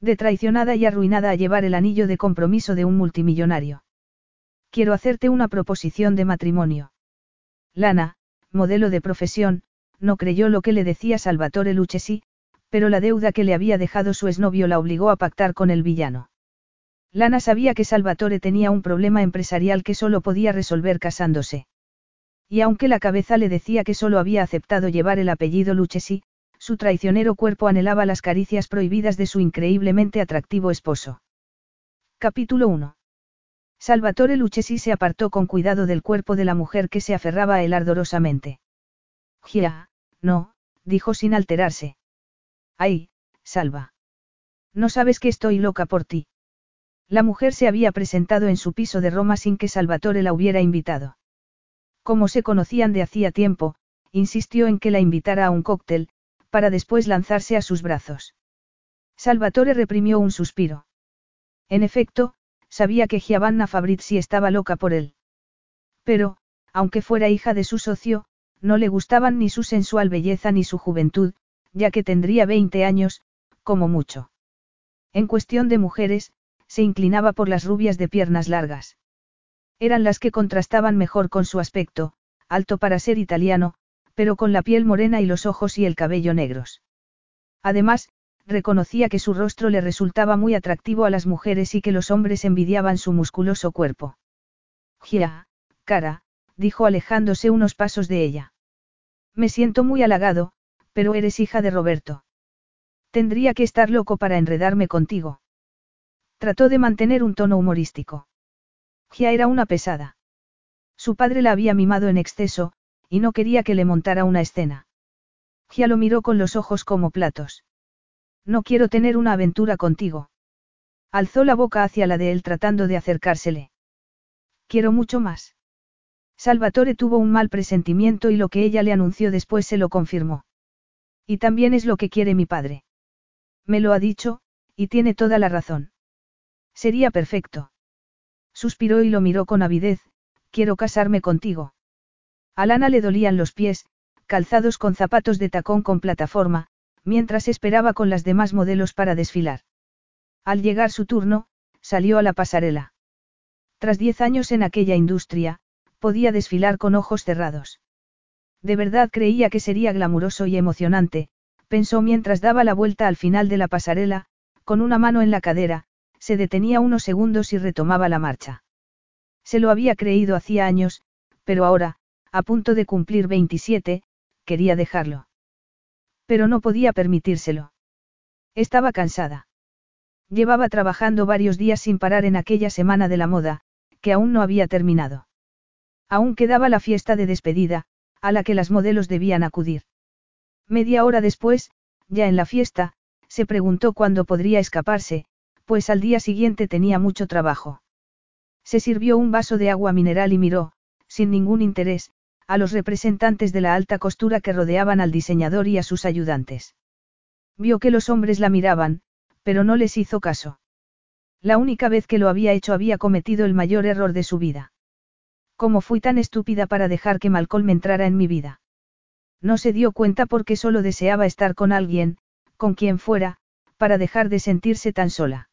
de traicionada y arruinada a llevar el anillo de compromiso de un multimillonario. Quiero hacerte una proposición de matrimonio. Lana, modelo de profesión, no creyó lo que le decía Salvatore Lucchesi, pero la deuda que le había dejado su exnovio la obligó a pactar con el villano. Lana sabía que Salvatore tenía un problema empresarial que solo podía resolver casándose. Y aunque la cabeza le decía que solo había aceptado llevar el apellido Lucchesi, su traicionero cuerpo anhelaba las caricias prohibidas de su increíblemente atractivo esposo. Capítulo 1. Salvatore Lucchesi se apartó con cuidado del cuerpo de la mujer que se aferraba a él ardorosamente. Gia, no, dijo sin alterarse. Ay, Salva. No sabes que estoy loca por ti. La mujer se había presentado en su piso de Roma sin que Salvatore la hubiera invitado. Como se conocían de hacía tiempo, insistió en que la invitara a un cóctel, para después lanzarse a sus brazos. Salvatore reprimió un suspiro. En efecto, sabía que Giovanna Fabrizi estaba loca por él. Pero, aunque fuera hija de su socio, no le gustaban ni su sensual belleza ni su juventud, ya que tendría 20 años, como mucho. En cuestión de mujeres, se inclinaba por las rubias de piernas largas. Eran las que contrastaban mejor con su aspecto, alto para ser italiano, pero con la piel morena y los ojos y el cabello negros. Además, reconocía que su rostro le resultaba muy atractivo a las mujeres y que los hombres envidiaban su musculoso cuerpo. Gia, cara, dijo alejándose unos pasos de ella. Me siento muy halagado, pero eres hija de Roberto. Tendría que estar loco para enredarme contigo. Trató de mantener un tono humorístico. Gia era una pesada. Su padre la había mimado en exceso, y no quería que le montara una escena. Gia lo miró con los ojos como platos. No quiero tener una aventura contigo. Alzó la boca hacia la de él tratando de acercársele. Quiero mucho más. Salvatore tuvo un mal presentimiento y lo que ella le anunció después se lo confirmó. Y también es lo que quiere mi padre. Me lo ha dicho, y tiene toda la razón. Sería perfecto. Suspiró y lo miró con avidez, quiero casarme contigo. A Lana le dolían los pies, calzados con zapatos de tacón con plataforma, mientras esperaba con las demás modelos para desfilar. Al llegar su turno, salió a la pasarela. Tras diez años en aquella industria, podía desfilar con ojos cerrados. De verdad creía que sería glamuroso y emocionante, pensó mientras daba la vuelta al final de la pasarela, con una mano en la cadera, se detenía unos segundos y retomaba la marcha. Se lo había creído hacía años, pero ahora, a punto de cumplir 27, quería dejarlo. Pero no podía permitírselo. Estaba cansada. Llevaba trabajando varios días sin parar en aquella semana de la moda, que aún no había terminado. Aún quedaba la fiesta de despedida, a la que las modelos debían acudir. Media hora después, ya en la fiesta, se preguntó cuándo podría escaparse, pues al día siguiente tenía mucho trabajo. Se sirvió un vaso de agua mineral y miró, sin ningún interés, a los representantes de la alta costura que rodeaban al diseñador y a sus ayudantes. Vio que los hombres la miraban, pero no les hizo caso. La única vez que lo había hecho había cometido el mayor error de su vida. ¿Cómo fui tan estúpida para dejar que Malcolm entrara en mi vida? No se dio cuenta porque solo deseaba estar con alguien, con quien fuera, para dejar de sentirse tan sola.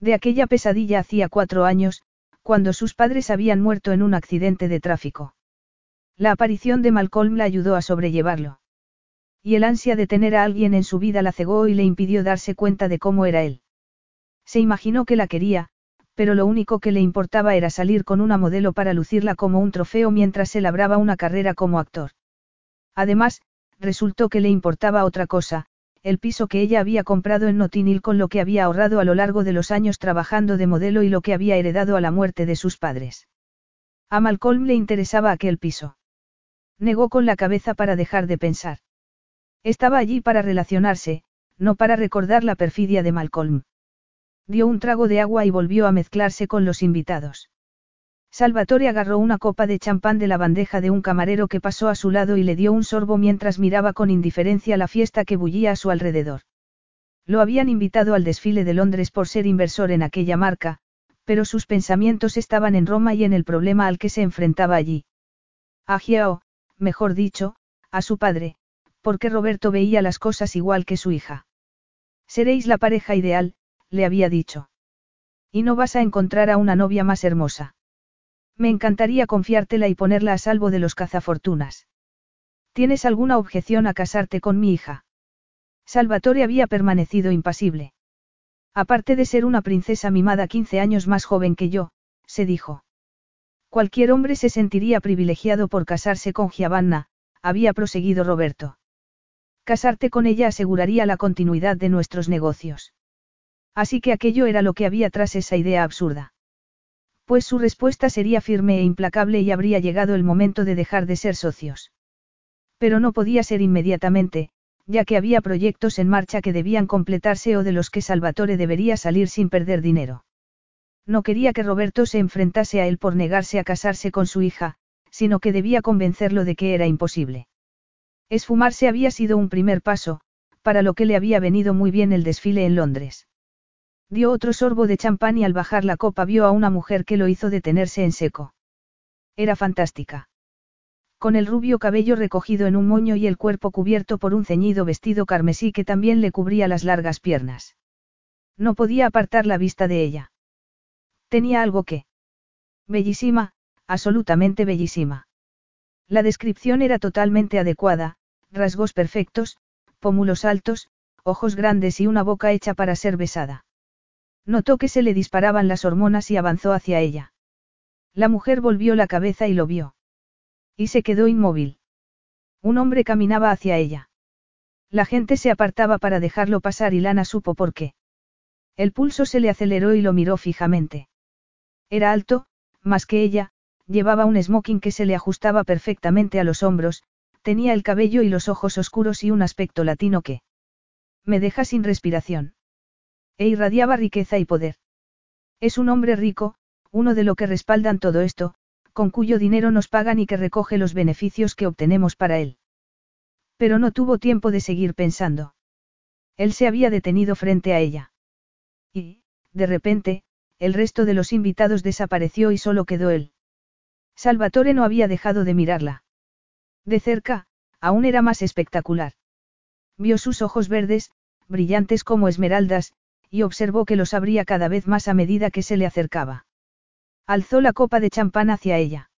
De aquella pesadilla hacía cuatro años, cuando sus padres habían muerto en un accidente de tráfico. La aparición de Malcolm la ayudó a sobrellevarlo. Y el ansia de tener a alguien en su vida la cegó y le impidió darse cuenta de cómo era él. Se imaginó que la quería, pero lo único que le importaba era salir con una modelo para lucirla como un trofeo mientras se labraba una carrera como actor. Además, resultó que le importaba otra cosa, el piso que ella había comprado en Notinil con lo que había ahorrado a lo largo de los años trabajando de modelo y lo que había heredado a la muerte de sus padres. A Malcolm le interesaba aquel piso. Negó con la cabeza para dejar de pensar. Estaba allí para relacionarse, no para recordar la perfidia de Malcolm. Dio un trago de agua y volvió a mezclarse con los invitados. Salvatore agarró una copa de champán de la bandeja de un camarero que pasó a su lado y le dio un sorbo mientras miraba con indiferencia la fiesta que bullía a su alrededor. Lo habían invitado al desfile de Londres por ser inversor en aquella marca, pero sus pensamientos estaban en Roma y en el problema al que se enfrentaba allí. A Giao, mejor dicho, a su padre, porque Roberto veía las cosas igual que su hija. Seréis la pareja ideal, le había dicho. Y no vas a encontrar a una novia más hermosa. Me encantaría confiártela y ponerla a salvo de los cazafortunas. ¿Tienes alguna objeción a casarte con mi hija? Salvatore había permanecido impasible. Aparte de ser una princesa mimada 15 años más joven que yo, se dijo. Cualquier hombre se sentiría privilegiado por casarse con Giovanna, había proseguido Roberto. Casarte con ella aseguraría la continuidad de nuestros negocios. Así que aquello era lo que había tras esa idea absurda. Pues su respuesta sería firme e implacable y habría llegado el momento de dejar de ser socios. Pero no podía ser inmediatamente, ya que había proyectos en marcha que debían completarse o de los que Salvatore debería salir sin perder dinero. No quería que Roberto se enfrentase a él por negarse a casarse con su hija, sino que debía convencerlo de que era imposible. Esfumarse había sido un primer paso, para lo que le había venido muy bien el desfile en Londres. Dio otro sorbo de champán y al bajar la copa vio a una mujer que lo hizo detenerse en seco. Era fantástica. Con el rubio cabello recogido en un moño y el cuerpo cubierto por un ceñido vestido carmesí que también le cubría las largas piernas. No podía apartar la vista de ella. Tenía algo que. Bellísima, absolutamente bellísima. La descripción era totalmente adecuada, rasgos perfectos, pómulos altos, ojos grandes y una boca hecha para ser besada. Notó que se le disparaban las hormonas y avanzó hacia ella. La mujer volvió la cabeza y lo vio. Y se quedó inmóvil. Un hombre caminaba hacia ella. La gente se apartaba para dejarlo pasar y Lana supo por qué. El pulso se le aceleró y lo miró fijamente. Era alto, más que ella, llevaba un smoking que se le ajustaba perfectamente a los hombros, tenía el cabello y los ojos oscuros y un aspecto latino que... Me deja sin respiración. E irradiaba riqueza y poder. Es un hombre rico, uno de lo que respaldan todo esto, con cuyo dinero nos pagan y que recoge los beneficios que obtenemos para él. Pero no tuvo tiempo de seguir pensando. Él se había detenido frente a ella. Y, de repente, el resto de los invitados desapareció y solo quedó él. Salvatore no había dejado de mirarla. De cerca, aún era más espectacular. Vio sus ojos verdes, brillantes como esmeraldas, y observó que los abría cada vez más a medida que se le acercaba. Alzó la copa de champán hacia ella.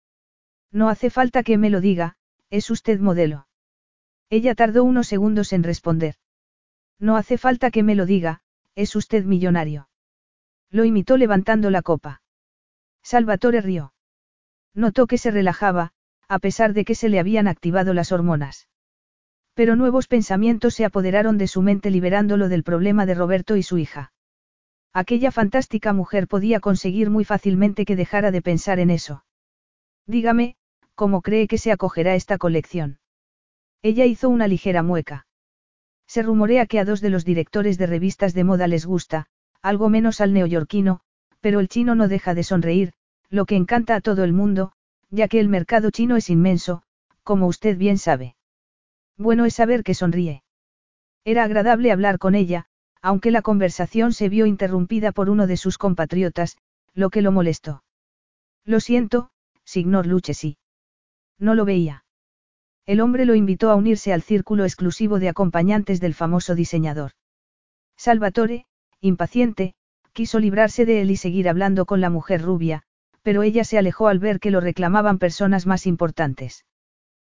No hace falta que me lo diga, es usted modelo. Ella tardó unos segundos en responder. No hace falta que me lo diga, es usted millonario. Lo imitó levantando la copa. Salvatore rió. Notó que se relajaba, a pesar de que se le habían activado las hormonas. Pero nuevos pensamientos se apoderaron de su mente liberándolo del problema de Roberto y su hija. Aquella fantástica mujer podía conseguir muy fácilmente que dejara de pensar en eso. Dígame, ¿cómo cree que se acogerá esta colección? Ella hizo una ligera mueca. Se rumorea que a dos de los directores de revistas de moda les gusta, algo menos al neoyorquino, pero el chino no deja de sonreír, lo que encanta a todo el mundo, ya que el mercado chino es inmenso, como usted bien sabe. Bueno es saber que sonríe. Era agradable hablar con ella, aunque la conversación se vio interrumpida por uno de sus compatriotas, lo que lo molestó. Lo siento, signor Luchesi. No lo veía. El hombre lo invitó a unirse al círculo exclusivo de acompañantes del famoso diseñador. Salvatore, impaciente, quiso librarse de él y seguir hablando con la mujer rubia, pero ella se alejó al ver que lo reclamaban personas más importantes.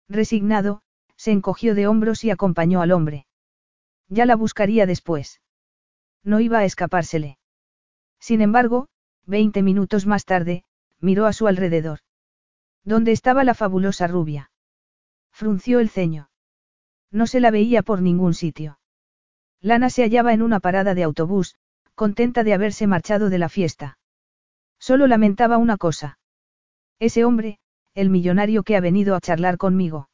Resignado, se encogió de hombros y acompañó al hombre. Ya la buscaría después. No iba a escapársele. Sin embargo, veinte minutos más tarde, miró a su alrededor. ¿Dónde estaba la fabulosa rubia? Frunció el ceño. No se la veía por ningún sitio. Lana se hallaba en una parada de autobús, contenta de haberse marchado de la fiesta. Solo lamentaba una cosa. Ese hombre, el millonario que ha venido a charlar conmigo.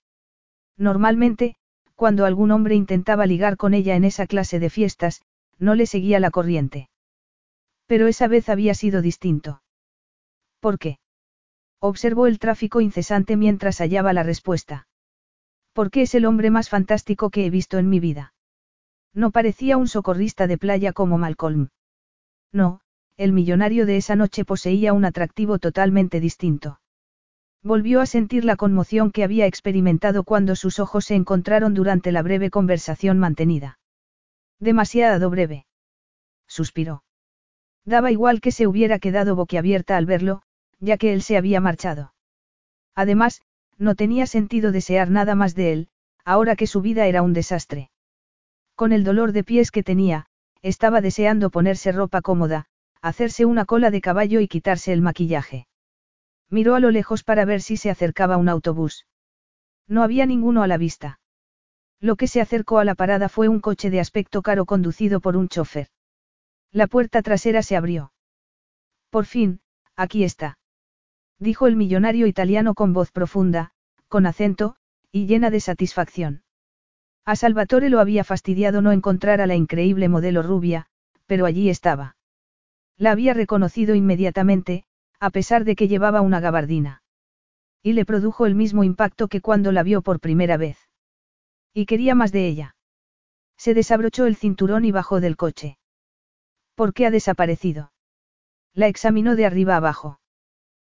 Normalmente, cuando algún hombre intentaba ligar con ella en esa clase de fiestas, no le seguía la corriente. Pero esa vez había sido distinto. ¿Por qué? Observó el tráfico incesante mientras hallaba la respuesta. Porque es el hombre más fantástico que he visto en mi vida. No parecía un socorrista de playa como Malcolm. No, el millonario de esa noche poseía un atractivo totalmente distinto. Volvió a sentir la conmoción que había experimentado cuando sus ojos se encontraron durante la breve conversación mantenida. Demasiado breve. Suspiró. Daba igual que se hubiera quedado boquiabierta al verlo, ya que él se había marchado. Además, no tenía sentido desear nada más de él, ahora que su vida era un desastre. Con el dolor de pies que tenía, estaba deseando ponerse ropa cómoda, hacerse una cola de caballo y quitarse el maquillaje. Miró a lo lejos para ver si se acercaba un autobús. No había ninguno a la vista. Lo que se acercó a la parada fue un coche de aspecto caro conducido por un chofer. La puerta trasera se abrió. Por fin, aquí está. Dijo el millonario italiano con voz profunda, con acento, y llena de satisfacción. A Salvatore lo había fastidiado no encontrar a la increíble modelo rubia, pero allí estaba. La había reconocido inmediatamente, a pesar de que llevaba una gabardina. Y le produjo el mismo impacto que cuando la vio por primera vez. Y quería más de ella. Se desabrochó el cinturón y bajó del coche. ¿Por qué ha desaparecido? La examinó de arriba abajo.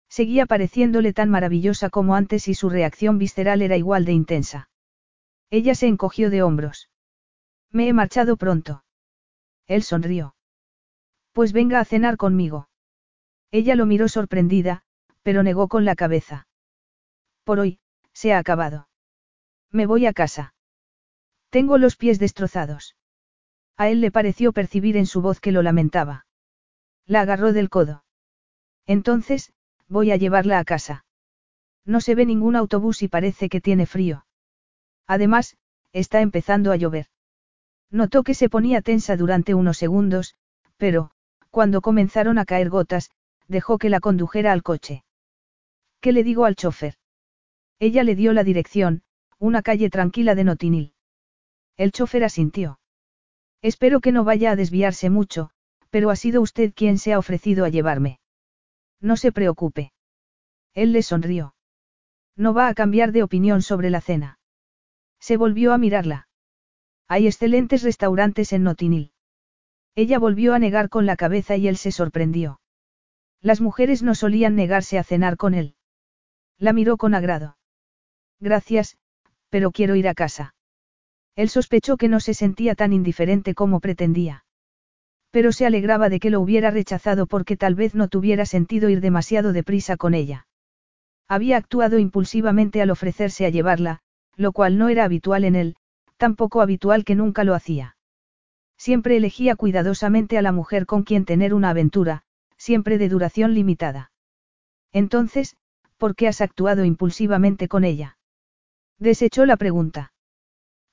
Seguía pareciéndole tan maravillosa como antes y su reacción visceral era igual de intensa. Ella se encogió de hombros. Me he marchado pronto. Él sonrió. Pues venga a cenar conmigo. Ella lo miró sorprendida, pero negó con la cabeza. Por hoy, se ha acabado. Me voy a casa. Tengo los pies destrozados. A él le pareció percibir en su voz que lo lamentaba. La agarró del codo. Entonces, voy a llevarla a casa. No se ve ningún autobús y parece que tiene frío. Además, está empezando a llover. Notó que se ponía tensa durante unos segundos, pero, cuando comenzaron a caer gotas, dejó que la condujera al coche. ¿Qué le digo al chofer? Ella le dio la dirección, una calle tranquila de Notinil. El chofer asintió. Espero que no vaya a desviarse mucho, pero ha sido usted quien se ha ofrecido a llevarme. No se preocupe. Él le sonrió. No va a cambiar de opinión sobre la cena. Se volvió a mirarla. Hay excelentes restaurantes en Notinil. Ella volvió a negar con la cabeza y él se sorprendió. Las mujeres no solían negarse a cenar con él. La miró con agrado. Gracias, pero quiero ir a casa. Él sospechó que no se sentía tan indiferente como pretendía. Pero se alegraba de que lo hubiera rechazado porque tal vez no tuviera sentido ir demasiado deprisa con ella. Había actuado impulsivamente al ofrecerse a llevarla, lo cual no era habitual en él, tampoco habitual que nunca lo hacía. Siempre elegía cuidadosamente a la mujer con quien tener una aventura, siempre de duración limitada. Entonces, ¿por qué has actuado impulsivamente con ella? Desechó la pregunta.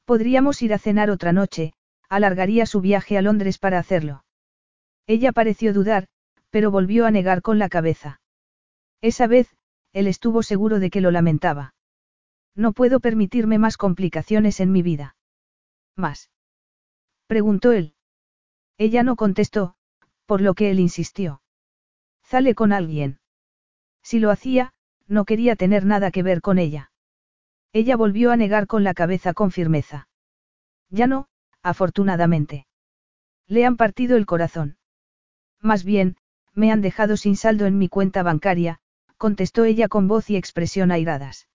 Podríamos ir a cenar otra noche, alargaría su viaje a Londres para hacerlo. Ella pareció dudar, pero volvió a negar con la cabeza. Esa vez, él estuvo seguro de que lo lamentaba. No puedo permitirme más complicaciones en mi vida. ¿Más? Preguntó él. Ella no contestó, por lo que él insistió. Sale con alguien. Si lo hacía, no quería tener nada que ver con ella. Ella volvió a negar con la cabeza con firmeza. Ya no, afortunadamente. Le han partido el corazón. Más bien, me han dejado sin saldo en mi cuenta bancaria, contestó ella con voz y expresión airadas.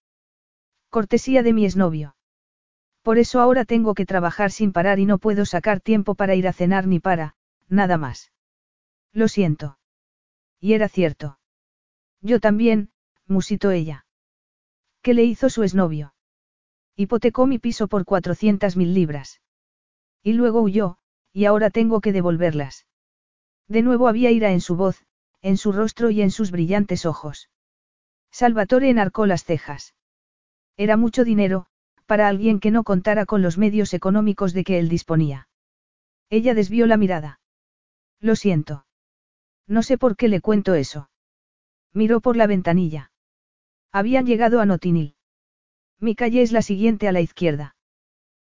Cortesía de mi exnovio. Por eso ahora tengo que trabajar sin parar y no puedo sacar tiempo para ir a cenar ni para, nada más. Lo siento. Y era cierto. Yo también, musitó ella. ¿Qué le hizo su exnovio? Hipotecó mi piso por cuatrocientas mil libras. Y luego huyó, y ahora tengo que devolverlas. De nuevo había ira en su voz, en su rostro y en sus brillantes ojos. Salvatore enarcó las cejas. Era mucho dinero, para alguien que no contara con los medios económicos de que él disponía. Ella desvió la mirada. Lo siento. No sé por qué le cuento eso. Miró por la ventanilla. Habían llegado a Notinil. Mi calle es la siguiente a la izquierda.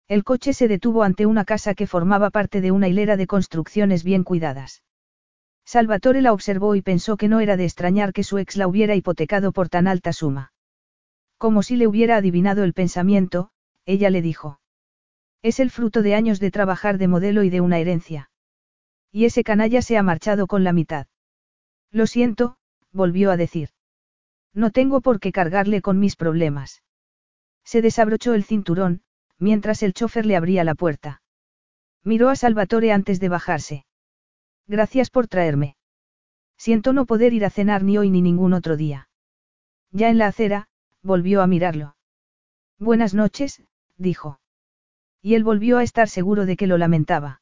El coche se detuvo ante una casa que formaba parte de una hilera de construcciones bien cuidadas. Salvatore la observó y pensó que no era de extrañar que su ex la hubiera hipotecado por tan alta suma. Como si le hubiera adivinado el pensamiento, ella le dijo. Es el fruto de años de trabajar de modelo y de una herencia. Y ese canalla se ha marchado con la mitad. Lo siento, volvió a decir. No tengo por qué cargarle con mis problemas. Se desabrochó el cinturón, mientras el chofer le abría la puerta. Miró a Salvatore antes de bajarse. Gracias por traerme. Siento no poder ir a cenar ni hoy ni ningún otro día. Ya en la acera, volvió a mirarlo. Buenas noches, dijo. Y él volvió a estar seguro de que lo lamentaba.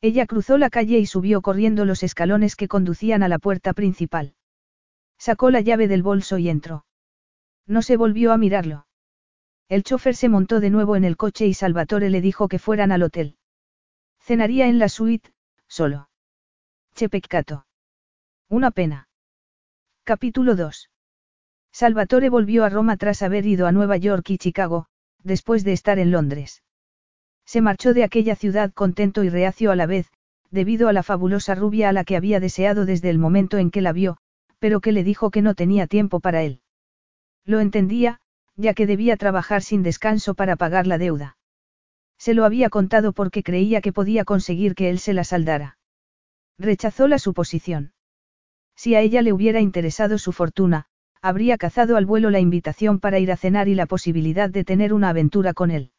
Ella cruzó la calle y subió corriendo los escalones que conducían a la puerta principal. Sacó la llave del bolso y entró. No se volvió a mirarlo. El chofer se montó de nuevo en el coche y Salvatore le dijo que fueran al hotel. Cenaría en la suite, solo. Che peccato. Una pena. Capítulo 2. Salvatore volvió a Roma tras haber ido a Nueva York y Chicago, después de estar en Londres. Se marchó de aquella ciudad contento y reacio a la vez, debido a la fabulosa rubia a la que había deseado desde el momento en que la vio, pero que le dijo que no tenía tiempo para él. Lo entendía, ya que debía trabajar sin descanso para pagar la deuda. Se lo había contado porque creía que podía conseguir que él se la saldara. Rechazó la suposición. Si a ella le hubiera interesado su fortuna, habría cazado al vuelo la invitación para ir a cenar y la posibilidad de tener una aventura con él.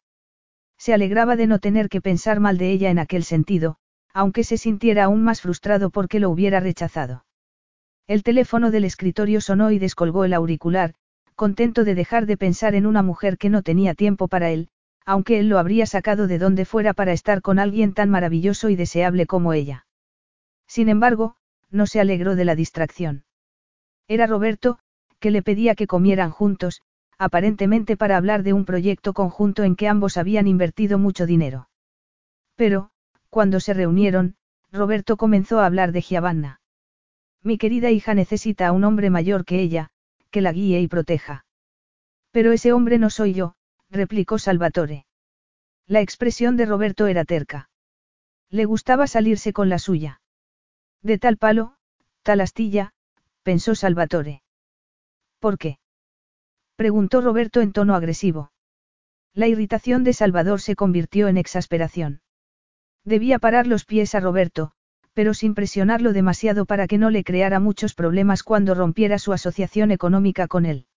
Se alegraba de no tener que pensar mal de ella en aquel sentido, aunque se sintiera aún más frustrado porque lo hubiera rechazado. El teléfono del escritorio sonó y descolgó el auricular, contento de dejar de pensar en una mujer que no tenía tiempo para él, aunque él lo habría sacado de donde fuera para estar con alguien tan maravilloso y deseable como ella. Sin embargo, no se alegró de la distracción. Era Roberto, que le pedía que comieran juntos, aparentemente para hablar de un proyecto conjunto en que ambos habían invertido mucho dinero. Pero, cuando se reunieron, Roberto comenzó a hablar de Giovanna. Mi querida hija necesita a un hombre mayor que ella, que la guíe y proteja. Pero ese hombre no soy yo, replicó Salvatore. La expresión de Roberto era terca. Le gustaba salirse con la suya. De tal palo, tal astilla, pensó Salvatore. ¿Por qué? preguntó Roberto en tono agresivo. La irritación de Salvador se convirtió en exasperación. Debía parar los pies a Roberto, pero sin presionarlo demasiado para que no le creara muchos problemas cuando rompiera su asociación económica con él.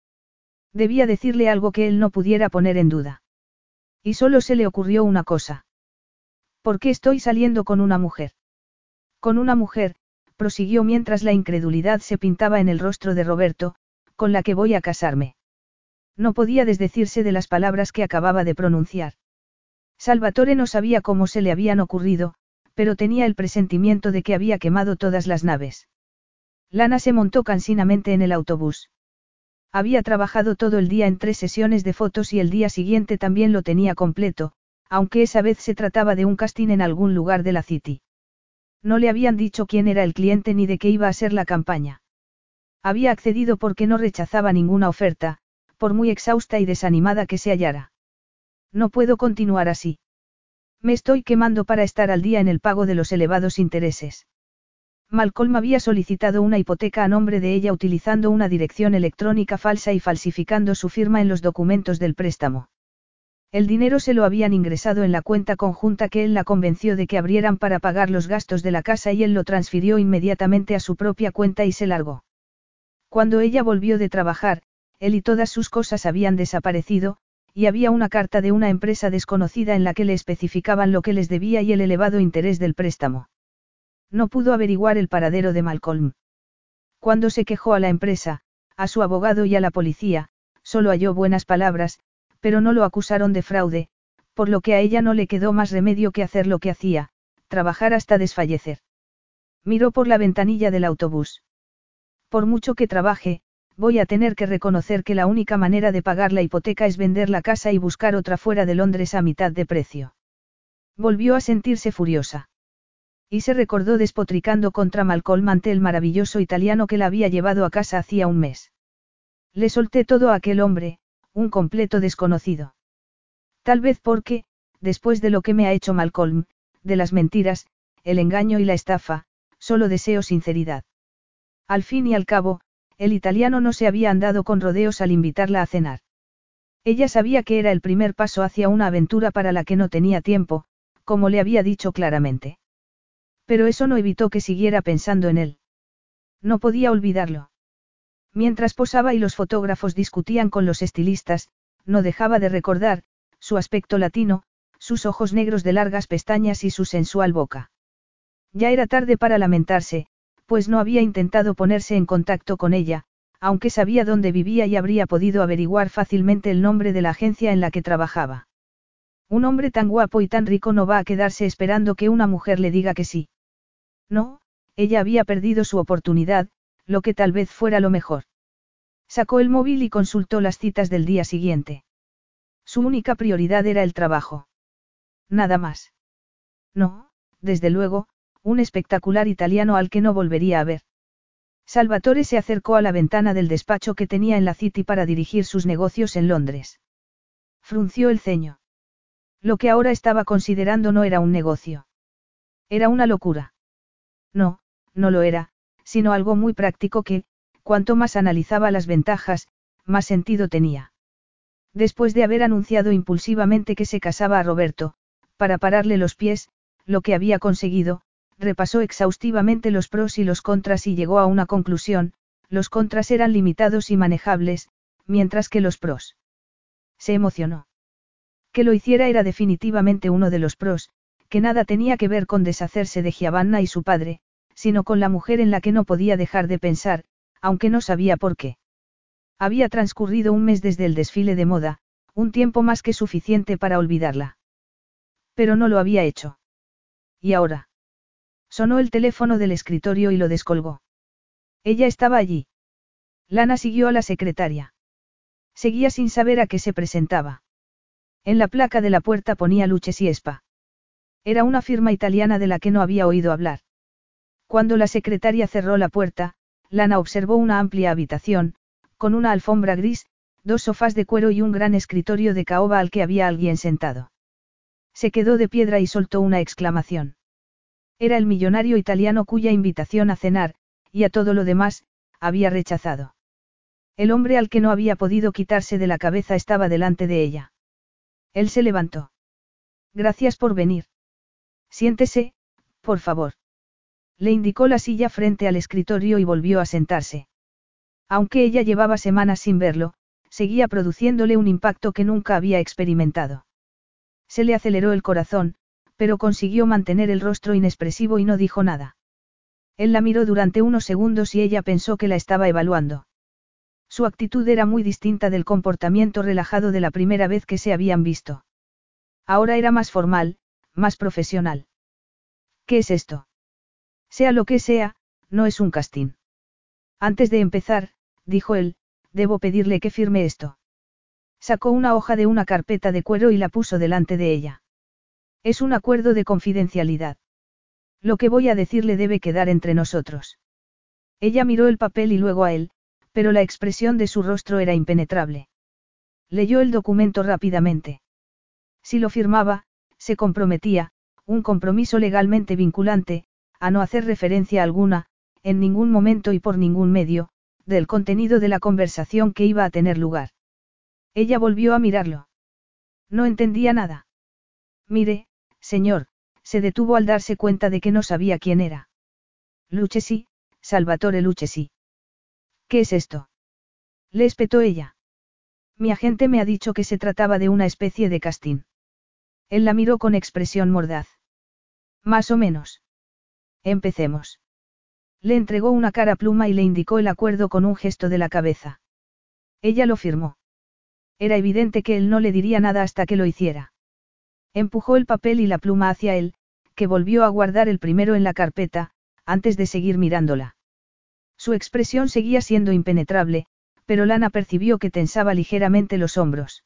Debía decirle algo que él no pudiera poner en duda. Y solo se le ocurrió una cosa. ¿Por qué estoy saliendo con una mujer? Con una mujer, prosiguió mientras la incredulidad se pintaba en el rostro de Roberto, con la que voy a casarme. No podía desdecirse de las palabras que acababa de pronunciar. Salvatore no sabía cómo se le habían ocurrido, pero tenía el presentimiento de que había quemado todas las naves. Lana se montó cansinamente en el autobús. Había trabajado todo el día en tres sesiones de fotos y el día siguiente también lo tenía completo, aunque esa vez se trataba de un casting en algún lugar de la City. No le habían dicho quién era el cliente ni de qué iba a ser la campaña. Había accedido porque no rechazaba ninguna oferta, por muy exhausta y desanimada que se hallara. No puedo continuar así. Me estoy quemando para estar al día en el pago de los elevados intereses. Malcolm había solicitado una hipoteca a nombre de ella utilizando una dirección electrónica falsa y falsificando su firma en los documentos del préstamo. El dinero se lo habían ingresado en la cuenta conjunta que él la convenció de que abrieran para pagar los gastos de la casa y él lo transfirió inmediatamente a su propia cuenta y se largó. Cuando ella volvió de trabajar, él y todas sus cosas habían desaparecido, y había una carta de una empresa desconocida en la que le especificaban lo que les debía y el elevado interés del préstamo. No pudo averiguar el paradero de Malcolm. Cuando se quejó a la empresa, a su abogado y a la policía, solo halló buenas palabras, pero no lo acusaron de fraude, por lo que a ella no le quedó más remedio que hacer lo que hacía, trabajar hasta desfallecer. Miró por la ventanilla del autobús. Por mucho que trabaje, voy a tener que reconocer que la única manera de pagar la hipoteca es vender la casa y buscar otra fuera de Londres a mitad de precio. Volvió a sentirse furiosa. Y se recordó despotricando contra Malcolm ante el maravilloso italiano que la había llevado a casa hacía un mes. Le solté todo a aquel hombre, un completo desconocido. Tal vez porque, después de lo que me ha hecho Malcolm, de las mentiras, el engaño y la estafa, solo deseo sinceridad. Al fin y al cabo, el italiano no se había andado con rodeos al invitarla a cenar. Ella sabía que era el primer paso hacia una aventura para la que no tenía tiempo, como le había dicho claramente. Pero eso no evitó que siguiera pensando en él. No podía olvidarlo. Mientras posaba y los fotógrafos discutían con los estilistas, no dejaba de recordar, su aspecto latino, sus ojos negros de largas pestañas y su sensual boca. Ya era tarde para lamentarse, pues no había intentado ponerse en contacto con ella, aunque sabía dónde vivía y habría podido averiguar fácilmente el nombre de la agencia en la que trabajaba. Un hombre tan guapo y tan rico no va a quedarse esperando que una mujer le diga que sí. No, ella había perdido su oportunidad, lo que tal vez fuera lo mejor. Sacó el móvil y consultó las citas del día siguiente. Su única prioridad era el trabajo. Nada más. No, desde luego, un espectacular italiano al que no volvería a ver. Salvatore se acercó a la ventana del despacho que tenía en la City para dirigir sus negocios en Londres. Frunció el ceño. Lo que ahora estaba considerando no era un negocio. Era una locura. No, no lo era, sino algo muy práctico que, cuanto más analizaba las ventajas, más sentido tenía. Después de haber anunciado impulsivamente que se casaba a Roberto, para pararle los pies, lo que había conseguido, repasó exhaustivamente los pros y los contras y llegó a una conclusión, los contras eran limitados y manejables, mientras que los pros. Se emocionó. Que lo hiciera era definitivamente uno de los pros, que nada tenía que ver con deshacerse de Giovanna y su padre, sino con la mujer en la que no podía dejar de pensar, aunque no sabía por qué. Había transcurrido un mes desde el desfile de moda, un tiempo más que suficiente para olvidarla. Pero no lo había hecho. ¿Y ahora? Sonó el teléfono del escritorio y lo descolgó. Ella estaba allí. Lana siguió a la secretaria. Seguía sin saber a qué se presentaba. En la placa de la puerta ponía Luches y Espa. Era una firma italiana de la que no había oído hablar. Cuando la secretaria cerró la puerta, Lana observó una amplia habitación, con una alfombra gris, dos sofás de cuero y un gran escritorio de caoba al que había alguien sentado. Se quedó de piedra y soltó una exclamación. Era el millonario italiano cuya invitación a cenar, y a todo lo demás, había rechazado. El hombre al que no había podido quitarse de la cabeza estaba delante de ella. Él se levantó. Gracias por venir. Siéntese, por favor. Le indicó la silla frente al escritorio y volvió a sentarse. Aunque ella llevaba semanas sin verlo, seguía produciéndole un impacto que nunca había experimentado. Se le aceleró el corazón, pero consiguió mantener el rostro inexpresivo y no dijo nada. Él la miró durante unos segundos y ella pensó que la estaba evaluando. Su actitud era muy distinta del comportamiento relajado de la primera vez que se habían visto. Ahora era más formal, más profesional. ¿Qué es esto? Sea lo que sea, no es un casting. Antes de empezar, dijo él, debo pedirle que firme esto. Sacó una hoja de una carpeta de cuero y la puso delante de ella. Es un acuerdo de confidencialidad. Lo que voy a decirle debe quedar entre nosotros. Ella miró el papel y luego a él, pero la expresión de su rostro era impenetrable. Leyó el documento rápidamente. Si lo firmaba, se comprometía, un compromiso legalmente vinculante, a no hacer referencia alguna, en ningún momento y por ningún medio, del contenido de la conversación que iba a tener lugar. Ella volvió a mirarlo. No entendía nada. Mire, señor, se detuvo al darse cuenta de que no sabía quién era. Luchesi, Salvatore Luchesi. ¿Qué es esto? Le espetó ella. Mi agente me ha dicho que se trataba de una especie de castín. Él la miró con expresión mordaz. Más o menos. Empecemos. Le entregó una cara pluma y le indicó el acuerdo con un gesto de la cabeza. Ella lo firmó. Era evidente que él no le diría nada hasta que lo hiciera. Empujó el papel y la pluma hacia él, que volvió a guardar el primero en la carpeta, antes de seguir mirándola. Su expresión seguía siendo impenetrable, pero Lana percibió que tensaba ligeramente los hombros.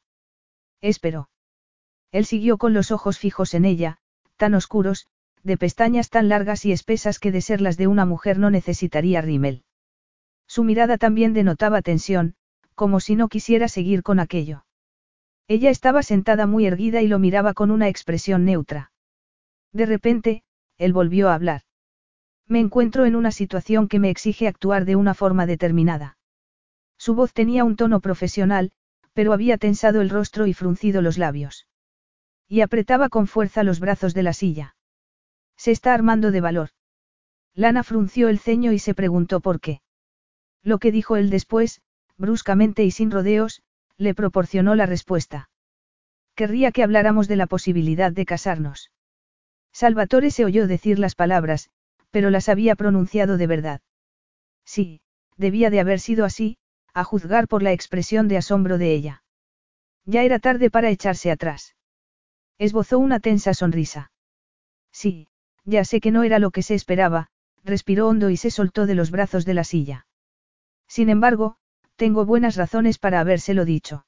Esperó. Él siguió con los ojos fijos en ella, tan oscuros, de pestañas tan largas y espesas que de ser las de una mujer no necesitaría rímel. Su mirada también denotaba tensión, como si no quisiera seguir con aquello. Ella estaba sentada muy erguida y lo miraba con una expresión neutra. De repente, él volvió a hablar. Me encuentro en una situación que me exige actuar de una forma determinada. Su voz tenía un tono profesional, pero había tensado el rostro y fruncido los labios. Y apretaba con fuerza los brazos de la silla. Se está armando de valor. Lana frunció el ceño y se preguntó por qué. Lo que dijo él después, bruscamente y sin rodeos, le proporcionó la respuesta. Querría que habláramos de la posibilidad de casarnos. Salvatore se oyó decir las palabras, pero las había pronunciado de verdad. Sí, debía de haber sido así, a juzgar por la expresión de asombro de ella. Ya era tarde para echarse atrás. Esbozó una tensa sonrisa. Sí, ya sé que no era lo que se esperaba, respiró hondo y se soltó de los brazos de la silla. Sin embargo, tengo buenas razones para habérselo dicho.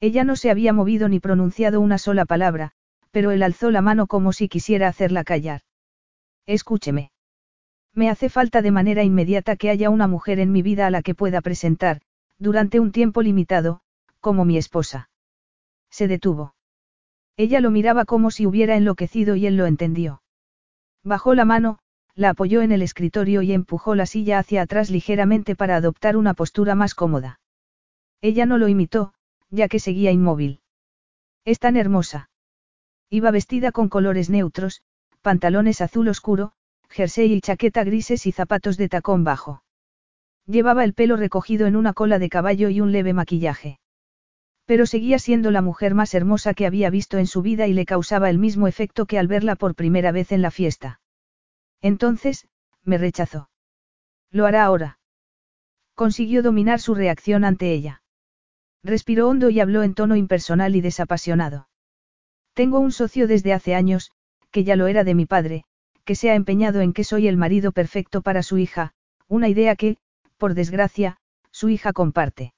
Ella no se había movido ni pronunciado una sola palabra, pero él alzó la mano como si quisiera hacerla callar. Escúcheme. Me hace falta de manera inmediata que haya una mujer en mi vida a la que pueda presentar, durante un tiempo limitado, como mi esposa. Se detuvo. Ella lo miraba como si hubiera enloquecido y él lo entendió. Bajó la mano, la apoyó en el escritorio y empujó la silla hacia atrás ligeramente para adoptar una postura más cómoda. Ella no lo imitó, ya que seguía inmóvil. Es tan hermosa. Iba vestida con colores neutros, pantalones azul oscuro, jersey y chaqueta grises y zapatos de tacón bajo. Llevaba el pelo recogido en una cola de caballo y un leve maquillaje. Pero seguía siendo la mujer más hermosa que había visto en su vida y le causaba el mismo efecto que al verla por primera vez en la fiesta. Entonces, me rechazó. Lo hará ahora. Consiguió dominar su reacción ante ella. Respiró hondo y habló en tono impersonal y desapasionado. Tengo un socio desde hace años, que ya lo era de mi padre, que se ha empeñado en que soy el marido perfecto para su hija, una idea que, por desgracia, su hija comparte.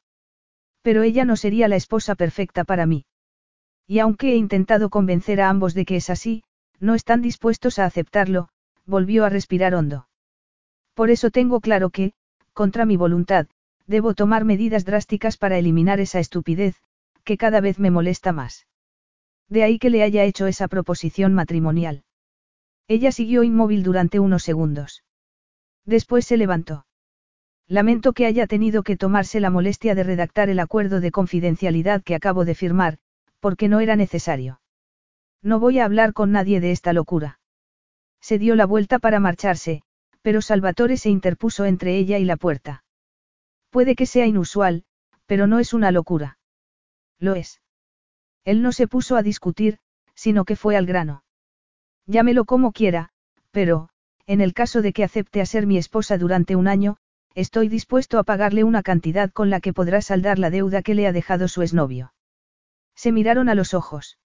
Pero ella no sería la esposa perfecta para mí. Y aunque he intentado convencer a ambos de que es así, no están dispuestos a aceptarlo, volvió a respirar hondo. Por eso tengo claro que, contra mi voluntad, debo tomar medidas drásticas para eliminar esa estupidez, que cada vez me molesta más. De ahí que le haya hecho esa proposición matrimonial. Ella siguió inmóvil durante unos segundos. Después se levantó. Lamento que haya tenido que tomarse la molestia de redactar el acuerdo de confidencialidad que acabo de firmar, porque no era necesario. No voy a hablar con nadie de esta locura. Se dio la vuelta para marcharse, pero Salvatore se interpuso entre ella y la puerta. Puede que sea inusual, pero no es una locura. Lo es. Él no se puso a discutir, sino que fue al grano. Llámelo como quiera, pero, en el caso de que acepte a ser mi esposa durante un año, estoy dispuesto a pagarle una cantidad con la que podrá saldar la deuda que le ha dejado su exnovio. Se miraron a los ojos.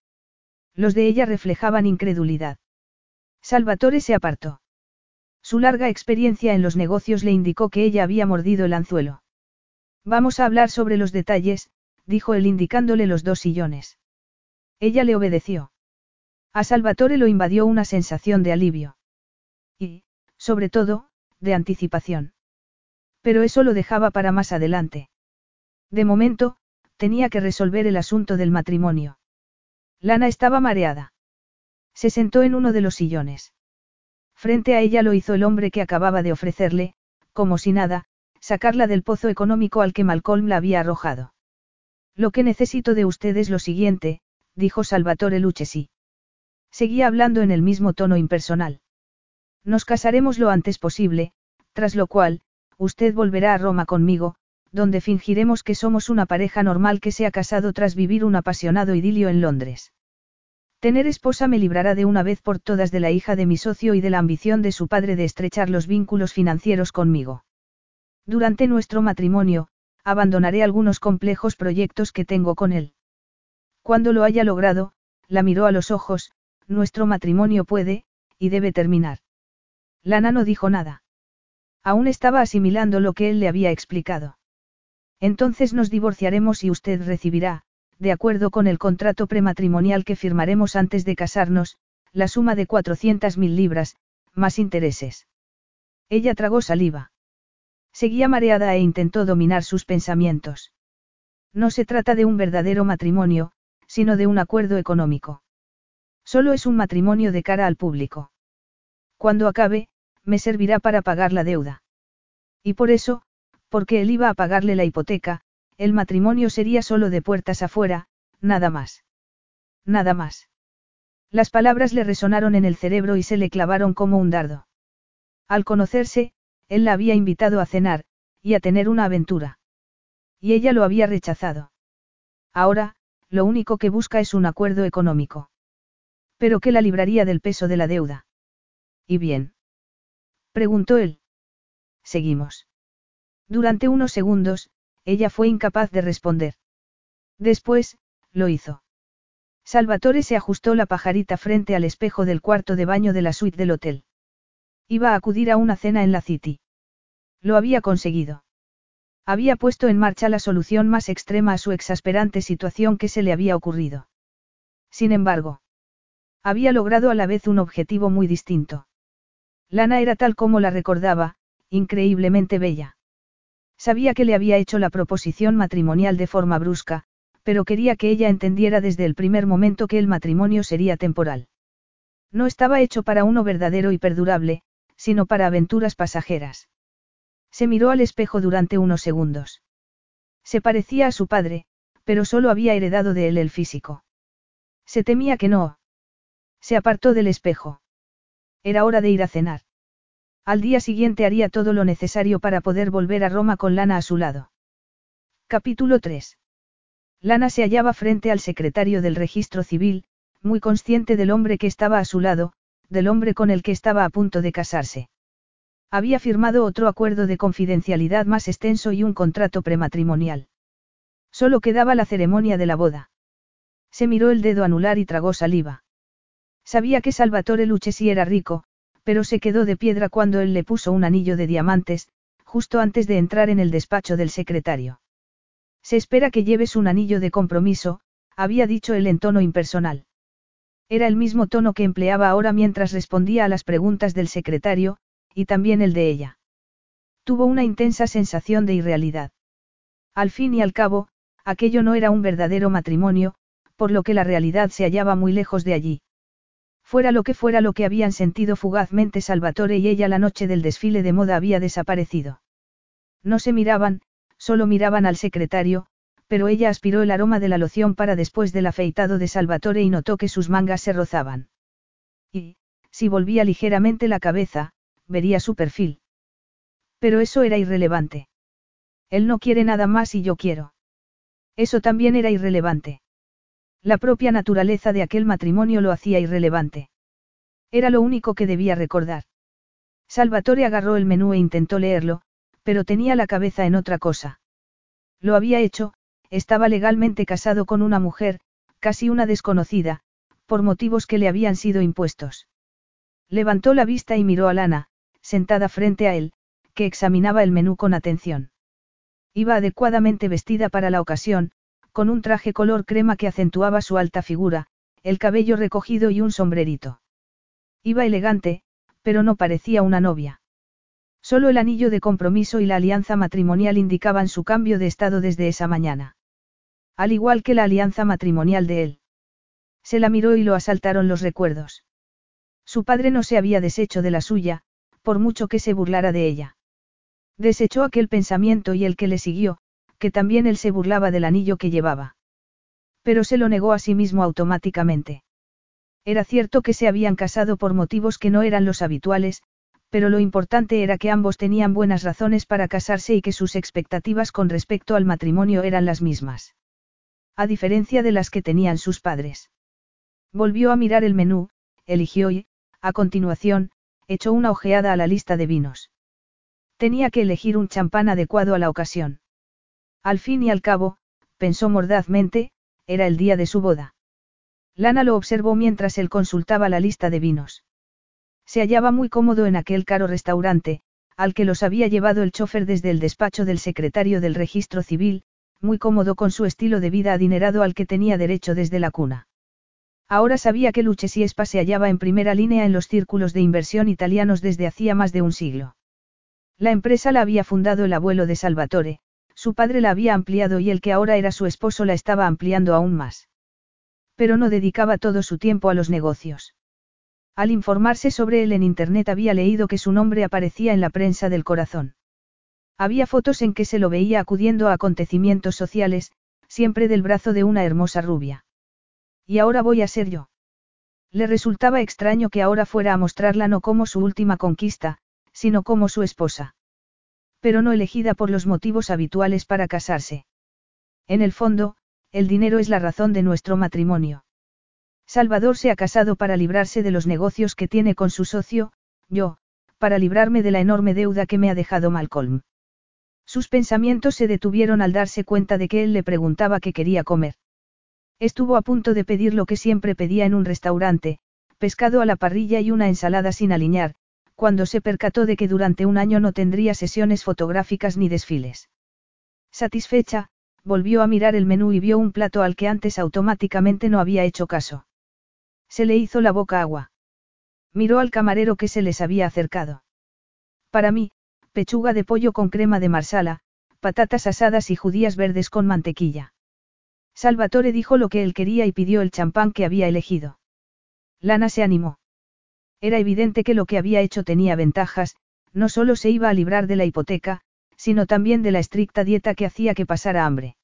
Los de ella reflejaban incredulidad. Salvatore se apartó. Su larga experiencia en los negocios le indicó que ella había mordido el anzuelo. Vamos a hablar sobre los detalles, dijo él indicándole los dos sillones. Ella le obedeció. A Salvatore lo invadió una sensación de alivio. Y, sobre todo, de anticipación. Pero eso lo dejaba para más adelante. De momento, tenía que resolver el asunto del matrimonio. Lana estaba mareada. Se sentó en uno de los sillones. Frente a ella lo hizo el hombre que acababa de ofrecerle, como si nada, sacarla del pozo económico al que Malcolm la había arrojado. Lo que necesito de usted es lo siguiente, dijo Salvatore Lucchesi. Seguía hablando en el mismo tono impersonal. Nos casaremos lo antes posible, tras lo cual, usted volverá a Roma conmigo, donde fingiremos que somos una pareja normal que se ha casado tras vivir un apasionado idilio en Londres. Tener esposa me librará de una vez por todas de la hija de mi socio y de la ambición de su padre de estrechar los vínculos financieros conmigo. Durante nuestro matrimonio, abandonaré algunos complejos proyectos que tengo con él. Cuando lo haya logrado, la miró a los ojos, nuestro matrimonio puede, y debe terminar. Lana no dijo nada. Aún estaba asimilando lo que él le había explicado. Entonces nos divorciaremos y usted recibirá, de acuerdo con el contrato prematrimonial que firmaremos antes de casarnos, la suma de 400.000 libras, más intereses. Ella tragó saliva. Seguía mareada e intentó dominar sus pensamientos. No se trata de un verdadero matrimonio, sino de un acuerdo económico. Solo es un matrimonio de cara al público. Cuando acabe, me servirá para pagar la deuda. Y por eso, porque él iba a pagarle la hipoteca, el matrimonio sería solo de puertas afuera, nada más. Nada más. Las palabras le resonaron en el cerebro y se le clavaron como un dardo. Al conocerse, él la había invitado a cenar, y a tener una aventura. Y ella lo había rechazado. Ahora, lo único que busca es un acuerdo económico. Pero que la libraría del peso de la deuda. ¿Y bien? Preguntó él. Seguimos. Durante unos segundos, ella fue incapaz de responder. Después, lo hizo. Salvatore se ajustó la pajarita frente al espejo del cuarto de baño de la suite del hotel. Iba a acudir a una cena en la City. Lo había conseguido. Había puesto en marcha la solución más extrema a su exasperante situación que se le había ocurrido. Sin embargo, había logrado a la vez un objetivo muy distinto. Lana era tal como la recordaba, increíblemente bella. Sabía que le había hecho la proposición matrimonial de forma brusca, pero quería que ella entendiera desde el primer momento que el matrimonio sería temporal. No estaba hecho para uno verdadero y perdurable, sino para aventuras pasajeras. Se miró al espejo durante unos segundos. Se parecía a su padre, pero solo había heredado de él el físico. Se temía que no. Se apartó del espejo. Era hora de ir a cenar. Al día siguiente haría todo lo necesario para poder volver a Roma con Lana a su lado. Capítulo 3. Lana se hallaba frente al secretario del registro civil, muy consciente del hombre que estaba a su lado, del hombre con el que estaba a punto de casarse. Había firmado otro acuerdo de confidencialidad más extenso y un contrato prematrimonial. Solo quedaba la ceremonia de la boda. Se miró el dedo anular y tragó saliva. Sabía que Salvatore Lucchesi era rico, pero se quedó de piedra cuando él le puso un anillo de diamantes, justo antes de entrar en el despacho del secretario. Se espera que lleves un anillo de compromiso, había dicho él en tono impersonal. Era el mismo tono que empleaba ahora mientras respondía a las preguntas del secretario, y también el de ella. Tuvo una intensa sensación de irrealidad. Al fin y al cabo, aquello no era un verdadero matrimonio, por lo que la realidad se hallaba muy lejos de allí. Fuera lo que fuera lo que habían sentido fugazmente Salvatore y ella la noche del desfile de moda había desaparecido. No se miraban, solo miraban al secretario, pero ella aspiró el aroma de la loción para después del afeitado de Salvatore y notó que sus mangas se rozaban. Y, si volvía ligeramente la cabeza, vería su perfil. Pero eso era irrelevante. Él no quiere nada más y yo quiero. Eso también era irrelevante. La propia naturaleza de aquel matrimonio lo hacía irrelevante. Era lo único que debía recordar. Salvatore agarró el menú e intentó leerlo, pero tenía la cabeza en otra cosa. Lo había hecho, estaba legalmente casado con una mujer, casi una desconocida, por motivos que le habían sido impuestos. Levantó la vista y miró a Lana, sentada frente a él, que examinaba el menú con atención. Iba adecuadamente vestida para la ocasión, con un traje color crema que acentuaba su alta figura, el cabello recogido y un sombrerito. Iba elegante, pero no parecía una novia. Solo el anillo de compromiso y la alianza matrimonial indicaban su cambio de estado desde esa mañana. Al igual que la alianza matrimonial de él. Se la miró y lo asaltaron los recuerdos. Su padre no se había deshecho de la suya, por mucho que se burlara de ella. Desechó aquel pensamiento y el que le siguió, que también él se burlaba del anillo que llevaba. Pero se lo negó a sí mismo automáticamente. Era cierto que se habían casado por motivos que no eran los habituales, pero lo importante era que ambos tenían buenas razones para casarse y que sus expectativas con respecto al matrimonio eran las mismas. A diferencia de las que tenían sus padres. Volvió a mirar el menú, eligió y, a continuación, echó una ojeada a la lista de vinos. Tenía que elegir un champán adecuado a la ocasión. Al fin y al cabo, pensó mordazmente, era el día de su boda. Lana lo observó mientras él consultaba la lista de vinos. Se hallaba muy cómodo en aquel caro restaurante, al que los había llevado el chofer desde el despacho del secretario del registro civil, muy cómodo con su estilo de vida adinerado al que tenía derecho desde la cuna. Ahora sabía que Luchesiespa se hallaba en primera línea en los círculos de inversión italianos desde hacía más de un siglo. La empresa la había fundado el abuelo de Salvatore, su padre la había ampliado y el que ahora era su esposo la estaba ampliando aún más. Pero no dedicaba todo su tiempo a los negocios. Al informarse sobre él en Internet había leído que su nombre aparecía en la prensa del corazón. Había fotos en que se lo veía acudiendo a acontecimientos sociales, siempre del brazo de una hermosa rubia. Y ahora voy a ser yo. Le resultaba extraño que ahora fuera a mostrarla no como su última conquista, sino como su esposa. Pero no elegida por los motivos habituales para casarse. En el fondo, el dinero es la razón de nuestro matrimonio. Salvador se ha casado para librarse de los negocios que tiene con su socio, yo, para librarme de la enorme deuda que me ha dejado Malcolm. Sus pensamientos se detuvieron al darse cuenta de que él le preguntaba qué quería comer. Estuvo a punto de pedir lo que siempre pedía en un restaurante, pescado a la parrilla y una ensalada sin aliñar, cuando se percató de que durante un año no tendría sesiones fotográficas ni desfiles. Satisfecha, volvió a mirar el menú y vio un plato al que antes automáticamente no había hecho caso. Se le hizo la boca agua. Miró al camarero que se les había acercado. Para mí, pechuga de pollo con crema de marsala, patatas asadas y judías verdes con mantequilla. Salvatore dijo lo que él quería y pidió el champán que había elegido. Lana se animó. Era evidente que lo que había hecho tenía ventajas, no solo se iba a librar de la hipoteca, sino también de la estricta dieta que hacía que pasara hambre.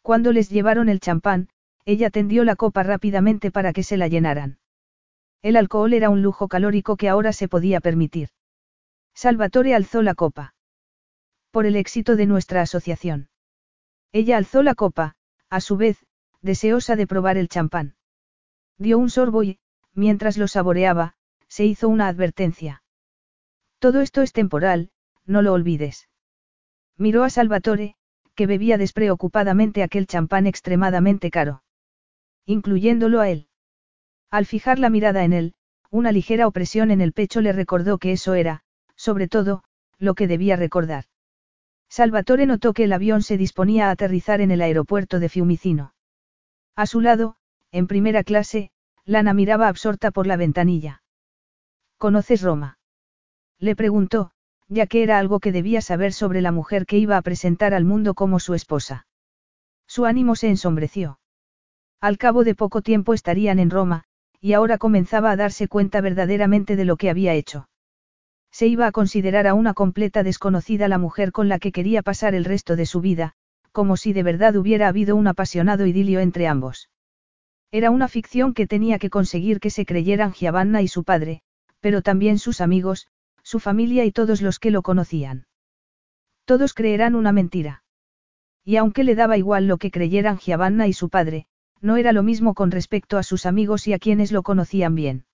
Cuando les llevaron el champán, ella tendió la copa rápidamente para que se la llenaran. El alcohol era un lujo calórico que ahora se podía permitir. Salvatore alzó la copa. Por el éxito de nuestra asociación. Ella alzó la copa, a su vez, deseosa de probar el champán. Dio un sorbo y, mientras lo saboreaba, se hizo una advertencia. Todo esto es temporal, no lo olvides. Miró a Salvatore, que bebía despreocupadamente aquel champán extremadamente caro. Incluyéndolo a él. Al fijar la mirada en él, una ligera opresión en el pecho le recordó que eso era, sobre todo, lo que debía recordar. Salvatore notó que el avión se disponía a aterrizar en el aeropuerto de Fiumicino. A su lado, en primera clase, Lana miraba absorta por la ventanilla. ¿Conoces Roma? Le preguntó, ya que era algo que debía saber sobre la mujer que iba a presentar al mundo como su esposa. Su ánimo se ensombreció. Al cabo de poco tiempo estarían en Roma, y ahora comenzaba a darse cuenta verdaderamente de lo que había hecho. Se iba a considerar a una completa desconocida la mujer con la que quería pasar el resto de su vida, como si de verdad hubiera habido un apasionado idilio entre ambos. Era una ficción que tenía que conseguir que se creyeran Giovanna y su padre, pero también sus amigos, su familia y todos los que lo conocían. Todos creerán una mentira. Y aunque le daba igual lo que creyeran Giovanna y su padre, no era lo mismo con respecto a sus amigos y a quienes lo conocían bien.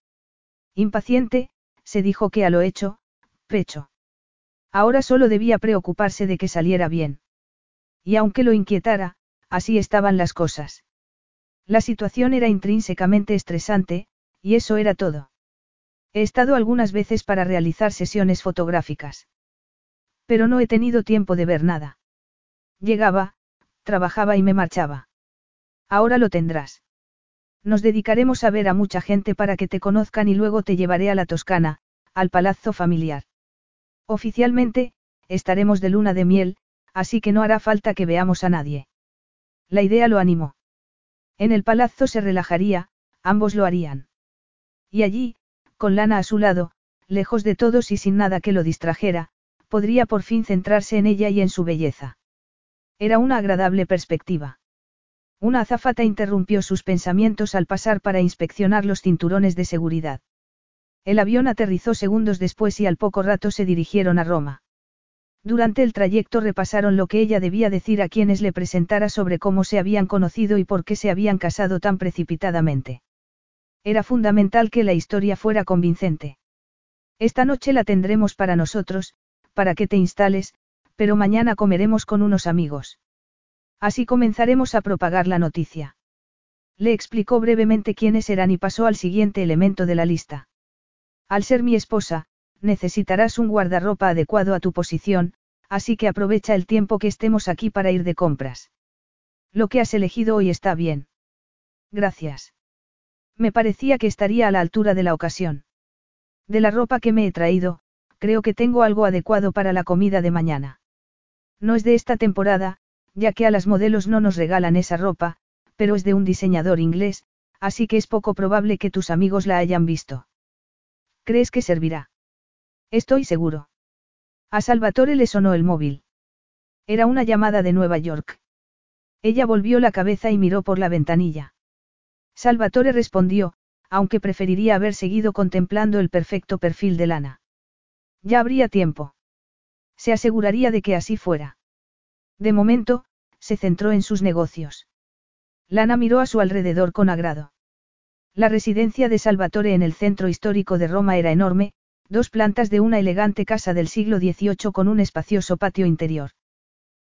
Impaciente, se dijo que a lo hecho, pecho. Ahora solo debía preocuparse de que saliera bien. Y aunque lo inquietara, así estaban las cosas. La situación era intrínsecamente estresante, y eso era todo. He estado algunas veces para realizar sesiones fotográficas. Pero no he tenido tiempo de ver nada. Llegaba, trabajaba y me marchaba. Ahora lo tendrás. Nos dedicaremos a ver a mucha gente para que te conozcan y luego te llevaré a la Toscana, al palazzo familiar. Oficialmente, estaremos de luna de miel, así que no hará falta que veamos a nadie. La idea lo animó. En el palazzo se relajaría, ambos lo harían. Y allí, con Lana a su lado, lejos de todos y sin nada que lo distrajera, podría por fin centrarse en ella y en su belleza. Era una agradable perspectiva. Una azafata interrumpió sus pensamientos al pasar para inspeccionar los cinturones de seguridad. El avión aterrizó segundos después y al poco rato se dirigieron a Roma. Durante el trayecto repasaron lo que ella debía decir a quienes le presentara sobre cómo se habían conocido y por qué se habían casado tan precipitadamente. Era fundamental que la historia fuera convincente. Esta noche la tendremos para nosotros, para que te instales, pero mañana comeremos con unos amigos. Así comenzaremos a propagar la noticia. Le explicó brevemente quiénes eran y pasó al siguiente elemento de la lista. Al ser mi esposa, necesitarás un guardarropa adecuado a tu posición, así que aprovecha el tiempo que estemos aquí para ir de compras. Lo que has elegido hoy está bien. Gracias. Me parecía que estaría a la altura de la ocasión. De la ropa que me he traído, creo que tengo algo adecuado para la comida de mañana. No es de esta temporada, ya que a las modelos no nos regalan esa ropa, pero es de un diseñador inglés, así que es poco probable que tus amigos la hayan visto. ¿Crees que servirá? Estoy seguro. A Salvatore le sonó el móvil. Era una llamada de Nueva York. Ella volvió la cabeza y miró por la ventanilla. Salvatore respondió, aunque preferiría haber seguido contemplando el perfecto perfil de Lana. Ya habría tiempo. Se aseguraría de que así fuera. De momento, se centró en sus negocios. Lana miró a su alrededor con agrado. La residencia de Salvatore en el centro histórico de Roma era enorme, dos plantas de una elegante casa del siglo XVIII con un espacioso patio interior.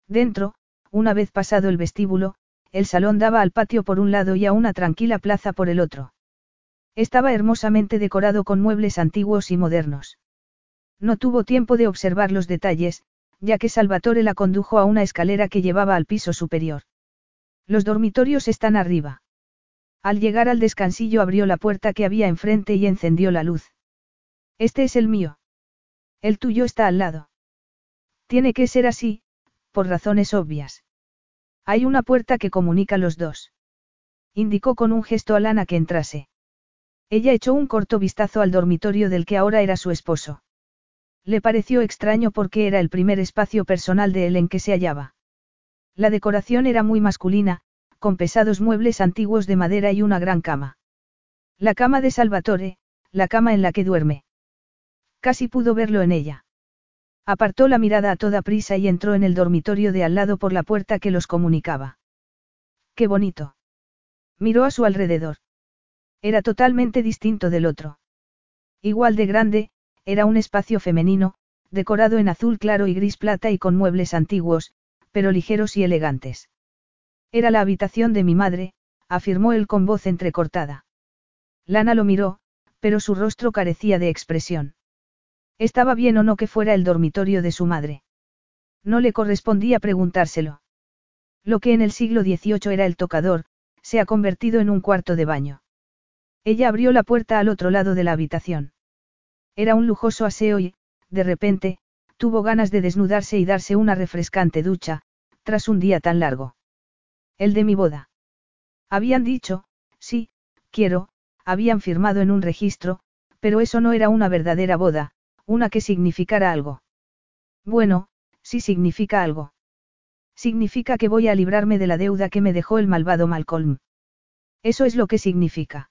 Dentro, una vez pasado el vestíbulo, el salón daba al patio por un lado y a una tranquila plaza por el otro. Estaba hermosamente decorado con muebles antiguos y modernos. No tuvo tiempo de observar los detalles, ya que Salvatore la condujo a una escalera que llevaba al piso superior. Los dormitorios están arriba. Al llegar al descansillo abrió la puerta que había enfrente y encendió la luz. Este es el mío. El tuyo está al lado. Tiene que ser así, por razones obvias. Hay una puerta que comunica los dos. Indicó con un gesto a Lana que entrase. Ella echó un corto vistazo al dormitorio del que ahora era su esposo. Le pareció extraño porque era el primer espacio personal de él en que se hallaba. La decoración era muy masculina, con pesados muebles antiguos de madera y una gran cama. La cama de Salvatore, la cama en la que duerme. Casi pudo verlo en ella. Apartó la mirada a toda prisa y entró en el dormitorio de al lado por la puerta que los comunicaba. ¡Qué bonito! Miró a su alrededor. Era totalmente distinto del otro. Igual de grande, era un espacio femenino, decorado en azul claro y gris plata y con muebles antiguos, pero ligeros y elegantes. Era la habitación de mi madre, afirmó él con voz entrecortada. Lana lo miró, pero su rostro carecía de expresión. Estaba bien o no que fuera el dormitorio de su madre. No le correspondía preguntárselo. Lo que en el siglo XVIII era el tocador, se ha convertido en un cuarto de baño. Ella abrió la puerta al otro lado de la habitación. Era un lujoso aseo y, de repente, tuvo ganas de desnudarse y darse una refrescante ducha, tras un día tan largo. El de mi boda. Habían dicho, sí, quiero, habían firmado en un registro, pero eso no era una verdadera boda, una que significara algo. Bueno, sí significa algo. Significa que voy a librarme de la deuda que me dejó el malvado Malcolm. Eso es lo que significa.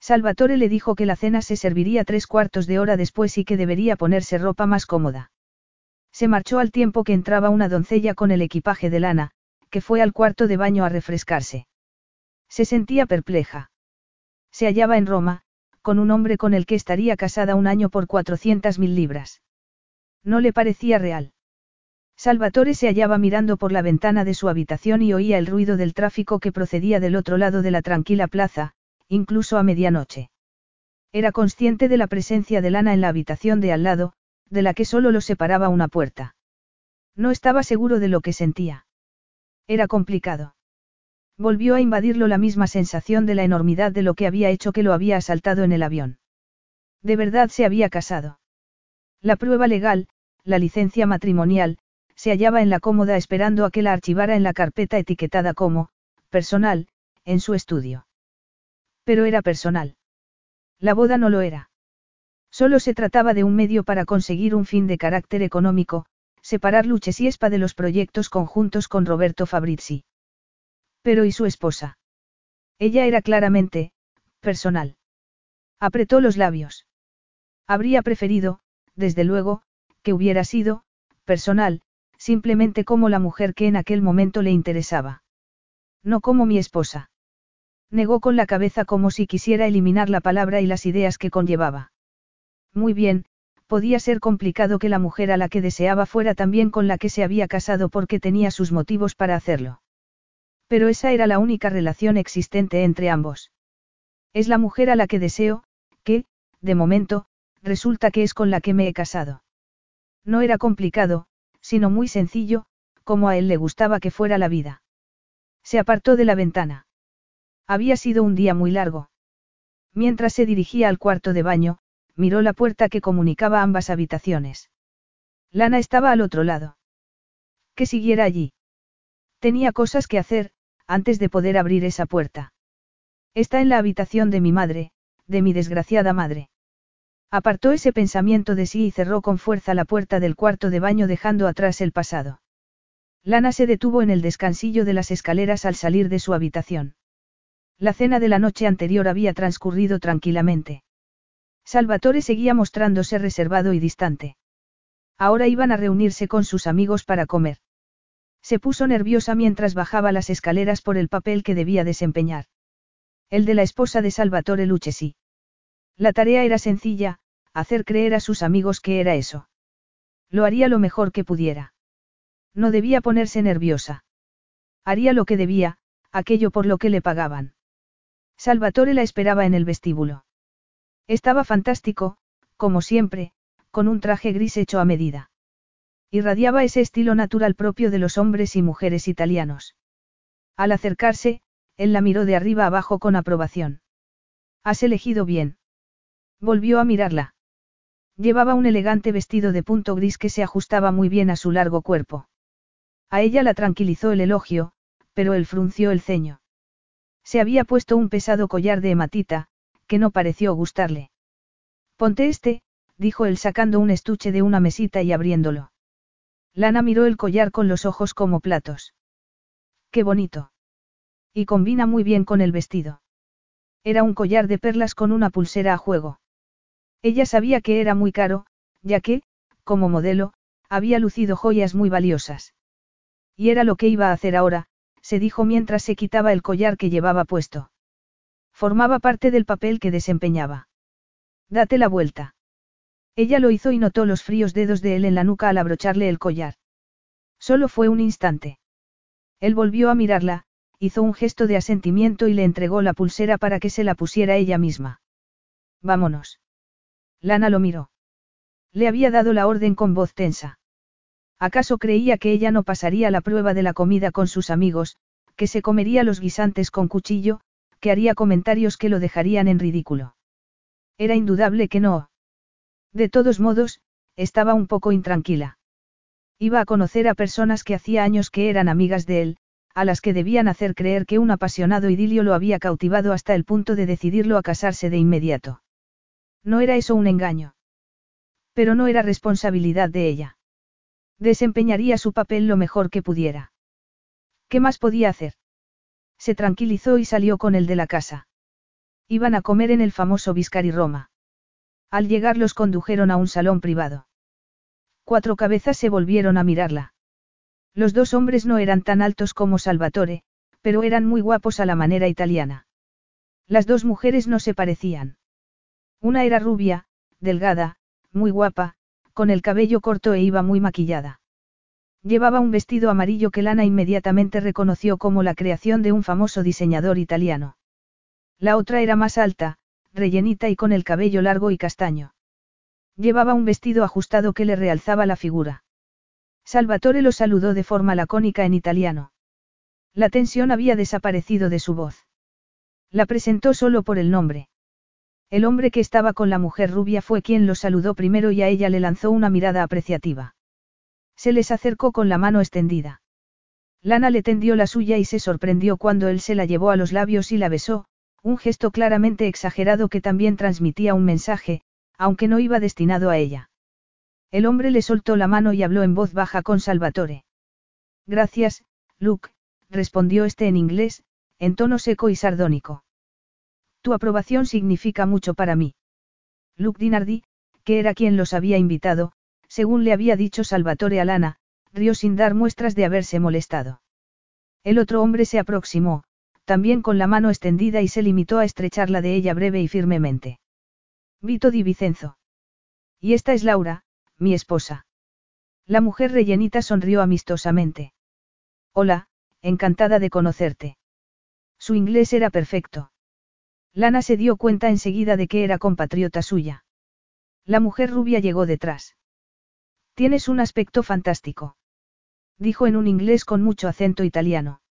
Salvatore le dijo que la cena se serviría tres cuartos de hora después y que debería ponerse ropa más cómoda. Se marchó al tiempo que entraba una doncella con el equipaje de lana, que fue al cuarto de baño a refrescarse. Se sentía perpleja. Se hallaba en Roma, con un hombre con el que estaría casada un año por 400.000 libras. No le parecía real. Salvatore se hallaba mirando por la ventana de su habitación y oía el ruido del tráfico que procedía del otro lado de la tranquila plaza, incluso a medianoche. Era consciente de la presencia de Lana en la habitación de al lado, de la que solo lo separaba una puerta. No estaba seguro de lo que sentía. Era complicado. Volvió a invadirlo la misma sensación de la enormidad de lo que había hecho que lo había asaltado en el avión. De verdad se había casado. La prueba legal, la licencia matrimonial, se hallaba en la cómoda esperando a que la archivara en la carpeta etiquetada como, personal, en su estudio. Pero era personal. La boda no lo era. Solo se trataba de un medio para conseguir un fin de carácter económico, separar Luches y Espa de los proyectos conjuntos con Roberto Fabrizi. Pero ¿y su esposa? Ella era claramente, personal. Apretó los labios. Habría preferido, desde luego, que hubiera sido, personal, simplemente como la mujer que en aquel momento le interesaba. No como mi esposa. Negó con la cabeza como si quisiera eliminar la palabra y las ideas que conllevaba. Muy bien, podía ser complicado que la mujer a la que deseaba fuera también con la que se había casado porque tenía sus motivos para hacerlo. Pero esa era la única relación existente entre ambos. Es la mujer a la que deseo, que, de momento, resulta que es con la que me he casado. No era complicado, sino muy sencillo, como a él le gustaba que fuera la vida. Se apartó de la ventana. Había sido un día muy largo. Mientras se dirigía al cuarto de baño, miró la puerta que comunicaba ambas habitaciones. Lana estaba al otro lado. Que siguiera allí. Tenía cosas que hacer, antes de poder abrir esa puerta. Está en la habitación de mi madre, de mi desgraciada madre. Apartó ese pensamiento de sí y cerró con fuerza la puerta del cuarto de baño dejando atrás el pasado. Lana se detuvo en el descansillo de las escaleras al salir de su habitación. La cena de la noche anterior había transcurrido tranquilamente. Salvatore seguía mostrándose reservado y distante. Ahora iban a reunirse con sus amigos para comer. Se puso nerviosa mientras bajaba las escaleras por el papel que debía desempeñar. El de la esposa de Salvatore Lucchesi. La tarea era sencilla, hacer creer a sus amigos que era eso. Lo haría lo mejor que pudiera. No debía ponerse nerviosa. Haría lo que debía, aquello por lo que le pagaban. Salvatore la esperaba en el vestíbulo. Estaba fantástico, como siempre, con un traje gris hecho a medida. Irradiaba ese estilo natural propio de los hombres y mujeres italianos. Al acercarse, él la miró de arriba abajo con aprobación. Has elegido bien. Volvió a mirarla. Llevaba un elegante vestido de punto gris que se ajustaba muy bien a su largo cuerpo. A ella la tranquilizó el elogio, pero él frunció el ceño. Se había puesto un pesado collar de hematita, que no pareció gustarle. Ponte este, dijo él sacando un estuche de una mesita y abriéndolo. Lana miró el collar con los ojos como platos. Qué bonito. Y combina muy bien con el vestido. Era un collar de perlas con una pulsera a juego. Ella sabía que era muy caro, ya que, como modelo, había lucido joyas muy valiosas. Y era lo que iba a hacer ahora, se dijo mientras se quitaba el collar que llevaba puesto. Formaba parte del papel que desempeñaba. Date la vuelta. Ella lo hizo y notó los fríos dedos de él en la nuca al abrocharle el collar. Solo fue un instante. Él volvió a mirarla, hizo un gesto de asentimiento y le entregó la pulsera para que se la pusiera ella misma. Vámonos. Lana lo miró. Le había dado la orden con voz tensa. ¿Acaso creía que ella no pasaría la prueba de la comida con sus amigos, que se comería los guisantes con cuchillo, que haría comentarios que lo dejarían en ridículo? Era indudable que no. De todos modos, estaba un poco intranquila. Iba a conocer a personas que hacía años que eran amigas de él, a las que debían hacer creer que un apasionado idilio lo había cautivado hasta el punto de decidirlo a casarse de inmediato. No era eso un engaño. Pero no era responsabilidad de ella. Desempeñaría su papel lo mejor que pudiera. ¿Qué más podía hacer? Se tranquilizó y salió con el de la casa. Iban a comer en el famoso Viscari Roma. Al llegar los condujeron a un salón privado. Cuatro cabezas se volvieron a mirarla. Los dos hombres no eran tan altos como Salvatore, pero eran muy guapos a la manera italiana. Las dos mujeres no se parecían. Una era rubia, delgada, muy guapa, con el cabello corto e iba muy maquillada. Llevaba un vestido amarillo que Lana inmediatamente reconoció como la creación de un famoso diseñador italiano. La otra era más alta, rellenita y con el cabello largo y castaño. Llevaba un vestido ajustado que le realzaba la figura. Salvatore lo saludó de forma lacónica en italiano. La tensión había desaparecido de su voz. La presentó solo por el nombre. El hombre que estaba con la mujer rubia fue quien lo saludó primero y a ella le lanzó una mirada apreciativa. Se les acercó con la mano extendida. Lana le tendió la suya y se sorprendió cuando él se la llevó a los labios y la besó, un gesto claramente exagerado que también transmitía un mensaje, aunque no iba destinado a ella. El hombre le soltó la mano y habló en voz baja con Salvatore. Gracias, Luke, respondió este en inglés, en tono seco y sardónico. Tu aprobación significa mucho para mí. Luke Dinardi, que era quien los había invitado, según le había dicho Salvatore a Lana, rió sin dar muestras de haberse molestado. El otro hombre se aproximó, también con la mano extendida y se limitó a estrecharla de ella breve y firmemente. Vito Di Vicenzo. Y esta es Laura, mi esposa. La mujer rellenita sonrió amistosamente. Hola, encantada de conocerte. Su inglés era perfecto. Lana se dio cuenta enseguida de que era compatriota suya. La mujer rubia llegó detrás. Tienes un aspecto fantástico. Dijo en un inglés con mucho acento italiano.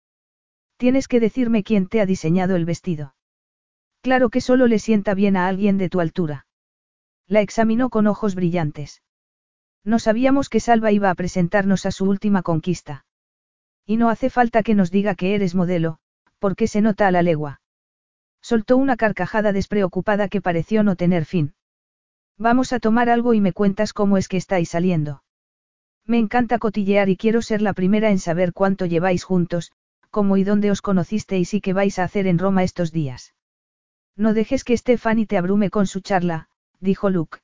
Tienes que decirme quién te ha diseñado el vestido. Claro que solo le sienta bien a alguien de tu altura. La examinó con ojos brillantes. No sabíamos que Salva iba a presentarnos a su última conquista. Y no hace falta que nos diga que eres modelo, porque se nota a la legua. Soltó una carcajada despreocupada que pareció no tener fin. Vamos a tomar algo y me cuentas cómo es que estáis saliendo. Me encanta cotillear y quiero ser la primera en saber cuánto lleváis juntos, cómo y dónde os conocisteis y qué vais a hacer en Roma estos días. No dejes que Stephanie te abrume con su charla, dijo Luke.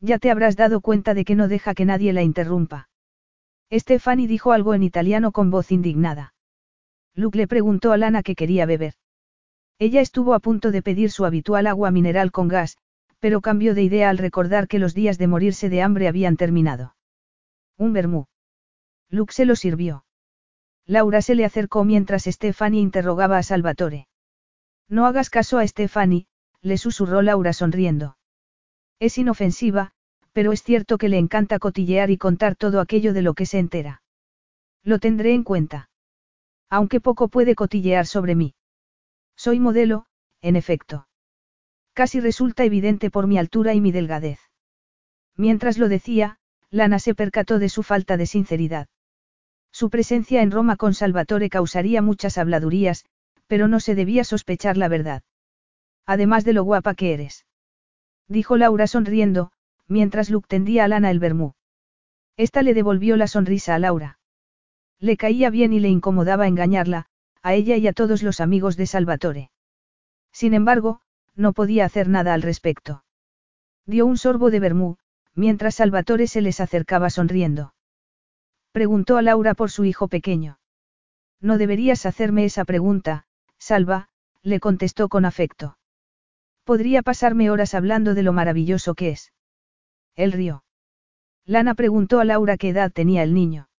Ya te habrás dado cuenta de que no deja que nadie la interrumpa. Stephanie dijo algo en italiano con voz indignada. Luke le preguntó a Lana qué quería beber. Ella estuvo a punto de pedir su habitual agua mineral con gas, pero cambió de idea al recordar que los días de morirse de hambre habían terminado. Un vermú. Luke se lo sirvió. Laura se le acercó mientras Stephanie interrogaba a Salvatore. No hagas caso a Stephanie, le susurró Laura sonriendo. Es inofensiva, pero es cierto que le encanta cotillear y contar todo aquello de lo que se entera. Lo tendré en cuenta. Aunque poco puede cotillear sobre mí. Soy modelo, en efecto. Casi resulta evidente por mi altura y mi delgadez. Mientras lo decía, Lana se percató de su falta de sinceridad. Su presencia en Roma con Salvatore causaría muchas habladurías, pero no se debía sospechar la verdad. Además de lo guapa que eres. Dijo Laura sonriendo, mientras Luke tendía a Lana el vermú. Esta le devolvió la sonrisa a Laura. Le caía bien y le incomodaba engañarla, a ella y a todos los amigos de Salvatore. Sin embargo, no podía hacer nada al respecto. Dio un sorbo de vermú, mientras Salvatore se les acercaba sonriendo. Preguntó a Laura por su hijo pequeño. No deberías hacerme esa pregunta, Salva, le contestó con afecto. Podría pasarme horas hablando de lo maravilloso que es. Él rió. Lana preguntó a Laura qué edad tenía el niño.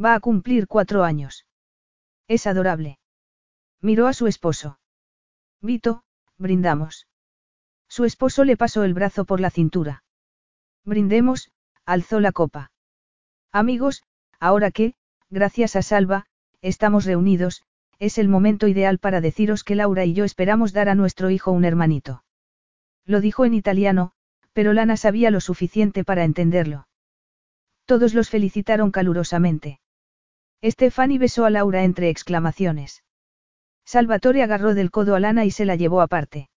Va a cumplir cuatro años. Es adorable. Miró a su esposo. Vito, brindamos. Su esposo le pasó el brazo por la cintura. Brindemos, alzó la copa. Amigos, ahora que, gracias a Salva, estamos reunidos, es el momento ideal para deciros que Laura y yo esperamos dar a nuestro hijo un hermanito. Lo dijo en italiano, pero Lana sabía lo suficiente para entenderlo. Todos los felicitaron calurosamente. Stefani besó a Laura entre exclamaciones. Salvatore agarró del codo a Lana y se la llevó aparte.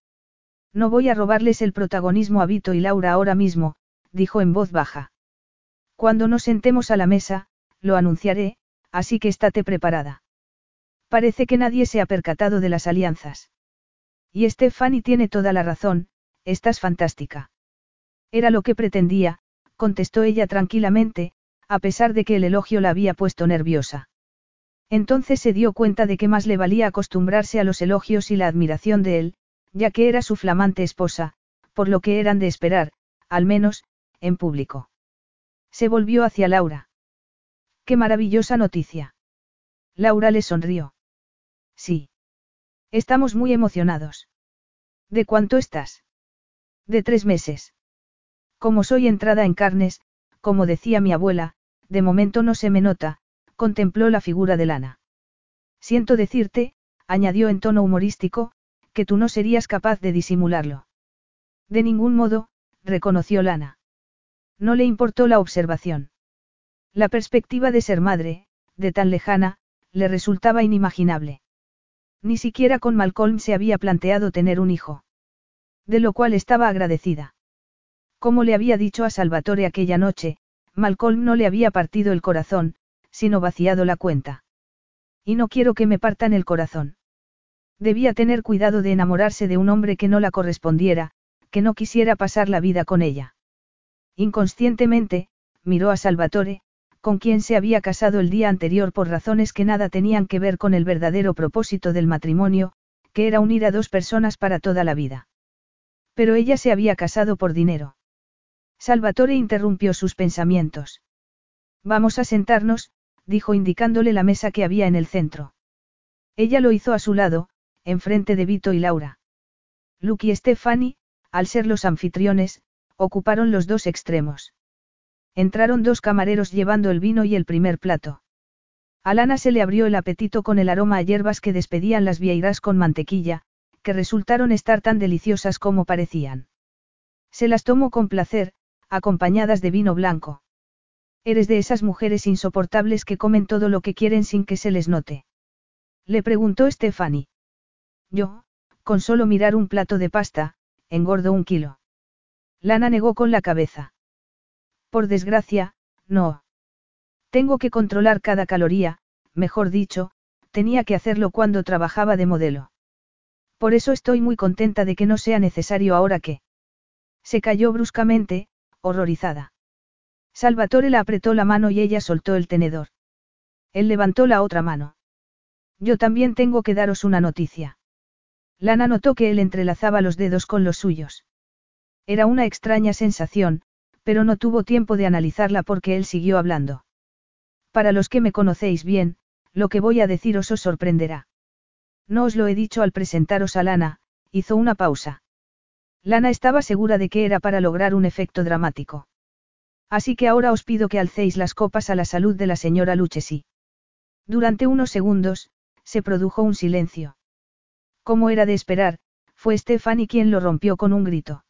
No voy a robarles el protagonismo a Vito y Laura ahora mismo, dijo en voz baja. Cuando nos sentemos a la mesa, lo anunciaré, así que estate preparada. Parece que nadie se ha percatado de las alianzas. Y Stefani tiene toda la razón, estás fantástica. Era lo que pretendía, contestó ella tranquilamente, a pesar de que el elogio la había puesto nerviosa. Entonces se dio cuenta de que más le valía acostumbrarse a los elogios y la admiración de él, ya que era su flamante esposa, por lo que eran de esperar, al menos, en público. Se volvió hacia Laura. ¡Qué maravillosa noticia! Laura le sonrió. Sí. Estamos muy emocionados. ¿De cuánto estás? De tres meses. Como soy entrada en carnes, como decía mi abuela, de momento no se me nota, contempló la figura de Lana. Siento decirte, añadió en tono humorístico, que tú no serías capaz de disimularlo. De ningún modo, reconoció Lana. No le importó la observación. La perspectiva de ser madre, de tan lejana, le resultaba inimaginable. Ni siquiera con Malcolm se había planteado tener un hijo. De lo cual estaba agradecida. Como le había dicho a Salvatore aquella noche, Malcolm no le había partido el corazón, sino vaciado la cuenta. Y no quiero que me partan el corazón. Debía tener cuidado de enamorarse de un hombre que no la correspondiera, que no quisiera pasar la vida con ella. Inconscientemente, miró a Salvatore, con quien se había casado el día anterior por razones que nada tenían que ver con el verdadero propósito del matrimonio, que era unir a dos personas para toda la vida. Pero ella se había casado por dinero. Salvatore interrumpió sus pensamientos. Vamos a sentarnos, dijo indicándole la mesa que había en el centro. Ella lo hizo a su lado, enfrente de Vito y Laura. Luke y Stephanie, al ser los anfitriones, ocuparon los dos extremos. Entraron dos camareros llevando el vino y el primer plato. A Lana se le abrió el apetito con el aroma a hierbas que despedían las vieiras con mantequilla, que resultaron estar tan deliciosas como parecían. Se las tomó con placer, acompañadas de vino blanco. Eres de esas mujeres insoportables que comen todo lo que quieren sin que se les note. Le preguntó Stephanie. Yo, Con solo mirar un plato de pasta, engordo un kilo. Lana negó con la cabeza. Por desgracia, no. Tengo que controlar cada caloría, mejor dicho, tenía que hacerlo cuando trabajaba de modelo. Por eso estoy muy contenta de que no sea necesario ahora que. Se cayó bruscamente, horrorizada. Salvatore la apretó la mano y ella soltó el tenedor. Él levantó la otra mano. Yo también tengo que daros una noticia. Lana notó que él entrelazaba los dedos con los suyos. Era una extraña sensación, pero no tuvo tiempo de analizarla porque él siguió hablando. Para los que me conocéis bien, lo que voy a deciros os sorprenderá. No os lo he dicho al presentaros a Lana, hizo una pausa. Lana estaba segura de que era para lograr un efecto dramático. Así que ahora os pido que alcéis las copas a la salud de la señora Luchesi. Durante unos segundos, se produjo un silencio. Como era de esperar, fue Stefani quien lo rompió con un grito.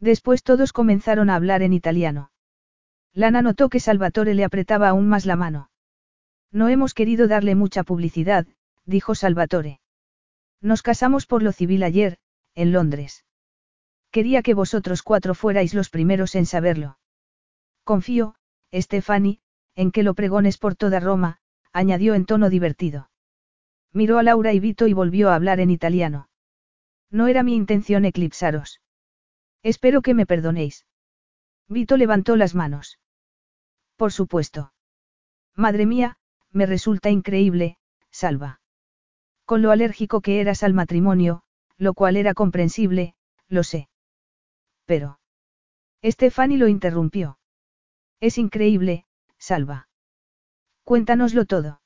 Después todos comenzaron a hablar en italiano. Lana notó que Salvatore le apretaba aún más la mano. No hemos querido darle mucha publicidad, dijo Salvatore. Nos casamos por lo civil ayer, en Londres. Quería que vosotros cuatro fuerais los primeros en saberlo. Confío, Stefani, en que lo pregones por toda Roma, añadió en tono divertido. Miró a Laura y Vito y volvió a hablar en italiano. No era mi intención eclipsaros. Espero que me perdonéis. Vito levantó las manos. Por supuesto. Madre mía, me resulta increíble, Salva. Con lo alérgico que eras al matrimonio, lo cual era comprensible, lo sé. Pero. Stefani lo interrumpió. Es increíble, Salva. Cuéntanoslo todo.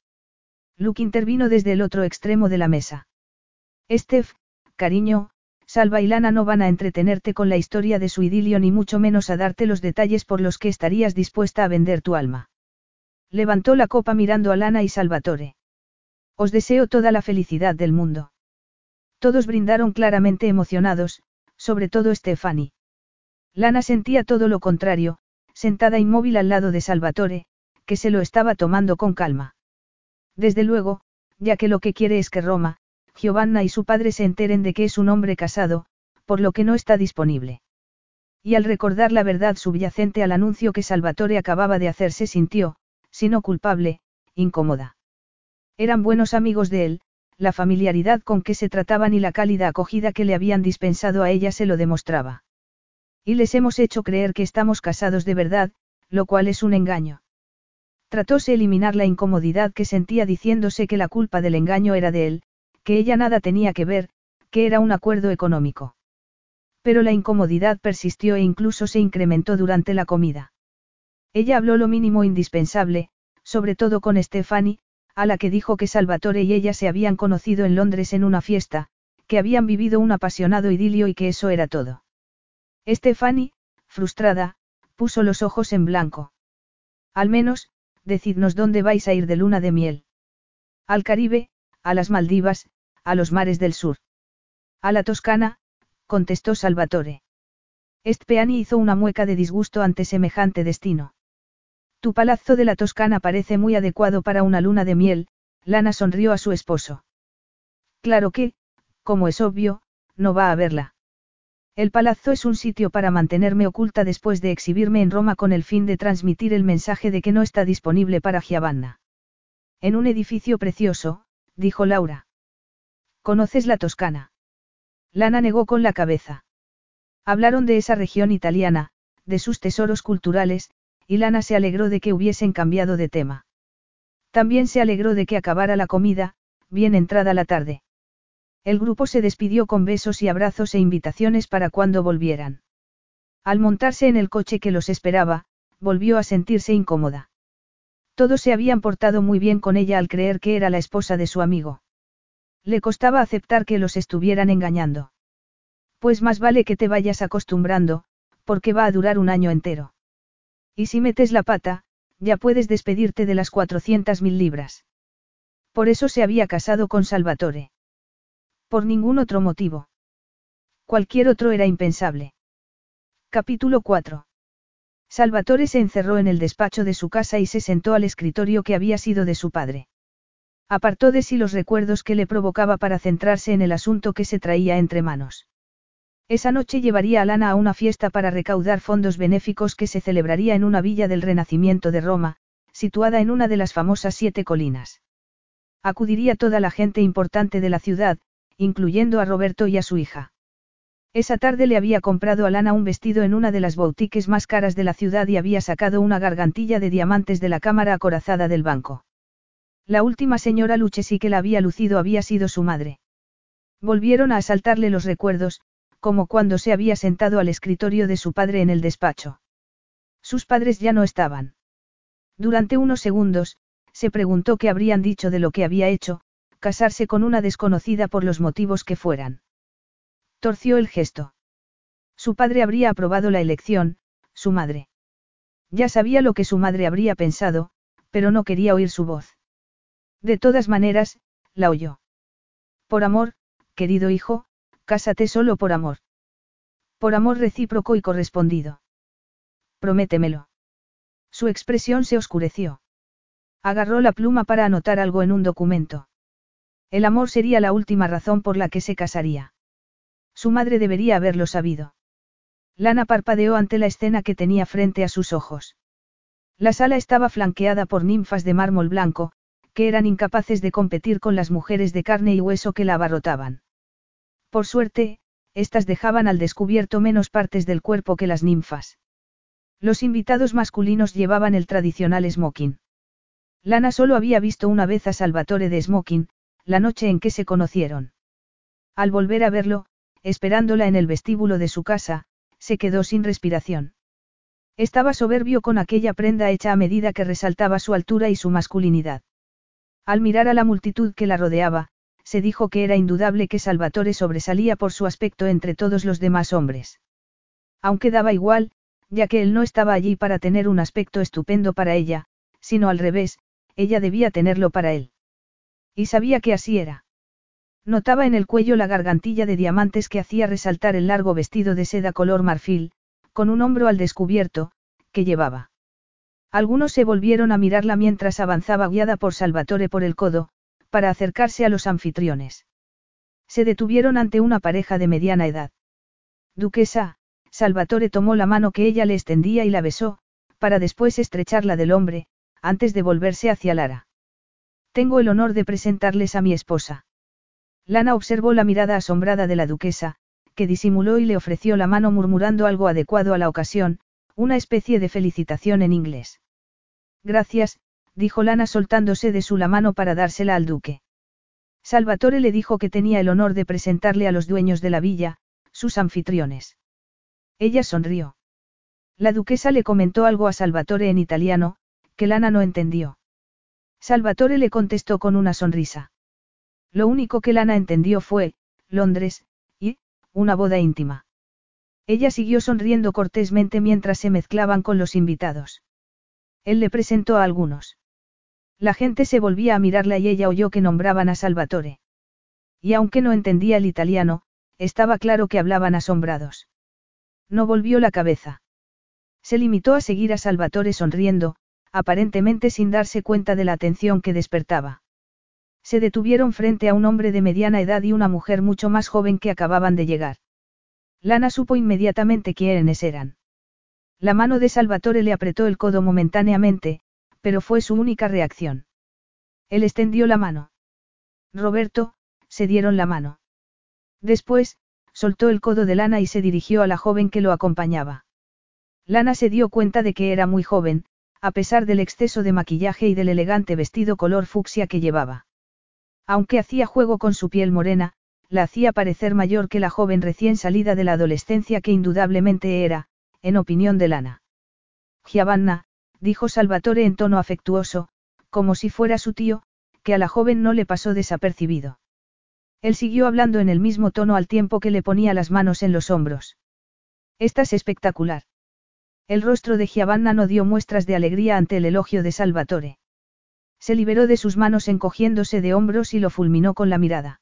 Luke intervino desde el otro extremo de la mesa. Steph, cariño, Salva y Lana no van a entretenerte con la historia de su idilio ni mucho menos a darte los detalles por los que estarías dispuesta a vender tu alma. Levantó la copa mirando a Lana y Salvatore. Os deseo toda la felicidad del mundo. Todos brindaron claramente emocionados, sobre todo Stefani. Lana sentía todo lo contrario, sentada inmóvil al lado de Salvatore, que se lo estaba tomando con calma. Desde luego, ya que lo que quiere es que Roma, Giovanna y su padre se enteren de que es un hombre casado, por lo que no está disponible. Y al recordar la verdad subyacente al anuncio que Salvatore acababa de hacer se sintió, si no culpable, incómoda. Eran buenos amigos de él, la familiaridad con que se trataban y la cálida acogida que le habían dispensado a ella se lo demostraba. Y les hemos hecho creer que estamos casados de verdad, lo cual es un engaño. Tratóse eliminar la incomodidad que sentía diciéndose que la culpa del engaño era de él, que ella nada tenía que ver, que era un acuerdo económico. Pero la incomodidad persistió e incluso se incrementó durante la comida. Ella habló lo mínimo indispensable, sobre todo con Stefani, a la que dijo que Salvatore y ella se habían conocido en Londres en una fiesta, que habían vivido un apasionado idilio y que eso era todo. Stefani, frustrada, puso los ojos en blanco. Al menos, decidnos dónde vais a ir de luna de miel. Al Caribe, a las Maldivas, a los mares del sur. A la Toscana, contestó Salvatore. Estpeani hizo una mueca de disgusto ante semejante destino. Tu palazzo de la Toscana parece muy adecuado para una luna de miel, Lana sonrió a su esposo. Claro que, como es obvio, no va a verla. El palazzo es un sitio para mantenerme oculta después de exhibirme en Roma con el fin de transmitir el mensaje de que no está disponible para Giovanna. En un edificio precioso, dijo Laura. ¿Conoces la Toscana? Lana negó con la cabeza. Hablaron de esa región italiana, de sus tesoros culturales, y Lana se alegró de que hubiesen cambiado de tema. También se alegró de que acabara la comida, bien entrada la tarde. El grupo se despidió con besos y abrazos e invitaciones para cuando volvieran. Al montarse en el coche que los esperaba, volvió a sentirse incómoda. Todos se habían portado muy bien con ella al creer que era la esposa de su amigo. Le costaba aceptar que los estuvieran engañando. Pues más vale que te vayas acostumbrando, porque va a durar un año entero. Y si metes la pata, ya puedes despedirte de las 400.000 libras. Por eso se había casado con Salvatore. Por ningún otro motivo. Cualquier otro era impensable. Capítulo 4. Salvatore se encerró en el despacho de su casa y se sentó al escritorio que había sido de su padre. Apartó de sí los recuerdos que le provocaba para centrarse en el asunto que se traía entre manos. Esa noche llevaría a Lana a una fiesta para recaudar fondos benéficos que se celebraría en una villa del Renacimiento de Roma, situada en una de las famosas siete colinas. Acudiría toda la gente importante de la ciudad, incluyendo a Roberto y a su hija. Esa tarde le había comprado a Lana un vestido en una de las boutiques más caras de la ciudad y había sacado una gargantilla de diamantes de la cámara acorazada del banco. La última señora Luchesi que la había lucido había sido su madre. Volvieron a asaltarle los recuerdos, como cuando se había sentado al escritorio de su padre en el despacho. Sus padres ya no estaban. Durante unos segundos, se preguntó qué habrían dicho de lo que había hecho, casarse con una desconocida por los motivos que fueran. Torció el gesto. Su padre habría aprobado la elección, su madre. Ya sabía lo que su madre habría pensado, pero no quería oír su voz. De todas maneras, la oyó. Por amor, querido hijo, cásate solo por amor. Por amor recíproco y correspondido. Prométemelo. Su expresión se oscureció. Agarró la pluma para anotar algo en un documento. El amor sería la última razón por la que se casaría. Su madre debería haberlo sabido. Lana parpadeó ante la escena que tenía frente a sus ojos. La sala estaba flanqueada por ninfas de mármol blanco, que eran incapaces de competir con las mujeres de carne y hueso que la abarrotaban. Por suerte, éstas dejaban al descubierto menos partes del cuerpo que las ninfas. Los invitados masculinos llevaban el tradicional smoking. Lana solo había visto una vez a Salvatore de smoking, la noche en que se conocieron. Al volver a verlo, esperándola en el vestíbulo de su casa, se quedó sin respiración. Estaba soberbio con aquella prenda hecha a medida que resaltaba su altura y su masculinidad. Al mirar a la multitud que la rodeaba, se dijo que era indudable que Salvatore sobresalía por su aspecto entre todos los demás hombres. Aunque daba igual, ya que él no estaba allí para tener un aspecto estupendo para ella, sino al revés, ella debía tenerlo para él. Y sabía que así era. Notaba en el cuello la gargantilla de diamantes que hacía resaltar el largo vestido de seda color marfil, con un hombro al descubierto, que llevaba. Algunos se volvieron a mirarla mientras avanzaba guiada por Salvatore por el codo, para acercarse a los anfitriones. Se detuvieron ante una pareja de mediana edad. Duquesa, Salvatore tomó la mano que ella le extendía y la besó, para después estrecharla del hombre, antes de volverse hacia Lara. Tengo el honor de presentarles a mi esposa. Lana observó la mirada asombrada de la duquesa, que disimuló y le ofreció la mano murmurando algo adecuado a la ocasión, una especie de felicitación en inglés. Gracias, dijo Lana soltándose de su la mano para dársela al duque. Salvatore le dijo que tenía el honor de presentarle a los dueños de la villa, sus anfitriones. Ella sonrió. La duquesa le comentó algo a Salvatore en italiano, que Lana no entendió. Salvatore le contestó con una sonrisa. Lo único que Lana entendió fue, Londres, y, una boda íntima. Ella siguió sonriendo cortésmente mientras se mezclaban con los invitados. Él le presentó a algunos. La gente se volvía a mirarla y ella oyó que nombraban a Salvatore. Y aunque no entendía el italiano, estaba claro que hablaban asombrados. No volvió la cabeza. Se limitó a seguir a Salvatore sonriendo, aparentemente sin darse cuenta de la atención que despertaba. Se detuvieron frente a un hombre de mediana edad y una mujer mucho más joven que acababan de llegar. Lana supo inmediatamente quiénes eran. La mano de Salvatore le apretó el codo momentáneamente, pero fue su única reacción. Él extendió la mano. Roberto, se dieron la mano. Después, soltó el codo de Lana y se dirigió a la joven que lo acompañaba. Lana se dio cuenta de que era muy joven, a pesar del exceso de maquillaje y del elegante vestido color fucsia que llevaba. Aunque hacía juego con su piel morena, la hacía parecer mayor que la joven recién salida de la adolescencia que indudablemente era, en opinión de Lana. Giovanna, dijo Salvatore en tono afectuoso, como si fuera su tío, que a la joven no le pasó desapercibido. Él siguió hablando en el mismo tono al tiempo que le ponía las manos en los hombros. Estás espectacular. El rostro de Giovanna no dio muestras de alegría ante el elogio de Salvatore. Se liberó de sus manos encogiéndose de hombros y lo fulminó con la mirada.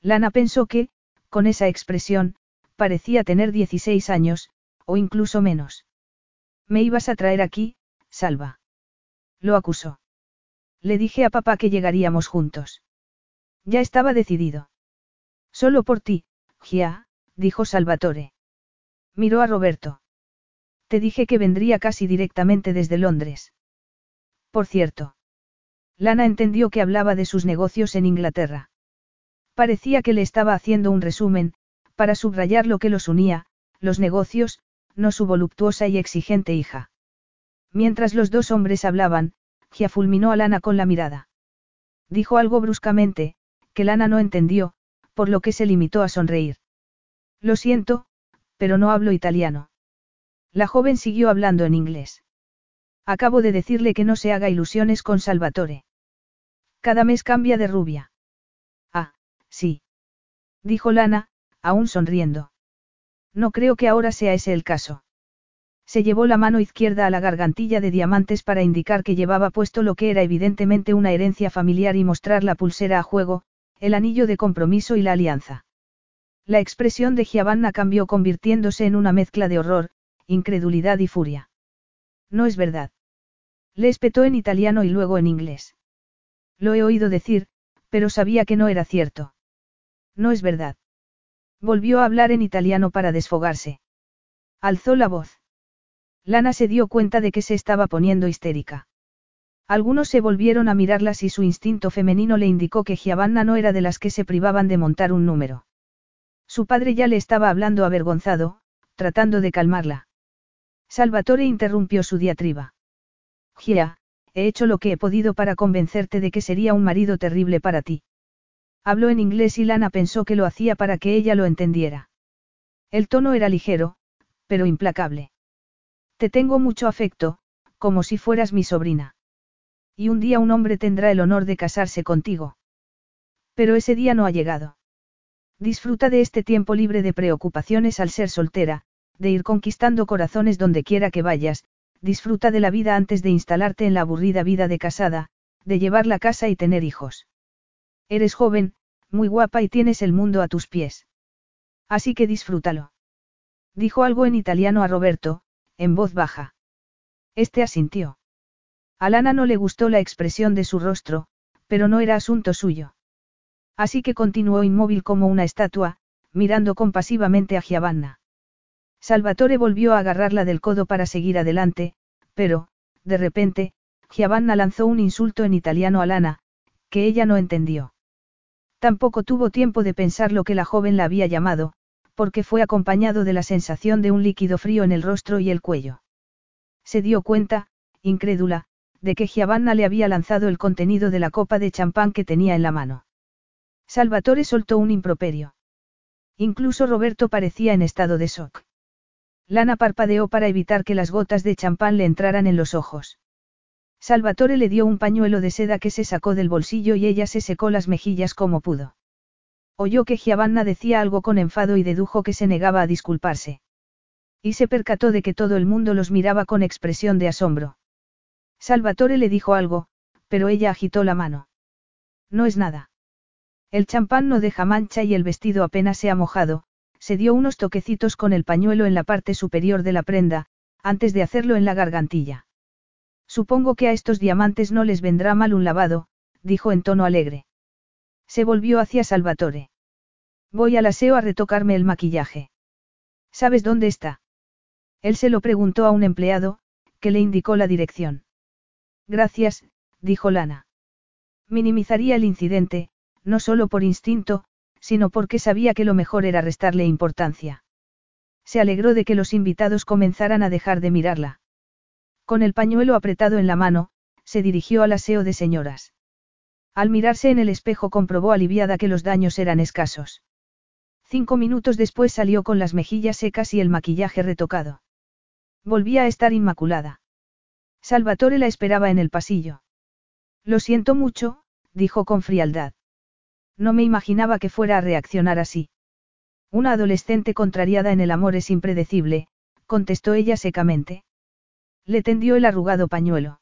Lana pensó que, con esa expresión, parecía tener 16 años, o incluso menos. Me ibas a traer aquí, Salva. Lo acusó. Le dije a papá que llegaríamos juntos. Ya estaba decidido. Solo por ti, Gia, dijo Salvatore. Miró a Roberto. Te dije que vendría casi directamente desde Londres. Por cierto. Lana entendió que hablaba de sus negocios en Inglaterra. Parecía que le estaba haciendo un resumen, para subrayar lo que los unía, los negocios, no su voluptuosa y exigente hija. Mientras los dos hombres hablaban, Gia fulminó a Lana con la mirada. Dijo algo bruscamente, que Lana no entendió, por lo que se limitó a sonreír. Lo siento, pero no hablo italiano. La joven siguió hablando en inglés. Acabo de decirle que no se haga ilusiones con Salvatore. Cada mes cambia de rubia. Ah, sí. Dijo Lana, aún sonriendo. No creo que ahora sea ese el caso. Se llevó la mano izquierda a la gargantilla de diamantes para indicar que llevaba puesto lo que era evidentemente una herencia familiar y mostrar la pulsera a juego, el anillo de compromiso y la alianza. La expresión de Giovanna cambió convirtiéndose en una mezcla de horror, incredulidad y furia. No es verdad. Le espetó en italiano y luego en inglés. Lo he oído decir, pero sabía que no era cierto. No es verdad. Volvió a hablar en italiano para desfogarse. Alzó la voz. Lana se dio cuenta de que se estaba poniendo histérica. Algunos se volvieron a mirarlas y su instinto femenino le indicó que Giovanna no era de las que se privaban de montar un número. Su padre ya le estaba hablando avergonzado, tratando de calmarla. Salvatore interrumpió su diatriba. Gia, he hecho lo que he podido para convencerte de que sería un marido terrible para ti. Habló en inglés y Lana pensó que lo hacía para que ella lo entendiera. El tono era ligero, pero implacable. Te tengo mucho afecto, como si fueras mi sobrina. Y un día un hombre tendrá el honor de casarse contigo. Pero ese día no ha llegado. Disfruta de este tiempo libre de preocupaciones al ser soltera, de ir conquistando corazones donde quiera que vayas, disfruta de la vida antes de instalarte en la aburrida vida de casada, de llevar la casa y tener hijos. Eres joven, muy guapa y tienes el mundo a tus pies. Así que disfrútalo. Dijo algo en italiano a Roberto, en voz baja. Este asintió. A Lana no le gustó la expresión de su rostro, pero no era asunto suyo. Así que continuó inmóvil como una estatua, mirando compasivamente a Giovanna. Salvatore volvió a agarrarla del codo para seguir adelante, pero, de repente, Giovanna lanzó un insulto en italiano a Lana, que ella no entendió. Tampoco tuvo tiempo de pensar lo que la joven la había llamado, porque fue acompañado de la sensación de un líquido frío en el rostro y el cuello. Se dio cuenta, incrédula, de que Giovanna le había lanzado el contenido de la copa de champán que tenía en la mano. Salvatore soltó un improperio. Incluso Roberto parecía en estado de shock. Lana parpadeó para evitar que las gotas de champán le entraran en los ojos. Salvatore le dio un pañuelo de seda que se sacó del bolsillo y ella se secó las mejillas como pudo. Oyó que Giovanna decía algo con enfado y dedujo que se negaba a disculparse. Y se percató de que todo el mundo los miraba con expresión de asombro. Salvatore le dijo algo, pero ella agitó la mano. No es nada. El champán no deja mancha y el vestido apenas se ha mojado, se dio unos toquecitos con el pañuelo en la parte superior de la prenda, antes de hacerlo en la gargantilla. Supongo que a estos diamantes no les vendrá mal un lavado, dijo en tono alegre. Se volvió hacia Salvatore. Voy al aseo a retocarme el maquillaje. ¿Sabes dónde está? Él se lo preguntó a un empleado, que le indicó la dirección. Gracias, dijo Lana. Minimizaría el incidente, no solo por instinto, sino porque sabía que lo mejor era restarle importancia. Se alegró de que los invitados comenzaran a dejar de mirarla. Con el pañuelo apretado en la mano, se dirigió al aseo de señoras. Al mirarse en el espejo comprobó aliviada que los daños eran escasos. Cinco minutos después salió con las mejillas secas y el maquillaje retocado. Volvía a estar inmaculada. Salvatore la esperaba en el pasillo. Lo siento mucho, dijo con frialdad. No me imaginaba que fuera a reaccionar así. Una adolescente contrariada en el amor es impredecible, contestó ella secamente. Le tendió el arrugado pañuelo.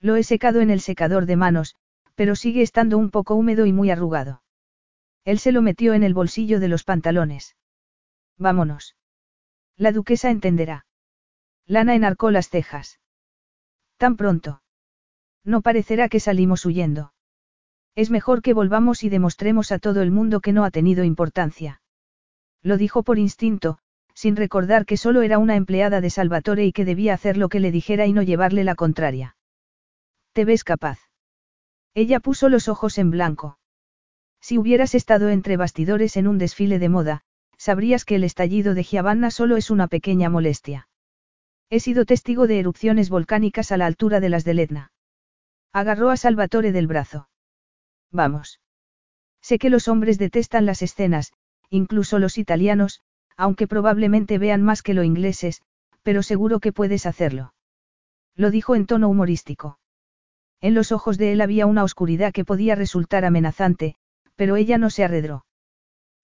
Lo he secado en el secador de manos, pero sigue estando un poco húmedo y muy arrugado. Él se lo metió en el bolsillo de los pantalones. Vámonos. La duquesa entenderá. Lana enarcó las cejas. Tan pronto. No parecerá que salimos huyendo. Es mejor que volvamos y demostremos a todo el mundo que no ha tenido importancia. Lo dijo por instinto, sin recordar que solo era una empleada de Salvatore y que debía hacer lo que le dijera y no llevarle la contraria. ¿Te ves capaz? Ella puso los ojos en blanco. Si hubieras estado entre bastidores en un desfile de moda, sabrías que el estallido de Giavanna solo es una pequeña molestia. He sido testigo de erupciones volcánicas a la altura de las del Etna. Agarró a Salvatore del brazo. Vamos. Sé que los hombres detestan las escenas, incluso los italianos, aunque probablemente vean más que los ingleses, pero seguro que puedes hacerlo. Lo dijo en tono humorístico. En los ojos de él había una oscuridad que podía resultar amenazante, pero ella no se arredró.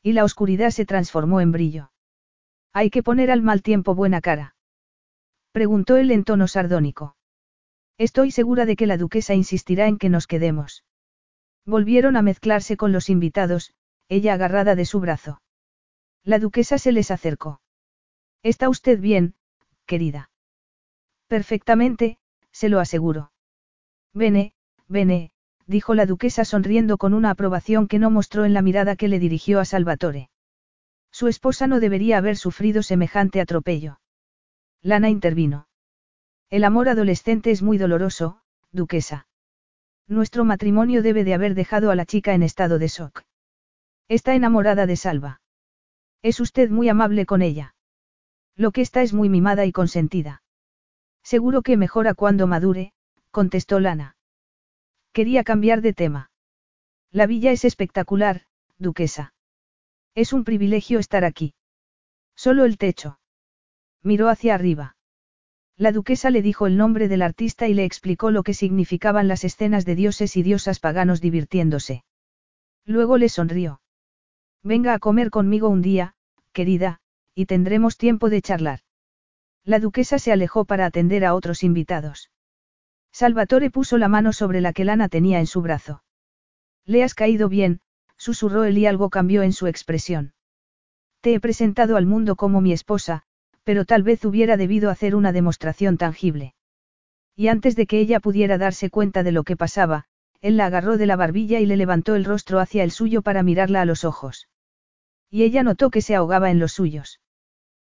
Y la oscuridad se transformó en brillo. Hay que poner al mal tiempo buena cara. Preguntó él en tono sardónico. Estoy segura de que la duquesa insistirá en que nos quedemos. Volvieron a mezclarse con los invitados, ella agarrada de su brazo. La duquesa se les acercó. ¿Está usted bien, querida? Perfectamente, se lo aseguro. Vene, vene, dijo la duquesa sonriendo con una aprobación que no mostró en la mirada que le dirigió a Salvatore. Su esposa no debería haber sufrido semejante atropello. Lana intervino. El amor adolescente es muy doloroso, duquesa. Nuestro matrimonio debe de haber dejado a la chica en estado de shock. Está enamorada de Salva. Es usted muy amable con ella. Lo que está es muy mimada y consentida. Seguro que mejora cuando madure, contestó Lana. Quería cambiar de tema. La villa es espectacular, duquesa. Es un privilegio estar aquí. Solo el techo. Miró hacia arriba. La duquesa le dijo el nombre del artista y le explicó lo que significaban las escenas de dioses y diosas paganos divirtiéndose. Luego le sonrió. Venga a comer conmigo un día, querida, y tendremos tiempo de charlar. La duquesa se alejó para atender a otros invitados. Salvatore puso la mano sobre la que Lana tenía en su brazo. Le has caído bien, susurró él y algo cambió en su expresión. Te he presentado al mundo como mi esposa, pero tal vez hubiera debido hacer una demostración tangible. Y antes de que ella pudiera darse cuenta de lo que pasaba, él la agarró de la barbilla y le levantó el rostro hacia el suyo para mirarla a los ojos. Y ella notó que se ahogaba en los suyos.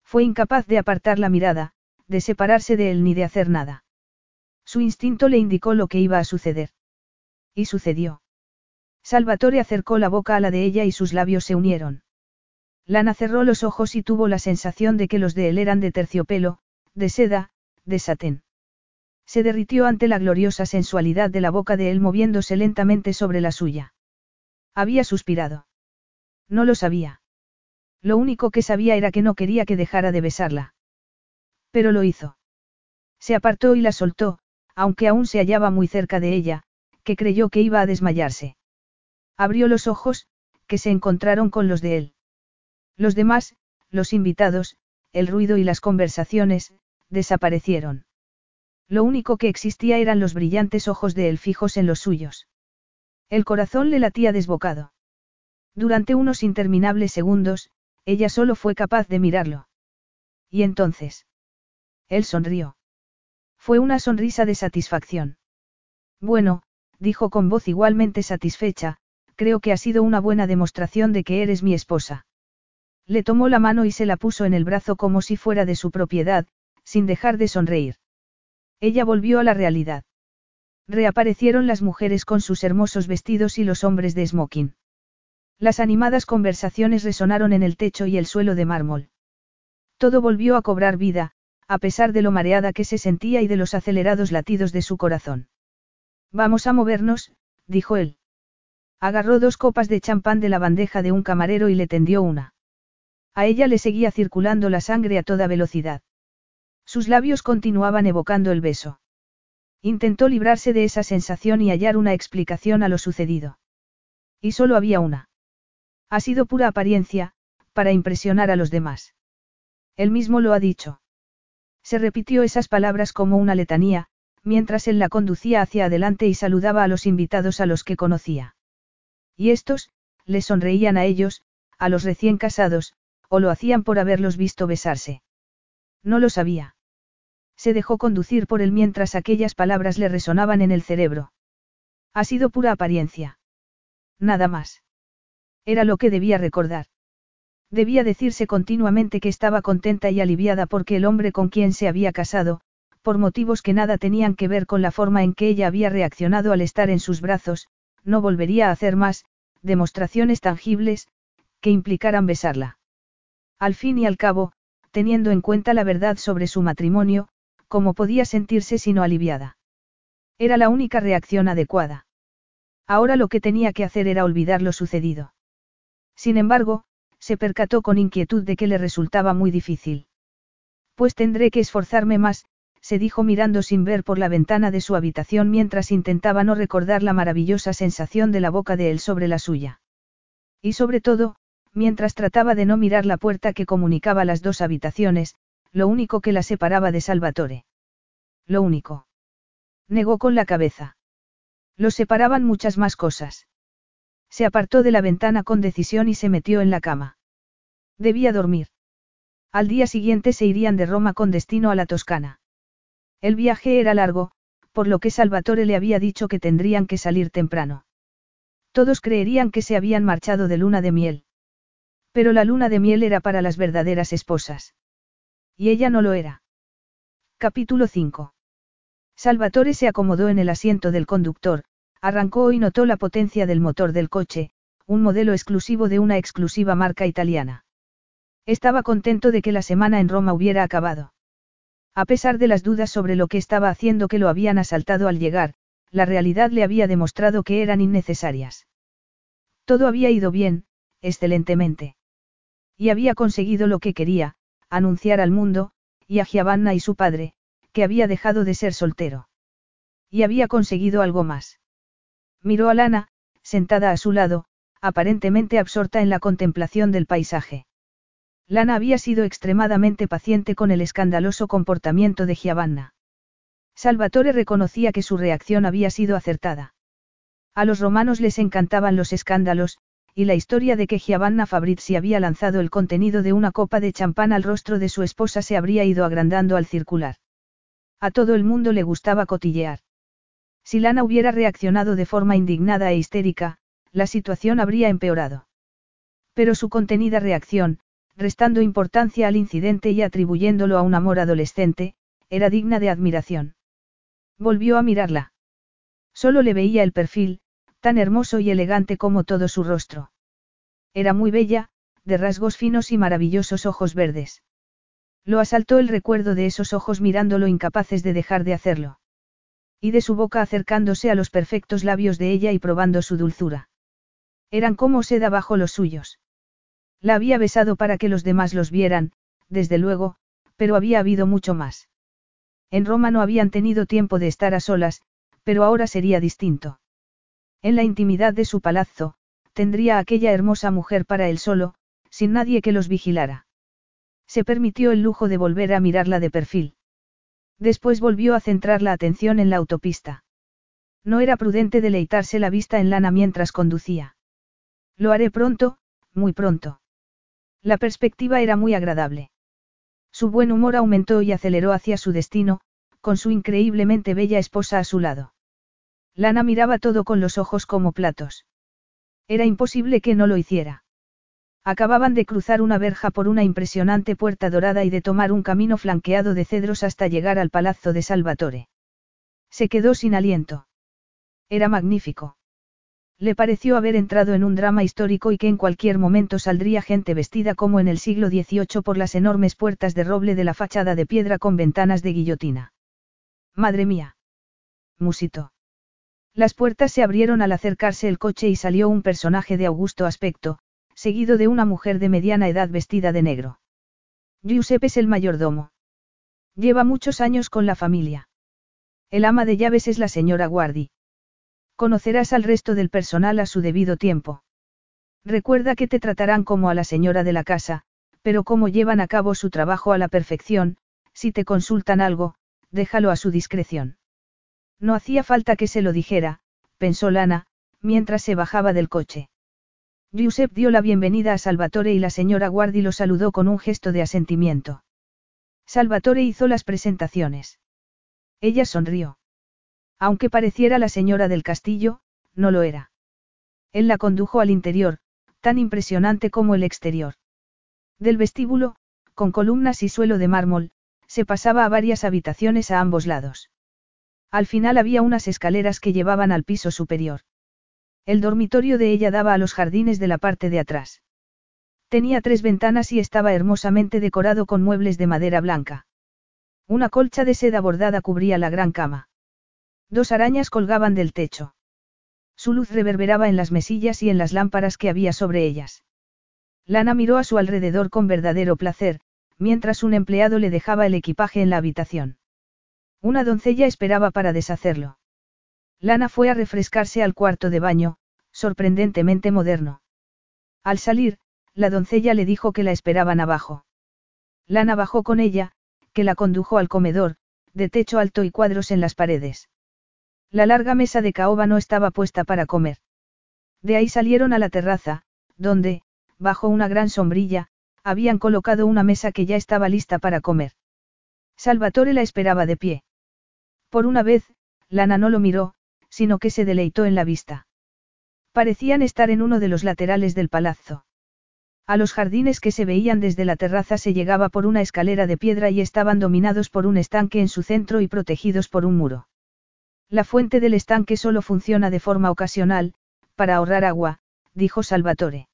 Fue incapaz de apartar la mirada, de separarse de él ni de hacer nada. Su instinto le indicó lo que iba a suceder. Y sucedió. Salvatore acercó la boca a la de ella y sus labios se unieron. Lana cerró los ojos y tuvo la sensación de que los de él eran de terciopelo, de seda, de satén. Se derritió ante la gloriosa sensualidad de la boca de él moviéndose lentamente sobre la suya. Había suspirado. No lo sabía. Lo único que sabía era que no quería que dejara de besarla. Pero lo hizo. Se apartó y la soltó, aunque aún se hallaba muy cerca de ella, que creyó que iba a desmayarse. Abrió los ojos, que se encontraron con los de él. Los demás, los invitados, el ruido y las conversaciones, desaparecieron. Lo único que existía eran los brillantes ojos de él fijos en los suyos. El corazón le latía desbocado. Durante unos interminables segundos, ella solo fue capaz de mirarlo. Y entonces. Él sonrió. Fue una sonrisa de satisfacción. Bueno, dijo con voz igualmente satisfecha, creo que ha sido una buena demostración de que eres mi esposa. Le tomó la mano y se la puso en el brazo como si fuera de su propiedad, sin dejar de sonreír. Ella volvió a la realidad. Reaparecieron las mujeres con sus hermosos vestidos y los hombres de smoking. Las animadas conversaciones resonaron en el techo y el suelo de mármol. Todo volvió a cobrar vida, a pesar de lo mareada que se sentía y de los acelerados latidos de su corazón. Vamos a movernos, dijo él. Agarró dos copas de champán de la bandeja de un camarero y le tendió una. A ella le seguía circulando la sangre a toda velocidad. Sus labios continuaban evocando el beso. Intentó librarse de esa sensación y hallar una explicación a lo sucedido. Y solo había una. Ha sido pura apariencia, para impresionar a los demás. Él mismo lo ha dicho. Se repitió esas palabras como una letanía, mientras él la conducía hacia adelante y saludaba a los invitados a los que conocía. Y estos, le sonreían a ellos, a los recién casados, o lo hacían por haberlos visto besarse. No lo sabía. Se dejó conducir por él mientras aquellas palabras le resonaban en el cerebro. Ha sido pura apariencia. Nada más. Era lo que debía recordar. Debía decirse continuamente que estaba contenta y aliviada porque el hombre con quien se había casado, por motivos que nada tenían que ver con la forma en que ella había reaccionado al estar en sus brazos, no volvería a hacer más, demostraciones tangibles, que implicaran besarla. Al fin y al cabo, teniendo en cuenta la verdad sobre su matrimonio, ¿cómo podía sentirse sino aliviada? Era la única reacción adecuada. Ahora lo que tenía que hacer era olvidar lo sucedido. Sin embargo, se percató con inquietud de que le resultaba muy difícil. Pues tendré que esforzarme más, se dijo mirando sin ver por la ventana de su habitación mientras intentaba no recordar la maravillosa sensación de la boca de él sobre la suya. Y sobre todo, mientras trataba de no mirar la puerta que comunicaba las dos habitaciones, lo único que la separaba de Salvatore. Lo único. Negó con la cabeza. Lo separaban muchas más cosas. Se apartó de la ventana con decisión y se metió en la cama. Debía dormir. Al día siguiente se irían de Roma con destino a la Toscana. El viaje era largo, por lo que Salvatore le había dicho que tendrían que salir temprano. Todos creerían que se habían marchado de luna de miel. Pero la luna de miel era para las verdaderas esposas. Y ella no lo era. Capítulo 5. Salvatore se acomodó en el asiento del conductor, Arrancó y notó la potencia del motor del coche, un modelo exclusivo de una exclusiva marca italiana. Estaba contento de que la semana en Roma hubiera acabado. A pesar de las dudas sobre lo que estaba haciendo que lo habían asaltado al llegar, la realidad le había demostrado que eran innecesarias. Todo había ido bien, excelentemente. Y había conseguido lo que quería, anunciar al mundo, y a Giovanna y su padre, que había dejado de ser soltero. Y había conseguido algo más. Miró a Lana, sentada a su lado, aparentemente absorta en la contemplación del paisaje. Lana había sido extremadamente paciente con el escandaloso comportamiento de Giovanna. Salvatore reconocía que su reacción había sido acertada. A los romanos les encantaban los escándalos, y la historia de que Giovanna Fabrizi había lanzado el contenido de una copa de champán al rostro de su esposa se habría ido agrandando al circular. A todo el mundo le gustaba cotillear. Si Lana hubiera reaccionado de forma indignada e histérica, la situación habría empeorado. Pero su contenida reacción, restando importancia al incidente y atribuyéndolo a un amor adolescente, era digna de admiración. Volvió a mirarla. Solo le veía el perfil, tan hermoso y elegante como todo su rostro. Era muy bella, de rasgos finos y maravillosos ojos verdes. Lo asaltó el recuerdo de esos ojos mirándolo incapaces de dejar de hacerlo. Y de su boca acercándose a los perfectos labios de ella y probando su dulzura. Eran como seda bajo los suyos. La había besado para que los demás los vieran, desde luego, pero había habido mucho más. En Roma no habían tenido tiempo de estar a solas, pero ahora sería distinto. En la intimidad de su palazzo, tendría aquella hermosa mujer para él solo, sin nadie que los vigilara. Se permitió el lujo de volver a mirarla de perfil. Después volvió a centrar la atención en la autopista. No era prudente deleitarse la vista en lana mientras conducía. Lo haré pronto, muy pronto. La perspectiva era muy agradable. Su buen humor aumentó y aceleró hacia su destino, con su increíblemente bella esposa a su lado. Lana miraba todo con los ojos como platos. Era imposible que no lo hiciera. Acababan de cruzar una verja por una impresionante puerta dorada y de tomar un camino flanqueado de cedros hasta llegar al palazzo de Salvatore. Se quedó sin aliento. Era magnífico. Le pareció haber entrado en un drama histórico y que en cualquier momento saldría gente vestida como en el siglo XVIII por las enormes puertas de roble de la fachada de piedra con ventanas de guillotina. Madre mía. Musito. Las puertas se abrieron al acercarse el coche y salió un personaje de augusto aspecto, seguido de una mujer de mediana edad vestida de negro. Giuseppe es el mayordomo. Lleva muchos años con la familia. El ama de llaves es la señora Guardi. Conocerás al resto del personal a su debido tiempo. Recuerda que te tratarán como a la señora de la casa, pero como llevan a cabo su trabajo a la perfección, si te consultan algo, déjalo a su discreción. No hacía falta que se lo dijera, pensó Lana, mientras se bajaba del coche. Giuseppe dio la bienvenida a Salvatore y la señora Guardi lo saludó con un gesto de asentimiento. Salvatore hizo las presentaciones. Ella sonrió. Aunque pareciera la señora del castillo, no lo era. Él la condujo al interior, tan impresionante como el exterior. Del vestíbulo, con columnas y suelo de mármol, se pasaba a varias habitaciones a ambos lados. Al final había unas escaleras que llevaban al piso superior. El dormitorio de ella daba a los jardines de la parte de atrás. Tenía tres ventanas y estaba hermosamente decorado con muebles de madera blanca. Una colcha de seda bordada cubría la gran cama. Dos arañas colgaban del techo. Su luz reverberaba en las mesillas y en las lámparas que había sobre ellas. Lana miró a su alrededor con verdadero placer, mientras un empleado le dejaba el equipaje en la habitación. Una doncella esperaba para deshacerlo. Lana fue a refrescarse al cuarto de baño, sorprendentemente moderno. Al salir, la doncella le dijo que la esperaban abajo. Lana bajó con ella, que la condujo al comedor, de techo alto y cuadros en las paredes. La larga mesa de caoba no estaba puesta para comer. De ahí salieron a la terraza, donde, bajo una gran sombrilla, habían colocado una mesa que ya estaba lista para comer. Salvatore la esperaba de pie. Por una vez, Lana no lo miró, sino que se deleitó en la vista. Parecían estar en uno de los laterales del palazzo. A los jardines que se veían desde la terraza se llegaba por una escalera de piedra y estaban dominados por un estanque en su centro y protegidos por un muro. La fuente del estanque solo funciona de forma ocasional, para ahorrar agua, dijo Salvatore.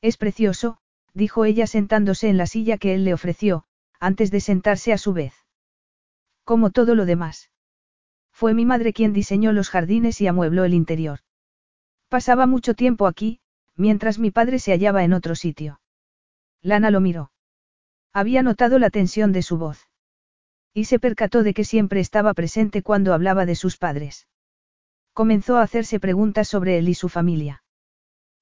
Es precioso, dijo ella sentándose en la silla que él le ofreció, antes de sentarse a su vez. Como todo lo demás. Fue mi madre quien diseñó los jardines y amuebló el interior. Pasaba mucho tiempo aquí, mientras mi padre se hallaba en otro sitio. Lana lo miró. Había notado la tensión de su voz. Y se percató de que siempre estaba presente cuando hablaba de sus padres. Comenzó a hacerse preguntas sobre él y su familia.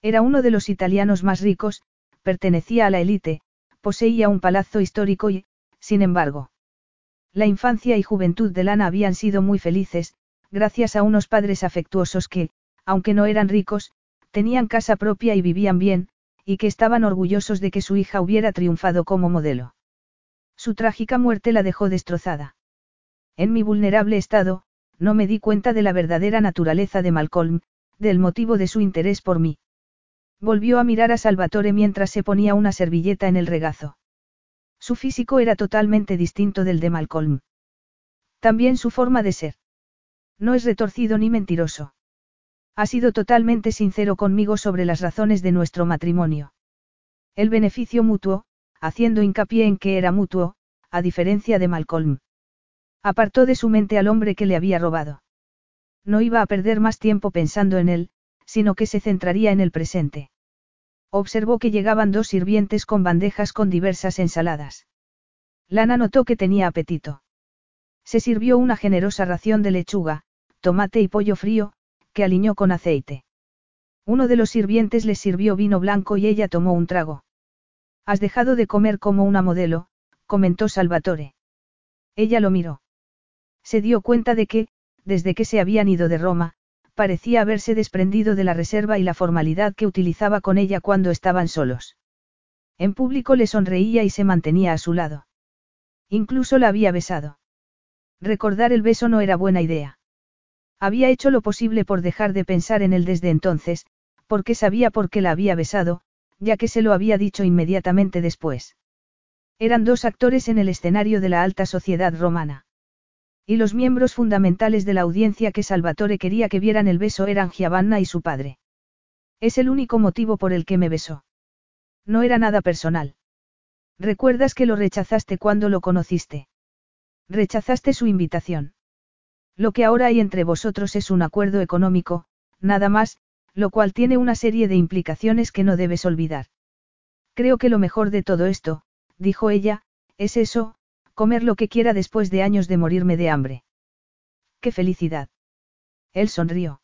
Era uno de los italianos más ricos, pertenecía a la élite, poseía un palazzo histórico y, sin embargo, la infancia y juventud de Lana habían sido muy felices, gracias a unos padres afectuosos que, aunque no eran ricos, tenían casa propia y vivían bien, y que estaban orgullosos de que su hija hubiera triunfado como modelo. Su trágica muerte la dejó destrozada. En mi vulnerable estado, no me di cuenta de la verdadera naturaleza de Malcolm, del motivo de su interés por mí. Volvió a mirar a Salvatore mientras se ponía una servilleta en el regazo. Su físico era totalmente distinto del de Malcolm. También su forma de ser. No es retorcido ni mentiroso. Ha sido totalmente sincero conmigo sobre las razones de nuestro matrimonio. El beneficio mutuo, haciendo hincapié en que era mutuo, a diferencia de Malcolm. Apartó de su mente al hombre que le había robado. No iba a perder más tiempo pensando en él, sino que se centraría en el presente. Observó que llegaban dos sirvientes con bandejas con diversas ensaladas. Lana notó que tenía apetito. Se sirvió una generosa ración de lechuga, tomate y pollo frío, que aliñó con aceite. Uno de los sirvientes le sirvió vino blanco y ella tomó un trago. Has dejado de comer como una modelo, comentó Salvatore. Ella lo miró. Se dio cuenta de que, desde que se habían ido de Roma, parecía haberse desprendido de la reserva y la formalidad que utilizaba con ella cuando estaban solos. En público le sonreía y se mantenía a su lado. Incluso la había besado. Recordar el beso no era buena idea. Había hecho lo posible por dejar de pensar en él desde entonces, porque sabía por qué la había besado, ya que se lo había dicho inmediatamente después. Eran dos actores en el escenario de la alta sociedad romana. Y los miembros fundamentales de la audiencia que Salvatore quería que vieran el beso eran Giovanna y su padre. Es el único motivo por el que me besó. No era nada personal. ¿Recuerdas que lo rechazaste cuando lo conociste? Rechazaste su invitación. Lo que ahora hay entre vosotros es un acuerdo económico, nada más, lo cual tiene una serie de implicaciones que no debes olvidar. Creo que lo mejor de todo esto, dijo ella, es eso, comer lo que quiera después de años de morirme de hambre. ¡Qué felicidad! Él sonrió.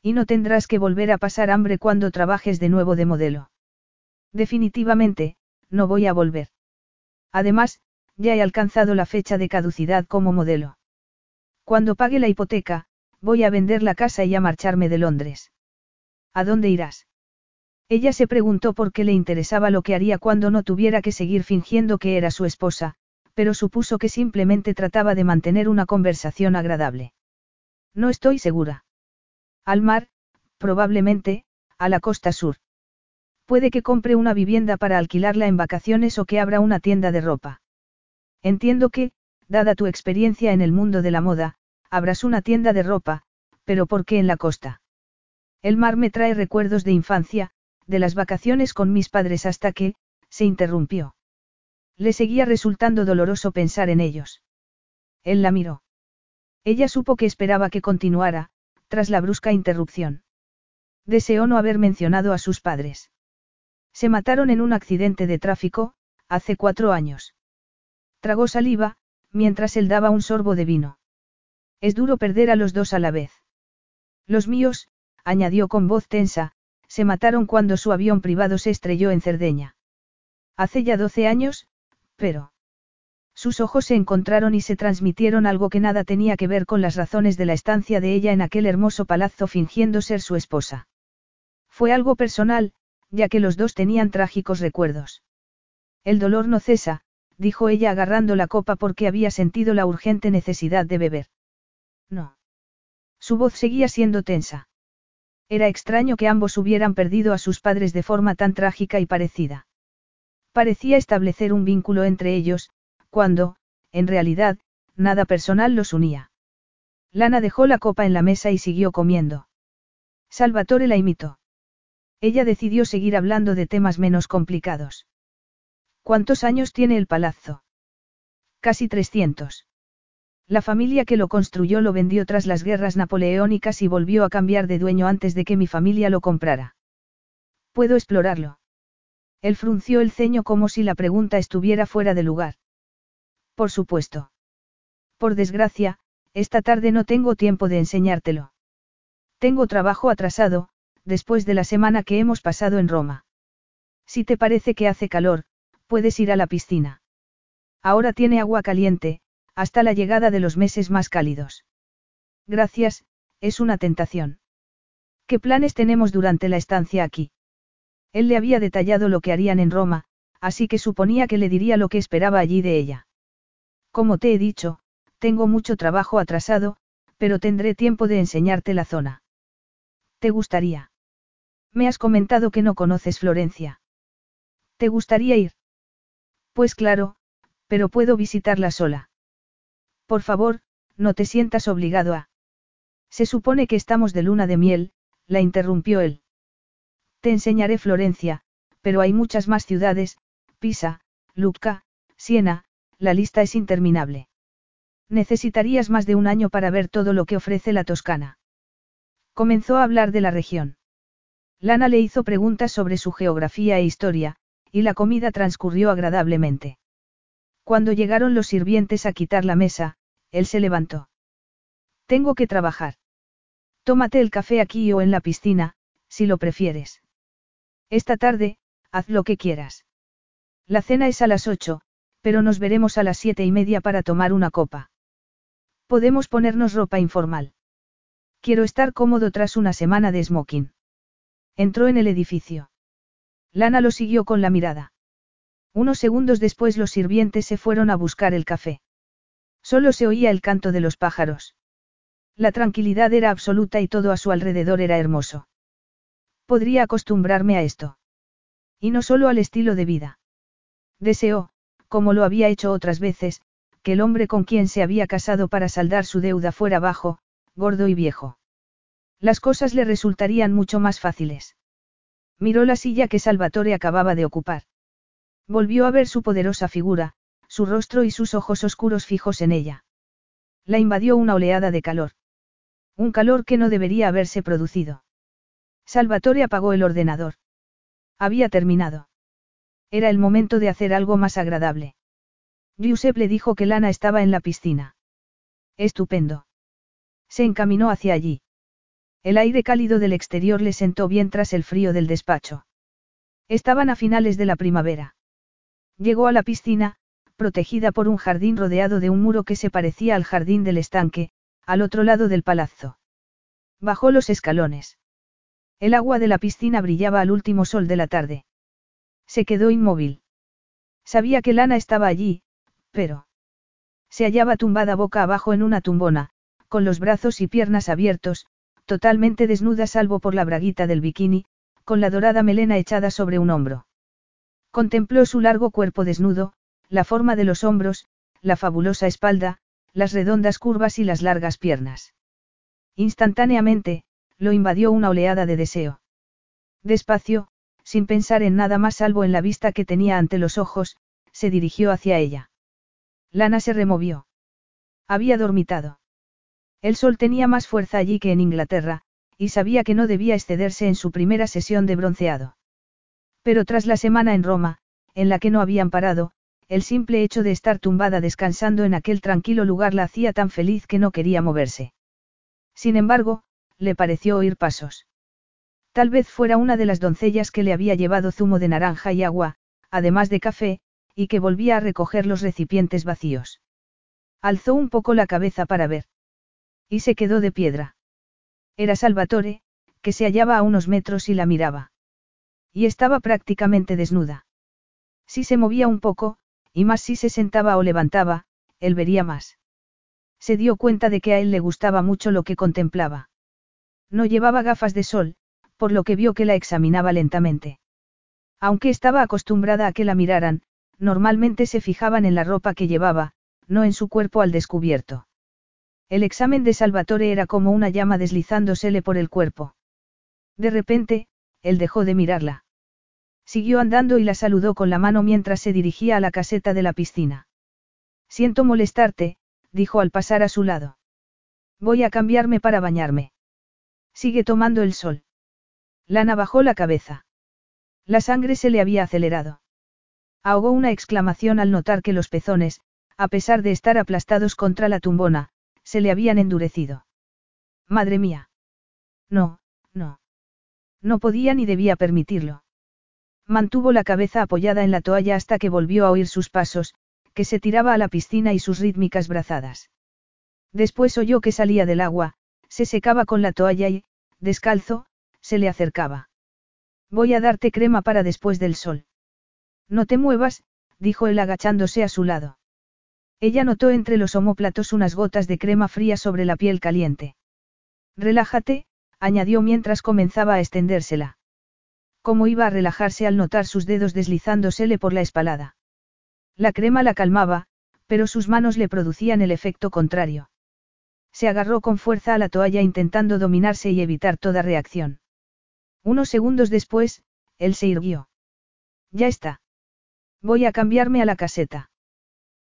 Y no tendrás que volver a pasar hambre cuando trabajes de nuevo de modelo. Definitivamente, no voy a volver. Además, ya he alcanzado la fecha de caducidad como modelo. Cuando pague la hipoteca, voy a vender la casa y a marcharme de Londres. ¿A dónde irás? Ella se preguntó por qué le interesaba lo que haría cuando no tuviera que seguir fingiendo que era su esposa, pero supuso que simplemente trataba de mantener una conversación agradable. No estoy segura. Al mar, probablemente, a la costa sur. Puede que compre una vivienda para alquilarla en vacaciones o que abra una tienda de ropa. Entiendo que, dada tu experiencia en el mundo de la moda, abras una tienda de ropa, pero ¿por qué en la costa? El mar me trae recuerdos de infancia, de las vacaciones con mis padres hasta que, se interrumpió. Le seguía resultando doloroso pensar en ellos. Él la miró. Ella supo que esperaba que continuara, tras la brusca interrupción. Deseó no haber mencionado a sus padres. Se mataron en un accidente de tráfico, hace cuatro años. Tragó saliva, mientras él daba un sorbo de vino. Es duro perder a los dos a la vez. Los míos, añadió con voz tensa, se mataron cuando su avión privado se estrelló en Cerdeña. Hace ya doce años, pero... Sus ojos se encontraron y se transmitieron algo que nada tenía que ver con las razones de la estancia de ella en aquel hermoso palazzo fingiendo ser su esposa. Fue algo personal, ya que los dos tenían trágicos recuerdos. El dolor no cesa, dijo ella agarrando la copa porque había sentido la urgente necesidad de beber. No. Su voz seguía siendo tensa. Era extraño que ambos hubieran perdido a sus padres de forma tan trágica y parecida. Parecía establecer un vínculo entre ellos, cuando, en realidad, nada personal los unía. Lana dejó la copa en la mesa y siguió comiendo. Salvatore la imitó. Ella decidió seguir hablando de temas menos complicados. ¿Cuántos años tiene el palazzo? Casi 300. La familia que lo construyó lo vendió tras las guerras napoleónicas y volvió a cambiar de dueño antes de que mi familia lo comprara. ¿Puedo explorarlo? Él frunció el ceño como si la pregunta estuviera fuera de lugar. Por supuesto. Por desgracia, esta tarde no tengo tiempo de enseñártelo. Tengo trabajo atrasado, después de la semana que hemos pasado en Roma. Si te parece que hace calor, puedes ir a la piscina. Ahora tiene agua caliente, hasta la llegada de los meses más cálidos. Gracias, es una tentación. ¿Qué planes tenemos durante la estancia aquí? Él le había detallado lo que harían en Roma, así que suponía que le diría lo que esperaba allí de ella. Como te he dicho, tengo mucho trabajo atrasado, pero tendré tiempo de enseñarte la zona. ¿Te gustaría? Me has comentado que no conoces Florencia. ¿Te gustaría ir? Pues claro, pero puedo visitarla sola. Por favor, no te sientas obligado a. Se supone que estamos de luna de miel, la interrumpió él. Te enseñaré Florencia, pero hay muchas más ciudades, Pisa, Lucca, Siena, la lista es interminable. Necesitarías más de un año para ver todo lo que ofrece la Toscana. Comenzó a hablar de la región. Lana le hizo preguntas sobre su geografía e historia, y la comida transcurrió agradablemente. Cuando llegaron los sirvientes a quitar la mesa, él se levantó. Tengo que trabajar. Tómate el café aquí o en la piscina, si lo prefieres. Esta tarde, haz lo que quieras. La cena es a las ocho, pero nos veremos a las siete y media para tomar una copa. Podemos ponernos ropa informal. Quiero estar cómodo tras una semana de smoking. Entró en el edificio. Lana lo siguió con la mirada. Unos segundos después los sirvientes se fueron a buscar el café. Solo se oía el canto de los pájaros. La tranquilidad era absoluta y todo a su alrededor era hermoso. Podría acostumbrarme a esto. Y no solo al estilo de vida. Deseó, como lo había hecho otras veces, que el hombre con quien se había casado para saldar su deuda fuera bajo, gordo y viejo. Las cosas le resultarían mucho más fáciles. Miró la silla que Salvatore acababa de ocupar. Volvió a ver su poderosa figura, su rostro y sus ojos oscuros fijos en ella. La invadió una oleada de calor. Un calor que no debería haberse producido. Salvatore apagó el ordenador. Había terminado. Era el momento de hacer algo más agradable. Giuseppe le dijo que Lana estaba en la piscina. Estupendo. Se encaminó hacia allí. El aire cálido del exterior le sentó bien tras el frío del despacho. Estaban a finales de la primavera. Llegó a la piscina, protegida por un jardín rodeado de un muro que se parecía al jardín del estanque, al otro lado del palazzo. Bajó los escalones. El agua de la piscina brillaba al último sol de la tarde. Se quedó inmóvil. Sabía que Lana estaba allí, pero... Se hallaba tumbada boca abajo en una tumbona, con los brazos y piernas abiertos, totalmente desnuda salvo por la braguita del bikini, con la dorada melena echada sobre un hombro. Contempló su largo cuerpo desnudo, la forma de los hombros, la fabulosa espalda, las redondas curvas y las largas piernas. Instantáneamente, lo invadió una oleada de deseo. Despacio, sin pensar en nada más salvo en la vista que tenía ante los ojos, se dirigió hacia ella. Lana se removió. Había dormitado. El sol tenía más fuerza allí que en Inglaterra, y sabía que no debía excederse en su primera sesión de bronceado. Pero tras la semana en Roma, en la que no habían parado, el simple hecho de estar tumbada descansando en aquel tranquilo lugar la hacía tan feliz que no quería moverse. Sin embargo, le pareció oír pasos. Tal vez fuera una de las doncellas que le había llevado zumo de naranja y agua, además de café, y que volvía a recoger los recipientes vacíos. Alzó un poco la cabeza para ver. Y se quedó de piedra. Era Salvatore, que se hallaba a unos metros y la miraba. Y estaba prácticamente desnuda. Si se movía un poco, y más si se sentaba o levantaba, él vería más. Se dio cuenta de que a él le gustaba mucho lo que contemplaba. No llevaba gafas de sol, por lo que vio que la examinaba lentamente. Aunque estaba acostumbrada a que la miraran, normalmente se fijaban en la ropa que llevaba, no en su cuerpo al descubierto. El examen de Salvatore era como una llama deslizándosele por el cuerpo. De repente, él dejó de mirarla. Siguió andando y la saludó con la mano mientras se dirigía a la caseta de la piscina. Siento molestarte, dijo al pasar a su lado. Voy a cambiarme para bañarme. Sigue tomando el sol. Lana bajó la cabeza. La sangre se le había acelerado. Ahogó una exclamación al notar que los pezones, a pesar de estar aplastados contra la tumbona, se le habían endurecido. Madre mía. No, no. No podía ni debía permitirlo. Mantuvo la cabeza apoyada en la toalla hasta que volvió a oír sus pasos, que se tiraba a la piscina y sus rítmicas brazadas. Después oyó que salía del agua, se secaba con la toalla y, descalzo, se le acercaba. Voy a darte crema para después del sol. No te muevas, dijo él agachándose a su lado. Ella notó entre los omóplatos unas gotas de crema fría sobre la piel caliente. Relájate, añadió mientras comenzaba a extendérsela. ¿Cómo iba a relajarse al notar sus dedos deslizándosele por la espalda? La crema la calmaba, pero sus manos le producían el efecto contrario. Se agarró con fuerza a la toalla intentando dominarse y evitar toda reacción. Unos segundos después, él se irguió. Ya está. Voy a cambiarme a la caseta.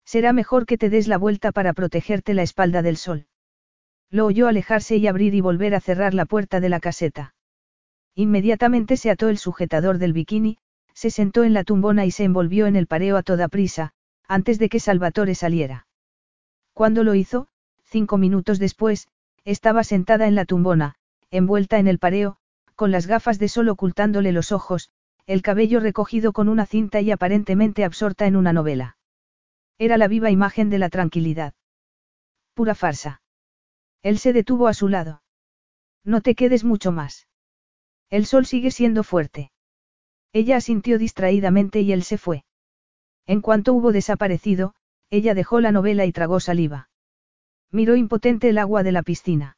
Será mejor que te des la vuelta para protegerte la espalda del sol. Lo oyó alejarse y abrir y volver a cerrar la puerta de la caseta. Inmediatamente se ató el sujetador del bikini, se sentó en la tumbona y se envolvió en el pareo a toda prisa, antes de que Salvatore saliera. Cuando lo hizo, cinco minutos después, estaba sentada en la tumbona, envuelta en el pareo, con las gafas de sol ocultándole los ojos, el cabello recogido con una cinta y aparentemente absorta en una novela. Era la viva imagen de la tranquilidad. Pura farsa. Él se detuvo a su lado. No te quedes mucho más. El sol sigue siendo fuerte. Ella asintió distraídamente y él se fue. En cuanto hubo desaparecido, ella dejó la novela y tragó saliva. Miró impotente el agua de la piscina.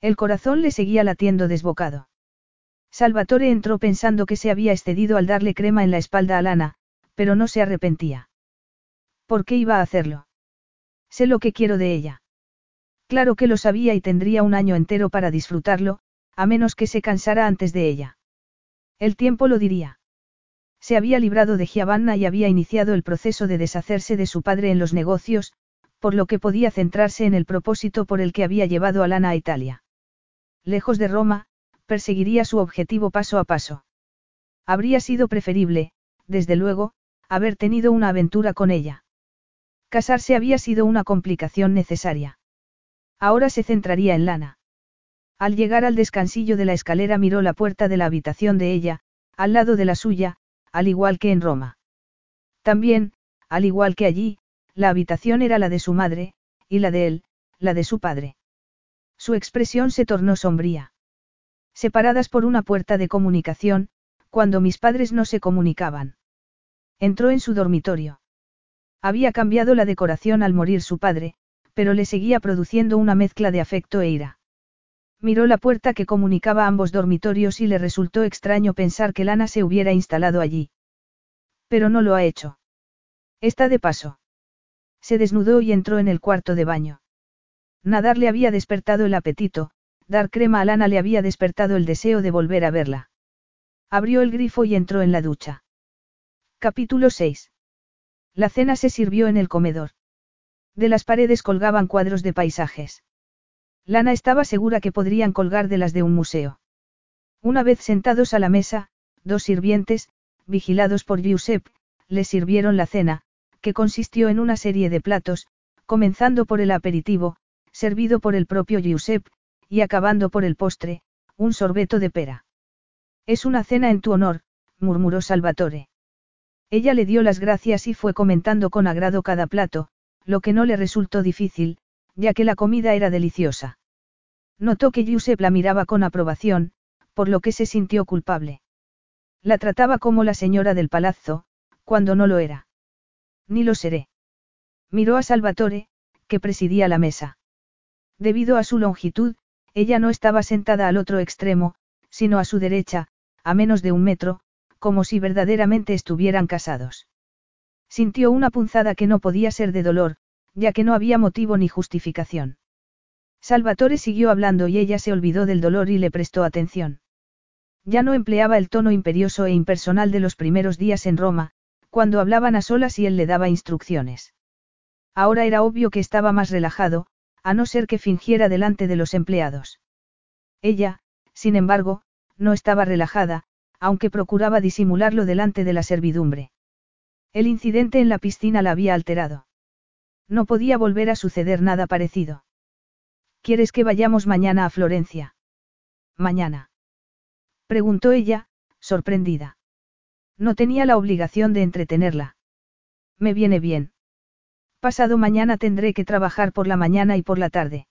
El corazón le seguía latiendo desbocado. Salvatore entró pensando que se había excedido al darle crema en la espalda a Lana, pero no se arrepentía. ¿Por qué iba a hacerlo? Sé lo que quiero de ella. Claro que lo sabía y tendría un año entero para disfrutarlo, a menos que se cansara antes de ella. El tiempo lo diría. Se había librado de Giovanna y había iniciado el proceso de deshacerse de su padre en los negocios, por lo que podía centrarse en el propósito por el que había llevado a Lana a Italia. Lejos de Roma, perseguiría su objetivo paso a paso. Habría sido preferible, desde luego, haber tenido una aventura con ella. Casarse había sido una complicación necesaria. Ahora se centraría en Lana. Al llegar al descansillo de la escalera miró la puerta de la habitación de ella, al lado de la suya, al igual que en Roma. También, al igual que allí, la habitación era la de su madre, y la de él, la de su padre. Su expresión se tornó sombría. Separadas por una puerta de comunicación, cuando mis padres no se comunicaban. Entró en su dormitorio. Había cambiado la decoración al morir su padre, pero le seguía produciendo una mezcla de afecto e ira. Miró la puerta que comunicaba ambos dormitorios y le resultó extraño pensar que Lana se hubiera instalado allí. Pero no lo ha hecho. Está de paso. Se desnudó y entró en el cuarto de baño. Nadar le había despertado el apetito, dar crema a Lana le había despertado el deseo de volver a verla. Abrió el grifo y entró en la ducha. Capítulo 6. La cena se sirvió en el comedor. De las paredes colgaban cuadros de paisajes. Lana estaba segura que podrían colgar de las de un museo. Una vez sentados a la mesa, dos sirvientes, vigilados por Giuseppe, le sirvieron la cena, que consistió en una serie de platos, comenzando por el aperitivo, servido por el propio Giuseppe, y acabando por el postre, un sorbeto de pera. Es una cena en tu honor, murmuró Salvatore. Ella le dio las gracias y fue comentando con agrado cada plato, lo que no le resultó difícil, ya que la comida era deliciosa. Notó que Giuseppe la miraba con aprobación, por lo que se sintió culpable. La trataba como la señora del palazzo, cuando no lo era. Ni lo seré. Miró a Salvatore, que presidía la mesa. Debido a su longitud, ella no estaba sentada al otro extremo, sino a su derecha, a menos de un metro, como si verdaderamente estuvieran casados. Sintió una punzada que no podía ser de dolor, ya que no había motivo ni justificación. Salvatore siguió hablando y ella se olvidó del dolor y le prestó atención. Ya no empleaba el tono imperioso e impersonal de los primeros días en Roma, cuando hablaban a solas y él le daba instrucciones. Ahora era obvio que estaba más relajado, a no ser que fingiera delante de los empleados. Ella, sin embargo, no estaba relajada, aunque procuraba disimularlo delante de la servidumbre. El incidente en la piscina la había alterado. No podía volver a suceder nada parecido. ¿Quieres que vayamos mañana a Florencia? Mañana. Preguntó ella, sorprendida. No tenía la obligación de entretenerla. Me viene bien. Pasado mañana tendré que trabajar por la mañana y por la tarde.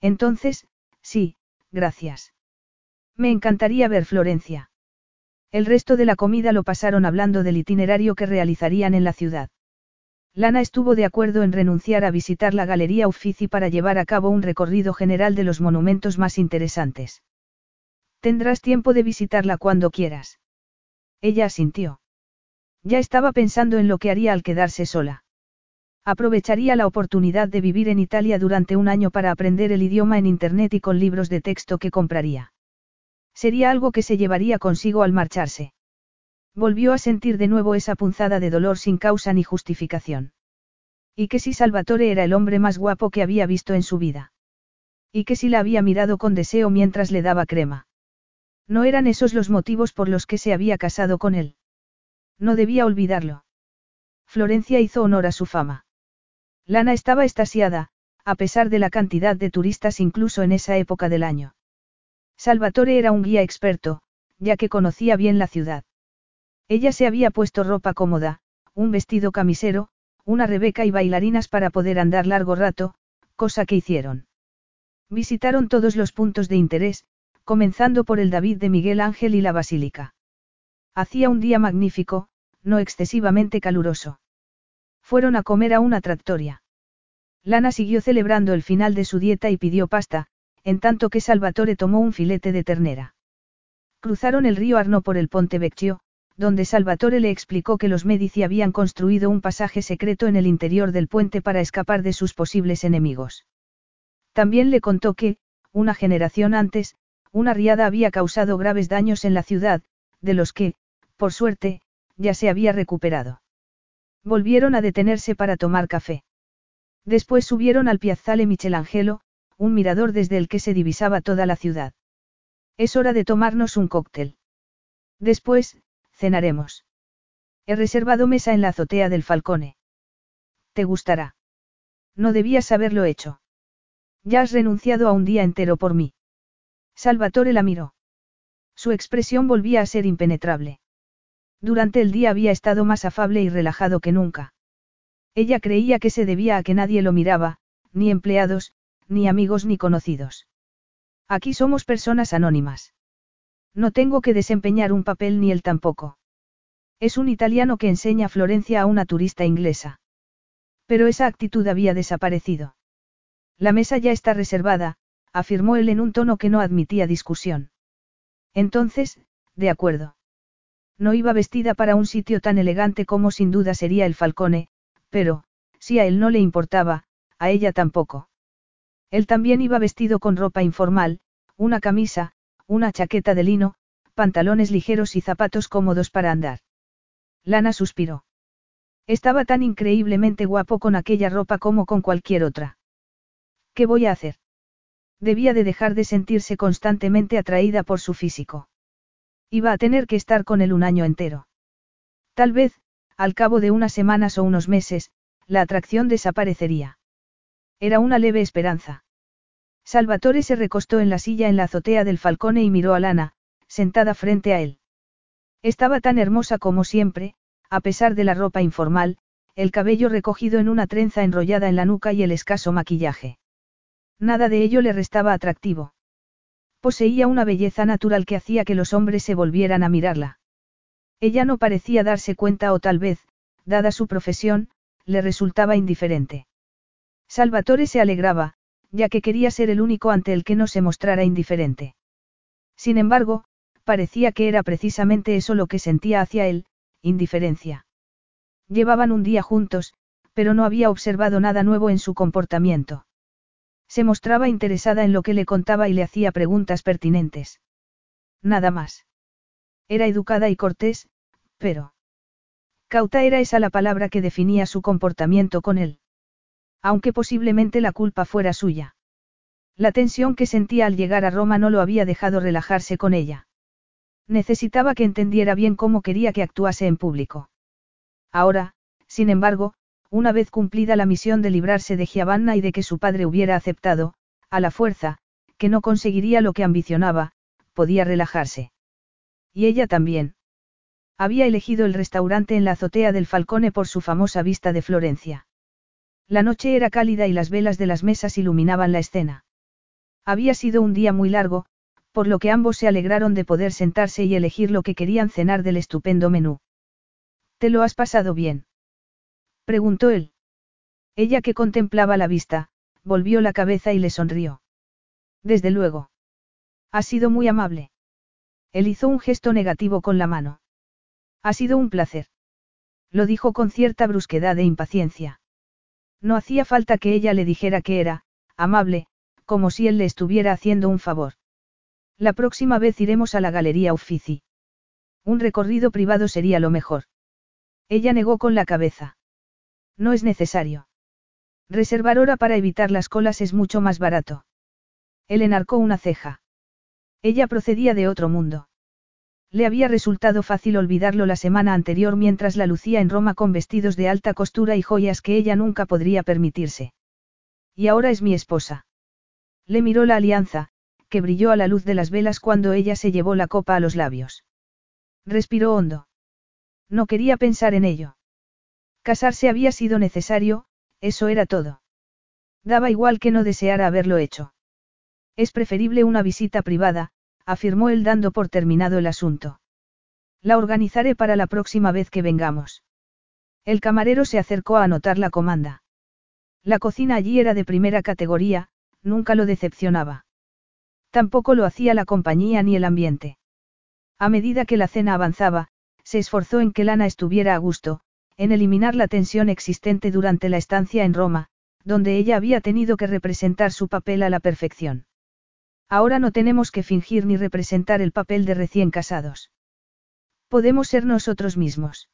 Entonces, sí, gracias. Me encantaría ver Florencia. El resto de la comida lo pasaron hablando del itinerario que realizarían en la ciudad. Lana estuvo de acuerdo en renunciar a visitar la Galería Uffizi para llevar a cabo un recorrido general de los monumentos más interesantes. Tendrás tiempo de visitarla cuando quieras. Ella asintió. Ya estaba pensando en lo que haría al quedarse sola. Aprovecharía la oportunidad de vivir en Italia durante un año para aprender el idioma en Internet y con libros de texto que compraría. Sería algo que se llevaría consigo al marcharse. Volvió a sentir de nuevo esa punzada de dolor sin causa ni justificación. Y que si Salvatore era el hombre más guapo que había visto en su vida. Y que si la había mirado con deseo mientras le daba crema. No eran esos los motivos por los que se había casado con él. No debía olvidarlo. Florencia hizo honor a su fama. Lana estaba estasiada, a pesar de la cantidad de turistas incluso en esa época del año. Salvatore era un guía experto, ya que conocía bien la ciudad. Ella se había puesto ropa cómoda, un vestido camisero, una rebeca y bailarinas para poder andar largo rato, cosa que hicieron. Visitaron todos los puntos de interés, comenzando por el David de Miguel Ángel y la Basílica. Hacía un día magnífico, no excesivamente caluroso. Fueron a comer a una tractoria. Lana siguió celebrando el final de su dieta y pidió pasta, en tanto que Salvatore tomó un filete de ternera. Cruzaron el río Arno por el Ponte Vecchio, donde Salvatore le explicó que los Medici habían construido un pasaje secreto en el interior del puente para escapar de sus posibles enemigos. También le contó que, una generación antes, una riada había causado graves daños en la ciudad, de los que, por suerte, ya se había recuperado. Volvieron a detenerse para tomar café. Después subieron al Piazzale Michelangelo, un mirador desde el que se divisaba toda la ciudad. Es hora de tomarnos un cóctel. Después, cenaremos. He reservado mesa en la azotea del Falcone. ¿Te gustará? No debías haberlo hecho. Ya has renunciado a un día entero por mí. Salvatore la miró. Su expresión volvía a ser impenetrable. Durante el día había estado más afable y relajado que nunca. Ella creía que se debía a que nadie lo miraba, ni empleados, ni amigos ni conocidos. Aquí somos personas anónimas. No tengo que desempeñar un papel ni él tampoco. Es un italiano que enseña Florencia a una turista inglesa. Pero esa actitud había desaparecido. La mesa ya está reservada, afirmó él en un tono que no admitía discusión. Entonces, de acuerdo. No iba vestida para un sitio tan elegante como sin duda sería el Falcone, pero, si a él no le importaba, a ella tampoco. Él también iba vestido con ropa informal, una camisa, una chaqueta de lino, pantalones ligeros y zapatos cómodos para andar. Lana suspiró. Estaba tan increíblemente guapo con aquella ropa como con cualquier otra. ¿Qué voy a hacer? Debía de dejar de sentirse constantemente atraída por su físico. Iba a tener que estar con él un año entero. Tal vez, al cabo de unas semanas o unos meses, la atracción desaparecería. Era una leve esperanza. Salvatore se recostó en la silla en la azotea del Falcone y miró a Lana, sentada frente a él. Estaba tan hermosa como siempre, a pesar de la ropa informal, el cabello recogido en una trenza enrollada en la nuca y el escaso maquillaje. Nada de ello le restaba atractivo. Poseía una belleza natural que hacía que los hombres se volvieran a mirarla. Ella no parecía darse cuenta o tal vez, dada su profesión, le resultaba indiferente. Salvatore se alegraba, ya que quería ser el único ante el que no se mostrara indiferente. Sin embargo, parecía que era precisamente eso lo que sentía hacia él, indiferencia. Llevaban un día juntos, pero no había observado nada nuevo en su comportamiento. Se mostraba interesada en lo que le contaba y le hacía preguntas pertinentes. Nada más. Era educada y cortés, pero... Cauta era esa la palabra que definía su comportamiento con él. Aunque posiblemente la culpa fuera suya. La tensión que sentía al llegar a Roma no lo había dejado relajarse con ella. Necesitaba que entendiera bien cómo quería que actuase en público. Ahora, sin embargo, una vez cumplida la misión de librarse de Giovanna y de que su padre hubiera aceptado, a la fuerza, que no conseguiría lo que ambicionaba, podía relajarse. Y ella también. Había elegido el restaurante en la azotea del Falcone por su famosa vista de Florencia. La noche era cálida y las velas de las mesas iluminaban la escena. Había sido un día muy largo, por lo que ambos se alegraron de poder sentarse y elegir lo que querían cenar del estupendo menú. ¿Te lo has pasado bien? Preguntó él. Ella que contemplaba la vista, volvió la cabeza y le sonrió. Desde luego. Ha sido muy amable. Él hizo un gesto negativo con la mano. Ha sido un placer. Lo dijo con cierta brusquedad e impaciencia. No hacía falta que ella le dijera que era, amable, como si él le estuviera haciendo un favor. La próxima vez iremos a la Galería Uffizi. Un recorrido privado sería lo mejor. Ella negó con la cabeza. No es necesario. Reservar hora para evitar las colas es mucho más barato. Él enarcó una ceja. Ella procedía de otro mundo. Le había resultado fácil olvidarlo la semana anterior mientras la lucía en Roma con vestidos de alta costura y joyas que ella nunca podría permitirse. Y ahora es mi esposa. Le miró la alianza, que brilló a la luz de las velas cuando ella se llevó la copa a los labios. Respiró hondo. No quería pensar en ello. Casarse había sido necesario, eso era todo. Daba igual que no deseara haberlo hecho. Es preferible una visita privada, afirmó él dando por terminado el asunto. La organizaré para la próxima vez que vengamos. El camarero se acercó a anotar la comanda. La cocina allí era de primera categoría, nunca lo decepcionaba. Tampoco lo hacía la compañía ni el ambiente. A medida que la cena avanzaba, se esforzó en que Lana estuviera a gusto, en eliminar la tensión existente durante la estancia en Roma, donde ella había tenido que representar su papel a la perfección. Ahora no tenemos que fingir ni representar el papel de recién casados. Podemos ser nosotros mismos.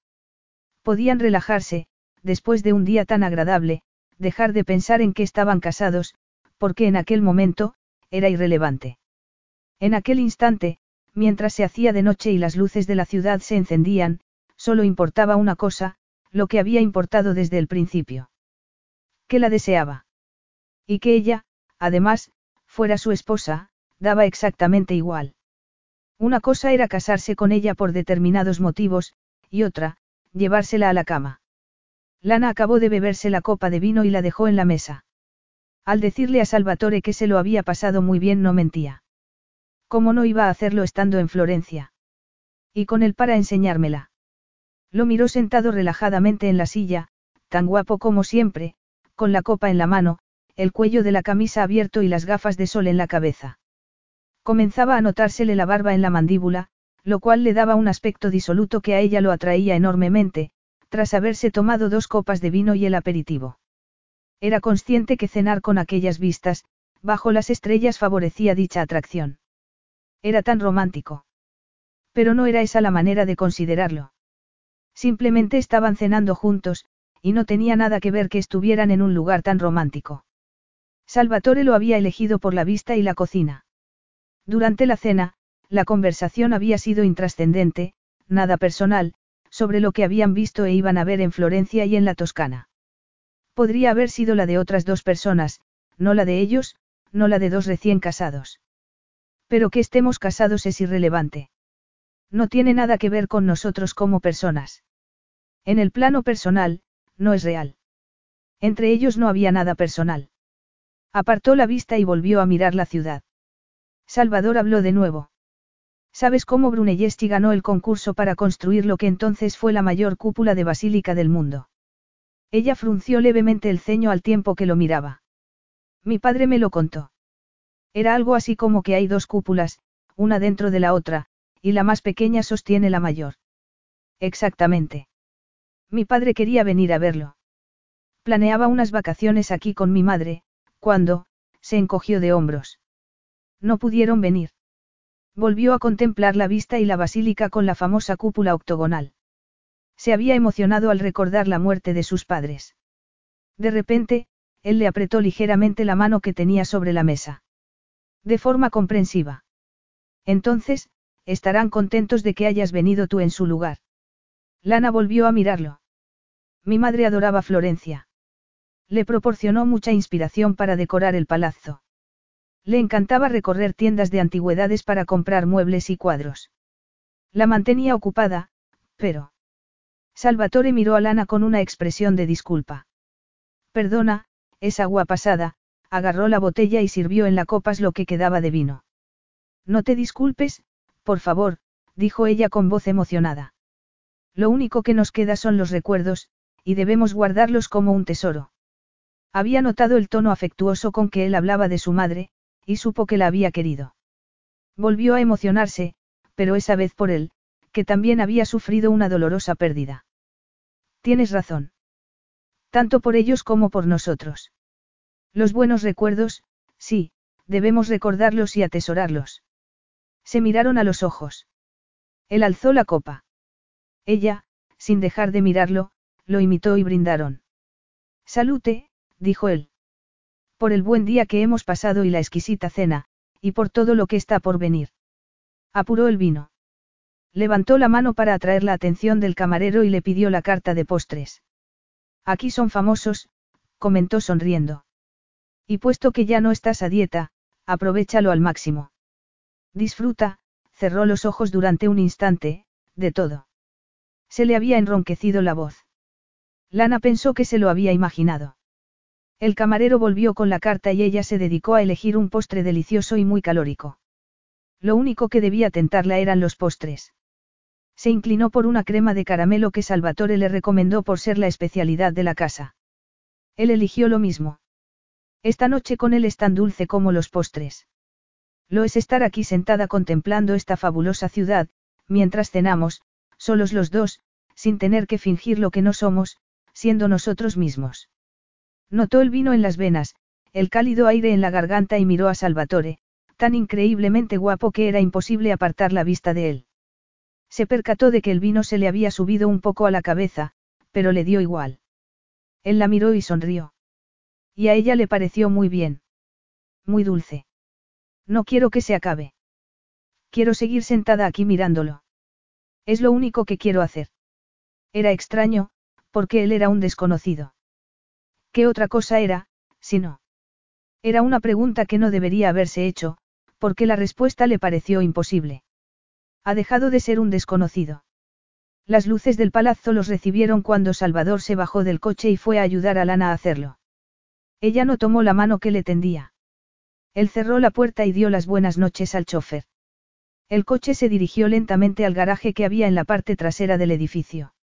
Podían relajarse, después de un día tan agradable, dejar de pensar en que estaban casados, porque en aquel momento, era irrelevante. En aquel instante, mientras se hacía de noche y las luces de la ciudad se encendían, solo importaba una cosa, lo que había importado desde el principio. Que la deseaba. Y que ella, además, fuera su esposa, daba exactamente igual. Una cosa era casarse con ella por determinados motivos, y otra, llevársela a la cama. Lana acabó de beberse la copa de vino y la dejó en la mesa. Al decirle a Salvatore que se lo había pasado muy bien no mentía. ¿Cómo no iba a hacerlo estando en Florencia? Y con él para enseñármela. Lo miró sentado relajadamente en la silla, tan guapo como siempre, con la copa en la mano, el cuello de la camisa abierto y las gafas de sol en la cabeza. Comenzaba a notársele la barba en la mandíbula, lo cual le daba un aspecto disoluto que a ella lo atraía enormemente, tras haberse tomado dos copas de vino y el aperitivo. Era consciente que cenar con aquellas vistas, bajo las estrellas favorecía dicha atracción. Era tan romántico. Pero no era esa la manera de considerarlo. Simplemente estaban cenando juntos, y no tenía nada que ver que estuvieran en un lugar tan romántico. Salvatore lo había elegido por la vista y la cocina. Durante la cena, la conversación había sido intrascendente, nada personal, sobre lo que habían visto e iban a ver en Florencia y en la Toscana. Podría haber sido la de otras dos personas, no la de ellos, no la de dos recién casados. Pero que estemos casados es irrelevante. No tiene nada que ver con nosotros como personas. En el plano personal, no es real. Entre ellos no había nada personal. Apartó la vista y volvió a mirar la ciudad. Salvador habló de nuevo. ¿Sabes cómo Brunellesti ganó el concurso para construir lo que entonces fue la mayor cúpula de basílica del mundo? Ella frunció levemente el ceño al tiempo que lo miraba. Mi padre me lo contó. Era algo así como que hay dos cúpulas, una dentro de la otra, y la más pequeña sostiene la mayor. Exactamente. Mi padre quería venir a verlo. Planeaba unas vacaciones aquí con mi madre, cuando, se encogió de hombros. No pudieron venir. Volvió a contemplar la vista y la basílica con la famosa cúpula octogonal. Se había emocionado al recordar la muerte de sus padres. De repente, él le apretó ligeramente la mano que tenía sobre la mesa. De forma comprensiva. Entonces, estarán contentos de que hayas venido tú en su lugar. Lana volvió a mirarlo. Mi madre adoraba Florencia. Le proporcionó mucha inspiración para decorar el palazzo. Le encantaba recorrer tiendas de antigüedades para comprar muebles y cuadros. La mantenía ocupada, pero... Salvatore miró a Lana con una expresión de disculpa. Perdona, es agua pasada, agarró la botella y sirvió en la copas lo que quedaba de vino. No te disculpes, por favor, dijo ella con voz emocionada. Lo único que nos queda son los recuerdos, y debemos guardarlos como un tesoro. Había notado el tono afectuoso con que él hablaba de su madre, y supo que la había querido. Volvió a emocionarse, pero esa vez por él, que también había sufrido una dolorosa pérdida. Tienes razón. Tanto por ellos como por nosotros. Los buenos recuerdos, sí, debemos recordarlos y atesorarlos. Se miraron a los ojos. Él alzó la copa. Ella, sin dejar de mirarlo, lo imitó y brindaron. Salute, dijo él. Por el buen día que hemos pasado y la exquisita cena, y por todo lo que está por venir. Apuró el vino. Levantó la mano para atraer la atención del camarero y le pidió la carta de postres. Aquí son famosos, comentó sonriendo. Y puesto que ya no estás a dieta, aprovechalo al máximo. Disfruta, cerró los ojos durante un instante, de todo. Se le había enronquecido la voz. Lana pensó que se lo había imaginado. El camarero volvió con la carta y ella se dedicó a elegir un postre delicioso y muy calórico. Lo único que debía tentarla eran los postres. Se inclinó por una crema de caramelo que Salvatore le recomendó por ser la especialidad de la casa. Él eligió lo mismo. Esta noche con él es tan dulce como los postres. Lo es estar aquí sentada contemplando esta fabulosa ciudad, mientras cenamos, solos los dos, sin tener que fingir lo que no somos, siendo nosotros mismos. Notó el vino en las venas, el cálido aire en la garganta y miró a Salvatore, tan increíblemente guapo que era imposible apartar la vista de él. Se percató de que el vino se le había subido un poco a la cabeza, pero le dio igual. Él la miró y sonrió. Y a ella le pareció muy bien. Muy dulce. No quiero que se acabe. Quiero seguir sentada aquí mirándolo. Es lo único que quiero hacer. Era extraño, porque él era un desconocido. ¿Qué otra cosa era, si no? Era una pregunta que no debería haberse hecho, porque la respuesta le pareció imposible. Ha dejado de ser un desconocido. Las luces del palazzo los recibieron cuando Salvador se bajó del coche y fue a ayudar a Lana a hacerlo. Ella no tomó la mano que le tendía. Él cerró la puerta y dio las buenas noches al chofer. El coche se dirigió lentamente al garaje que había en la parte trasera del edificio.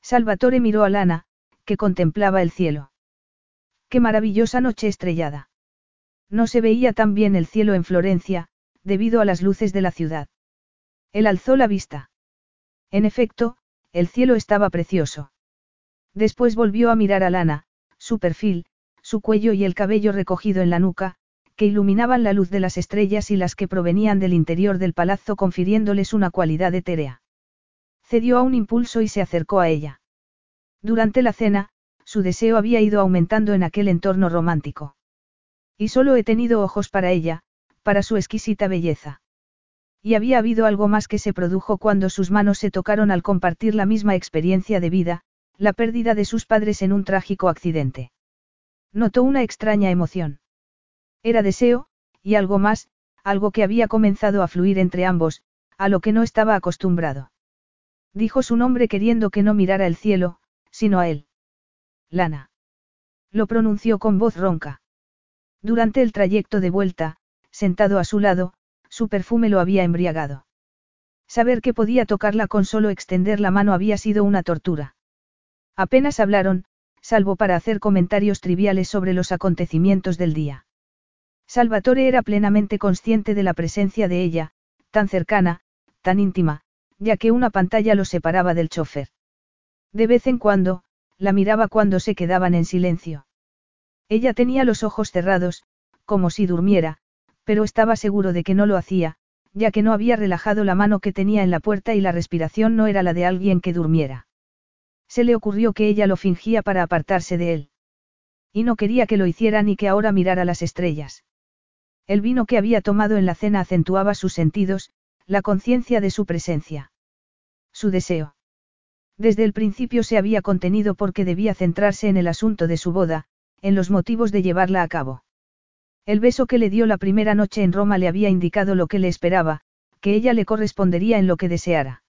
Salvatore miró a Lana, que contemplaba el cielo. Qué maravillosa noche estrellada. No se veía tan bien el cielo en Florencia, debido a las luces de la ciudad. Él alzó la vista. En efecto, el cielo estaba precioso. Después volvió a mirar a Lana, su perfil, su cuello y el cabello recogido en la nuca, que iluminaban la luz de las estrellas y las que provenían del interior del palazzo confiriéndoles una cualidad etérea. Cedió a un impulso y se acercó a ella. Durante la cena, su deseo había ido aumentando en aquel entorno romántico. Y solo he tenido ojos para ella, para su exquisita belleza. Y había habido algo más que se produjo cuando sus manos se tocaron al compartir la misma experiencia de vida, la pérdida de sus padres en un trágico accidente. Notó una extraña emoción. Era deseo, y algo más, algo que había comenzado a fluir entre ambos, a lo que no estaba acostumbrado. Dijo su nombre queriendo que no mirara el cielo, sino a él. Lana. Lo pronunció con voz ronca. Durante el trayecto de vuelta, sentado a su lado, su perfume lo había embriagado. Saber que podía tocarla con solo extender la mano había sido una tortura. Apenas hablaron, salvo para hacer comentarios triviales sobre los acontecimientos del día. Salvatore era plenamente consciente de la presencia de ella, tan cercana, tan íntima, ya que una pantalla lo separaba del chofer. De vez en cuando, la miraba cuando se quedaban en silencio. Ella tenía los ojos cerrados, como si durmiera, pero estaba seguro de que no lo hacía, ya que no había relajado la mano que tenía en la puerta y la respiración no era la de alguien que durmiera. Se le ocurrió que ella lo fingía para apartarse de él. Y no quería que lo hiciera ni que ahora mirara las estrellas. El vino que había tomado en la cena acentuaba sus sentidos, la conciencia de su presencia. Su deseo. Desde el principio se había contenido porque debía centrarse en el asunto de su boda, en los motivos de llevarla a cabo. El beso que le dio la primera noche en Roma le había indicado lo que le esperaba, que ella le correspondería en lo que deseara.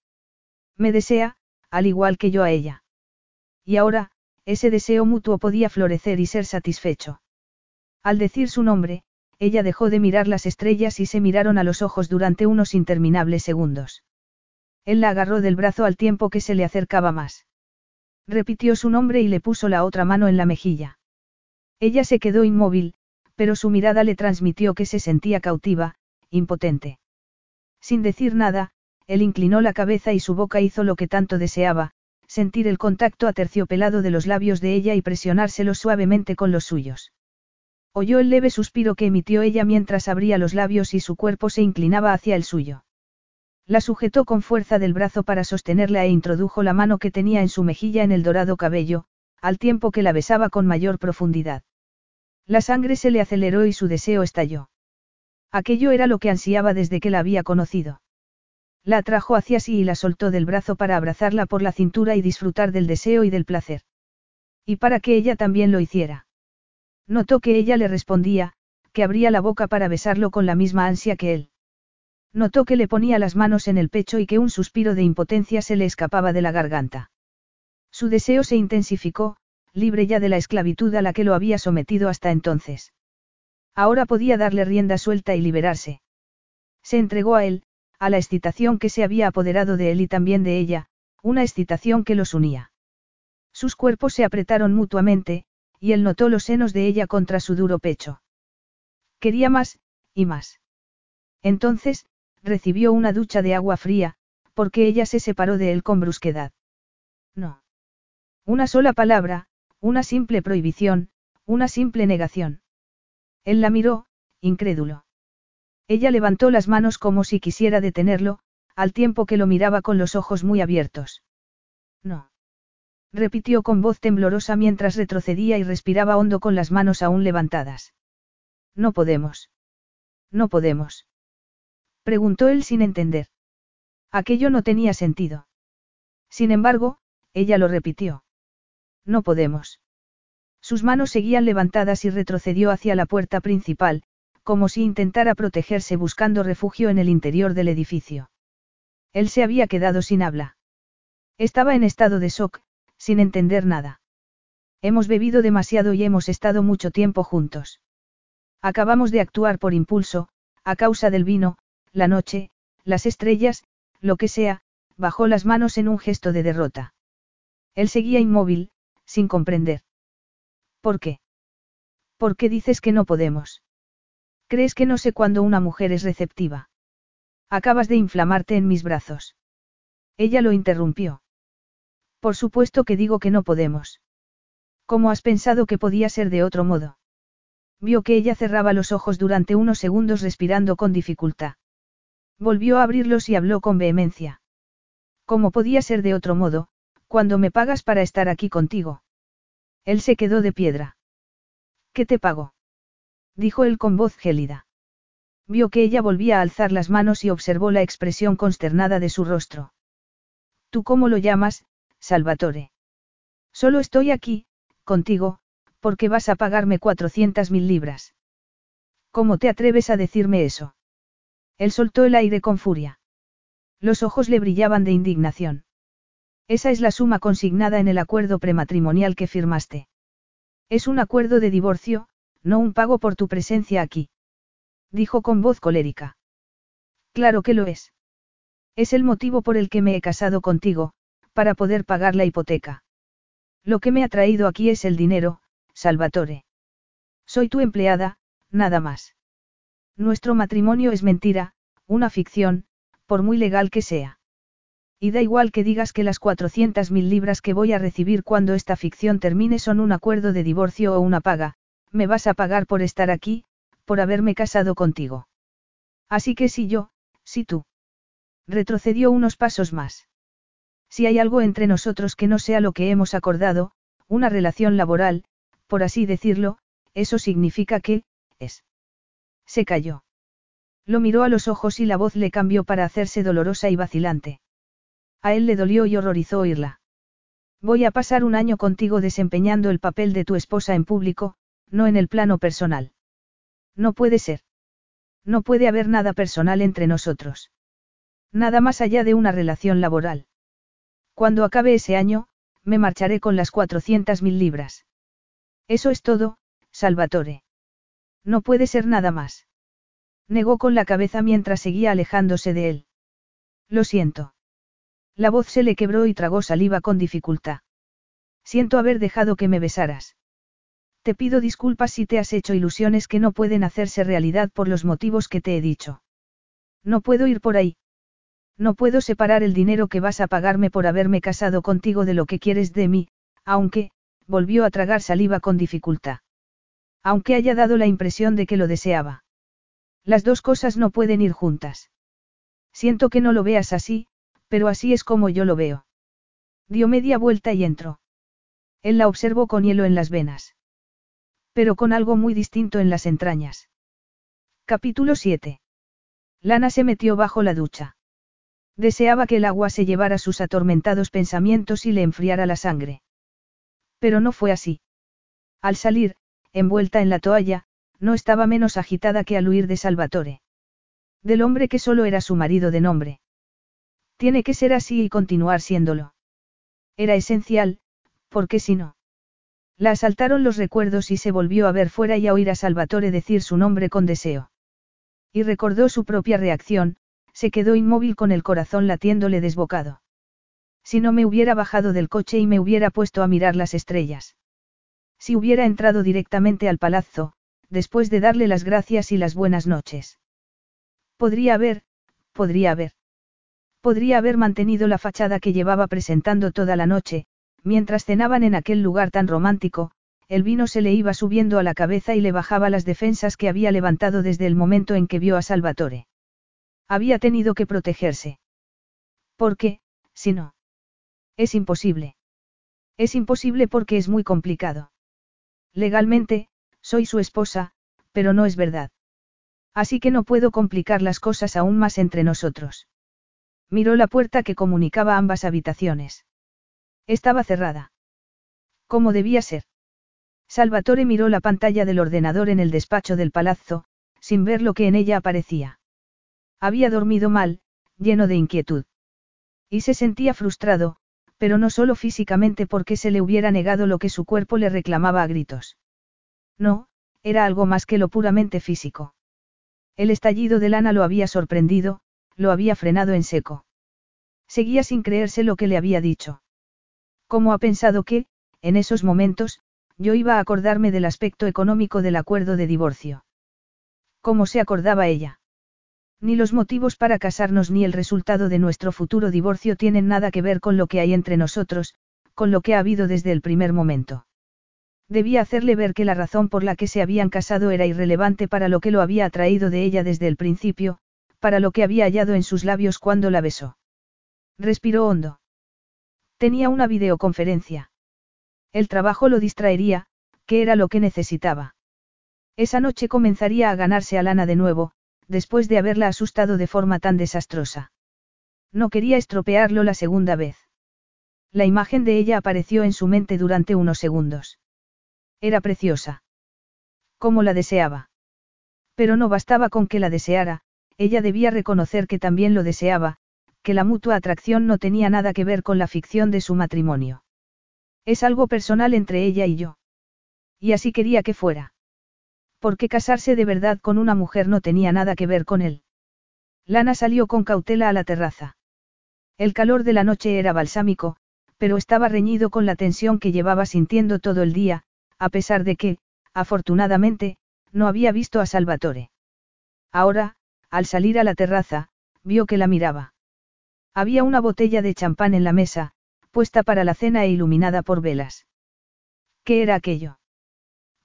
Me desea, al igual que yo a ella. Y ahora, ese deseo mutuo podía florecer y ser satisfecho. Al decir su nombre, ella dejó de mirar las estrellas y se miraron a los ojos durante unos interminables segundos. Él la agarró del brazo al tiempo que se le acercaba más. Repitió su nombre y le puso la otra mano en la mejilla. Ella se quedó inmóvil, pero su mirada le transmitió que se sentía cautiva, impotente. Sin decir nada, él inclinó la cabeza y su boca hizo lo que tanto deseaba, sentir el contacto aterciopelado de los labios de ella y presionárselos suavemente con los suyos. Oyó el leve suspiro que emitió ella mientras abría los labios y su cuerpo se inclinaba hacia el suyo. La sujetó con fuerza del brazo para sostenerla e introdujo la mano que tenía en su mejilla en el dorado cabello, al tiempo que la besaba con mayor profundidad. La sangre se le aceleró y su deseo estalló. Aquello era lo que ansiaba desde que la había conocido. La atrajo hacia sí y la soltó del brazo para abrazarla por la cintura y disfrutar del deseo y del placer. Y para que ella también lo hiciera. Notó que ella le respondía, que abría la boca para besarlo con la misma ansia que él. Notó que le ponía las manos en el pecho y que un suspiro de impotencia se le escapaba de la garganta. Su deseo se intensificó, libre ya de la esclavitud a la que lo había sometido hasta entonces. Ahora podía darle rienda suelta y liberarse. Se entregó a él, a la excitación que se había apoderado de él y también de ella, una excitación que los unía. Sus cuerpos se apretaron mutuamente, y él notó los senos de ella contra su duro pecho. Quería más, y más. Entonces, recibió una ducha de agua fría, porque ella se separó de él con brusquedad. No. Una sola palabra, una simple prohibición, una simple negación. Él la miró, incrédulo. Ella levantó las manos como si quisiera detenerlo, al tiempo que lo miraba con los ojos muy abiertos. No repitió con voz temblorosa mientras retrocedía y respiraba hondo con las manos aún levantadas. No podemos. No podemos. Preguntó él sin entender. Aquello no tenía sentido. Sin embargo, ella lo repitió. No podemos. Sus manos seguían levantadas y retrocedió hacia la puerta principal, como si intentara protegerse buscando refugio en el interior del edificio. Él se había quedado sin habla. Estaba en estado de shock, sin entender nada. Hemos bebido demasiado y hemos estado mucho tiempo juntos. Acabamos de actuar por impulso, a causa del vino, la noche, las estrellas, lo que sea, bajó las manos en un gesto de derrota. Él seguía inmóvil, sin comprender. ¿Por qué? ¿Por qué dices que no podemos? ¿Crees que no sé cuándo una mujer es receptiva? Acabas de inflamarte en mis brazos. Ella lo interrumpió. Por supuesto que digo que no podemos. ¿Cómo has pensado que podía ser de otro modo? Vio que ella cerraba los ojos durante unos segundos respirando con dificultad. Volvió a abrirlos y habló con vehemencia. ¿Cómo podía ser de otro modo, cuando me pagas para estar aquí contigo? Él se quedó de piedra. ¿Qué te pago? dijo él con voz gélida. Vio que ella volvía a alzar las manos y observó la expresión consternada de su rostro. ¿Tú cómo lo llamas, Salvatore? Solo estoy aquí, contigo, porque vas a pagarme cuatrocientas mil libras. ¿Cómo te atreves a decirme eso? Él soltó el aire con furia. Los ojos le brillaban de indignación. Esa es la suma consignada en el acuerdo prematrimonial que firmaste. Es un acuerdo de divorcio, no un pago por tu presencia aquí. Dijo con voz colérica. Claro que lo es. Es el motivo por el que me he casado contigo, para poder pagar la hipoteca. Lo que me ha traído aquí es el dinero, Salvatore. Soy tu empleada, nada más. Nuestro matrimonio es mentira, una ficción, por muy legal que sea. Y da igual que digas que las 400 mil libras que voy a recibir cuando esta ficción termine son un acuerdo de divorcio o una paga, me vas a pagar por estar aquí, por haberme casado contigo. Así que si yo, si tú. Retrocedió unos pasos más. Si hay algo entre nosotros que no sea lo que hemos acordado, una relación laboral, por así decirlo, eso significa que, es. Se calló. Lo miró a los ojos y la voz le cambió para hacerse dolorosa y vacilante. A él le dolió y horrorizó oírla. Voy a pasar un año contigo desempeñando el papel de tu esposa en público, no en el plano personal. No puede ser. No puede haber nada personal entre nosotros. Nada más allá de una relación laboral. Cuando acabe ese año, me marcharé con las 400 mil libras. Eso es todo, Salvatore. No puede ser nada más. Negó con la cabeza mientras seguía alejándose de él. Lo siento. La voz se le quebró y tragó saliva con dificultad. Siento haber dejado que me besaras. Te pido disculpas si te has hecho ilusiones que no pueden hacerse realidad por los motivos que te he dicho. No puedo ir por ahí. No puedo separar el dinero que vas a pagarme por haberme casado contigo de lo que quieres de mí, aunque, volvió a tragar saliva con dificultad. Aunque haya dado la impresión de que lo deseaba. Las dos cosas no pueden ir juntas. Siento que no lo veas así, pero así es como yo lo veo. Dio media vuelta y entró. Él la observó con hielo en las venas. Pero con algo muy distinto en las entrañas. Capítulo 7. Lana se metió bajo la ducha. Deseaba que el agua se llevara sus atormentados pensamientos y le enfriara la sangre. Pero no fue así. Al salir, envuelta en la toalla, no estaba menos agitada que al huir de Salvatore. Del hombre que solo era su marido de nombre. Tiene que ser así y continuar siéndolo. Era esencial, porque si no. La asaltaron los recuerdos y se volvió a ver fuera y a oír a Salvatore decir su nombre con deseo. Y recordó su propia reacción, se quedó inmóvil con el corazón latiéndole desbocado. Si no me hubiera bajado del coche y me hubiera puesto a mirar las estrellas. Si hubiera entrado directamente al palazzo, después de darle las gracias y las buenas noches. Podría haber, podría haber. Podría haber mantenido la fachada que llevaba presentando toda la noche, mientras cenaban en aquel lugar tan romántico, el vino se le iba subiendo a la cabeza y le bajaba las defensas que había levantado desde el momento en que vio a Salvatore. Había tenido que protegerse. ¿Por qué, si no? Es imposible. Es imposible porque es muy complicado. Legalmente, soy su esposa, pero no es verdad. Así que no puedo complicar las cosas aún más entre nosotros. Miró la puerta que comunicaba ambas habitaciones. Estaba cerrada. ¿Cómo debía ser? Salvatore miró la pantalla del ordenador en el despacho del palazzo, sin ver lo que en ella aparecía. Había dormido mal, lleno de inquietud. Y se sentía frustrado, pero no solo físicamente porque se le hubiera negado lo que su cuerpo le reclamaba a gritos. No, era algo más que lo puramente físico. El estallido de lana lo había sorprendido, lo había frenado en seco. Seguía sin creerse lo que le había dicho. ¿Cómo ha pensado que, en esos momentos, yo iba a acordarme del aspecto económico del acuerdo de divorcio. ¿Cómo se acordaba ella? Ni los motivos para casarnos ni el resultado de nuestro futuro divorcio tienen nada que ver con lo que hay entre nosotros, con lo que ha habido desde el primer momento. Debía hacerle ver que la razón por la que se habían casado era irrelevante para lo que lo había atraído de ella desde el principio, para lo que había hallado en sus labios cuando la besó. Respiró hondo. Tenía una videoconferencia. El trabajo lo distraería, que era lo que necesitaba. Esa noche comenzaría a ganarse a Lana de nuevo, después de haberla asustado de forma tan desastrosa. No quería estropearlo la segunda vez. La imagen de ella apareció en su mente durante unos segundos. Era preciosa. Como la deseaba. Pero no bastaba con que la deseara, ella debía reconocer que también lo deseaba, que la mutua atracción no tenía nada que ver con la ficción de su matrimonio. Es algo personal entre ella y yo. Y así quería que fuera. Porque casarse de verdad con una mujer no tenía nada que ver con él. Lana salió con cautela a la terraza. El calor de la noche era balsámico, pero estaba reñido con la tensión que llevaba sintiendo todo el día, a pesar de que, afortunadamente, no había visto a Salvatore. Ahora, al salir a la terraza, vio que la miraba. Había una botella de champán en la mesa, puesta para la cena e iluminada por velas. ¿Qué era aquello?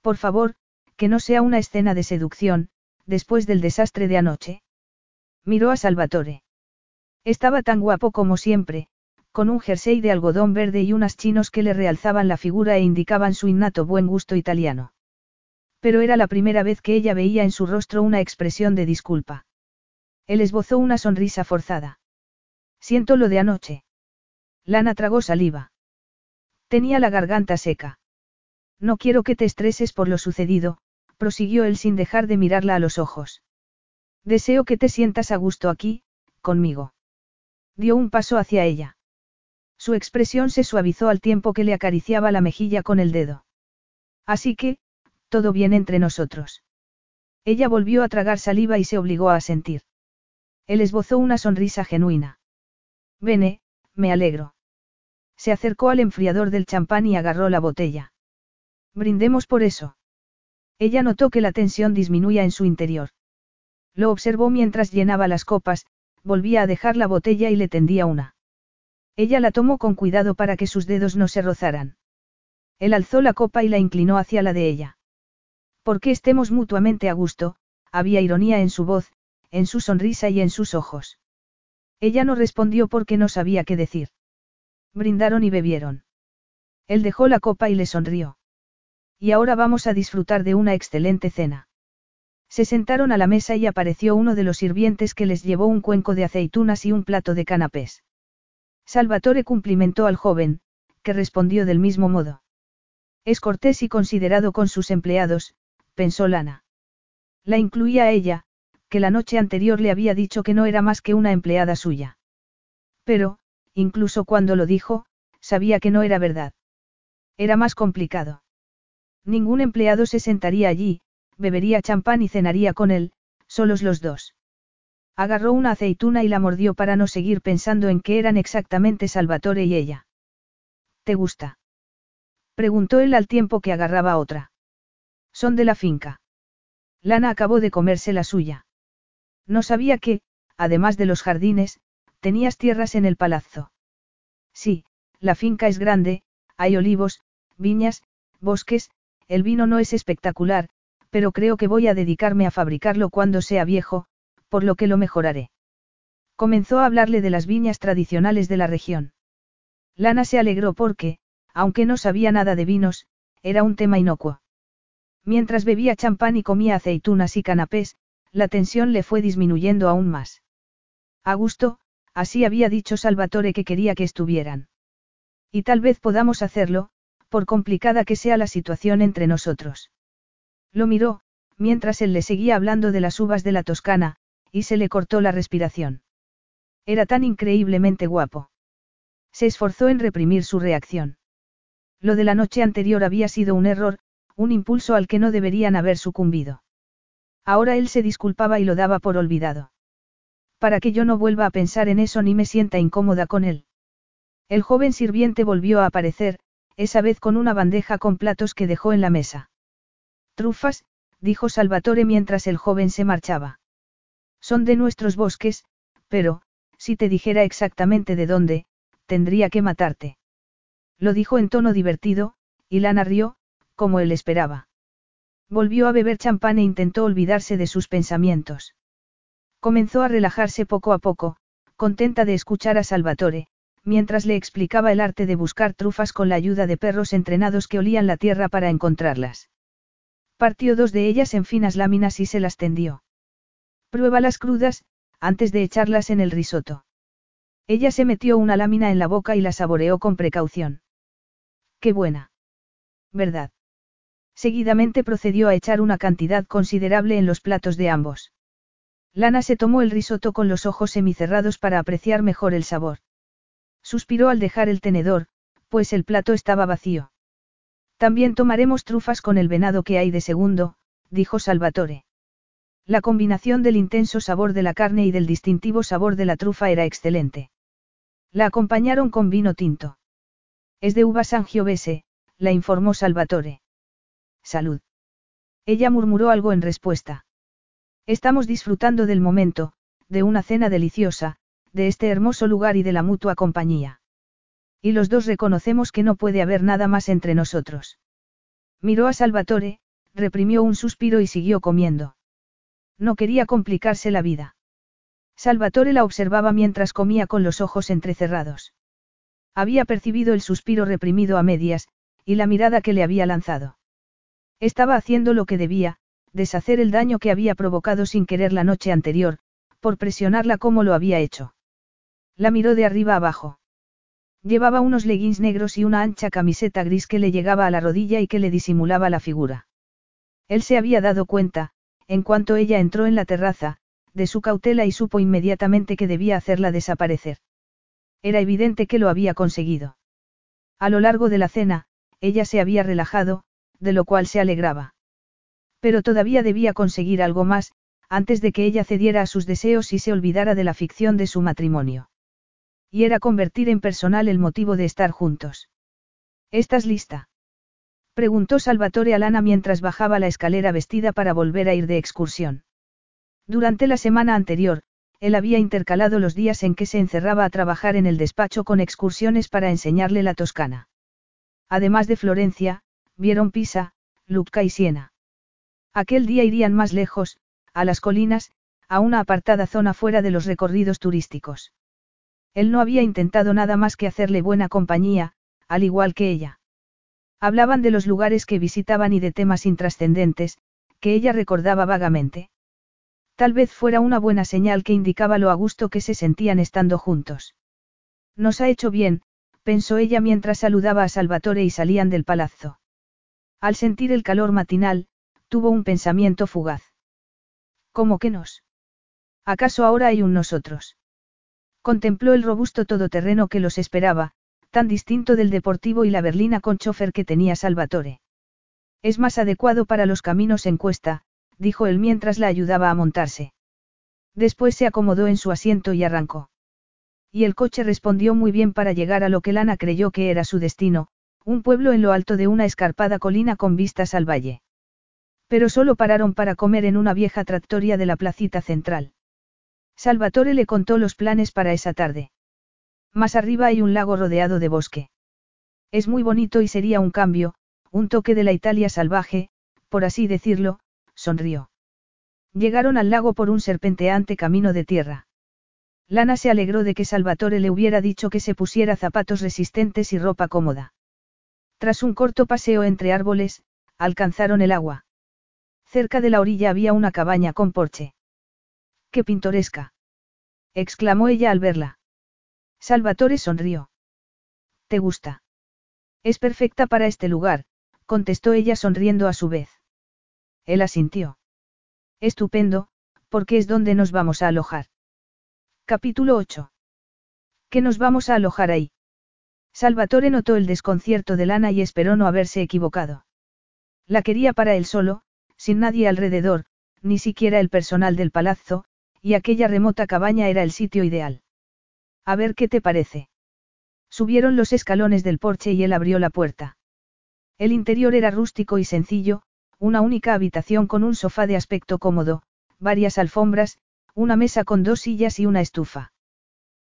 Por favor, que no sea una escena de seducción, después del desastre de anoche. Miró a Salvatore. Estaba tan guapo como siempre, con un jersey de algodón verde y unas chinos que le realzaban la figura e indicaban su innato buen gusto italiano. Pero era la primera vez que ella veía en su rostro una expresión de disculpa. Él esbozó una sonrisa forzada. Siento lo de anoche. Lana tragó saliva. Tenía la garganta seca. No quiero que te estreses por lo sucedido, prosiguió él sin dejar de mirarla a los ojos. Deseo que te sientas a gusto aquí, conmigo. Dio un paso hacia ella. Su expresión se suavizó al tiempo que le acariciaba la mejilla con el dedo. Así que, todo bien entre nosotros. Ella volvió a tragar saliva y se obligó a sentir. Él esbozó una sonrisa genuina. Vene, me alegro. Se acercó al enfriador del champán y agarró la botella. Brindemos por eso. Ella notó que la tensión disminuía en su interior. Lo observó mientras llenaba las copas, volvía a dejar la botella y le tendía una. Ella la tomó con cuidado para que sus dedos no se rozaran. Él alzó la copa y la inclinó hacia la de ella. Porque estemos mutuamente a gusto, había ironía en su voz, en su sonrisa y en sus ojos. Ella no respondió porque no sabía qué decir. Brindaron y bebieron. Él dejó la copa y le sonrió. Y ahora vamos a disfrutar de una excelente cena. Se sentaron a la mesa y apareció uno de los sirvientes que les llevó un cuenco de aceitunas y un plato de canapés. Salvatore cumplimentó al joven, que respondió del mismo modo. Es cortés y considerado con sus empleados, pensó Lana. La incluía a ella, que la noche anterior le había dicho que no era más que una empleada suya. Pero, incluso cuando lo dijo, sabía que no era verdad. Era más complicado. Ningún empleado se sentaría allí, bebería champán y cenaría con él, solos los dos. Agarró una aceituna y la mordió para no seguir pensando en qué eran exactamente Salvatore y ella. ¿Te gusta? Preguntó él al tiempo que agarraba otra. Son de la finca. Lana acabó de comerse la suya. No sabía que, además de los jardines, tenías tierras en el palazzo. Sí, la finca es grande, hay olivos, viñas, bosques, el vino no es espectacular, pero creo que voy a dedicarme a fabricarlo cuando sea viejo, por lo que lo mejoraré. Comenzó a hablarle de las viñas tradicionales de la región. Lana se alegró porque, aunque no sabía nada de vinos, era un tema inocuo. Mientras bebía champán y comía aceitunas y canapés, la tensión le fue disminuyendo aún más. A gusto, así había dicho Salvatore que quería que estuvieran. Y tal vez podamos hacerlo, por complicada que sea la situación entre nosotros. Lo miró, mientras él le seguía hablando de las uvas de la Toscana, y se le cortó la respiración. Era tan increíblemente guapo. Se esforzó en reprimir su reacción. Lo de la noche anterior había sido un error, un impulso al que no deberían haber sucumbido. Ahora él se disculpaba y lo daba por olvidado. Para que yo no vuelva a pensar en eso ni me sienta incómoda con él. El joven sirviente volvió a aparecer, esa vez con una bandeja con platos que dejó en la mesa. Trufas, dijo Salvatore mientras el joven se marchaba. Son de nuestros bosques, pero, si te dijera exactamente de dónde, tendría que matarte. Lo dijo en tono divertido, y Lana rió, como él esperaba. Volvió a beber champán e intentó olvidarse de sus pensamientos. Comenzó a relajarse poco a poco, contenta de escuchar a Salvatore, mientras le explicaba el arte de buscar trufas con la ayuda de perros entrenados que olían la tierra para encontrarlas. Partió dos de ellas en finas láminas y se las tendió. Pruébalas crudas, antes de echarlas en el risoto. Ella se metió una lámina en la boca y la saboreó con precaución. Qué buena. ¿Verdad? Seguidamente procedió a echar una cantidad considerable en los platos de ambos. Lana se tomó el risoto con los ojos semicerrados para apreciar mejor el sabor. Suspiró al dejar el tenedor, pues el plato estaba vacío. También tomaremos trufas con el venado que hay de segundo, dijo Salvatore. La combinación del intenso sabor de la carne y del distintivo sabor de la trufa era excelente. La acompañaron con vino tinto. Es de uva Sangiovese, la informó Salvatore. Salud. Ella murmuró algo en respuesta. Estamos disfrutando del momento, de una cena deliciosa, de este hermoso lugar y de la mutua compañía. Y los dos reconocemos que no puede haber nada más entre nosotros. Miró a Salvatore, reprimió un suspiro y siguió comiendo. No quería complicarse la vida. Salvatore la observaba mientras comía con los ojos entrecerrados. Había percibido el suspiro reprimido a medias, y la mirada que le había lanzado. Estaba haciendo lo que debía, deshacer el daño que había provocado sin querer la noche anterior, por presionarla como lo había hecho. La miró de arriba abajo. Llevaba unos leggings negros y una ancha camiseta gris que le llegaba a la rodilla y que le disimulaba la figura. Él se había dado cuenta, en cuanto ella entró en la terraza, de su cautela y supo inmediatamente que debía hacerla desaparecer. Era evidente que lo había conseguido. A lo largo de la cena, ella se había relajado, de lo cual se alegraba. Pero todavía debía conseguir algo más, antes de que ella cediera a sus deseos y se olvidara de la ficción de su matrimonio. Y era convertir en personal el motivo de estar juntos. ¿Estás lista? Preguntó Salvatore a Lana mientras bajaba la escalera vestida para volver a ir de excursión. Durante la semana anterior, él había intercalado los días en que se encerraba a trabajar en el despacho con excursiones para enseñarle la Toscana. Además de Florencia, vieron Pisa, Lucca y Siena. Aquel día irían más lejos, a las colinas, a una apartada zona fuera de los recorridos turísticos. Él no había intentado nada más que hacerle buena compañía, al igual que ella. Hablaban de los lugares que visitaban y de temas intrascendentes, que ella recordaba vagamente. Tal vez fuera una buena señal que indicaba lo a gusto que se sentían estando juntos. Nos ha hecho bien, pensó ella mientras saludaba a Salvatore y salían del palazzo. Al sentir el calor matinal, tuvo un pensamiento fugaz. ¿Cómo que nos? ¿Acaso ahora hay un nosotros? Contempló el robusto todoterreno que los esperaba, tan distinto del deportivo y la berlina con chofer que tenía Salvatore. Es más adecuado para los caminos en cuesta, dijo él mientras la ayudaba a montarse. Después se acomodó en su asiento y arrancó. Y el coche respondió muy bien para llegar a lo que Lana creyó que era su destino, un pueblo en lo alto de una escarpada colina con vistas al valle. Pero solo pararon para comer en una vieja tractoria de la placita central. Salvatore le contó los planes para esa tarde. Más arriba hay un lago rodeado de bosque. Es muy bonito y sería un cambio, un toque de la Italia salvaje, por así decirlo, sonrió. Llegaron al lago por un serpenteante camino de tierra. Lana se alegró de que Salvatore le hubiera dicho que se pusiera zapatos resistentes y ropa cómoda. Tras un corto paseo entre árboles, alcanzaron el agua. Cerca de la orilla había una cabaña con porche. ¡Qué pintoresca! exclamó ella al verla. Salvatore sonrió. ¿Te gusta? Es perfecta para este lugar, contestó ella sonriendo a su vez. Él asintió. Estupendo, porque es donde nos vamos a alojar. Capítulo 8. ¿Qué nos vamos a alojar ahí? Salvatore notó el desconcierto de Lana y esperó no haberse equivocado. La quería para él solo, sin nadie alrededor, ni siquiera el personal del palazzo, y aquella remota cabaña era el sitio ideal. A ver qué te parece. Subieron los escalones del porche y él abrió la puerta. El interior era rústico y sencillo, una única habitación con un sofá de aspecto cómodo, varias alfombras, una mesa con dos sillas y una estufa.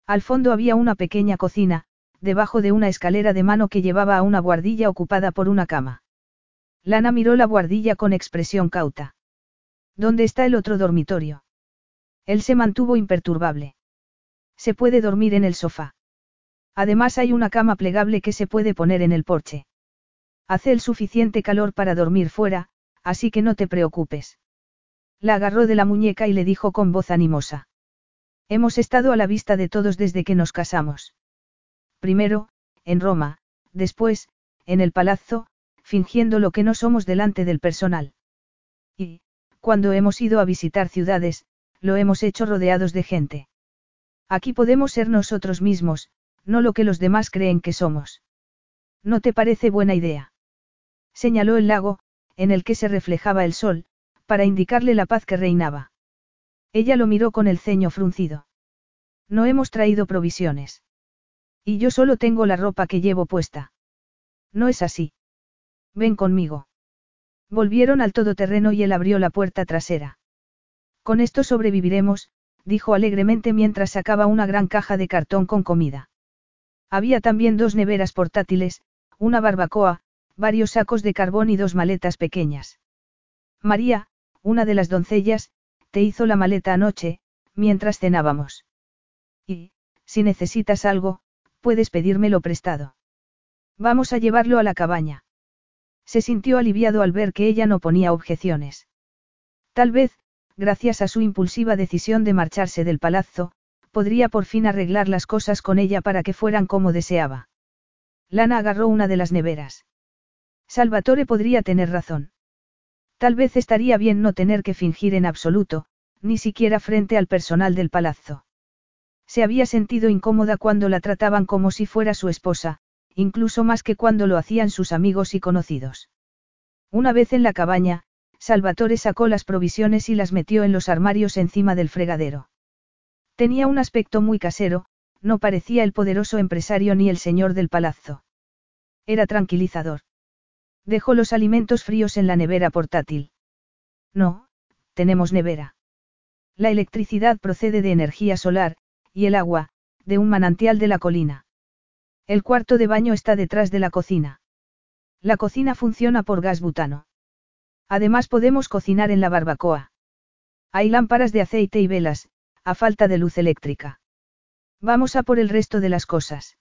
Al fondo había una pequeña cocina, debajo de una escalera de mano que llevaba a una guardilla ocupada por una cama. Lana miró la guardilla con expresión cauta. ¿Dónde está el otro dormitorio? Él se mantuvo imperturbable. Se puede dormir en el sofá. Además hay una cama plegable que se puede poner en el porche. Hace el suficiente calor para dormir fuera, así que no te preocupes. La agarró de la muñeca y le dijo con voz animosa. Hemos estado a la vista de todos desde que nos casamos. Primero, en Roma, después, en el palazzo, fingiendo lo que no somos delante del personal. Y, cuando hemos ido a visitar ciudades, lo hemos hecho rodeados de gente. Aquí podemos ser nosotros mismos, no lo que los demás creen que somos. ¿No te parece buena idea? Señaló el lago, en el que se reflejaba el sol, para indicarle la paz que reinaba. Ella lo miró con el ceño fruncido. No hemos traído provisiones. Y yo solo tengo la ropa que llevo puesta. No es así. Ven conmigo. Volvieron al todoterreno y él abrió la puerta trasera. Con esto sobreviviremos, dijo alegremente mientras sacaba una gran caja de cartón con comida. Había también dos neveras portátiles, una barbacoa, varios sacos de carbón y dos maletas pequeñas. María, una de las doncellas, te hizo la maleta anoche, mientras cenábamos. Y, si necesitas algo, puedes pedírmelo prestado. Vamos a llevarlo a la cabaña. Se sintió aliviado al ver que ella no ponía objeciones. Tal vez, gracias a su impulsiva decisión de marcharse del palazzo, podría por fin arreglar las cosas con ella para que fueran como deseaba. Lana agarró una de las neveras. Salvatore podría tener razón. Tal vez estaría bien no tener que fingir en absoluto, ni siquiera frente al personal del palazzo. Se había sentido incómoda cuando la trataban como si fuera su esposa, incluso más que cuando lo hacían sus amigos y conocidos. Una vez en la cabaña, Salvatore sacó las provisiones y las metió en los armarios encima del fregadero. Tenía un aspecto muy casero, no parecía el poderoso empresario ni el señor del palazzo. Era tranquilizador. Dejó los alimentos fríos en la nevera portátil. No, tenemos nevera. La electricidad procede de energía solar, y el agua, de un manantial de la colina. El cuarto de baño está detrás de la cocina. La cocina funciona por gas butano. Además podemos cocinar en la barbacoa. Hay lámparas de aceite y velas, a falta de luz eléctrica. Vamos a por el resto de las cosas.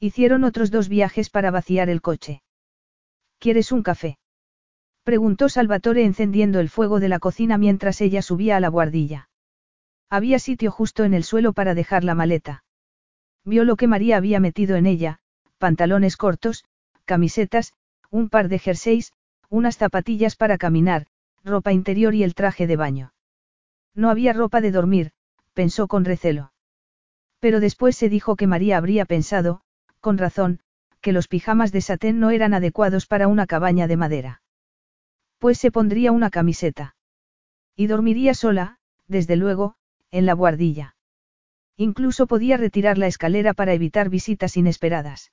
Hicieron otros dos viajes para vaciar el coche. ¿Quieres un café? Preguntó Salvatore encendiendo el fuego de la cocina mientras ella subía a la guardilla. Había sitio justo en el suelo para dejar la maleta. Vio lo que María había metido en ella, pantalones cortos, camisetas, un par de jerseys, unas zapatillas para caminar, ropa interior y el traje de baño. No había ropa de dormir, pensó con recelo. Pero después se dijo que María habría pensado, con razón, que los pijamas de satén no eran adecuados para una cabaña de madera. Pues se pondría una camiseta. Y dormiría sola, desde luego, en la guardilla. Incluso podía retirar la escalera para evitar visitas inesperadas.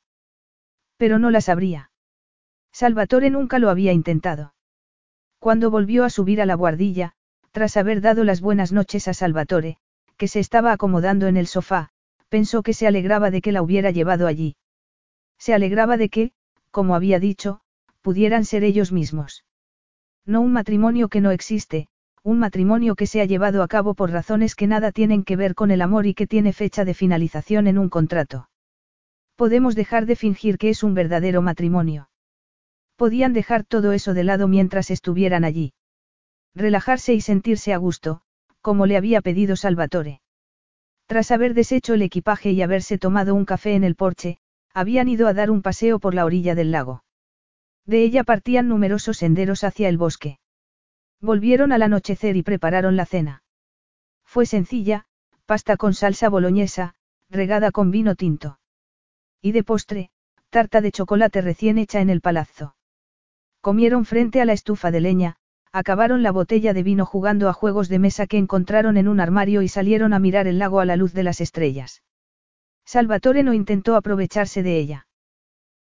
Pero no las habría. Salvatore nunca lo había intentado. Cuando volvió a subir a la guardilla, tras haber dado las buenas noches a Salvatore, que se estaba acomodando en el sofá, pensó que se alegraba de que la hubiera llevado allí. Se alegraba de que, como había dicho, pudieran ser ellos mismos. No un matrimonio que no existe, un matrimonio que se ha llevado a cabo por razones que nada tienen que ver con el amor y que tiene fecha de finalización en un contrato. Podemos dejar de fingir que es un verdadero matrimonio. Podían dejar todo eso de lado mientras estuvieran allí. Relajarse y sentirse a gusto, como le había pedido Salvatore. Tras haber deshecho el equipaje y haberse tomado un café en el porche, habían ido a dar un paseo por la orilla del lago. De ella partían numerosos senderos hacia el bosque. Volvieron al anochecer y prepararon la cena. Fue sencilla, pasta con salsa boloñesa, regada con vino tinto. Y de postre, tarta de chocolate recién hecha en el palazzo. Comieron frente a la estufa de leña, acabaron la botella de vino jugando a juegos de mesa que encontraron en un armario y salieron a mirar el lago a la luz de las estrellas. Salvatore no intentó aprovecharse de ella.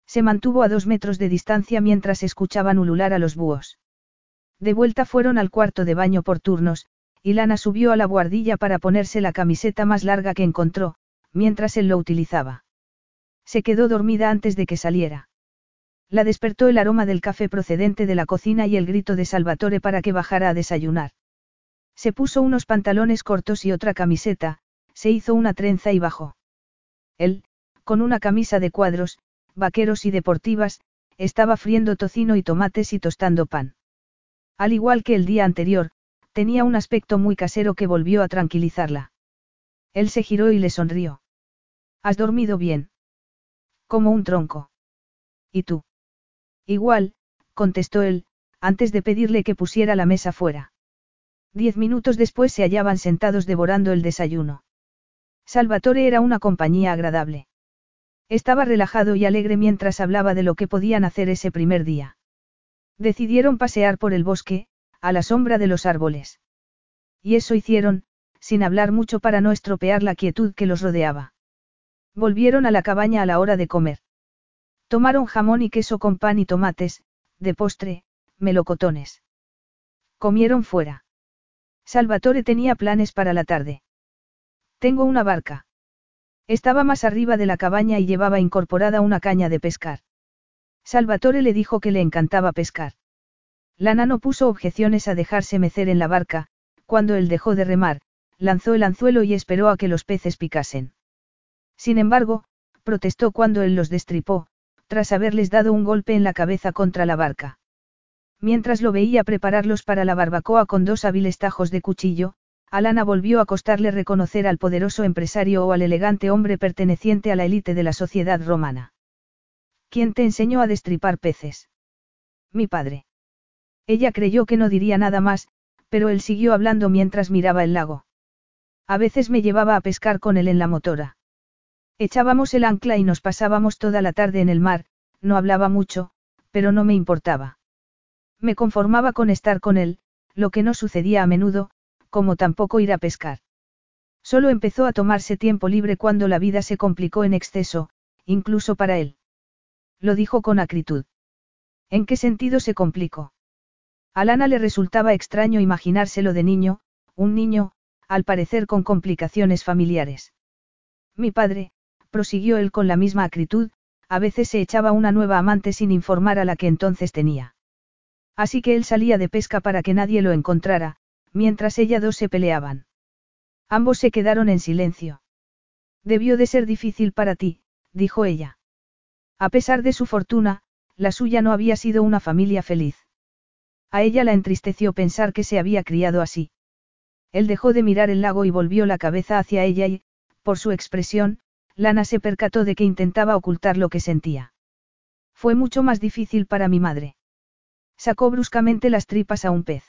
Se mantuvo a dos metros de distancia mientras escuchaban ulular a los búhos. De vuelta fueron al cuarto de baño por turnos, y Lana subió a la guardilla para ponerse la camiseta más larga que encontró, mientras él lo utilizaba. Se quedó dormida antes de que saliera. La despertó el aroma del café procedente de la cocina y el grito de Salvatore para que bajara a desayunar. Se puso unos pantalones cortos y otra camiseta, se hizo una trenza y bajó. Él, con una camisa de cuadros, vaqueros y deportivas, estaba friendo tocino y tomates y tostando pan. Al igual que el día anterior, tenía un aspecto muy casero que volvió a tranquilizarla. Él se giró y le sonrió. ¿Has dormido bien? Como un tronco. ¿Y tú? Igual, contestó él, antes de pedirle que pusiera la mesa fuera. Diez minutos después se hallaban sentados devorando el desayuno. Salvatore era una compañía agradable. Estaba relajado y alegre mientras hablaba de lo que podían hacer ese primer día. Decidieron pasear por el bosque, a la sombra de los árboles. Y eso hicieron, sin hablar mucho para no estropear la quietud que los rodeaba. Volvieron a la cabaña a la hora de comer. Tomaron jamón y queso con pan y tomates, de postre, melocotones. Comieron fuera. Salvatore tenía planes para la tarde. Tengo una barca. Estaba más arriba de la cabaña y llevaba incorporada una caña de pescar. Salvatore le dijo que le encantaba pescar. Lana no puso objeciones a dejarse mecer en la barca, cuando él dejó de remar, lanzó el anzuelo y esperó a que los peces picasen. Sin embargo, protestó cuando él los destripó, tras haberles dado un golpe en la cabeza contra la barca. Mientras lo veía prepararlos para la barbacoa con dos hábiles tajos de cuchillo, Alana volvió a costarle reconocer al poderoso empresario o al elegante hombre perteneciente a la élite de la sociedad romana. ¿Quién te enseñó a destripar peces? Mi padre. Ella creyó que no diría nada más, pero él siguió hablando mientras miraba el lago. A veces me llevaba a pescar con él en la motora. Echábamos el ancla y nos pasábamos toda la tarde en el mar, no hablaba mucho, pero no me importaba. Me conformaba con estar con él, lo que no sucedía a menudo, como tampoco ir a pescar. Solo empezó a tomarse tiempo libre cuando la vida se complicó en exceso, incluso para él. Lo dijo con acritud. ¿En qué sentido se complicó? A Lana le resultaba extraño imaginárselo de niño, un niño, al parecer con complicaciones familiares. Mi padre, prosiguió él con la misma acritud, a veces se echaba una nueva amante sin informar a la que entonces tenía. Así que él salía de pesca para que nadie lo encontrara, mientras ella dos se peleaban. Ambos se quedaron en silencio. Debió de ser difícil para ti, dijo ella. A pesar de su fortuna, la suya no había sido una familia feliz. A ella la entristeció pensar que se había criado así. Él dejó de mirar el lago y volvió la cabeza hacia ella y, por su expresión, Lana se percató de que intentaba ocultar lo que sentía. Fue mucho más difícil para mi madre. Sacó bruscamente las tripas a un pez.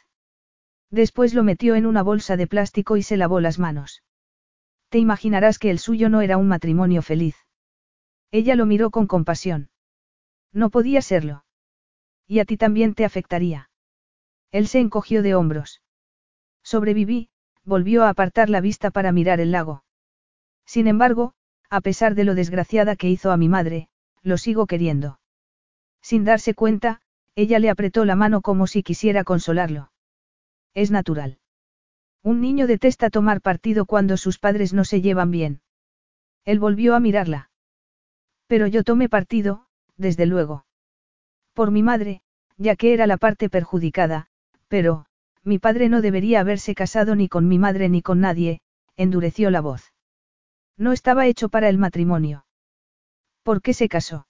Después lo metió en una bolsa de plástico y se lavó las manos. Te imaginarás que el suyo no era un matrimonio feliz. Ella lo miró con compasión. No podía serlo. Y a ti también te afectaría. Él se encogió de hombros. Sobreviví, volvió a apartar la vista para mirar el lago. Sin embargo, a pesar de lo desgraciada que hizo a mi madre, lo sigo queriendo. Sin darse cuenta, ella le apretó la mano como si quisiera consolarlo. Es natural. Un niño detesta tomar partido cuando sus padres no se llevan bien. Él volvió a mirarla. Pero yo tomé partido, desde luego. Por mi madre, ya que era la parte perjudicada, pero, mi padre no debería haberse casado ni con mi madre ni con nadie, endureció la voz. No estaba hecho para el matrimonio. ¿Por qué se casó?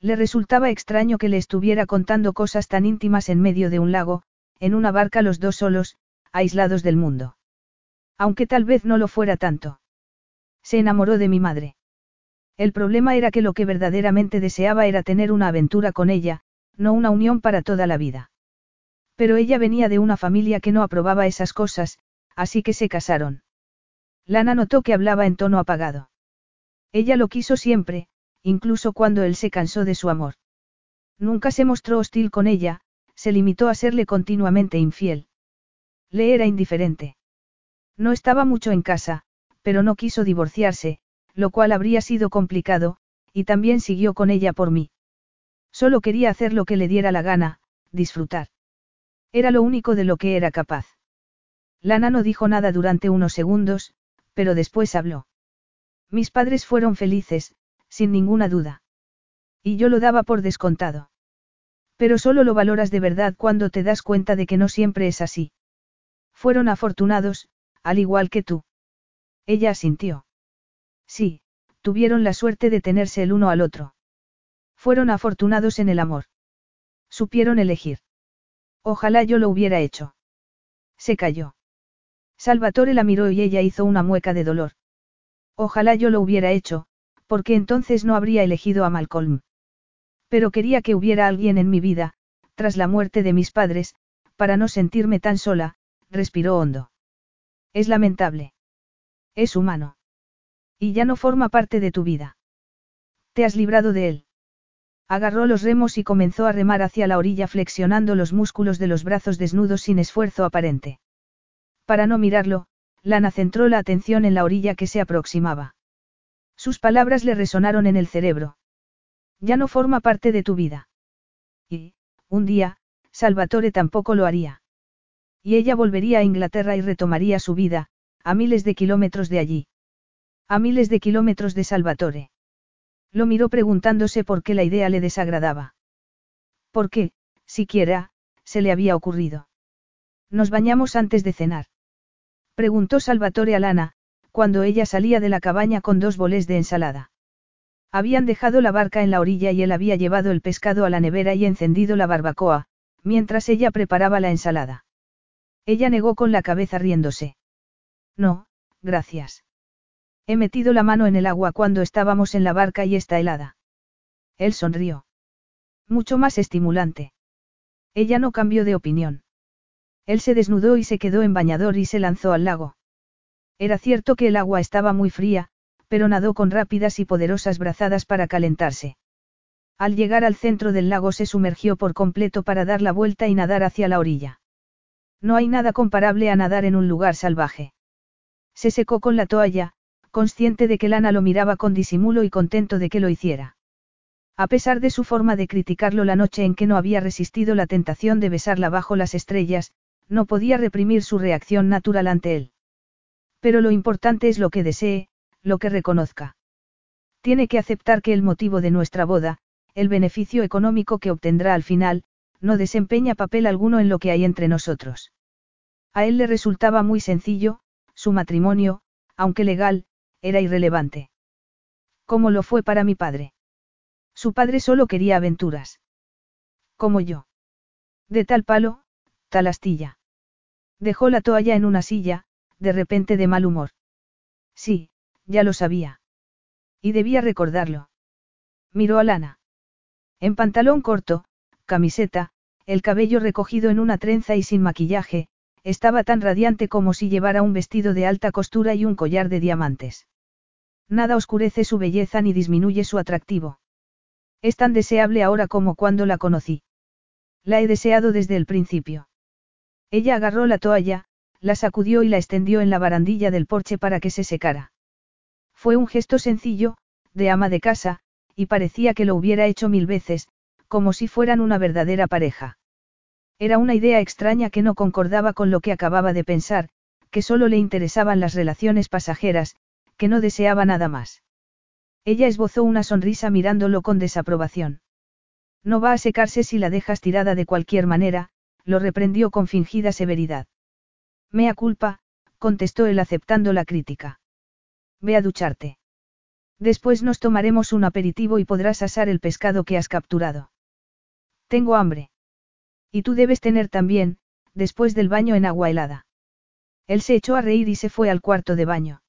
Le resultaba extraño que le estuviera contando cosas tan íntimas en medio de un lago, en una barca los dos solos, aislados del mundo. Aunque tal vez no lo fuera tanto. Se enamoró de mi madre. El problema era que lo que verdaderamente deseaba era tener una aventura con ella, no una unión para toda la vida. Pero ella venía de una familia que no aprobaba esas cosas, así que se casaron. Lana notó que hablaba en tono apagado. Ella lo quiso siempre, incluso cuando él se cansó de su amor. Nunca se mostró hostil con ella, se limitó a serle continuamente infiel. Le era indiferente. No estaba mucho en casa, pero no quiso divorciarse, lo cual habría sido complicado, y también siguió con ella por mí. Solo quería hacer lo que le diera la gana, disfrutar. Era lo único de lo que era capaz. Lana no dijo nada durante unos segundos, pero después habló. Mis padres fueron felices, sin ninguna duda. Y yo lo daba por descontado. Pero solo lo valoras de verdad cuando te das cuenta de que no siempre es así. Fueron afortunados, al igual que tú. Ella asintió. Sí, tuvieron la suerte de tenerse el uno al otro. Fueron afortunados en el amor. Supieron elegir. Ojalá yo lo hubiera hecho. Se calló. Salvatore la miró y ella hizo una mueca de dolor. Ojalá yo lo hubiera hecho, porque entonces no habría elegido a Malcolm. Pero quería que hubiera alguien en mi vida, tras la muerte de mis padres, para no sentirme tan sola, respiró hondo. Es lamentable. Es humano. Y ya no forma parte de tu vida. Te has librado de él. Agarró los remos y comenzó a remar hacia la orilla flexionando los músculos de los brazos desnudos sin esfuerzo aparente. Para no mirarlo, Lana centró la atención en la orilla que se aproximaba. Sus palabras le resonaron en el cerebro. Ya no forma parte de tu vida. Y, un día, Salvatore tampoco lo haría. Y ella volvería a Inglaterra y retomaría su vida, a miles de kilómetros de allí. A miles de kilómetros de Salvatore. Lo miró preguntándose por qué la idea le desagradaba. ¿Por qué, siquiera, se le había ocurrido? Nos bañamos antes de cenar. Preguntó Salvatore a Lana, cuando ella salía de la cabaña con dos bolés de ensalada. Habían dejado la barca en la orilla y él había llevado el pescado a la nevera y encendido la barbacoa, mientras ella preparaba la ensalada. Ella negó con la cabeza riéndose. No, gracias. He metido la mano en el agua cuando estábamos en la barca y está helada. Él sonrió. Mucho más estimulante. Ella no cambió de opinión. Él se desnudó y se quedó en bañador y se lanzó al lago. Era cierto que el agua estaba muy fría, pero nadó con rápidas y poderosas brazadas para calentarse. Al llegar al centro del lago se sumergió por completo para dar la vuelta y nadar hacia la orilla. No hay nada comparable a nadar en un lugar salvaje. Se secó con la toalla, consciente de que Lana lo miraba con disimulo y contento de que lo hiciera. A pesar de su forma de criticarlo la noche en que no había resistido la tentación de besarla bajo las estrellas, no podía reprimir su reacción natural ante él. Pero lo importante es lo que desee, lo que reconozca. Tiene que aceptar que el motivo de nuestra boda, el beneficio económico que obtendrá al final, no desempeña papel alguno en lo que hay entre nosotros. A él le resultaba muy sencillo, su matrimonio, aunque legal, era irrelevante. Como lo fue para mi padre. Su padre solo quería aventuras. Como yo. De tal palo, tal astilla. Dejó la toalla en una silla, de repente de mal humor. Sí, ya lo sabía. Y debía recordarlo. Miró a Lana. En pantalón corto, camiseta, el cabello recogido en una trenza y sin maquillaje, estaba tan radiante como si llevara un vestido de alta costura y un collar de diamantes. Nada oscurece su belleza ni disminuye su atractivo. Es tan deseable ahora como cuando la conocí. La he deseado desde el principio. Ella agarró la toalla, la sacudió y la extendió en la barandilla del porche para que se secara. Fue un gesto sencillo, de ama de casa, y parecía que lo hubiera hecho mil veces, como si fueran una verdadera pareja. Era una idea extraña que no concordaba con lo que acababa de pensar, que solo le interesaban las relaciones pasajeras, que no deseaba nada más. Ella esbozó una sonrisa mirándolo con desaprobación. No va a secarse si la dejas tirada de cualquier manera, lo reprendió con fingida severidad. Mea culpa, contestó él aceptando la crítica. Ve a ducharte. Después nos tomaremos un aperitivo y podrás asar el pescado que has capturado. Tengo hambre. Y tú debes tener también, después del baño en agua helada. Él se echó a reír y se fue al cuarto de baño.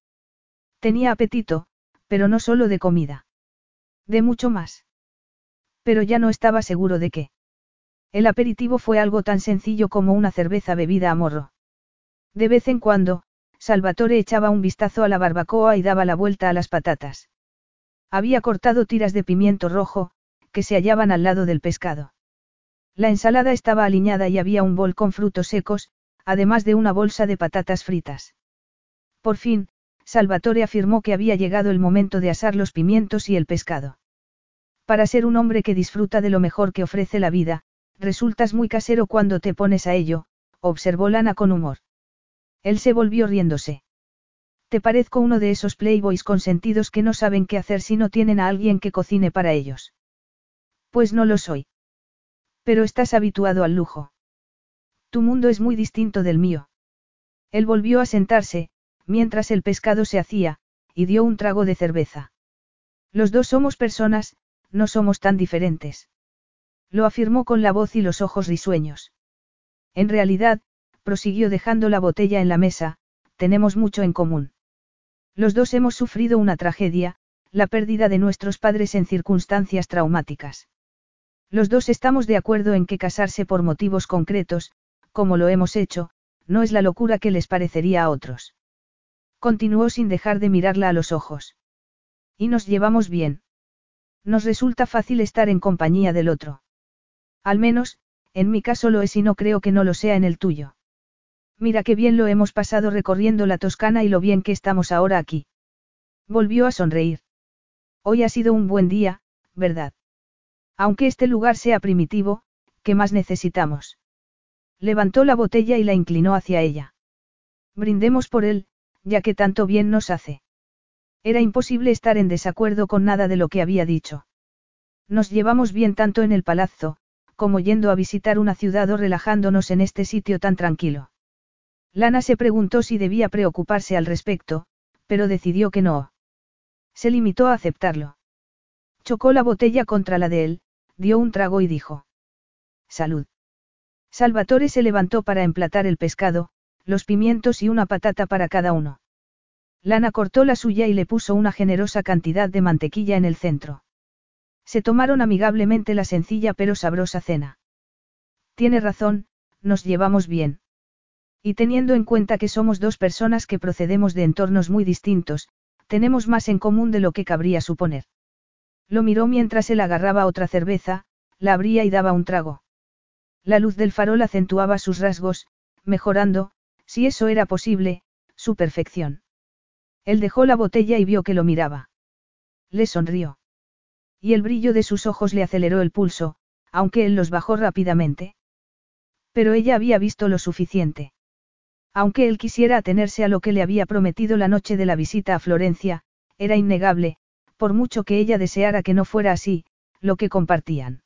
Tenía apetito, pero no solo de comida. De mucho más. Pero ya no estaba seguro de qué. El aperitivo fue algo tan sencillo como una cerveza bebida a morro. De vez en cuando, Salvatore echaba un vistazo a la barbacoa y daba la vuelta a las patatas. Había cortado tiras de pimiento rojo, que se hallaban al lado del pescado. La ensalada estaba aliñada y había un bol con frutos secos, además de una bolsa de patatas fritas. Por fin, Salvatore afirmó que había llegado el momento de asar los pimientos y el pescado. Para ser un hombre que disfruta de lo mejor que ofrece la vida, resultas muy casero cuando te pones a ello, observó Lana con humor. Él se volvió riéndose. Te parezco uno de esos playboys consentidos que no saben qué hacer si no tienen a alguien que cocine para ellos. Pues no lo soy. Pero estás habituado al lujo. Tu mundo es muy distinto del mío. Él volvió a sentarse, mientras el pescado se hacía, y dio un trago de cerveza. Los dos somos personas, no somos tan diferentes. Lo afirmó con la voz y los ojos risueños. En realidad, prosiguió dejando la botella en la mesa, tenemos mucho en común. Los dos hemos sufrido una tragedia, la pérdida de nuestros padres en circunstancias traumáticas. Los dos estamos de acuerdo en que casarse por motivos concretos, como lo hemos hecho, no es la locura que les parecería a otros. Continuó sin dejar de mirarla a los ojos. Y nos llevamos bien. Nos resulta fácil estar en compañía del otro. Al menos, en mi caso lo es y no creo que no lo sea en el tuyo. Mira qué bien lo hemos pasado recorriendo la Toscana y lo bien que estamos ahora aquí. Volvió a sonreír. Hoy ha sido un buen día, ¿verdad? Aunque este lugar sea primitivo, ¿qué más necesitamos? Levantó la botella y la inclinó hacia ella. Brindemos por él, ya que tanto bien nos hace. Era imposible estar en desacuerdo con nada de lo que había dicho. Nos llevamos bien tanto en el palazzo, como yendo a visitar una ciudad o relajándonos en este sitio tan tranquilo. Lana se preguntó si debía preocuparse al respecto, pero decidió que no. Se limitó a aceptarlo. Chocó la botella contra la de él, dio un trago y dijo. Salud. Salvatore se levantó para emplatar el pescado, los pimientos y una patata para cada uno. Lana cortó la suya y le puso una generosa cantidad de mantequilla en el centro. Se tomaron amigablemente la sencilla pero sabrosa cena. Tiene razón, nos llevamos bien. Y teniendo en cuenta que somos dos personas que procedemos de entornos muy distintos, tenemos más en común de lo que cabría suponer. Lo miró mientras él agarraba otra cerveza, la abría y daba un trago. La luz del farol acentuaba sus rasgos, mejorando, si eso era posible, su perfección. Él dejó la botella y vio que lo miraba. Le sonrió. Y el brillo de sus ojos le aceleró el pulso, aunque él los bajó rápidamente. Pero ella había visto lo suficiente. Aunque él quisiera atenerse a lo que le había prometido la noche de la visita a Florencia, era innegable, por mucho que ella deseara que no fuera así, lo que compartían.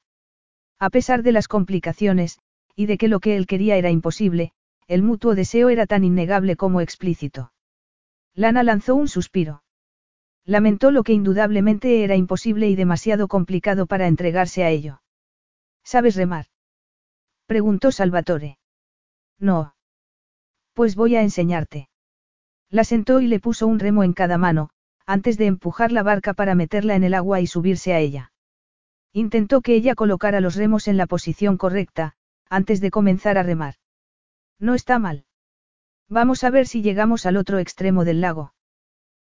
A pesar de las complicaciones, y de que lo que él quería era imposible, el mutuo deseo era tan innegable como explícito. Lana lanzó un suspiro. Lamentó lo que indudablemente era imposible y demasiado complicado para entregarse a ello. ¿Sabes remar? preguntó Salvatore. No. Pues voy a enseñarte. La sentó y le puso un remo en cada mano, antes de empujar la barca para meterla en el agua y subirse a ella. Intentó que ella colocara los remos en la posición correcta, antes de comenzar a remar. No está mal. Vamos a ver si llegamos al otro extremo del lago.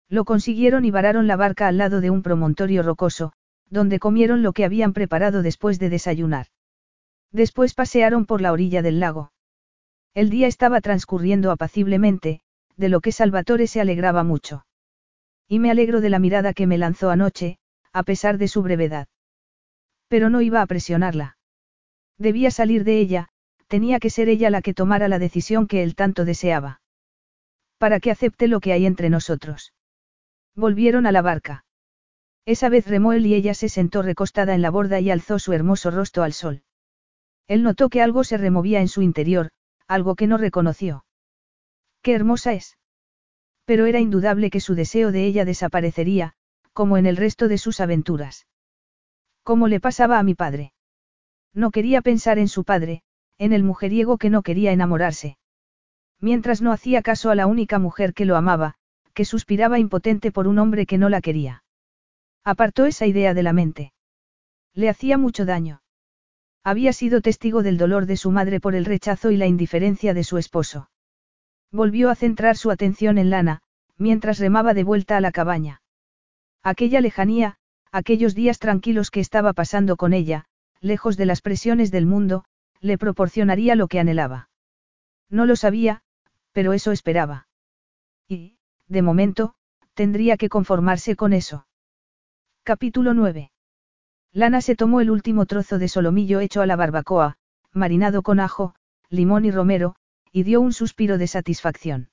Lo consiguieron y vararon la barca al lado de un promontorio rocoso, donde comieron lo que habían preparado después de desayunar. Después pasearon por la orilla del lago. El día estaba transcurriendo apaciblemente, de lo que Salvatore se alegraba mucho. Y me alegro de la mirada que me lanzó anoche, a pesar de su brevedad. Pero no iba a presionarla. Debía salir de ella, tenía que ser ella la que tomara la decisión que él tanto deseaba. Para que acepte lo que hay entre nosotros. Volvieron a la barca. Esa vez remó él y ella se sentó recostada en la borda y alzó su hermoso rostro al sol. Él notó que algo se removía en su interior, algo que no reconoció. ¡Qué hermosa es! pero era indudable que su deseo de ella desaparecería, como en el resto de sus aventuras. ¿Cómo le pasaba a mi padre? No quería pensar en su padre, en el mujeriego que no quería enamorarse. Mientras no hacía caso a la única mujer que lo amaba, que suspiraba impotente por un hombre que no la quería. Apartó esa idea de la mente. Le hacía mucho daño. Había sido testigo del dolor de su madre por el rechazo y la indiferencia de su esposo. Volvió a centrar su atención en Lana, mientras remaba de vuelta a la cabaña. Aquella lejanía, aquellos días tranquilos que estaba pasando con ella, lejos de las presiones del mundo, le proporcionaría lo que anhelaba. No lo sabía, pero eso esperaba. Y, de momento, tendría que conformarse con eso. Capítulo 9. Lana se tomó el último trozo de solomillo hecho a la barbacoa, marinado con ajo, limón y romero, y dio un suspiro de satisfacción.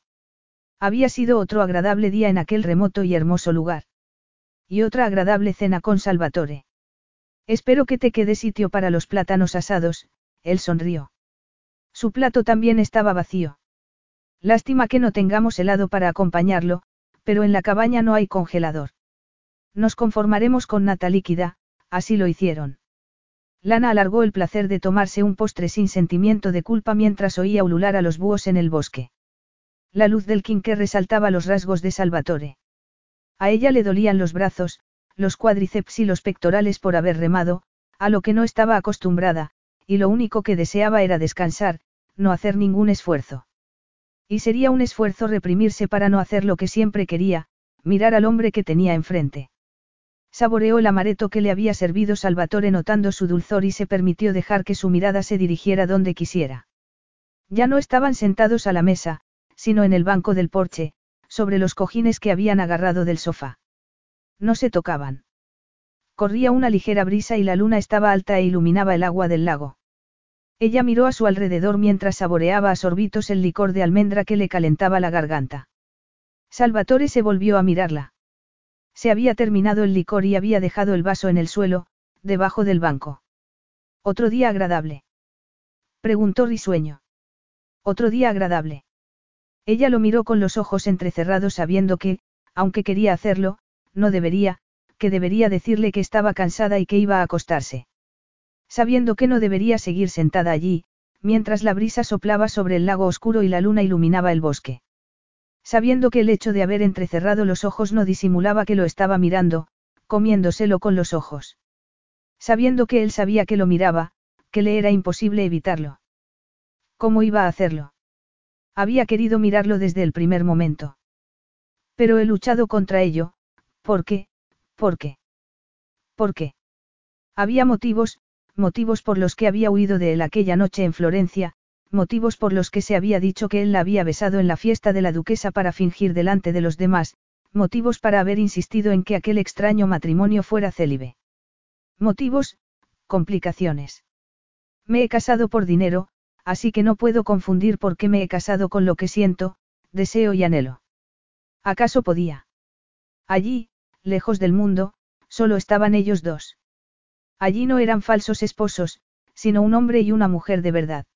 Había sido otro agradable día en aquel remoto y hermoso lugar. Y otra agradable cena con Salvatore. Espero que te quede sitio para los plátanos asados, él sonrió. Su plato también estaba vacío. Lástima que no tengamos helado para acompañarlo, pero en la cabaña no hay congelador. Nos conformaremos con nata líquida, así lo hicieron. Lana alargó el placer de tomarse un postre sin sentimiento de culpa mientras oía ulular a los búhos en el bosque. La luz del quinqué resaltaba los rasgos de Salvatore. A ella le dolían los brazos, los cuádriceps y los pectorales por haber remado, a lo que no estaba acostumbrada, y lo único que deseaba era descansar, no hacer ningún esfuerzo. Y sería un esfuerzo reprimirse para no hacer lo que siempre quería, mirar al hombre que tenía enfrente. Saboreó el amareto que le había servido Salvatore notando su dulzor y se permitió dejar que su mirada se dirigiera donde quisiera. Ya no estaban sentados a la mesa, sino en el banco del porche, sobre los cojines que habían agarrado del sofá. No se tocaban. Corría una ligera brisa y la luna estaba alta e iluminaba el agua del lago. Ella miró a su alrededor mientras saboreaba a sorbitos el licor de almendra que le calentaba la garganta. Salvatore se volvió a mirarla. Se había terminado el licor y había dejado el vaso en el suelo, debajo del banco. ¿Otro día agradable? Preguntó risueño. Otro día agradable. Ella lo miró con los ojos entrecerrados sabiendo que, aunque quería hacerlo, no debería, que debería decirle que estaba cansada y que iba a acostarse. Sabiendo que no debería seguir sentada allí, mientras la brisa soplaba sobre el lago oscuro y la luna iluminaba el bosque. Sabiendo que el hecho de haber entrecerrado los ojos no disimulaba que lo estaba mirando, comiéndoselo con los ojos. Sabiendo que él sabía que lo miraba, que le era imposible evitarlo. ¿Cómo iba a hacerlo? Había querido mirarlo desde el primer momento. Pero he luchado contra ello, ¿por qué? ¿Por qué? ¿Por qué? Había motivos, motivos por los que había huido de él aquella noche en Florencia, motivos por los que se había dicho que él la había besado en la fiesta de la duquesa para fingir delante de los demás, motivos para haber insistido en que aquel extraño matrimonio fuera célibe. Motivos, complicaciones. Me he casado por dinero, así que no puedo confundir por qué me he casado con lo que siento, deseo y anhelo. ¿Acaso podía? Allí, lejos del mundo, solo estaban ellos dos. Allí no eran falsos esposos, sino un hombre y una mujer de verdad.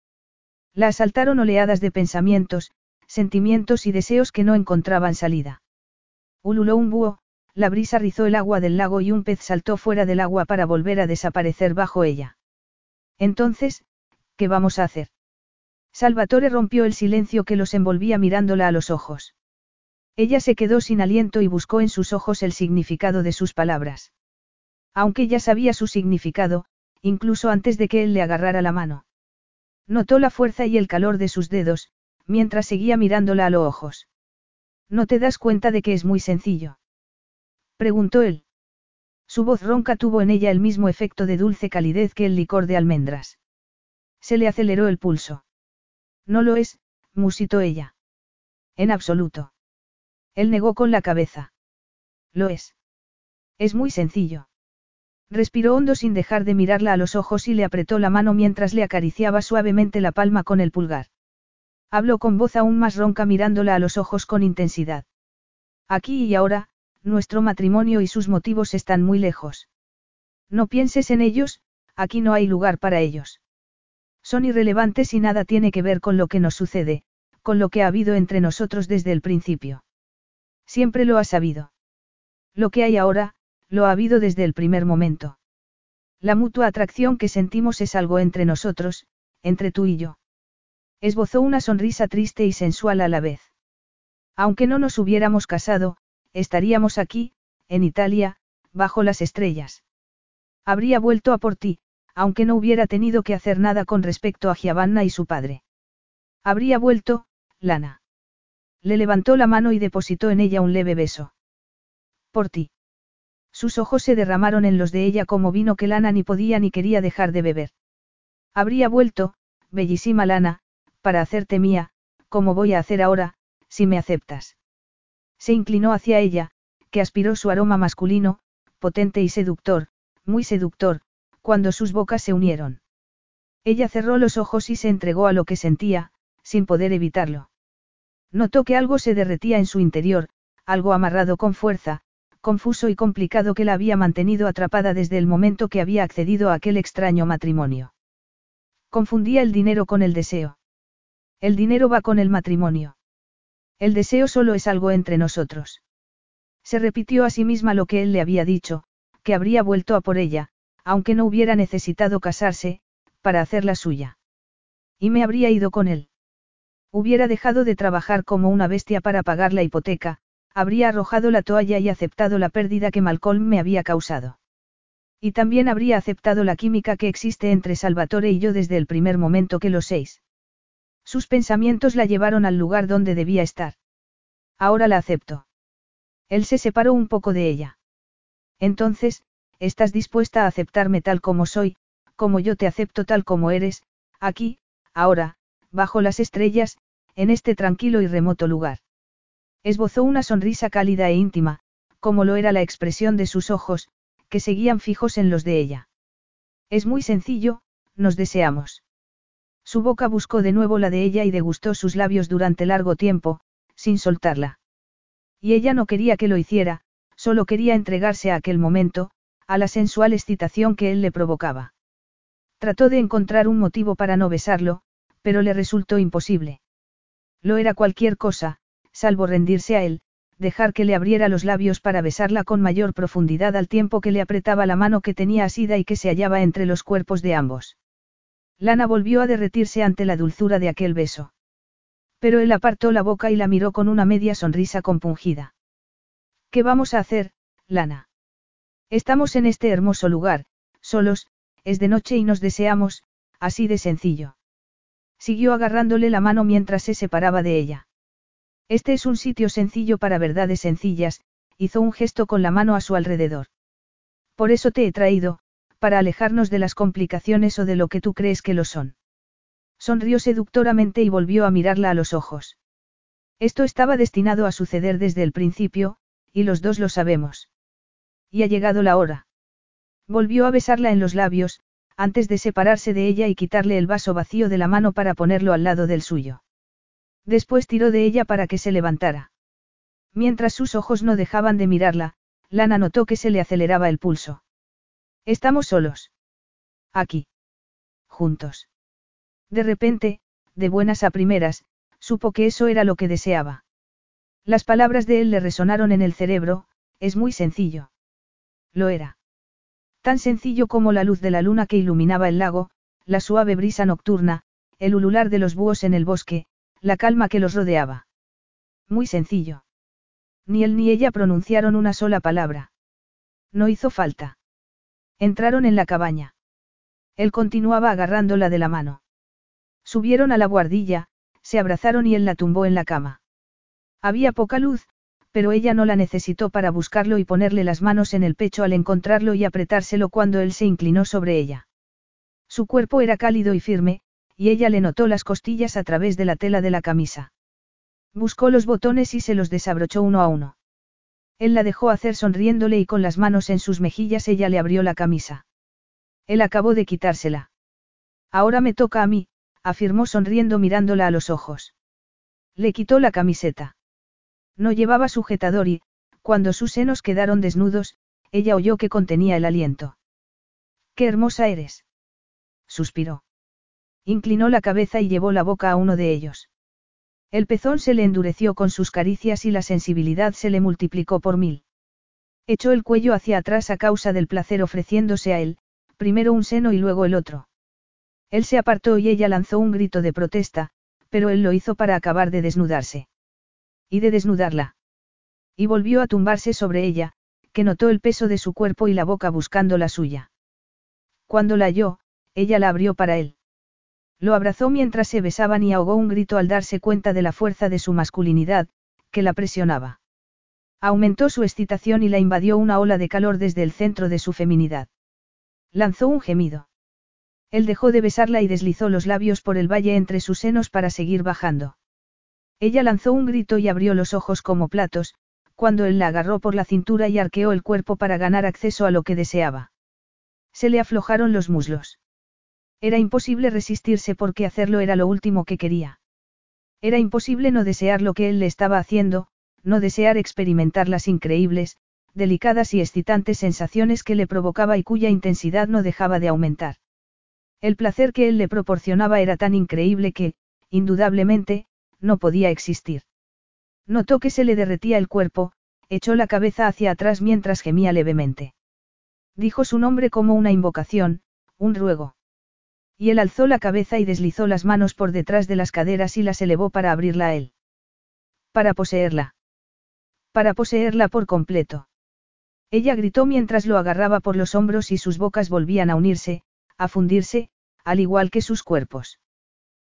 La asaltaron oleadas de pensamientos, sentimientos y deseos que no encontraban salida. Ululó un búho, la brisa rizó el agua del lago y un pez saltó fuera del agua para volver a desaparecer bajo ella. Entonces, ¿qué vamos a hacer? Salvatore rompió el silencio que los envolvía mirándola a los ojos. Ella se quedó sin aliento y buscó en sus ojos el significado de sus palabras. Aunque ya sabía su significado, incluso antes de que él le agarrara la mano. Notó la fuerza y el calor de sus dedos, mientras seguía mirándola a los ojos. ¿No te das cuenta de que es muy sencillo? Preguntó él. Su voz ronca tuvo en ella el mismo efecto de dulce calidez que el licor de almendras. Se le aceleró el pulso. No lo es, musitó ella. En absoluto. Él negó con la cabeza. Lo es. Es muy sencillo. Respiró hondo sin dejar de mirarla a los ojos y le apretó la mano mientras le acariciaba suavemente la palma con el pulgar. Habló con voz aún más ronca mirándola a los ojos con intensidad. Aquí y ahora, nuestro matrimonio y sus motivos están muy lejos. No pienses en ellos, aquí no hay lugar para ellos. Son irrelevantes y nada tiene que ver con lo que nos sucede, con lo que ha habido entre nosotros desde el principio. Siempre lo has sabido. Lo que hay ahora, lo ha habido desde el primer momento. La mutua atracción que sentimos es algo entre nosotros, entre tú y yo. Esbozó una sonrisa triste y sensual a la vez. Aunque no nos hubiéramos casado, estaríamos aquí, en Italia, bajo las estrellas. Habría vuelto a por ti, aunque no hubiera tenido que hacer nada con respecto a Giovanna y su padre. Habría vuelto, Lana. Le levantó la mano y depositó en ella un leve beso. Por ti. Sus ojos se derramaron en los de ella como vino que Lana ni podía ni quería dejar de beber. Habría vuelto, bellísima Lana, para hacerte mía, como voy a hacer ahora, si me aceptas. Se inclinó hacia ella, que aspiró su aroma masculino, potente y seductor, muy seductor, cuando sus bocas se unieron. Ella cerró los ojos y se entregó a lo que sentía, sin poder evitarlo. Notó que algo se derretía en su interior, algo amarrado con fuerza, confuso y complicado que la había mantenido atrapada desde el momento que había accedido a aquel extraño matrimonio. Confundía el dinero con el deseo. El dinero va con el matrimonio. El deseo solo es algo entre nosotros. Se repitió a sí misma lo que él le había dicho, que habría vuelto a por ella, aunque no hubiera necesitado casarse, para hacerla suya. Y me habría ido con él. Hubiera dejado de trabajar como una bestia para pagar la hipoteca, habría arrojado la toalla y aceptado la pérdida que Malcolm me había causado. Y también habría aceptado la química que existe entre Salvatore y yo desde el primer momento que lo seis. Sus pensamientos la llevaron al lugar donde debía estar. Ahora la acepto. Él se separó un poco de ella. Entonces, estás dispuesta a aceptarme tal como soy, como yo te acepto tal como eres, aquí, ahora, bajo las estrellas, en este tranquilo y remoto lugar. Esbozó una sonrisa cálida e íntima, como lo era la expresión de sus ojos, que seguían fijos en los de ella. Es muy sencillo, nos deseamos. Su boca buscó de nuevo la de ella y degustó sus labios durante largo tiempo, sin soltarla. Y ella no quería que lo hiciera, solo quería entregarse a aquel momento, a la sensual excitación que él le provocaba. Trató de encontrar un motivo para no besarlo, pero le resultó imposible. Lo era cualquier cosa, salvo rendirse a él, dejar que le abriera los labios para besarla con mayor profundidad al tiempo que le apretaba la mano que tenía asida y que se hallaba entre los cuerpos de ambos. Lana volvió a derretirse ante la dulzura de aquel beso. Pero él apartó la boca y la miró con una media sonrisa compungida. ¿Qué vamos a hacer, Lana? Estamos en este hermoso lugar, solos, es de noche y nos deseamos, así de sencillo. Siguió agarrándole la mano mientras se separaba de ella. Este es un sitio sencillo para verdades sencillas, hizo un gesto con la mano a su alrededor. Por eso te he traído, para alejarnos de las complicaciones o de lo que tú crees que lo son. Sonrió seductoramente y volvió a mirarla a los ojos. Esto estaba destinado a suceder desde el principio, y los dos lo sabemos. Y ha llegado la hora. Volvió a besarla en los labios, antes de separarse de ella y quitarle el vaso vacío de la mano para ponerlo al lado del suyo. Después tiró de ella para que se levantara. Mientras sus ojos no dejaban de mirarla, Lana notó que se le aceleraba el pulso. Estamos solos. Aquí. Juntos. De repente, de buenas a primeras, supo que eso era lo que deseaba. Las palabras de él le resonaron en el cerebro, es muy sencillo. Lo era. Tan sencillo como la luz de la luna que iluminaba el lago, la suave brisa nocturna, el ulular de los búhos en el bosque, la calma que los rodeaba. Muy sencillo. Ni él ni ella pronunciaron una sola palabra. No hizo falta. Entraron en la cabaña. Él continuaba agarrándola de la mano. Subieron a la guardilla, se abrazaron y él la tumbó en la cama. Había poca luz, pero ella no la necesitó para buscarlo y ponerle las manos en el pecho al encontrarlo y apretárselo cuando él se inclinó sobre ella. Su cuerpo era cálido y firme, y ella le notó las costillas a través de la tela de la camisa. Buscó los botones y se los desabrochó uno a uno. Él la dejó hacer sonriéndole y con las manos en sus mejillas ella le abrió la camisa. Él acabó de quitársela. Ahora me toca a mí, afirmó sonriendo mirándola a los ojos. Le quitó la camiseta. No llevaba sujetador y, cuando sus senos quedaron desnudos, ella oyó que contenía el aliento. ¡Qué hermosa eres! suspiró. Inclinó la cabeza y llevó la boca a uno de ellos. El pezón se le endureció con sus caricias y la sensibilidad se le multiplicó por mil. Echó el cuello hacia atrás a causa del placer ofreciéndose a él, primero un seno y luego el otro. Él se apartó y ella lanzó un grito de protesta, pero él lo hizo para acabar de desnudarse. Y de desnudarla. Y volvió a tumbarse sobre ella, que notó el peso de su cuerpo y la boca buscando la suya. Cuando la halló, ella la abrió para él. Lo abrazó mientras se besaban y ahogó un grito al darse cuenta de la fuerza de su masculinidad, que la presionaba. Aumentó su excitación y la invadió una ola de calor desde el centro de su feminidad. Lanzó un gemido. Él dejó de besarla y deslizó los labios por el valle entre sus senos para seguir bajando. Ella lanzó un grito y abrió los ojos como platos, cuando él la agarró por la cintura y arqueó el cuerpo para ganar acceso a lo que deseaba. Se le aflojaron los muslos. Era imposible resistirse porque hacerlo era lo último que quería. Era imposible no desear lo que él le estaba haciendo, no desear experimentar las increíbles, delicadas y excitantes sensaciones que le provocaba y cuya intensidad no dejaba de aumentar. El placer que él le proporcionaba era tan increíble que, indudablemente, no podía existir. Notó que se le derretía el cuerpo, echó la cabeza hacia atrás mientras gemía levemente. Dijo su nombre como una invocación, un ruego. Y él alzó la cabeza y deslizó las manos por detrás de las caderas y las elevó para abrirla a él. Para poseerla. Para poseerla por completo. Ella gritó mientras lo agarraba por los hombros y sus bocas volvían a unirse, a fundirse, al igual que sus cuerpos.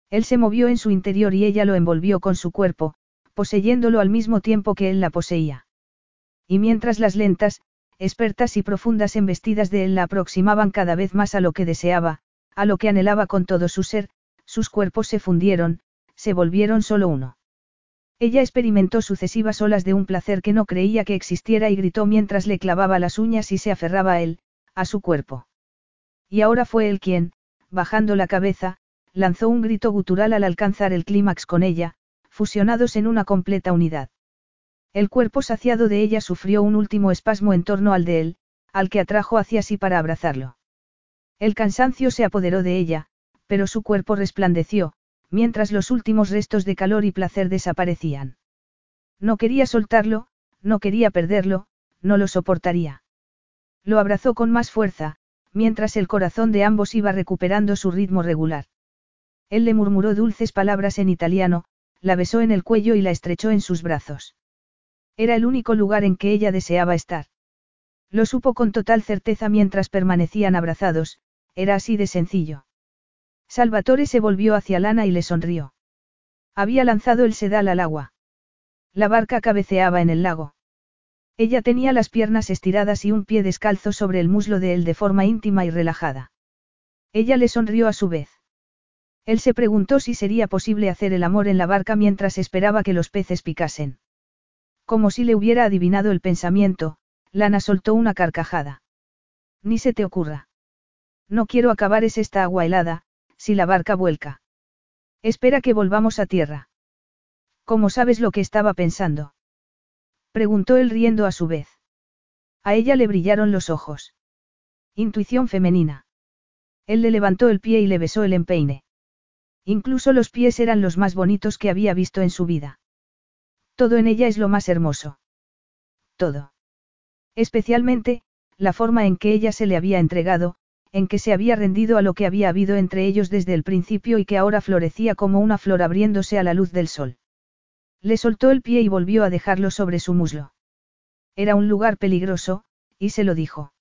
Él se movió en su interior y ella lo envolvió con su cuerpo, poseyéndolo al mismo tiempo que él la poseía. Y mientras las lentas, expertas y profundas embestidas de él la aproximaban cada vez más a lo que deseaba, a lo que anhelaba con todo su ser, sus cuerpos se fundieron, se volvieron solo uno. Ella experimentó sucesivas olas de un placer que no creía que existiera y gritó mientras le clavaba las uñas y se aferraba a él, a su cuerpo. Y ahora fue él quien, bajando la cabeza, lanzó un grito gutural al alcanzar el clímax con ella, fusionados en una completa unidad. El cuerpo saciado de ella sufrió un último espasmo en torno al de él, al que atrajo hacia sí para abrazarlo. El cansancio se apoderó de ella, pero su cuerpo resplandeció, mientras los últimos restos de calor y placer desaparecían. No quería soltarlo, no quería perderlo, no lo soportaría. Lo abrazó con más fuerza, mientras el corazón de ambos iba recuperando su ritmo regular. Él le murmuró dulces palabras en italiano, la besó en el cuello y la estrechó en sus brazos. Era el único lugar en que ella deseaba estar. Lo supo con total certeza mientras permanecían abrazados, era así de sencillo. Salvatore se volvió hacia Lana y le sonrió. Había lanzado el sedal al agua. La barca cabeceaba en el lago. Ella tenía las piernas estiradas y un pie descalzo sobre el muslo de él de forma íntima y relajada. Ella le sonrió a su vez. Él se preguntó si sería posible hacer el amor en la barca mientras esperaba que los peces picasen. Como si le hubiera adivinado el pensamiento, Lana soltó una carcajada. Ni se te ocurra. No quiero acabar es esta agua helada, si la barca vuelca. Espera que volvamos a tierra. ¿Cómo sabes lo que estaba pensando? Preguntó él riendo a su vez. A ella le brillaron los ojos. Intuición femenina. Él le levantó el pie y le besó el empeine. Incluso los pies eran los más bonitos que había visto en su vida. Todo en ella es lo más hermoso. Todo. Especialmente, la forma en que ella se le había entregado, en que se había rendido a lo que había habido entre ellos desde el principio y que ahora florecía como una flor abriéndose a la luz del sol. Le soltó el pie y volvió a dejarlo sobre su muslo. Era un lugar peligroso, y se lo dijo.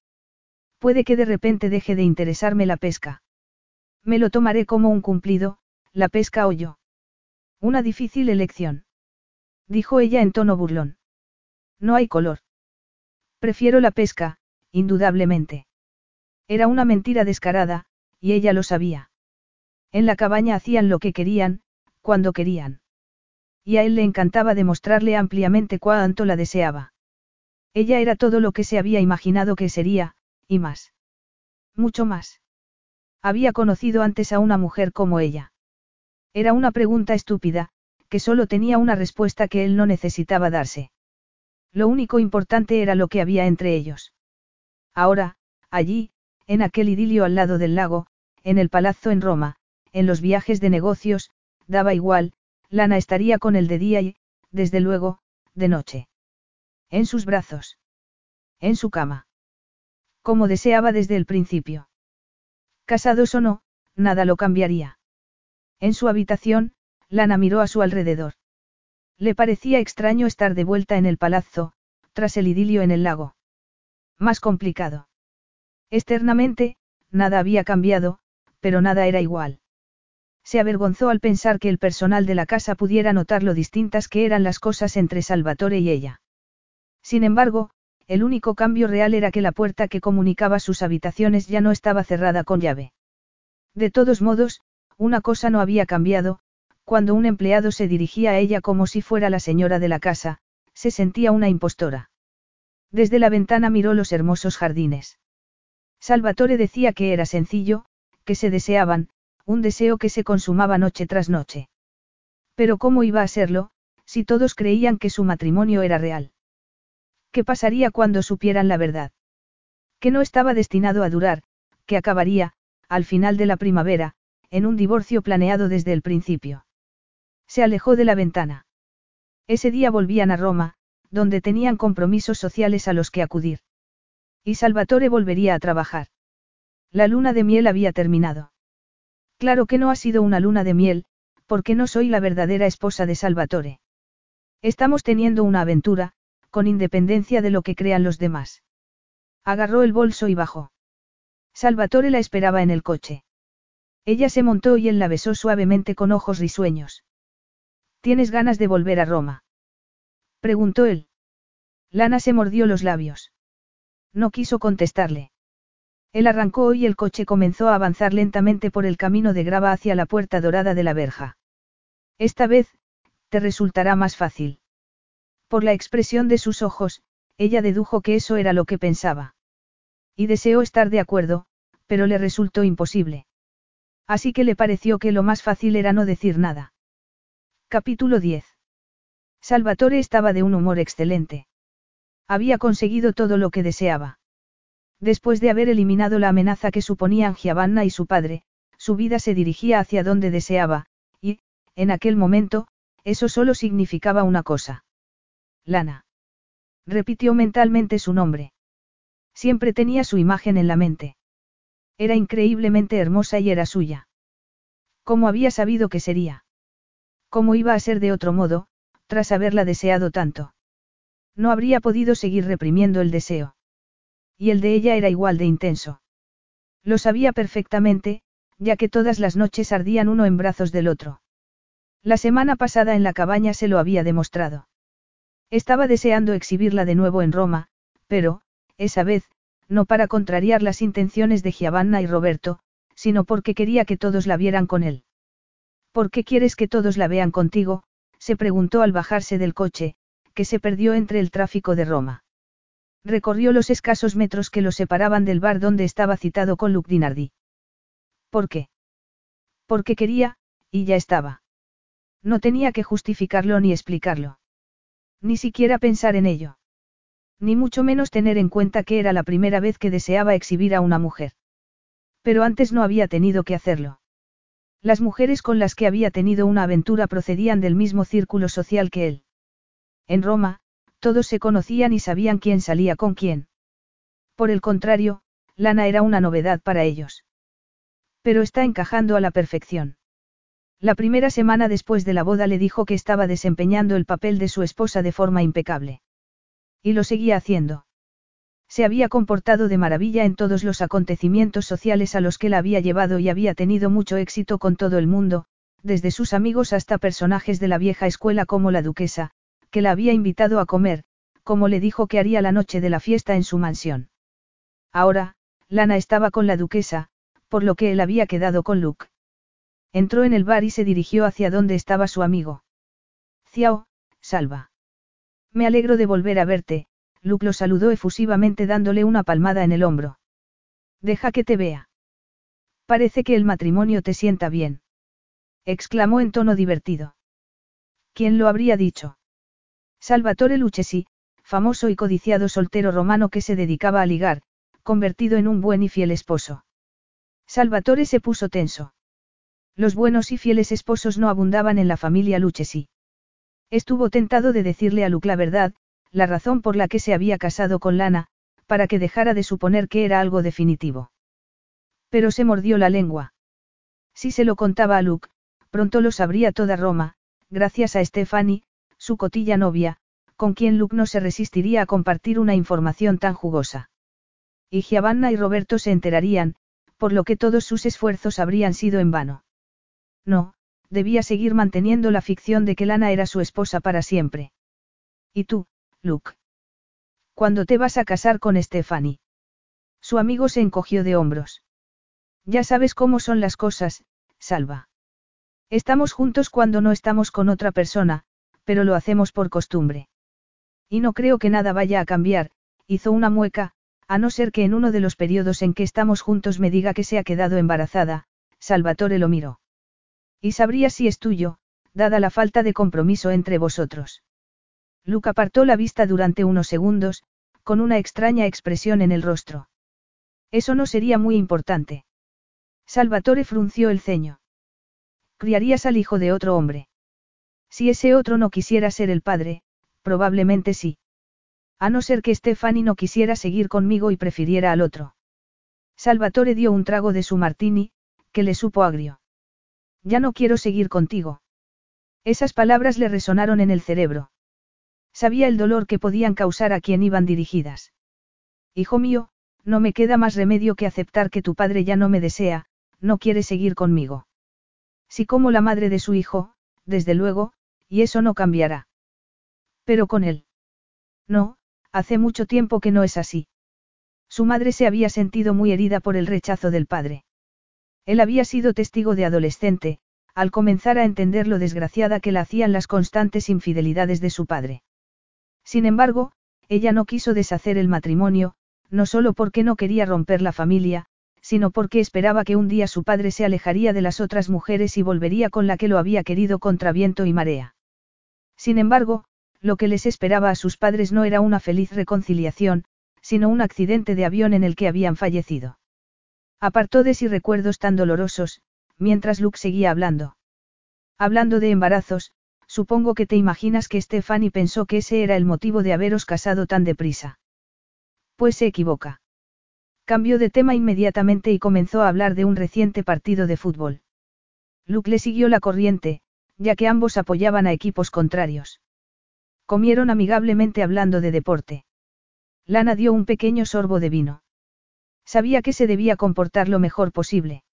Puede que de repente deje de interesarme la pesca. Me lo tomaré como un cumplido, la pesca o yo. Una difícil elección. Dijo ella en tono burlón. No hay color. Prefiero la pesca, indudablemente. Era una mentira descarada, y ella lo sabía. En la cabaña hacían lo que querían, cuando querían. Y a él le encantaba demostrarle ampliamente cuánto la deseaba. Ella era todo lo que se había imaginado que sería, y más. Mucho más. Había conocido antes a una mujer como ella. Era una pregunta estúpida, que solo tenía una respuesta que él no necesitaba darse. Lo único importante era lo que había entre ellos. Ahora, allí, en aquel idilio al lado del lago, en el palazzo en Roma, en los viajes de negocios, daba igual, Lana estaría con él de día y, desde luego, de noche. En sus brazos. En su cama. Como deseaba desde el principio. Casados o no, nada lo cambiaría. En su habitación, Lana miró a su alrededor. Le parecía extraño estar de vuelta en el palazzo, tras el idilio en el lago. Más complicado. Externamente, nada había cambiado, pero nada era igual. Se avergonzó al pensar que el personal de la casa pudiera notar lo distintas que eran las cosas entre Salvatore y ella. Sin embargo, el único cambio real era que la puerta que comunicaba sus habitaciones ya no estaba cerrada con llave. De todos modos, una cosa no había cambiado, cuando un empleado se dirigía a ella como si fuera la señora de la casa, se sentía una impostora. Desde la ventana miró los hermosos jardines. Salvatore decía que era sencillo, que se deseaban, un deseo que se consumaba noche tras noche. Pero ¿cómo iba a serlo, si todos creían que su matrimonio era real? ¿Qué pasaría cuando supieran la verdad? Que no estaba destinado a durar, que acabaría, al final de la primavera, en un divorcio planeado desde el principio. Se alejó de la ventana. Ese día volvían a Roma, donde tenían compromisos sociales a los que acudir. Y Salvatore volvería a trabajar. La luna de miel había terminado. Claro que no ha sido una luna de miel, porque no soy la verdadera esposa de Salvatore. Estamos teniendo una aventura, con independencia de lo que crean los demás. Agarró el bolso y bajó. Salvatore la esperaba en el coche. Ella se montó y él la besó suavemente con ojos risueños. ¿Tienes ganas de volver a Roma? Preguntó él. Lana se mordió los labios. No quiso contestarle. Él arrancó y el coche comenzó a avanzar lentamente por el camino de grava hacia la puerta dorada de la verja. Esta vez, te resultará más fácil. Por la expresión de sus ojos, ella dedujo que eso era lo que pensaba. Y deseó estar de acuerdo, pero le resultó imposible. Así que le pareció que lo más fácil era no decir nada. Capítulo 10. Salvatore estaba de un humor excelente. Había conseguido todo lo que deseaba. Después de haber eliminado la amenaza que suponían Giovanna y su padre, su vida se dirigía hacia donde deseaba, y, en aquel momento, eso solo significaba una cosa. Lana. Repitió mentalmente su nombre. Siempre tenía su imagen en la mente. Era increíblemente hermosa y era suya. ¿Cómo había sabido que sería? ¿Cómo iba a ser de otro modo, tras haberla deseado tanto? No habría podido seguir reprimiendo el deseo. Y el de ella era igual de intenso. Lo sabía perfectamente, ya que todas las noches ardían uno en brazos del otro. La semana pasada en la cabaña se lo había demostrado. Estaba deseando exhibirla de nuevo en Roma, pero, esa vez, no para contrariar las intenciones de Giovanna y Roberto, sino porque quería que todos la vieran con él. ¿Por qué quieres que todos la vean contigo? se preguntó al bajarse del coche, que se perdió entre el tráfico de Roma. Recorrió los escasos metros que lo separaban del bar donde estaba citado con Luc Dinardi. ¿Por qué? Porque quería, y ya estaba. No tenía que justificarlo ni explicarlo. Ni siquiera pensar en ello. Ni mucho menos tener en cuenta que era la primera vez que deseaba exhibir a una mujer. Pero antes no había tenido que hacerlo. Las mujeres con las que había tenido una aventura procedían del mismo círculo social que él. En Roma, todos se conocían y sabían quién salía con quién. Por el contrario, Lana era una novedad para ellos. Pero está encajando a la perfección. La primera semana después de la boda le dijo que estaba desempeñando el papel de su esposa de forma impecable. Y lo seguía haciendo. Se había comportado de maravilla en todos los acontecimientos sociales a los que la había llevado y había tenido mucho éxito con todo el mundo, desde sus amigos hasta personajes de la vieja escuela como la duquesa, que la había invitado a comer, como le dijo que haría la noche de la fiesta en su mansión. Ahora, Lana estaba con la duquesa, por lo que él había quedado con Luke. Entró en el bar y se dirigió hacia donde estaba su amigo. Ciao, salva. Me alegro de volver a verte, Luke lo saludó efusivamente dándole una palmada en el hombro. Deja que te vea. Parece que el matrimonio te sienta bien. exclamó en tono divertido. ¿Quién lo habría dicho? Salvatore Lucchesi, famoso y codiciado soltero romano que se dedicaba a ligar, convertido en un buen y fiel esposo. Salvatore se puso tenso. Los buenos y fieles esposos no abundaban en la familia Lucchesi. Estuvo tentado de decirle a Luke la verdad, la razón por la que se había casado con Lana, para que dejara de suponer que era algo definitivo. Pero se mordió la lengua. Si se lo contaba a Luke, pronto lo sabría toda Roma, gracias a Stephanie, su cotilla novia, con quien Luke no se resistiría a compartir una información tan jugosa. Y Giovanna y Roberto se enterarían, por lo que todos sus esfuerzos habrían sido en vano. No, debía seguir manteniendo la ficción de que Lana era su esposa para siempre. ¿Y tú, Luke? ¿Cuándo te vas a casar con Stephanie? Su amigo se encogió de hombros. Ya sabes cómo son las cosas, Salva. Estamos juntos cuando no estamos con otra persona, pero lo hacemos por costumbre. Y no creo que nada vaya a cambiar, hizo una mueca, a no ser que en uno de los periodos en que estamos juntos me diga que se ha quedado embarazada, Salvatore lo miró. Y sabría si es tuyo, dada la falta de compromiso entre vosotros. Luca apartó la vista durante unos segundos, con una extraña expresión en el rostro. Eso no sería muy importante. Salvatore frunció el ceño. Criarías al hijo de otro hombre. Si ese otro no quisiera ser el padre, probablemente sí. A no ser que Stefani no quisiera seguir conmigo y prefiriera al otro. Salvatore dio un trago de su martini, que le supo agrio. Ya no quiero seguir contigo. Esas palabras le resonaron en el cerebro. Sabía el dolor que podían causar a quien iban dirigidas. Hijo mío, no me queda más remedio que aceptar que tu padre ya no me desea, no quiere seguir conmigo. Si como la madre de su hijo, desde luego, y eso no cambiará. Pero con él. No, hace mucho tiempo que no es así. Su madre se había sentido muy herida por el rechazo del padre. Él había sido testigo de adolescente, al comenzar a entender lo desgraciada que la hacían las constantes infidelidades de su padre. Sin embargo, ella no quiso deshacer el matrimonio, no solo porque no quería romper la familia, sino porque esperaba que un día su padre se alejaría de las otras mujeres y volvería con la que lo había querido contra viento y marea. Sin embargo, lo que les esperaba a sus padres no era una feliz reconciliación, sino un accidente de avión en el que habían fallecido. Apartó de sí recuerdos tan dolorosos, mientras Luke seguía hablando. Hablando de embarazos, Supongo que te imaginas que Stephanie pensó que ese era el motivo de haberos casado tan deprisa. Pues se equivoca. Cambió de tema inmediatamente y comenzó a hablar de un reciente partido de fútbol. Luke le siguió la corriente, ya que ambos apoyaban a equipos contrarios. Comieron amigablemente hablando de deporte. Lana dio un pequeño sorbo de vino. Sabía que se debía comportar lo mejor posible.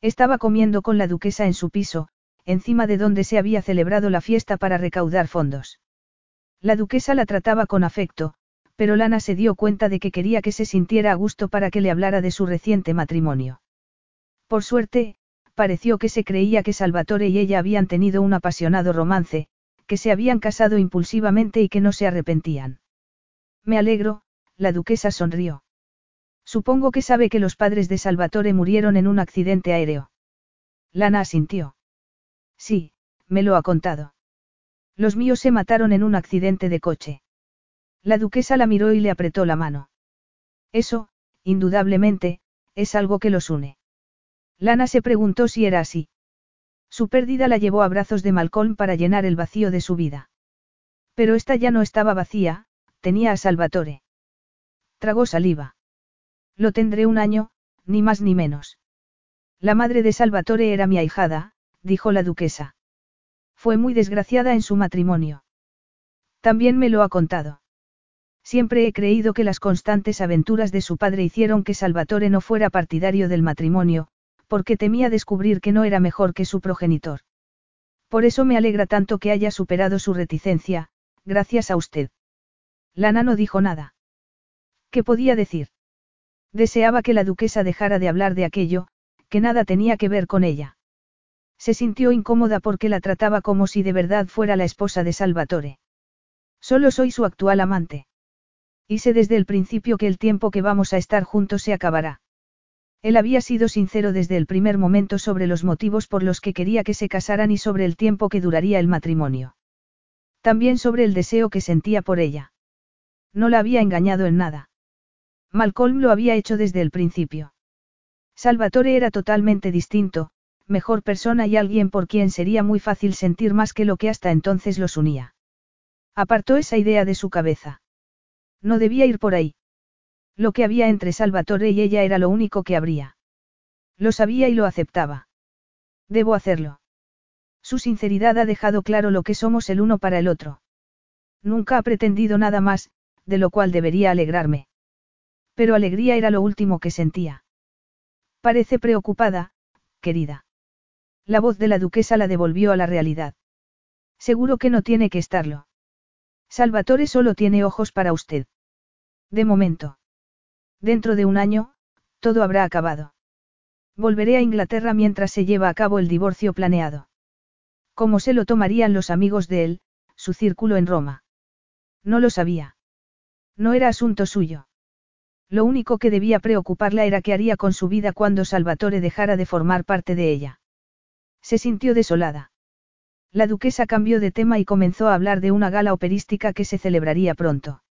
Estaba comiendo con la duquesa en su piso, encima de donde se había celebrado la fiesta para recaudar fondos. La duquesa la trataba con afecto, pero Lana se dio cuenta de que quería que se sintiera a gusto para que le hablara de su reciente matrimonio. Por suerte, pareció que se creía que Salvatore y ella habían tenido un apasionado romance, que se habían casado impulsivamente y que no se arrepentían. Me alegro, la duquesa sonrió. Supongo que sabe que los padres de Salvatore murieron en un accidente aéreo. Lana asintió. Sí, me lo ha contado. Los míos se mataron en un accidente de coche. La duquesa la miró y le apretó la mano. Eso, indudablemente, es algo que los une. Lana se preguntó si era así. Su pérdida la llevó a brazos de Malcolm para llenar el vacío de su vida. Pero esta ya no estaba vacía, tenía a Salvatore. Tragó saliva. Lo tendré un año, ni más ni menos. La madre de Salvatore era mi ahijada, dijo la duquesa. Fue muy desgraciada en su matrimonio. También me lo ha contado. Siempre he creído que las constantes aventuras de su padre hicieron que Salvatore no fuera partidario del matrimonio, porque temía descubrir que no era mejor que su progenitor. Por eso me alegra tanto que haya superado su reticencia, gracias a usted. Lana no dijo nada. ¿Qué podía decir? Deseaba que la duquesa dejara de hablar de aquello, que nada tenía que ver con ella. Se sintió incómoda porque la trataba como si de verdad fuera la esposa de Salvatore. Solo soy su actual amante. Y desde el principio que el tiempo que vamos a estar juntos se acabará. Él había sido sincero desde el primer momento sobre los motivos por los que quería que se casaran y sobre el tiempo que duraría el matrimonio. También sobre el deseo que sentía por ella. No la había engañado en nada. Malcolm lo había hecho desde el principio. Salvatore era totalmente distinto, mejor persona y alguien por quien sería muy fácil sentir más que lo que hasta entonces los unía. Apartó esa idea de su cabeza. No debía ir por ahí. Lo que había entre Salvatore y ella era lo único que habría. Lo sabía y lo aceptaba. Debo hacerlo. Su sinceridad ha dejado claro lo que somos el uno para el otro. Nunca ha pretendido nada más, de lo cual debería alegrarme. Pero alegría era lo último que sentía. Parece preocupada, querida. La voz de la duquesa la devolvió a la realidad. Seguro que no tiene que estarlo. Salvatore solo tiene ojos para usted. De momento. Dentro de un año, todo habrá acabado. Volveré a Inglaterra mientras se lleva a cabo el divorcio planeado. ¿Cómo se lo tomarían los amigos de él, su círculo en Roma? No lo sabía. No era asunto suyo. Lo único que debía preocuparla era qué haría con su vida cuando Salvatore dejara de formar parte de ella. Se sintió desolada. La duquesa cambió de tema y comenzó a hablar de una gala operística que se celebraría pronto.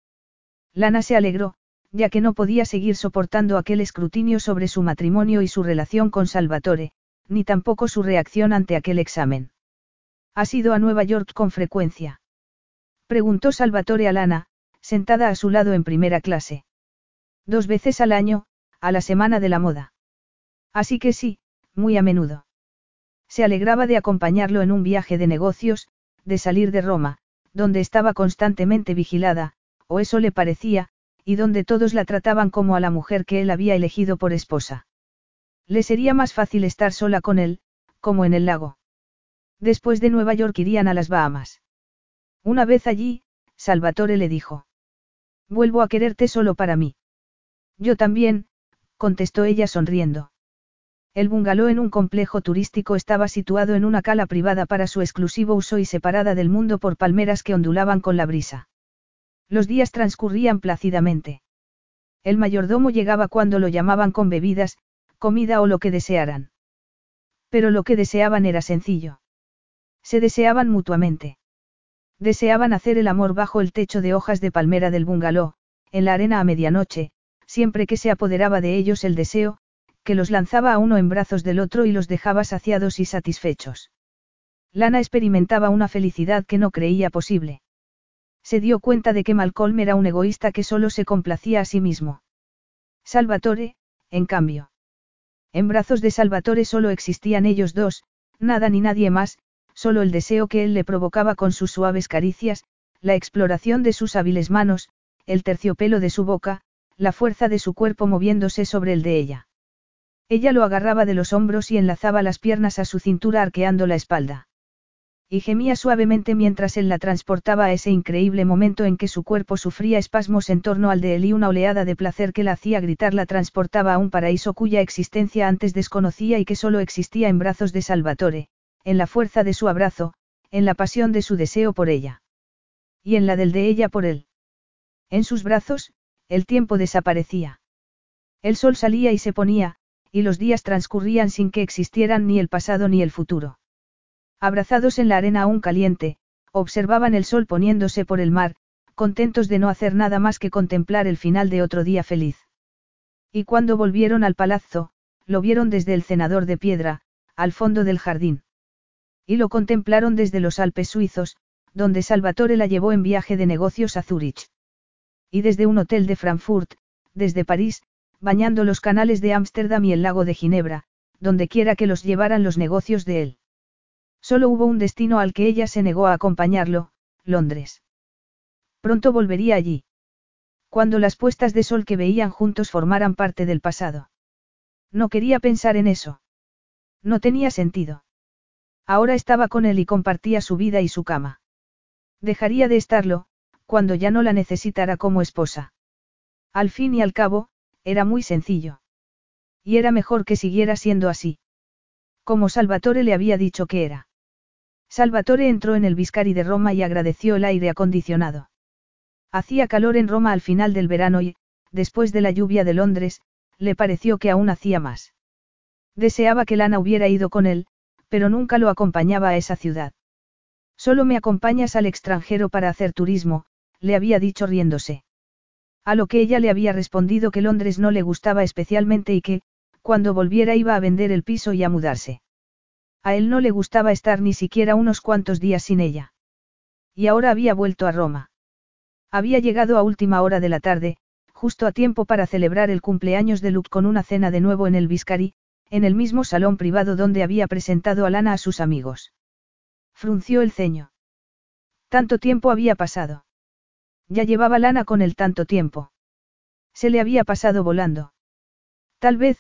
Lana se alegró, ya que no podía seguir soportando aquel escrutinio sobre su matrimonio y su relación con Salvatore, ni tampoco su reacción ante aquel examen. ¿Has ido a Nueva York con frecuencia? Preguntó Salvatore a Lana, sentada a su lado en primera clase. Dos veces al año, a la semana de la moda. Así que sí, muy a menudo. Se alegraba de acompañarlo en un viaje de negocios, de salir de Roma, donde estaba constantemente vigilada, o eso le parecía, y donde todos la trataban como a la mujer que él había elegido por esposa. Le sería más fácil estar sola con él, como en el lago. Después de Nueva York irían a las Bahamas. Una vez allí, Salvatore le dijo. Vuelvo a quererte solo para mí. Yo también, contestó ella sonriendo. El bungalow en un complejo turístico estaba situado en una cala privada para su exclusivo uso y separada del mundo por palmeras que ondulaban con la brisa. Los días transcurrían plácidamente. El mayordomo llegaba cuando lo llamaban con bebidas, comida o lo que desearan. Pero lo que deseaban era sencillo. Se deseaban mutuamente. Deseaban hacer el amor bajo el techo de hojas de palmera del bungalow, en la arena a medianoche, siempre que se apoderaba de ellos el deseo, que los lanzaba a uno en brazos del otro y los dejaba saciados y satisfechos. Lana experimentaba una felicidad que no creía posible. Se dio cuenta de que Malcolm era un egoísta que solo se complacía a sí mismo. Salvatore, en cambio. En brazos de Salvatore solo existían ellos dos, nada ni nadie más, solo el deseo que él le provocaba con sus suaves caricias, la exploración de sus hábiles manos, el terciopelo de su boca, la fuerza de su cuerpo moviéndose sobre el de ella. Ella lo agarraba de los hombros y enlazaba las piernas a su cintura arqueando la espalda y gemía suavemente mientras él la transportaba a ese increíble momento en que su cuerpo sufría espasmos en torno al de él y una oleada de placer que la hacía gritar la transportaba a un paraíso cuya existencia antes desconocía y que solo existía en brazos de Salvatore, en la fuerza de su abrazo, en la pasión de su deseo por ella. Y en la del de ella por él. En sus brazos, el tiempo desaparecía. El sol salía y se ponía, y los días transcurrían sin que existieran ni el pasado ni el futuro. Abrazados en la arena aún caliente, observaban el sol poniéndose por el mar, contentos de no hacer nada más que contemplar el final de otro día feliz. Y cuando volvieron al palazzo, lo vieron desde el cenador de piedra, al fondo del jardín. Y lo contemplaron desde los Alpes suizos, donde Salvatore la llevó en viaje de negocios a Zúrich. Y desde un hotel de Frankfurt, desde París, bañando los canales de Ámsterdam y el lago de Ginebra, donde quiera que los llevaran los negocios de él. Solo hubo un destino al que ella se negó a acompañarlo, Londres. Pronto volvería allí. Cuando las puestas de sol que veían juntos formaran parte del pasado. No quería pensar en eso. No tenía sentido. Ahora estaba con él y compartía su vida y su cama. Dejaría de estarlo, cuando ya no la necesitara como esposa. Al fin y al cabo, era muy sencillo. Y era mejor que siguiera siendo así. Como Salvatore le había dicho que era. Salvatore entró en el Viscari de Roma y agradeció el aire acondicionado. Hacía calor en Roma al final del verano y, después de la lluvia de Londres, le pareció que aún hacía más. Deseaba que Lana hubiera ido con él, pero nunca lo acompañaba a esa ciudad. Solo me acompañas al extranjero para hacer turismo, le había dicho riéndose. A lo que ella le había respondido que Londres no le gustaba especialmente y que, cuando volviera iba a vender el piso y a mudarse. A él no le gustaba estar ni siquiera unos cuantos días sin ella. Y ahora había vuelto a Roma. Había llegado a última hora de la tarde, justo a tiempo para celebrar el cumpleaños de Luke con una cena de nuevo en el Viscari, en el mismo salón privado donde había presentado a Lana a sus amigos. Frunció el ceño. Tanto tiempo había pasado. Ya llevaba Lana con él tanto tiempo. Se le había pasado volando. Tal vez,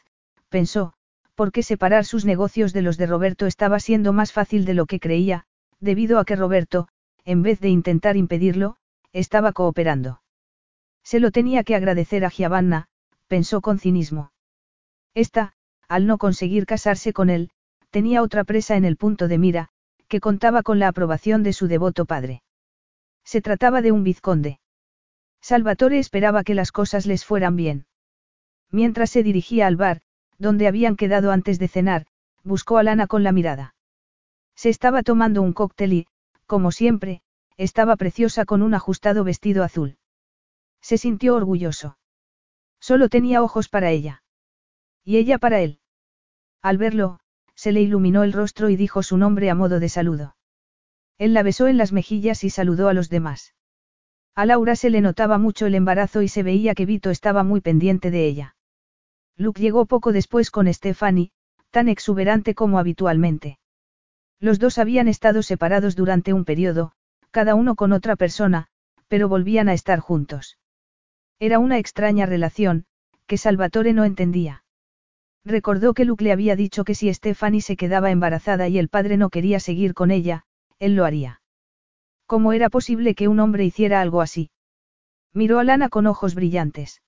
pensó, porque separar sus negocios de los de Roberto estaba siendo más fácil de lo que creía, debido a que Roberto, en vez de intentar impedirlo, estaba cooperando. Se lo tenía que agradecer a Giovanna, pensó con cinismo. Esta, al no conseguir casarse con él, tenía otra presa en el punto de mira, que contaba con la aprobación de su devoto padre. Se trataba de un vizconde. Salvatore esperaba que las cosas les fueran bien. Mientras se dirigía al bar, donde habían quedado antes de cenar, buscó a Lana con la mirada. Se estaba tomando un cóctel y, como siempre, estaba preciosa con un ajustado vestido azul. Se sintió orgulloso. Solo tenía ojos para ella. Y ella para él. Al verlo, se le iluminó el rostro y dijo su nombre a modo de saludo. Él la besó en las mejillas y saludó a los demás. A Laura se le notaba mucho el embarazo y se veía que Vito estaba muy pendiente de ella. Luke llegó poco después con Stephanie, tan exuberante como habitualmente. Los dos habían estado separados durante un periodo, cada uno con otra persona, pero volvían a estar juntos. Era una extraña relación, que Salvatore no entendía. Recordó que Luke le había dicho que si Stephanie se quedaba embarazada y el padre no quería seguir con ella, él lo haría. ¿Cómo era posible que un hombre hiciera algo así? Miró a Lana con ojos brillantes.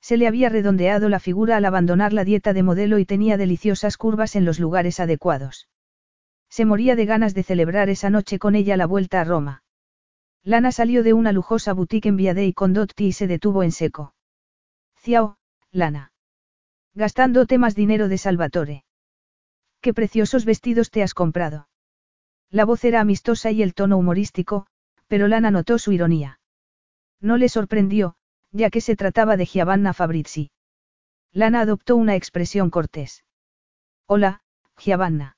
Se le había redondeado la figura al abandonar la dieta de modelo y tenía deliciosas curvas en los lugares adecuados. Se moría de ganas de celebrar esa noche con ella la vuelta a Roma. Lana salió de una lujosa boutique en Via dei Condotti y se detuvo en seco. Ciao, Lana. Gastándote más dinero de Salvatore. Qué preciosos vestidos te has comprado. La voz era amistosa y el tono humorístico, pero Lana notó su ironía. No le sorprendió, ya que se trataba de Giovanna Fabrizi. Lana adoptó una expresión cortés. Hola, Giovanna.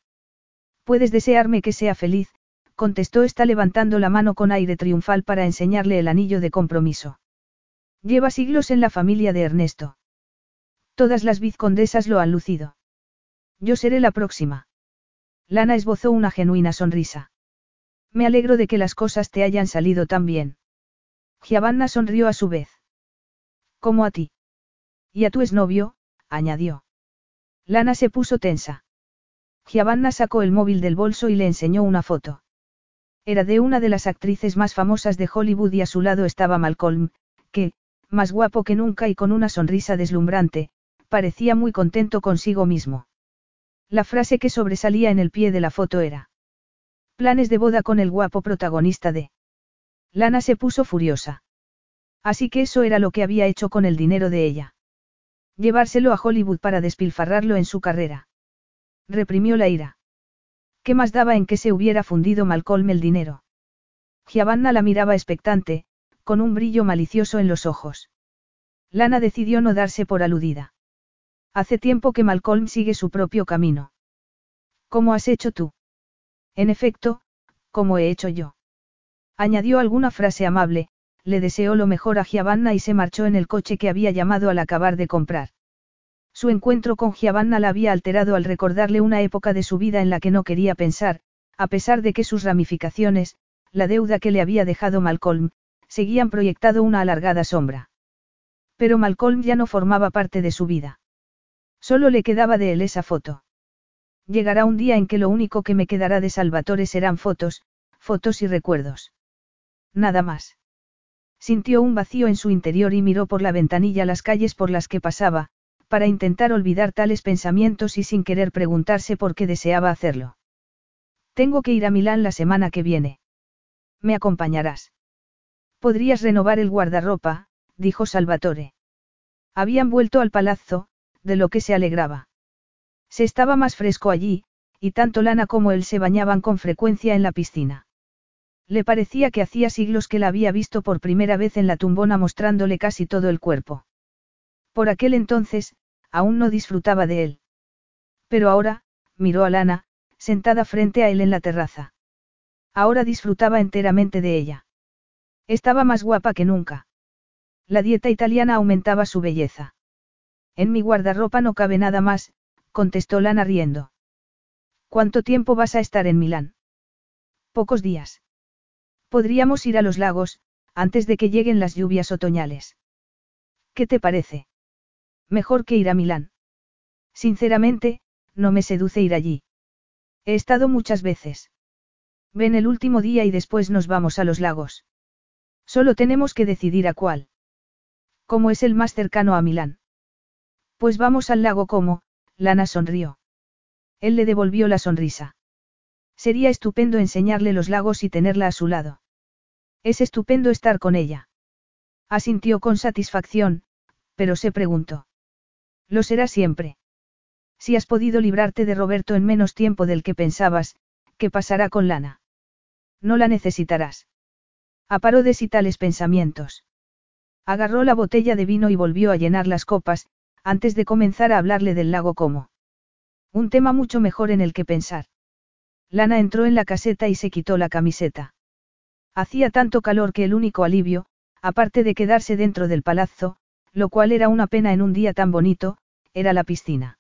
Puedes desearme que sea feliz, contestó esta levantando la mano con aire triunfal para enseñarle el anillo de compromiso. Lleva siglos en la familia de Ernesto. Todas las vizcondesas lo han lucido. Yo seré la próxima. Lana esbozó una genuina sonrisa. Me alegro de que las cosas te hayan salido tan bien. Giovanna sonrió a su vez. Como a ti. Y a tu exnovio, añadió. Lana se puso tensa. Giovanna sacó el móvil del bolso y le enseñó una foto. Era de una de las actrices más famosas de Hollywood y a su lado estaba Malcolm, que, más guapo que nunca y con una sonrisa deslumbrante, parecía muy contento consigo mismo. La frase que sobresalía en el pie de la foto era. Planes de boda con el guapo protagonista de. Lana se puso furiosa. Así que eso era lo que había hecho con el dinero de ella. Llevárselo a Hollywood para despilfarrarlo en su carrera. Reprimió la ira. ¿Qué más daba en que se hubiera fundido Malcolm el dinero? Giovanna la miraba expectante, con un brillo malicioso en los ojos. Lana decidió no darse por aludida. Hace tiempo que Malcolm sigue su propio camino. ¿Cómo has hecho tú? En efecto, como he hecho yo. Añadió alguna frase amable, le deseó lo mejor a Giovanna y se marchó en el coche que había llamado al acabar de comprar. Su encuentro con Giovanna la había alterado al recordarle una época de su vida en la que no quería pensar, a pesar de que sus ramificaciones, la deuda que le había dejado Malcolm, seguían proyectado una alargada sombra. Pero Malcolm ya no formaba parte de su vida. Solo le quedaba de él esa foto. Llegará un día en que lo único que me quedará de Salvatore serán fotos, fotos y recuerdos. Nada más. Sintió un vacío en su interior y miró por la ventanilla las calles por las que pasaba, para intentar olvidar tales pensamientos y sin querer preguntarse por qué deseaba hacerlo. Tengo que ir a Milán la semana que viene. ¿Me acompañarás? Podrías renovar el guardarropa, dijo Salvatore. Habían vuelto al palazzo, de lo que se alegraba. Se estaba más fresco allí, y tanto Lana como él se bañaban con frecuencia en la piscina. Le parecía que hacía siglos que la había visto por primera vez en la tumbona mostrándole casi todo el cuerpo. Por aquel entonces, aún no disfrutaba de él. Pero ahora, miró a Lana, sentada frente a él en la terraza. Ahora disfrutaba enteramente de ella. Estaba más guapa que nunca. La dieta italiana aumentaba su belleza. En mi guardarropa no cabe nada más, contestó Lana riendo. ¿Cuánto tiempo vas a estar en Milán? Pocos días. Podríamos ir a los lagos, antes de que lleguen las lluvias otoñales. ¿Qué te parece? Mejor que ir a Milán. Sinceramente, no me seduce ir allí. He estado muchas veces. Ven el último día y después nos vamos a los lagos. Solo tenemos que decidir a cuál. ¿Cómo es el más cercano a Milán? Pues vamos al lago como, Lana sonrió. Él le devolvió la sonrisa. Sería estupendo enseñarle los lagos y tenerla a su lado. Es estupendo estar con ella. Asintió con satisfacción, pero se preguntó. Lo será siempre. Si has podido librarte de Roberto en menos tiempo del que pensabas, ¿qué pasará con Lana? No la necesitarás. Aparó de sí tales pensamientos. Agarró la botella de vino y volvió a llenar las copas, antes de comenzar a hablarle del lago Como. Un tema mucho mejor en el que pensar. Lana entró en la caseta y se quitó la camiseta. Hacía tanto calor que el único alivio, aparte de quedarse dentro del palazzo, lo cual era una pena en un día tan bonito, era la piscina.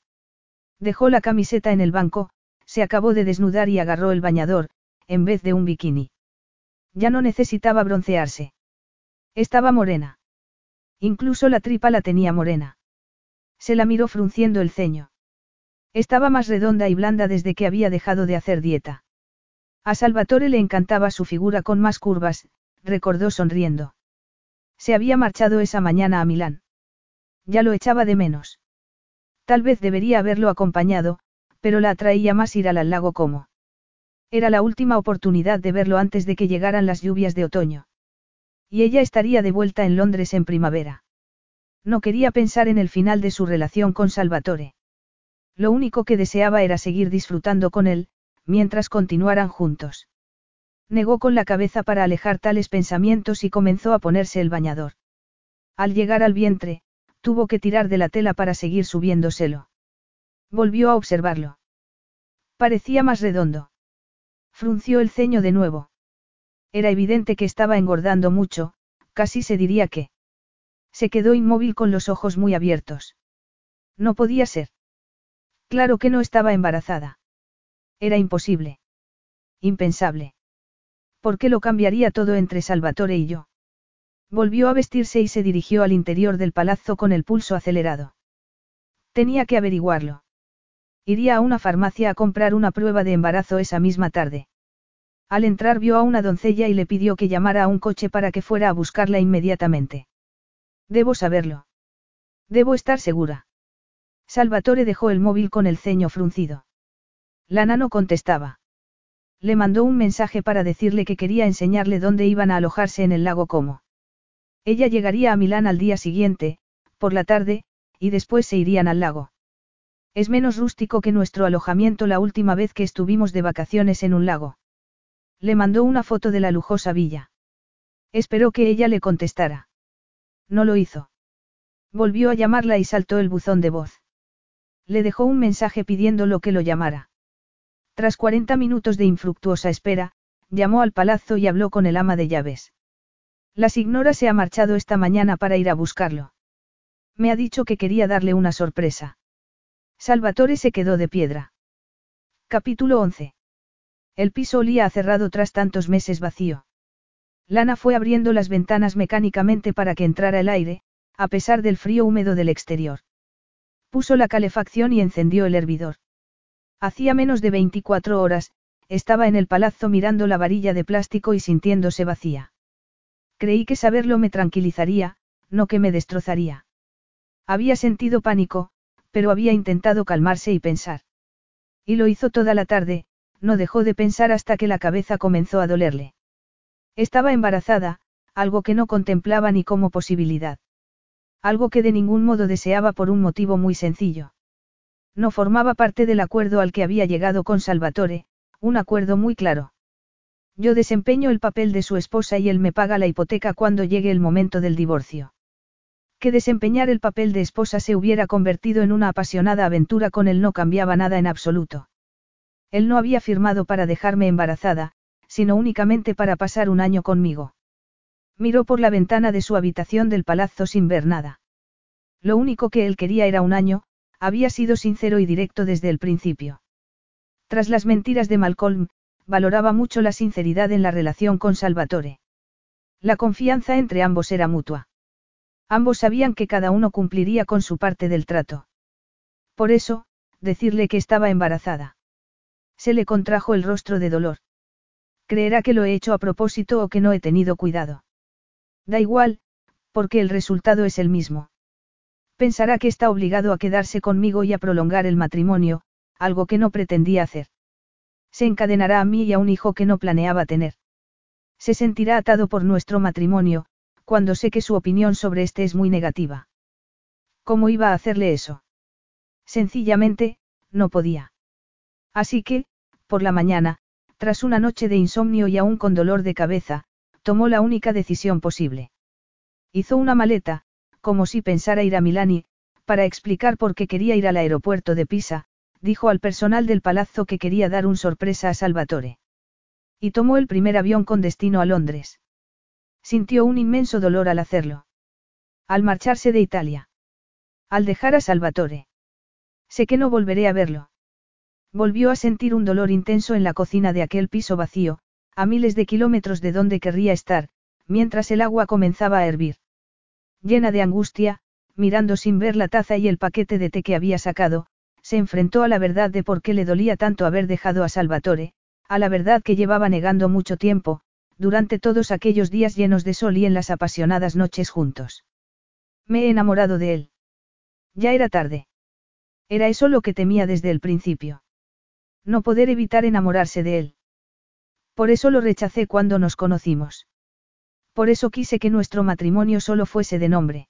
Dejó la camiseta en el banco, se acabó de desnudar y agarró el bañador, en vez de un bikini. Ya no necesitaba broncearse. Estaba morena. Incluso la tripa la tenía morena. Se la miró frunciendo el ceño. Estaba más redonda y blanda desde que había dejado de hacer dieta. A Salvatore le encantaba su figura con más curvas, recordó sonriendo. Se había marchado esa mañana a Milán. Ya lo echaba de menos. Tal vez debería haberlo acompañado, pero la atraía más ir al lago como. Era la última oportunidad de verlo antes de que llegaran las lluvias de otoño. Y ella estaría de vuelta en Londres en primavera. No quería pensar en el final de su relación con Salvatore. Lo único que deseaba era seguir disfrutando con él, mientras continuaran juntos. Negó con la cabeza para alejar tales pensamientos y comenzó a ponerse el bañador. Al llegar al vientre, tuvo que tirar de la tela para seguir subiéndoselo. Volvió a observarlo. Parecía más redondo. Frunció el ceño de nuevo. Era evidente que estaba engordando mucho, casi se diría que. Se quedó inmóvil con los ojos muy abiertos. No podía ser. Claro que no estaba embarazada. Era imposible. Impensable. ¿Por qué lo cambiaría todo entre Salvatore y yo? Volvió a vestirse y se dirigió al interior del palazzo con el pulso acelerado. Tenía que averiguarlo. Iría a una farmacia a comprar una prueba de embarazo esa misma tarde. Al entrar vio a una doncella y le pidió que llamara a un coche para que fuera a buscarla inmediatamente. Debo saberlo. Debo estar segura. Salvatore dejó el móvil con el ceño fruncido. Lana no contestaba. Le mandó un mensaje para decirle que quería enseñarle dónde iban a alojarse en el lago Como. Ella llegaría a Milán al día siguiente, por la tarde, y después se irían al lago. Es menos rústico que nuestro alojamiento la última vez que estuvimos de vacaciones en un lago. Le mandó una foto de la lujosa villa. Esperó que ella le contestara. No lo hizo. Volvió a llamarla y saltó el buzón de voz. Le dejó un mensaje pidiéndolo que lo llamara. Tras 40 minutos de infructuosa espera, llamó al palazzo y habló con el ama de llaves. La signora se ha marchado esta mañana para ir a buscarlo. Me ha dicho que quería darle una sorpresa. Salvatore se quedó de piedra. Capítulo 11. El piso olía a cerrado tras tantos meses vacío. Lana fue abriendo las ventanas mecánicamente para que entrara el aire, a pesar del frío húmedo del exterior. Puso la calefacción y encendió el hervidor. Hacía menos de 24 horas, estaba en el palazzo mirando la varilla de plástico y sintiéndose vacía. Creí que saberlo me tranquilizaría, no que me destrozaría. Había sentido pánico, pero había intentado calmarse y pensar. Y lo hizo toda la tarde, no dejó de pensar hasta que la cabeza comenzó a dolerle. Estaba embarazada, algo que no contemplaba ni como posibilidad. Algo que de ningún modo deseaba por un motivo muy sencillo. No formaba parte del acuerdo al que había llegado con Salvatore, un acuerdo muy claro. Yo desempeño el papel de su esposa y él me paga la hipoteca cuando llegue el momento del divorcio. Que desempeñar el papel de esposa se hubiera convertido en una apasionada aventura con él no cambiaba nada en absoluto. Él no había firmado para dejarme embarazada, sino únicamente para pasar un año conmigo. Miró por la ventana de su habitación del palazzo sin ver nada. Lo único que él quería era un año, había sido sincero y directo desde el principio. Tras las mentiras de Malcolm, valoraba mucho la sinceridad en la relación con Salvatore. La confianza entre ambos era mutua. Ambos sabían que cada uno cumpliría con su parte del trato. Por eso, decirle que estaba embarazada. Se le contrajo el rostro de dolor. Creerá que lo he hecho a propósito o que no he tenido cuidado. Da igual, porque el resultado es el mismo. Pensará que está obligado a quedarse conmigo y a prolongar el matrimonio, algo que no pretendía hacer. Se encadenará a mí y a un hijo que no planeaba tener. Se sentirá atado por nuestro matrimonio, cuando sé que su opinión sobre este es muy negativa. ¿Cómo iba a hacerle eso? Sencillamente, no podía. Así que, por la mañana, tras una noche de insomnio y aún con dolor de cabeza, tomó la única decisión posible. Hizo una maleta, como si pensara ir a Milán para explicar por qué quería ir al aeropuerto de Pisa, dijo al personal del palazzo que quería dar un sorpresa a Salvatore. Y tomó el primer avión con destino a Londres. Sintió un inmenso dolor al hacerlo. Al marcharse de Italia. Al dejar a Salvatore. Sé que no volveré a verlo. Volvió a sentir un dolor intenso en la cocina de aquel piso vacío, a miles de kilómetros de donde querría estar, mientras el agua comenzaba a hervir. Llena de angustia, mirando sin ver la taza y el paquete de té que había sacado, se enfrentó a la verdad de por qué le dolía tanto haber dejado a Salvatore, a la verdad que llevaba negando mucho tiempo, durante todos aquellos días llenos de sol y en las apasionadas noches juntos. Me he enamorado de él. Ya era tarde. Era eso lo que temía desde el principio. No poder evitar enamorarse de él. Por eso lo rechacé cuando nos conocimos. Por eso quise que nuestro matrimonio solo fuese de nombre.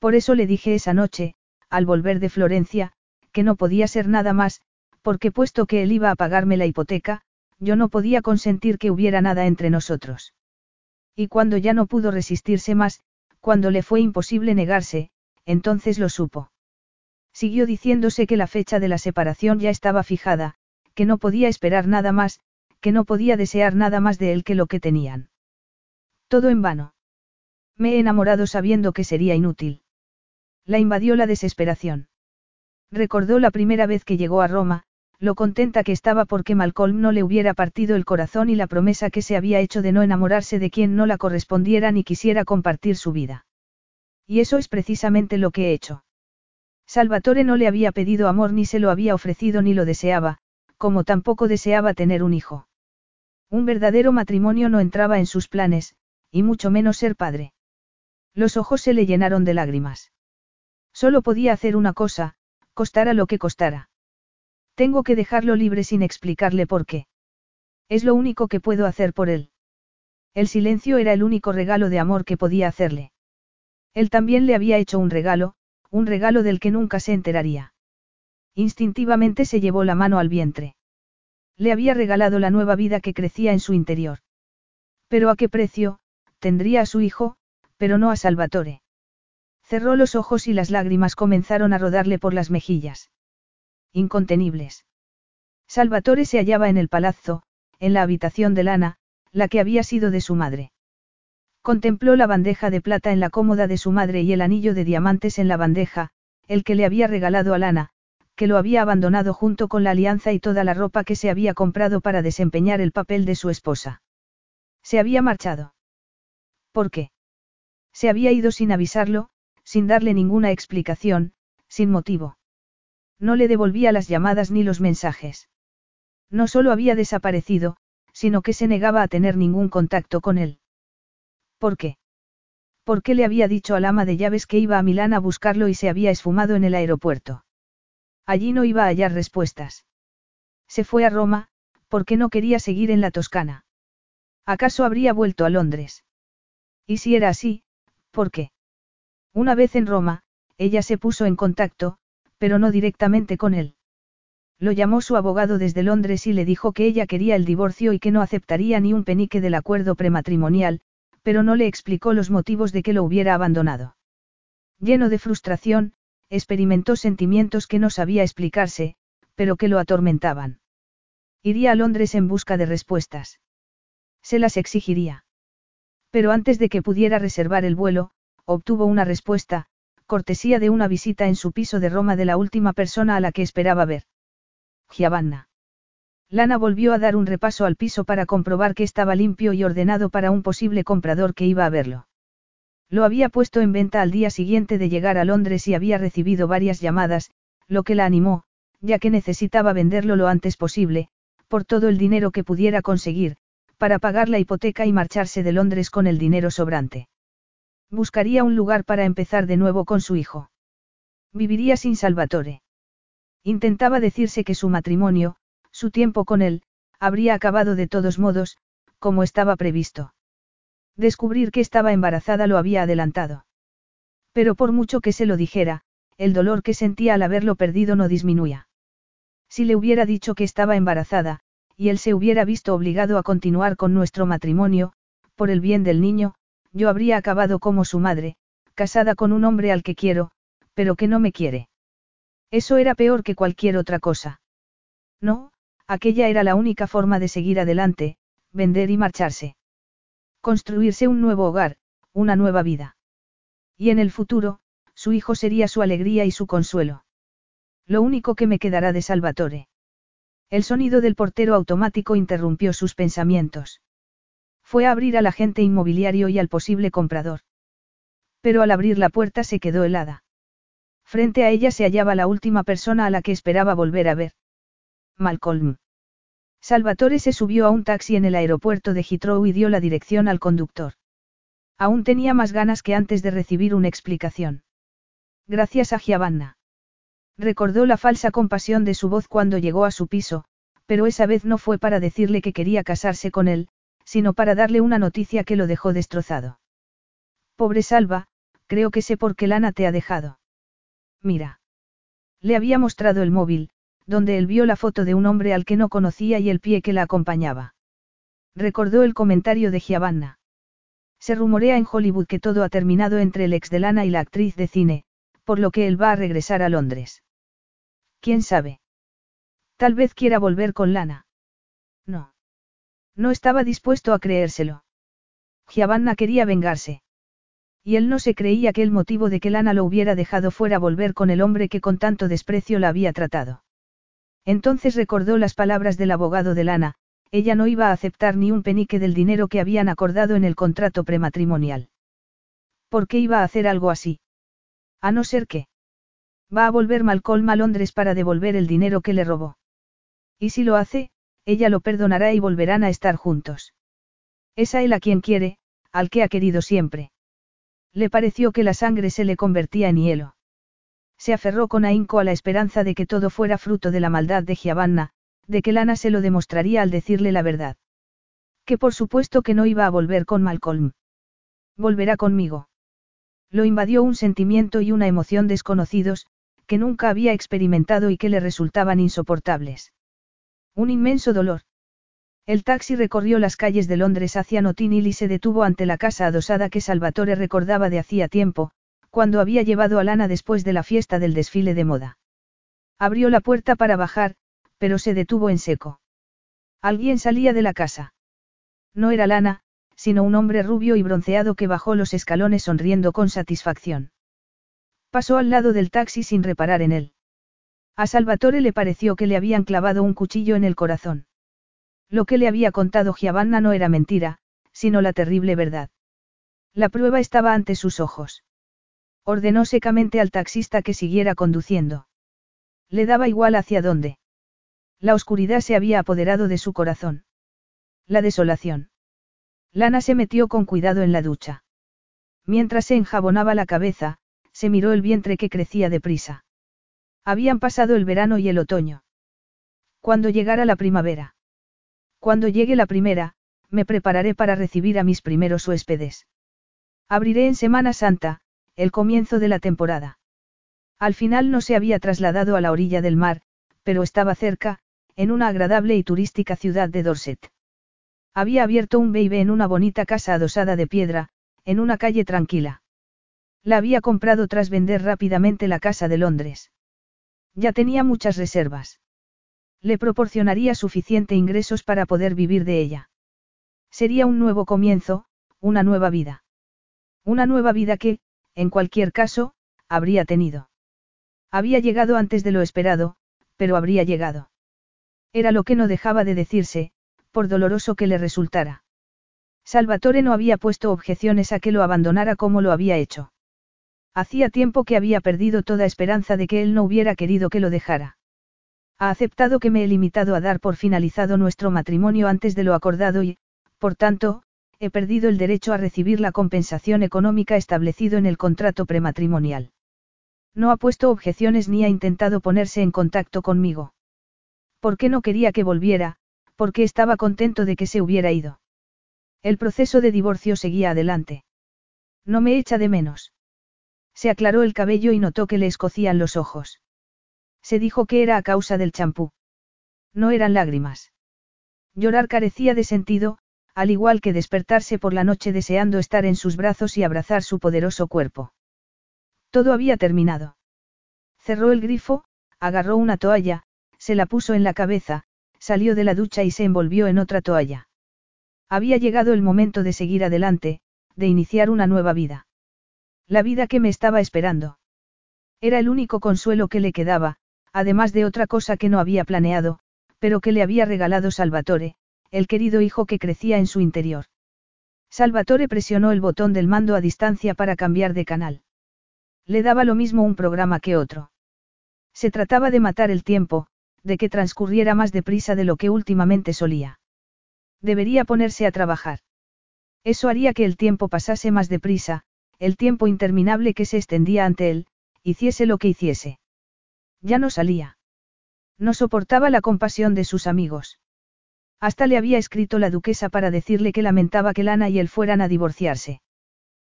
Por eso le dije esa noche, al volver de Florencia, que no podía ser nada más, porque puesto que él iba a pagarme la hipoteca, yo no podía consentir que hubiera nada entre nosotros. Y cuando ya no pudo resistirse más, cuando le fue imposible negarse, entonces lo supo. Siguió diciéndose que la fecha de la separación ya estaba fijada, que no podía esperar nada más, que no podía desear nada más de él que lo que tenían. Todo en vano. Me he enamorado sabiendo que sería inútil. La invadió la desesperación. Recordó la primera vez que llegó a Roma, lo contenta que estaba porque Malcolm no le hubiera partido el corazón y la promesa que se había hecho de no enamorarse de quien no la correspondiera ni quisiera compartir su vida. Y eso es precisamente lo que he hecho. Salvatore no le había pedido amor ni se lo había ofrecido ni lo deseaba, como tampoco deseaba tener un hijo. Un verdadero matrimonio no entraba en sus planes, y mucho menos ser padre. Los ojos se le llenaron de lágrimas. Solo podía hacer una cosa, costara lo que costara. Tengo que dejarlo libre sin explicarle por qué. Es lo único que puedo hacer por él. El silencio era el único regalo de amor que podía hacerle. Él también le había hecho un regalo, un regalo del que nunca se enteraría. Instintivamente se llevó la mano al vientre. Le había regalado la nueva vida que crecía en su interior. Pero a qué precio, tendría a su hijo, pero no a Salvatore. Cerró los ojos y las lágrimas comenzaron a rodarle por las mejillas. Incontenibles. Salvatore se hallaba en el palazzo, en la habitación de Lana, la que había sido de su madre. Contempló la bandeja de plata en la cómoda de su madre y el anillo de diamantes en la bandeja, el que le había regalado a Lana, que lo había abandonado junto con la alianza y toda la ropa que se había comprado para desempeñar el papel de su esposa. Se había marchado. ¿Por qué? Se había ido sin avisarlo, sin darle ninguna explicación, sin motivo. No le devolvía las llamadas ni los mensajes. No solo había desaparecido, sino que se negaba a tener ningún contacto con él. ¿Por qué? ¿Por qué le había dicho al ama de llaves que iba a Milán a buscarlo y se había esfumado en el aeropuerto? Allí no iba a hallar respuestas. Se fue a Roma, porque no quería seguir en la Toscana. ¿Acaso habría vuelto a Londres? Y si era así, ¿por qué? Una vez en Roma, ella se puso en contacto, pero no directamente con él. Lo llamó su abogado desde Londres y le dijo que ella quería el divorcio y que no aceptaría ni un penique del acuerdo prematrimonial, pero no le explicó los motivos de que lo hubiera abandonado. Lleno de frustración, experimentó sentimientos que no sabía explicarse, pero que lo atormentaban. Iría a Londres en busca de respuestas. Se las exigiría. Pero antes de que pudiera reservar el vuelo, obtuvo una respuesta, cortesía de una visita en su piso de Roma de la última persona a la que esperaba ver. Giovanna. Lana volvió a dar un repaso al piso para comprobar que estaba limpio y ordenado para un posible comprador que iba a verlo. Lo había puesto en venta al día siguiente de llegar a Londres y había recibido varias llamadas, lo que la animó, ya que necesitaba venderlo lo antes posible, por todo el dinero que pudiera conseguir, para pagar la hipoteca y marcharse de Londres con el dinero sobrante. Buscaría un lugar para empezar de nuevo con su hijo. Viviría sin Salvatore. Intentaba decirse que su matrimonio, su tiempo con él, habría acabado de todos modos, como estaba previsto. Descubrir que estaba embarazada lo había adelantado. Pero por mucho que se lo dijera, el dolor que sentía al haberlo perdido no disminuía. Si le hubiera dicho que estaba embarazada, y él se hubiera visto obligado a continuar con nuestro matrimonio, por el bien del niño, yo habría acabado como su madre, casada con un hombre al que quiero, pero que no me quiere. Eso era peor que cualquier otra cosa. No, aquella era la única forma de seguir adelante, vender y marcharse. Construirse un nuevo hogar, una nueva vida. Y en el futuro, su hijo sería su alegría y su consuelo. Lo único que me quedará de Salvatore. El sonido del portero automático interrumpió sus pensamientos. Fue a abrir al agente inmobiliario y al posible comprador. Pero al abrir la puerta se quedó helada. Frente a ella se hallaba la última persona a la que esperaba volver a ver. Malcolm. Salvatore se subió a un taxi en el aeropuerto de Heathrow y dio la dirección al conductor. Aún tenía más ganas que antes de recibir una explicación. Gracias a Giovanna. Recordó la falsa compasión de su voz cuando llegó a su piso, pero esa vez no fue para decirle que quería casarse con él, sino para darle una noticia que lo dejó destrozado. Pobre Salva, creo que sé por qué Lana te ha dejado. Mira. Le había mostrado el móvil, donde él vio la foto de un hombre al que no conocía y el pie que la acompañaba. Recordó el comentario de Giovanna. Se rumorea en Hollywood que todo ha terminado entre el ex de Lana y la actriz de cine, por lo que él va a regresar a Londres. ¿Quién sabe? Tal vez quiera volver con Lana. No. No estaba dispuesto a creérselo. Giovanna quería vengarse. Y él no se creía que el motivo de que Lana lo hubiera dejado fuera volver con el hombre que con tanto desprecio la había tratado. Entonces recordó las palabras del abogado de Lana, ella no iba a aceptar ni un penique del dinero que habían acordado en el contrato prematrimonial. ¿Por qué iba a hacer algo así? A no ser que. Va a volver Malcolm a Londres para devolver el dinero que le robó. Y si lo hace, ella lo perdonará y volverán a estar juntos. Es a él a quien quiere, al que ha querido siempre. Le pareció que la sangre se le convertía en hielo. Se aferró con ahínco a la esperanza de que todo fuera fruto de la maldad de Giovanna, de que Lana se lo demostraría al decirle la verdad. Que por supuesto que no iba a volver con Malcolm. Volverá conmigo. Lo invadió un sentimiento y una emoción desconocidos, que nunca había experimentado y que le resultaban insoportables. Un inmenso dolor. El taxi recorrió las calles de Londres hacia Notting Hill y se detuvo ante la casa adosada que Salvatore recordaba de hacía tiempo, cuando había llevado a Lana después de la fiesta del desfile de moda. Abrió la puerta para bajar, pero se detuvo en seco. Alguien salía de la casa. No era Lana, sino un hombre rubio y bronceado que bajó los escalones sonriendo con satisfacción. Pasó al lado del taxi sin reparar en él. A Salvatore le pareció que le habían clavado un cuchillo en el corazón. Lo que le había contado Giovanna no era mentira, sino la terrible verdad. La prueba estaba ante sus ojos. Ordenó secamente al taxista que siguiera conduciendo. Le daba igual hacia dónde. La oscuridad se había apoderado de su corazón. La desolación. Lana se metió con cuidado en la ducha. Mientras se enjabonaba la cabeza, se miró el vientre que crecía deprisa. Habían pasado el verano y el otoño. Cuando llegara la primavera. Cuando llegue la primera, me prepararé para recibir a mis primeros huéspedes. Abriré en Semana Santa, el comienzo de la temporada. Al final no se había trasladado a la orilla del mar, pero estaba cerca, en una agradable y turística ciudad de Dorset. Había abierto un baby en una bonita casa adosada de piedra, en una calle tranquila. La había comprado tras vender rápidamente la casa de Londres. Ya tenía muchas reservas. Le proporcionaría suficiente ingresos para poder vivir de ella. Sería un nuevo comienzo, una nueva vida. Una nueva vida que, en cualquier caso, habría tenido. Había llegado antes de lo esperado, pero habría llegado. Era lo que no dejaba de decirse, por doloroso que le resultara. Salvatore no había puesto objeciones a que lo abandonara como lo había hecho. Hacía tiempo que había perdido toda esperanza de que él no hubiera querido que lo dejara. Ha aceptado que me he limitado a dar por finalizado nuestro matrimonio antes de lo acordado y, por tanto, he perdido el derecho a recibir la compensación económica establecido en el contrato prematrimonial. No ha puesto objeciones ni ha intentado ponerse en contacto conmigo. ¿Por qué no quería que volviera? porque estaba contento de que se hubiera ido. El proceso de divorcio seguía adelante. No me echa de menos. Se aclaró el cabello y notó que le escocían los ojos. Se dijo que era a causa del champú. No eran lágrimas. Llorar carecía de sentido, al igual que despertarse por la noche deseando estar en sus brazos y abrazar su poderoso cuerpo. Todo había terminado. Cerró el grifo, agarró una toalla, se la puso en la cabeza, salió de la ducha y se envolvió en otra toalla. Había llegado el momento de seguir adelante, de iniciar una nueva vida. La vida que me estaba esperando. Era el único consuelo que le quedaba, además de otra cosa que no había planeado, pero que le había regalado Salvatore, el querido hijo que crecía en su interior. Salvatore presionó el botón del mando a distancia para cambiar de canal. Le daba lo mismo un programa que otro. Se trataba de matar el tiempo, de que transcurriera más deprisa de lo que últimamente solía. Debería ponerse a trabajar. Eso haría que el tiempo pasase más deprisa, el tiempo interminable que se extendía ante él, hiciese lo que hiciese. Ya no salía. No soportaba la compasión de sus amigos. Hasta le había escrito la duquesa para decirle que lamentaba que Lana y él fueran a divorciarse.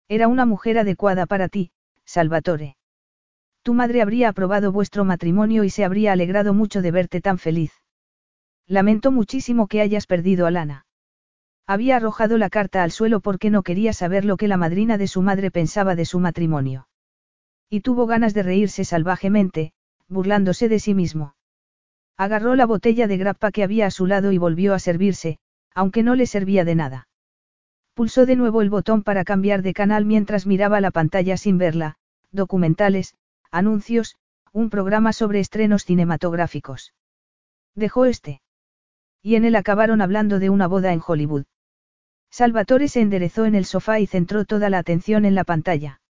Era una mujer adecuada para ti, Salvatore. Tu madre habría aprobado vuestro matrimonio y se habría alegrado mucho de verte tan feliz. Lamento muchísimo que hayas perdido a Lana. Había arrojado la carta al suelo porque no quería saber lo que la madrina de su madre pensaba de su matrimonio. Y tuvo ganas de reírse salvajemente, burlándose de sí mismo. Agarró la botella de grappa que había a su lado y volvió a servirse, aunque no le servía de nada. Pulsó de nuevo el botón para cambiar de canal mientras miraba la pantalla sin verla, documentales, anuncios, un programa sobre estrenos cinematográficos. Dejó este. Y en él acabaron hablando de una boda en Hollywood. Salvatore se enderezó en el sofá y centró toda la atención en la pantalla.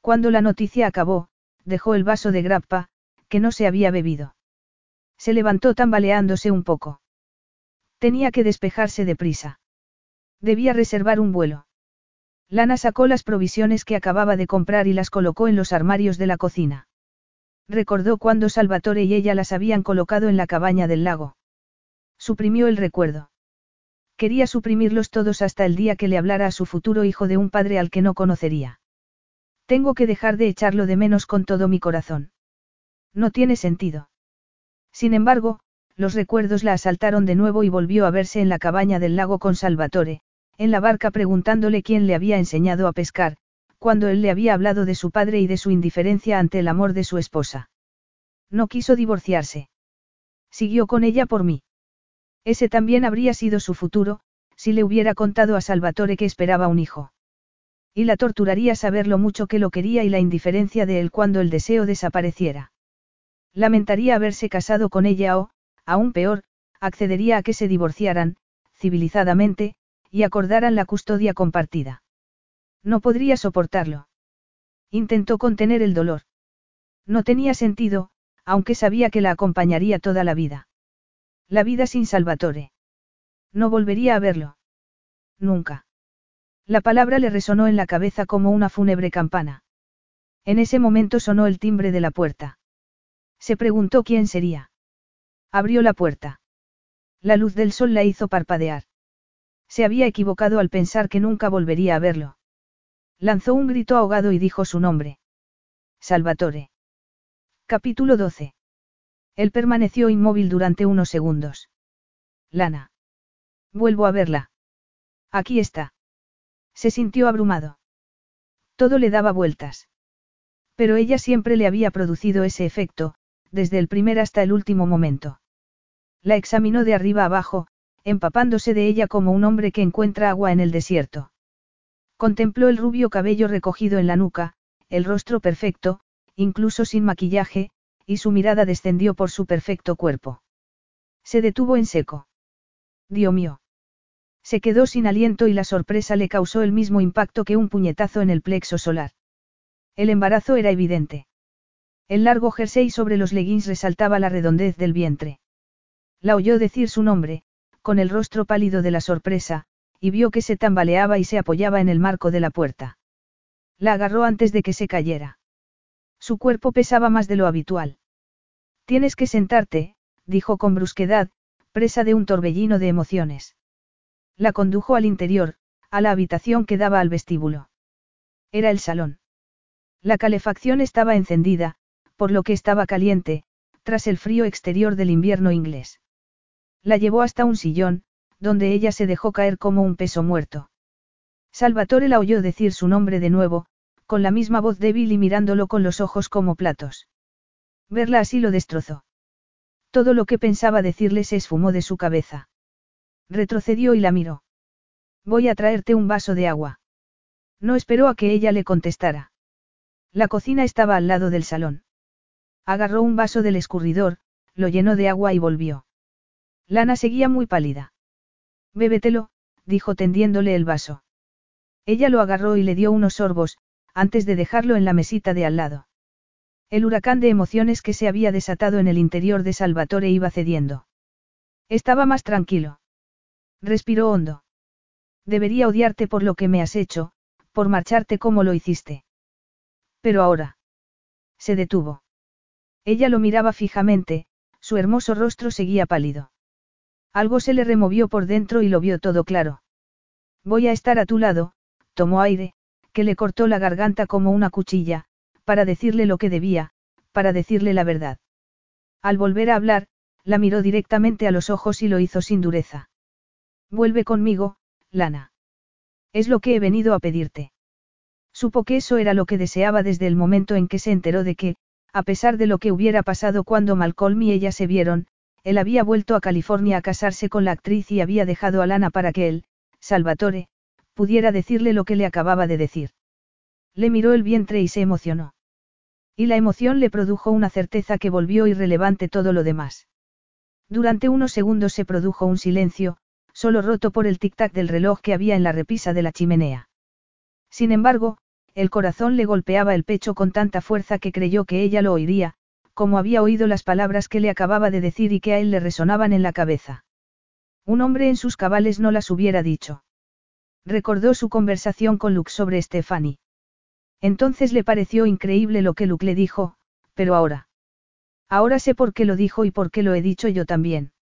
Cuando la noticia acabó, dejó el vaso de grappa, que no se había bebido. Se levantó tambaleándose un poco. Tenía que despejarse deprisa. Debía reservar un vuelo. Lana sacó las provisiones que acababa de comprar y las colocó en los armarios de la cocina. Recordó cuando Salvatore y ella las habían colocado en la cabaña del lago. Suprimió el recuerdo. Quería suprimirlos todos hasta el día que le hablara a su futuro hijo de un padre al que no conocería. Tengo que dejar de echarlo de menos con todo mi corazón. No tiene sentido. Sin embargo, los recuerdos la asaltaron de nuevo y volvió a verse en la cabaña del lago con Salvatore, en la barca preguntándole quién le había enseñado a pescar, cuando él le había hablado de su padre y de su indiferencia ante el amor de su esposa. No quiso divorciarse. Siguió con ella por mí. Ese también habría sido su futuro, si le hubiera contado a Salvatore que esperaba un hijo. Y la torturaría saber lo mucho que lo quería y la indiferencia de él cuando el deseo desapareciera. Lamentaría haberse casado con ella o, aún peor, accedería a que se divorciaran, civilizadamente, y acordaran la custodia compartida. No podría soportarlo. Intentó contener el dolor. No tenía sentido, aunque sabía que la acompañaría toda la vida. La vida sin Salvatore. No volvería a verlo. Nunca. La palabra le resonó en la cabeza como una fúnebre campana. En ese momento sonó el timbre de la puerta. Se preguntó quién sería. Abrió la puerta. La luz del sol la hizo parpadear. Se había equivocado al pensar que nunca volvería a verlo. Lanzó un grito ahogado y dijo su nombre. Salvatore. Capítulo 12. Él permaneció inmóvil durante unos segundos. Lana. Vuelvo a verla. Aquí está. Se sintió abrumado. Todo le daba vueltas. Pero ella siempre le había producido ese efecto, desde el primer hasta el último momento. La examinó de arriba abajo, empapándose de ella como un hombre que encuentra agua en el desierto. Contempló el rubio cabello recogido en la nuca, el rostro perfecto, incluso sin maquillaje, y su mirada descendió por su perfecto cuerpo. Se detuvo en seco. Dios mío. Se quedó sin aliento y la sorpresa le causó el mismo impacto que un puñetazo en el plexo solar. El embarazo era evidente. El largo jersey sobre los leggings resaltaba la redondez del vientre. La oyó decir su nombre, con el rostro pálido de la sorpresa, y vio que se tambaleaba y se apoyaba en el marco de la puerta. La agarró antes de que se cayera. Su cuerpo pesaba más de lo habitual. Tienes que sentarte, dijo con brusquedad, presa de un torbellino de emociones. La condujo al interior, a la habitación que daba al vestíbulo. Era el salón. La calefacción estaba encendida, por lo que estaba caliente, tras el frío exterior del invierno inglés. La llevó hasta un sillón, donde ella se dejó caer como un peso muerto. Salvatore la oyó decir su nombre de nuevo, con la misma voz débil y mirándolo con los ojos como platos. Verla así lo destrozó. Todo lo que pensaba decirle se esfumó de su cabeza. Retrocedió y la miró. Voy a traerte un vaso de agua. No esperó a que ella le contestara. La cocina estaba al lado del salón. Agarró un vaso del escurridor, lo llenó de agua y volvió. Lana seguía muy pálida. Bébetelo, dijo tendiéndole el vaso. Ella lo agarró y le dio unos sorbos, antes de dejarlo en la mesita de al lado. El huracán de emociones que se había desatado en el interior de Salvatore iba cediendo. Estaba más tranquilo. Respiró hondo. Debería odiarte por lo que me has hecho, por marcharte como lo hiciste. Pero ahora. Se detuvo. Ella lo miraba fijamente, su hermoso rostro seguía pálido. Algo se le removió por dentro y lo vio todo claro. Voy a estar a tu lado, tomó aire, que le cortó la garganta como una cuchilla, para decirle lo que debía, para decirle la verdad. Al volver a hablar, la miró directamente a los ojos y lo hizo sin dureza. Vuelve conmigo, Lana. Es lo que he venido a pedirte. Supo que eso era lo que deseaba desde el momento en que se enteró de que, a pesar de lo que hubiera pasado cuando Malcolm y ella se vieron, él había vuelto a California a casarse con la actriz y había dejado a Lana para que él, Salvatore, pudiera decirle lo que le acababa de decir. Le miró el vientre y se emocionó. Y la emoción le produjo una certeza que volvió irrelevante todo lo demás. Durante unos segundos se produjo un silencio, solo roto por el tic-tac del reloj que había en la repisa de la chimenea. Sin embargo, el corazón le golpeaba el pecho con tanta fuerza que creyó que ella lo oiría, como había oído las palabras que le acababa de decir y que a él le resonaban en la cabeza. Un hombre en sus cabales no las hubiera dicho. Recordó su conversación con Luke sobre Stephanie. Entonces le pareció increíble lo que Luke le dijo, pero ahora. Ahora sé por qué lo dijo y por qué lo he dicho yo también.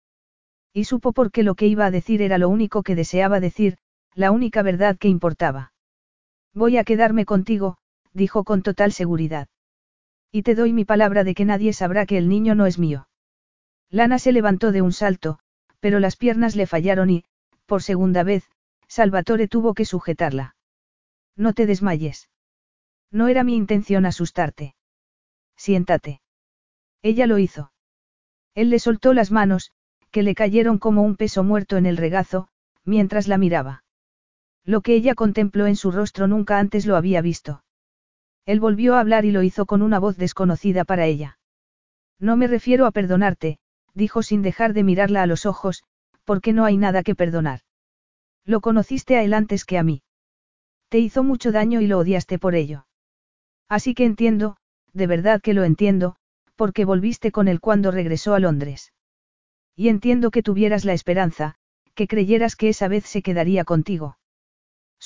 Y supo por qué lo que iba a decir era lo único que deseaba decir, la única verdad que importaba. Voy a quedarme contigo, dijo con total seguridad. Y te doy mi palabra de que nadie sabrá que el niño no es mío. Lana se levantó de un salto, pero las piernas le fallaron y, por segunda vez, Salvatore tuvo que sujetarla. No te desmayes. No era mi intención asustarte. Siéntate. Ella lo hizo. Él le soltó las manos, que le cayeron como un peso muerto en el regazo, mientras la miraba. Lo que ella contempló en su rostro nunca antes lo había visto. Él volvió a hablar y lo hizo con una voz desconocida para ella. No me refiero a perdonarte, dijo sin dejar de mirarla a los ojos, porque no hay nada que perdonar. Lo conociste a él antes que a mí. Te hizo mucho daño y lo odiaste por ello. Así que entiendo, de verdad que lo entiendo, porque volviste con él cuando regresó a Londres. Y entiendo que tuvieras la esperanza, que creyeras que esa vez se quedaría contigo.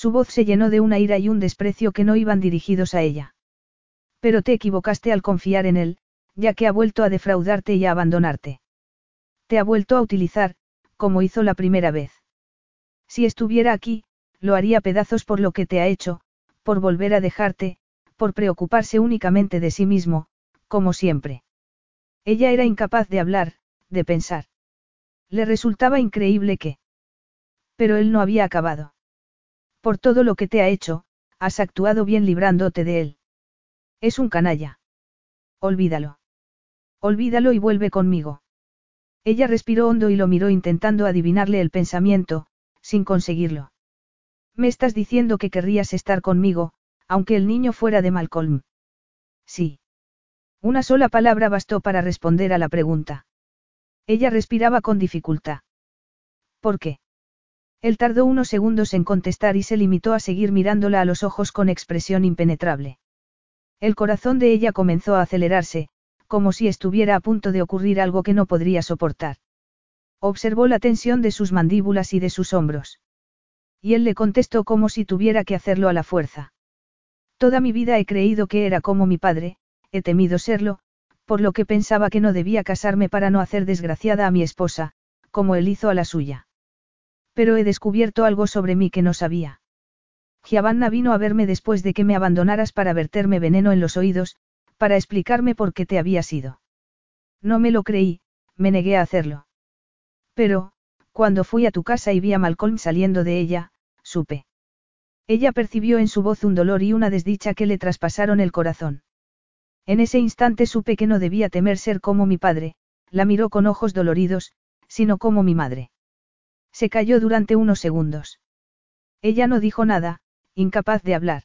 Su voz se llenó de una ira y un desprecio que no iban dirigidos a ella. Pero te equivocaste al confiar en él, ya que ha vuelto a defraudarte y a abandonarte. Te ha vuelto a utilizar, como hizo la primera vez. Si estuviera aquí, lo haría pedazos por lo que te ha hecho, por volver a dejarte, por preocuparse únicamente de sí mismo, como siempre. Ella era incapaz de hablar, de pensar. Le resultaba increíble que... Pero él no había acabado. Por todo lo que te ha hecho, has actuado bien librándote de él. Es un canalla. Olvídalo. Olvídalo y vuelve conmigo. Ella respiró hondo y lo miró intentando adivinarle el pensamiento, sin conseguirlo. Me estás diciendo que querrías estar conmigo, aunque el niño fuera de Malcolm. Sí. Una sola palabra bastó para responder a la pregunta. Ella respiraba con dificultad. ¿Por qué? Él tardó unos segundos en contestar y se limitó a seguir mirándola a los ojos con expresión impenetrable. El corazón de ella comenzó a acelerarse, como si estuviera a punto de ocurrir algo que no podría soportar. Observó la tensión de sus mandíbulas y de sus hombros. Y él le contestó como si tuviera que hacerlo a la fuerza. Toda mi vida he creído que era como mi padre, he temido serlo, por lo que pensaba que no debía casarme para no hacer desgraciada a mi esposa, como él hizo a la suya. Pero he descubierto algo sobre mí que no sabía. Giovanna vino a verme después de que me abandonaras para verterme veneno en los oídos, para explicarme por qué te había sido. No me lo creí, me negué a hacerlo. Pero, cuando fui a tu casa y vi a Malcolm saliendo de ella, supe. Ella percibió en su voz un dolor y una desdicha que le traspasaron el corazón. En ese instante supe que no debía temer ser como mi padre, la miró con ojos doloridos, sino como mi madre. Se calló durante unos segundos. Ella no dijo nada, incapaz de hablar.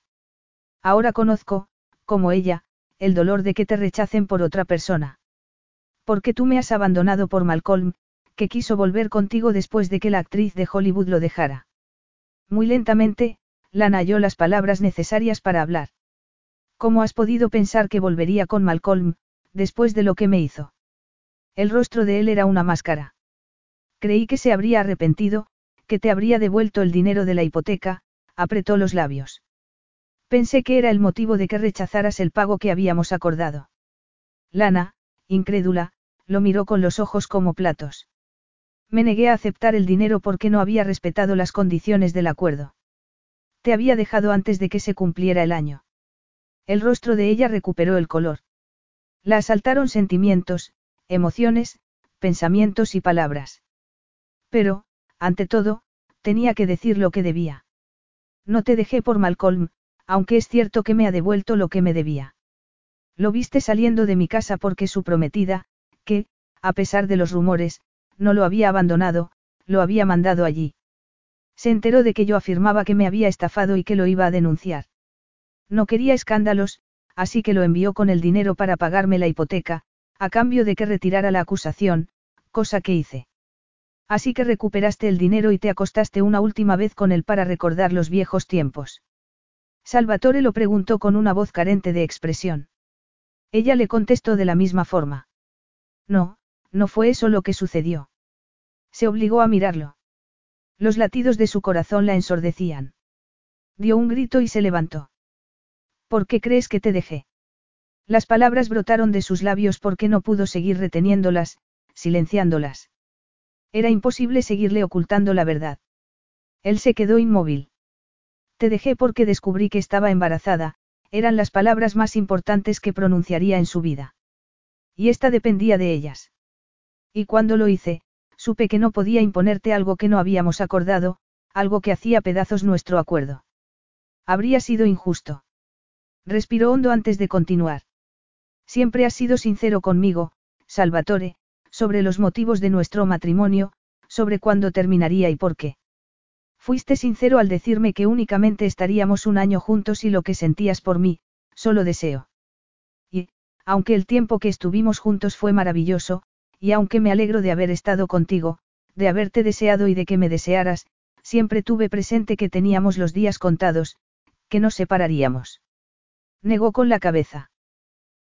Ahora conozco, como ella, el dolor de que te rechacen por otra persona. Porque tú me has abandonado por Malcolm, que quiso volver contigo después de que la actriz de Hollywood lo dejara. Muy lentamente, Lana halló las palabras necesarias para hablar. ¿Cómo has podido pensar que volvería con Malcolm, después de lo que me hizo? El rostro de él era una máscara. Creí que se habría arrepentido, que te habría devuelto el dinero de la hipoteca, apretó los labios. Pensé que era el motivo de que rechazaras el pago que habíamos acordado. Lana, incrédula, lo miró con los ojos como platos. Me negué a aceptar el dinero porque no había respetado las condiciones del acuerdo. Te había dejado antes de que se cumpliera el año. El rostro de ella recuperó el color. La asaltaron sentimientos, emociones, pensamientos y palabras. Pero, ante todo, tenía que decir lo que debía. No te dejé por Malcolm, aunque es cierto que me ha devuelto lo que me debía. Lo viste saliendo de mi casa porque su prometida, que, a pesar de los rumores, no lo había abandonado, lo había mandado allí. Se enteró de que yo afirmaba que me había estafado y que lo iba a denunciar. No quería escándalos, así que lo envió con el dinero para pagarme la hipoteca, a cambio de que retirara la acusación, cosa que hice. Así que recuperaste el dinero y te acostaste una última vez con él para recordar los viejos tiempos. Salvatore lo preguntó con una voz carente de expresión. Ella le contestó de la misma forma. No, no fue eso lo que sucedió. Se obligó a mirarlo. Los latidos de su corazón la ensordecían. Dio un grito y se levantó. ¿Por qué crees que te dejé? Las palabras brotaron de sus labios porque no pudo seguir reteniéndolas, silenciándolas. Era imposible seguirle ocultando la verdad. Él se quedó inmóvil. Te dejé porque descubrí que estaba embarazada, eran las palabras más importantes que pronunciaría en su vida. Y esta dependía de ellas. Y cuando lo hice, supe que no podía imponerte algo que no habíamos acordado, algo que hacía pedazos nuestro acuerdo. Habría sido injusto. Respiró hondo antes de continuar. Siempre has sido sincero conmigo, Salvatore, sobre los motivos de nuestro matrimonio, sobre cuándo terminaría y por qué. Fuiste sincero al decirme que únicamente estaríamos un año juntos y lo que sentías por mí, solo deseo. Y, aunque el tiempo que estuvimos juntos fue maravilloso, y aunque me alegro de haber estado contigo, de haberte deseado y de que me desearas, siempre tuve presente que teníamos los días contados, que nos separaríamos. Negó con la cabeza.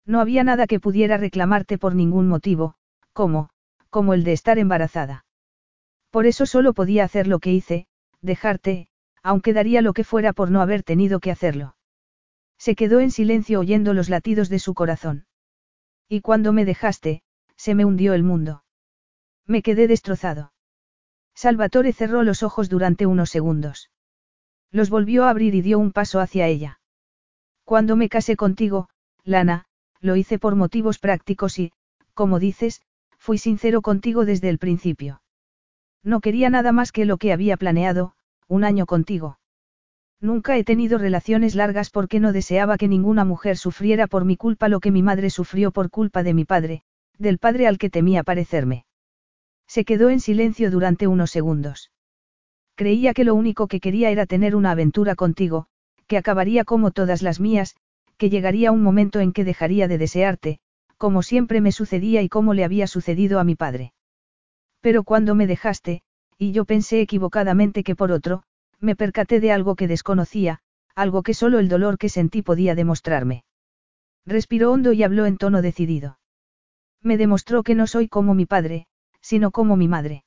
No había nada que pudiera reclamarte por ningún motivo, como, como el de estar embarazada. Por eso solo podía hacer lo que hice, dejarte, aunque daría lo que fuera por no haber tenido que hacerlo. Se quedó en silencio oyendo los latidos de su corazón. Y cuando me dejaste, se me hundió el mundo. Me quedé destrozado. Salvatore cerró los ojos durante unos segundos. Los volvió a abrir y dio un paso hacia ella. Cuando me casé contigo, Lana, lo hice por motivos prácticos y, como dices, fui sincero contigo desde el principio. No quería nada más que lo que había planeado, un año contigo. Nunca he tenido relaciones largas porque no deseaba que ninguna mujer sufriera por mi culpa lo que mi madre sufrió por culpa de mi padre, del padre al que temía parecerme. Se quedó en silencio durante unos segundos. Creía que lo único que quería era tener una aventura contigo, que acabaría como todas las mías, que llegaría un momento en que dejaría de desearte, como siempre me sucedía y como le había sucedido a mi padre. Pero cuando me dejaste, y yo pensé equivocadamente que por otro, me percaté de algo que desconocía, algo que solo el dolor que sentí podía demostrarme. Respiró hondo y habló en tono decidido. Me demostró que no soy como mi padre, sino como mi madre.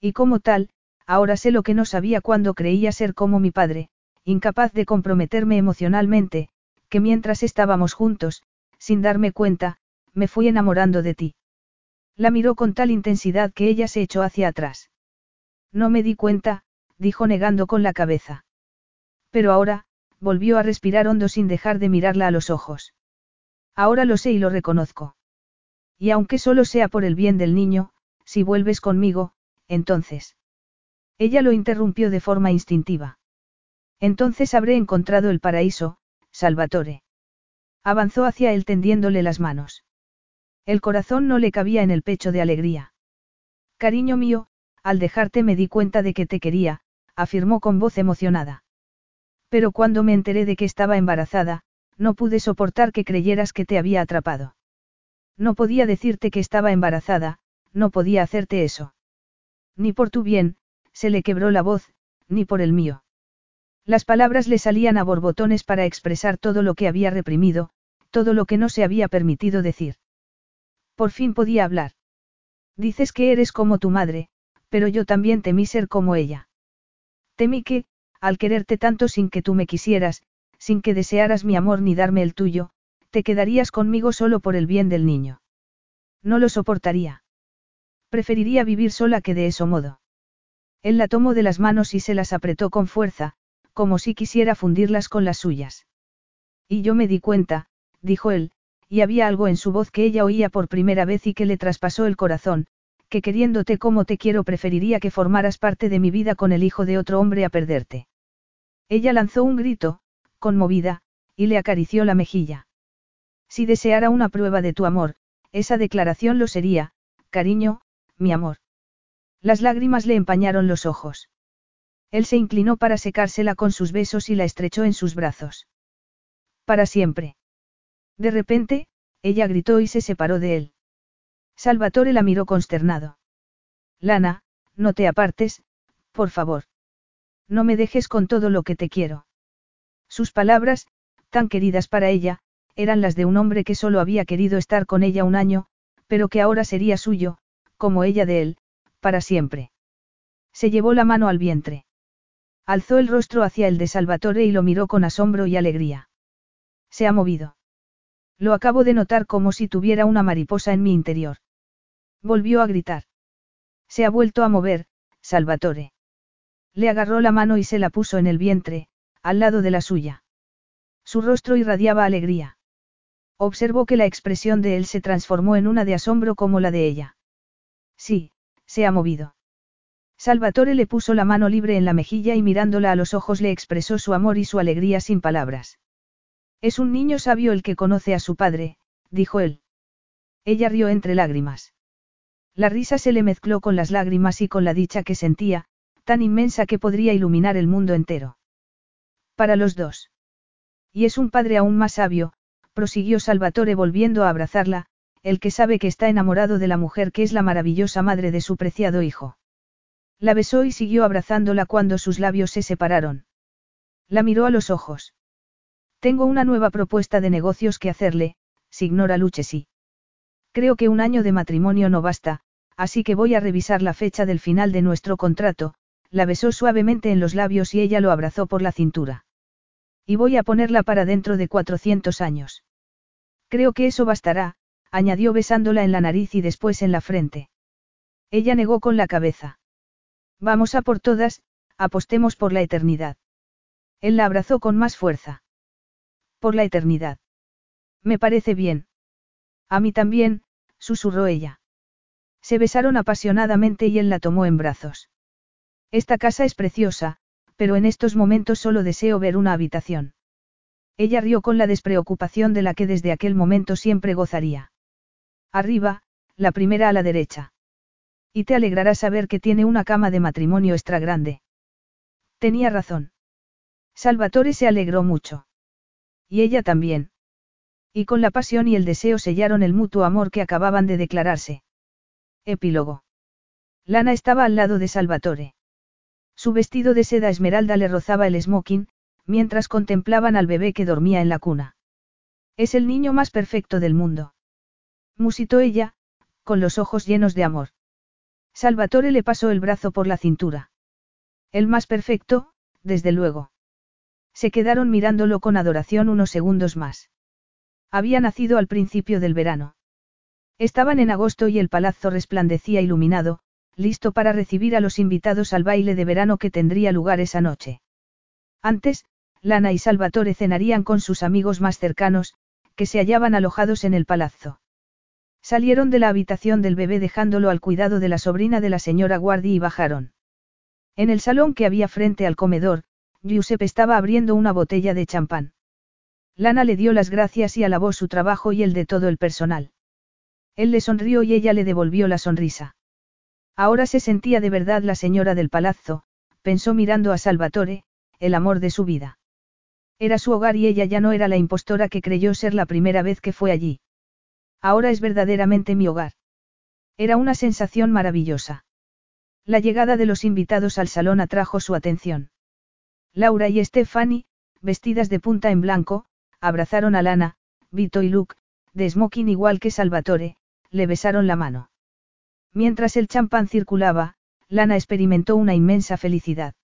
Y como tal, ahora sé lo que no sabía cuando creía ser como mi padre, incapaz de comprometerme emocionalmente, que mientras estábamos juntos, sin darme cuenta, me fui enamorando de ti. La miró con tal intensidad que ella se echó hacia atrás. No me di cuenta, dijo negando con la cabeza. Pero ahora, volvió a respirar hondo sin dejar de mirarla a los ojos. Ahora lo sé y lo reconozco. Y aunque solo sea por el bien del niño, si vuelves conmigo, entonces. Ella lo interrumpió de forma instintiva. Entonces habré encontrado el paraíso, Salvatore. Avanzó hacia él tendiéndole las manos. El corazón no le cabía en el pecho de alegría. Cariño mío, al dejarte me di cuenta de que te quería, afirmó con voz emocionada. Pero cuando me enteré de que estaba embarazada, no pude soportar que creyeras que te había atrapado. No podía decirte que estaba embarazada, no podía hacerte eso. Ni por tu bien, se le quebró la voz, ni por el mío. Las palabras le salían a borbotones para expresar todo lo que había reprimido, todo lo que no se había permitido decir. Por fin podía hablar. Dices que eres como tu madre, pero yo también temí ser como ella. Temí que, al quererte tanto sin que tú me quisieras, sin que desearas mi amor ni darme el tuyo, te quedarías conmigo solo por el bien del niño. No lo soportaría. Preferiría vivir sola que de eso modo. Él la tomó de las manos y se las apretó con fuerza, como si quisiera fundirlas con las suyas. Y yo me di cuenta, dijo él, y había algo en su voz que ella oía por primera vez y que le traspasó el corazón, que queriéndote como te quiero preferiría que formaras parte de mi vida con el hijo de otro hombre a perderte. Ella lanzó un grito, conmovida, y le acarició la mejilla. Si deseara una prueba de tu amor, esa declaración lo sería, cariño, mi amor. Las lágrimas le empañaron los ojos. Él se inclinó para secársela con sus besos y la estrechó en sus brazos. Para siempre. De repente, ella gritó y se separó de él. Salvatore la miró consternado. Lana, no te apartes, por favor. No me dejes con todo lo que te quiero. Sus palabras, tan queridas para ella, eran las de un hombre que solo había querido estar con ella un año, pero que ahora sería suyo, como ella de él, para siempre. Se llevó la mano al vientre. Alzó el rostro hacia el de Salvatore y lo miró con asombro y alegría. Se ha movido. Lo acabo de notar como si tuviera una mariposa en mi interior. Volvió a gritar. Se ha vuelto a mover, Salvatore. Le agarró la mano y se la puso en el vientre, al lado de la suya. Su rostro irradiaba alegría. Observó que la expresión de él se transformó en una de asombro como la de ella. Sí, se ha movido. Salvatore le puso la mano libre en la mejilla y mirándola a los ojos le expresó su amor y su alegría sin palabras. Es un niño sabio el que conoce a su padre, dijo él. Ella rió entre lágrimas. La risa se le mezcló con las lágrimas y con la dicha que sentía, tan inmensa que podría iluminar el mundo entero. Para los dos. Y es un padre aún más sabio, prosiguió Salvatore volviendo a abrazarla, el que sabe que está enamorado de la mujer que es la maravillosa madre de su preciado hijo. La besó y siguió abrazándola cuando sus labios se separaron. La miró a los ojos. Tengo una nueva propuesta de negocios que hacerle, signora Lucchesi. Creo que un año de matrimonio no basta, así que voy a revisar la fecha del final de nuestro contrato, la besó suavemente en los labios y ella lo abrazó por la cintura. Y voy a ponerla para dentro de 400 años. Creo que eso bastará, añadió besándola en la nariz y después en la frente. Ella negó con la cabeza. Vamos a por todas, apostemos por la eternidad. Él la abrazó con más fuerza. Por la eternidad. Me parece bien. A mí también, susurró ella. Se besaron apasionadamente y él la tomó en brazos. Esta casa es preciosa, pero en estos momentos solo deseo ver una habitación. Ella rió con la despreocupación de la que desde aquel momento siempre gozaría. Arriba, la primera a la derecha. Y te alegrará saber que tiene una cama de matrimonio extra grande. Tenía razón. Salvatore se alegró mucho. Y ella también. Y con la pasión y el deseo sellaron el mutuo amor que acababan de declararse. Epílogo. Lana estaba al lado de Salvatore. Su vestido de seda esmeralda le rozaba el smoking, mientras contemplaban al bebé que dormía en la cuna. Es el niño más perfecto del mundo. Musitó ella, con los ojos llenos de amor. Salvatore le pasó el brazo por la cintura. El más perfecto, desde luego. Se quedaron mirándolo con adoración unos segundos más. Había nacido al principio del verano. Estaban en agosto y el palazzo resplandecía iluminado, listo para recibir a los invitados al baile de verano que tendría lugar esa noche. Antes, Lana y Salvatore cenarían con sus amigos más cercanos, que se hallaban alojados en el palazzo. Salieron de la habitación del bebé dejándolo al cuidado de la sobrina de la señora Guardi y bajaron. En el salón que había frente al comedor, Giuseppe estaba abriendo una botella de champán. Lana le dio las gracias y alabó su trabajo y el de todo el personal. Él le sonrió y ella le devolvió la sonrisa. Ahora se sentía de verdad la señora del palazzo, pensó mirando a Salvatore, el amor de su vida. Era su hogar y ella ya no era la impostora que creyó ser la primera vez que fue allí. Ahora es verdaderamente mi hogar. Era una sensación maravillosa. La llegada de los invitados al salón atrajo su atención. Laura y Stephanie, vestidas de punta en blanco, abrazaron a Lana, Vito y Luke, de smoking igual que Salvatore, le besaron la mano. Mientras el champán circulaba, Lana experimentó una inmensa felicidad.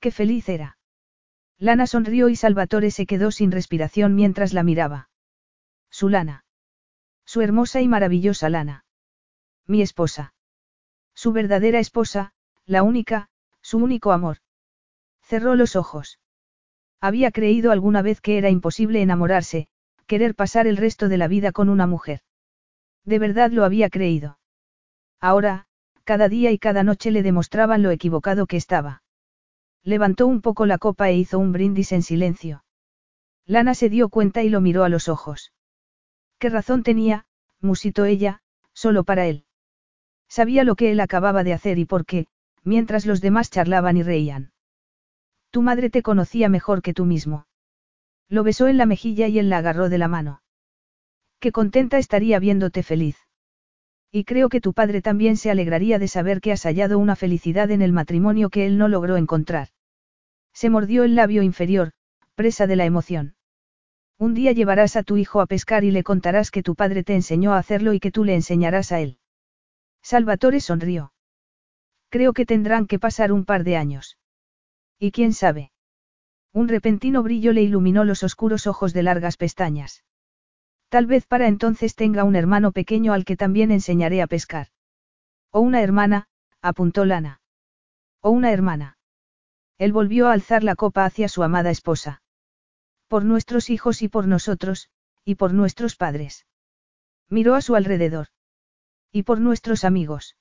¡Qué feliz era! Lana sonrió y Salvatore se quedó sin respiración mientras la miraba. Su Lana. Su hermosa y maravillosa Lana. Mi esposa. Su verdadera esposa, la única, su único amor. Cerró los ojos. Había creído alguna vez que era imposible enamorarse, querer pasar el resto de la vida con una mujer. De verdad lo había creído. Ahora, cada día y cada noche le demostraban lo equivocado que estaba. Levantó un poco la copa e hizo un brindis en silencio. Lana se dio cuenta y lo miró a los ojos. ¿Qué razón tenía? musitó ella, solo para él. Sabía lo que él acababa de hacer y por qué, mientras los demás charlaban y reían. Tu madre te conocía mejor que tú mismo. Lo besó en la mejilla y él la agarró de la mano. Qué contenta estaría viéndote feliz. Y creo que tu padre también se alegraría de saber que has hallado una felicidad en el matrimonio que él no logró encontrar. Se mordió el labio inferior, presa de la emoción. Un día llevarás a tu hijo a pescar y le contarás que tu padre te enseñó a hacerlo y que tú le enseñarás a él. Salvatore sonrió. Creo que tendrán que pasar un par de años. ¿Y quién sabe? Un repentino brillo le iluminó los oscuros ojos de largas pestañas. Tal vez para entonces tenga un hermano pequeño al que también enseñaré a pescar. O una hermana, apuntó Lana. O una hermana. Él volvió a alzar la copa hacia su amada esposa. Por nuestros hijos y por nosotros, y por nuestros padres. Miró a su alrededor. Y por nuestros amigos.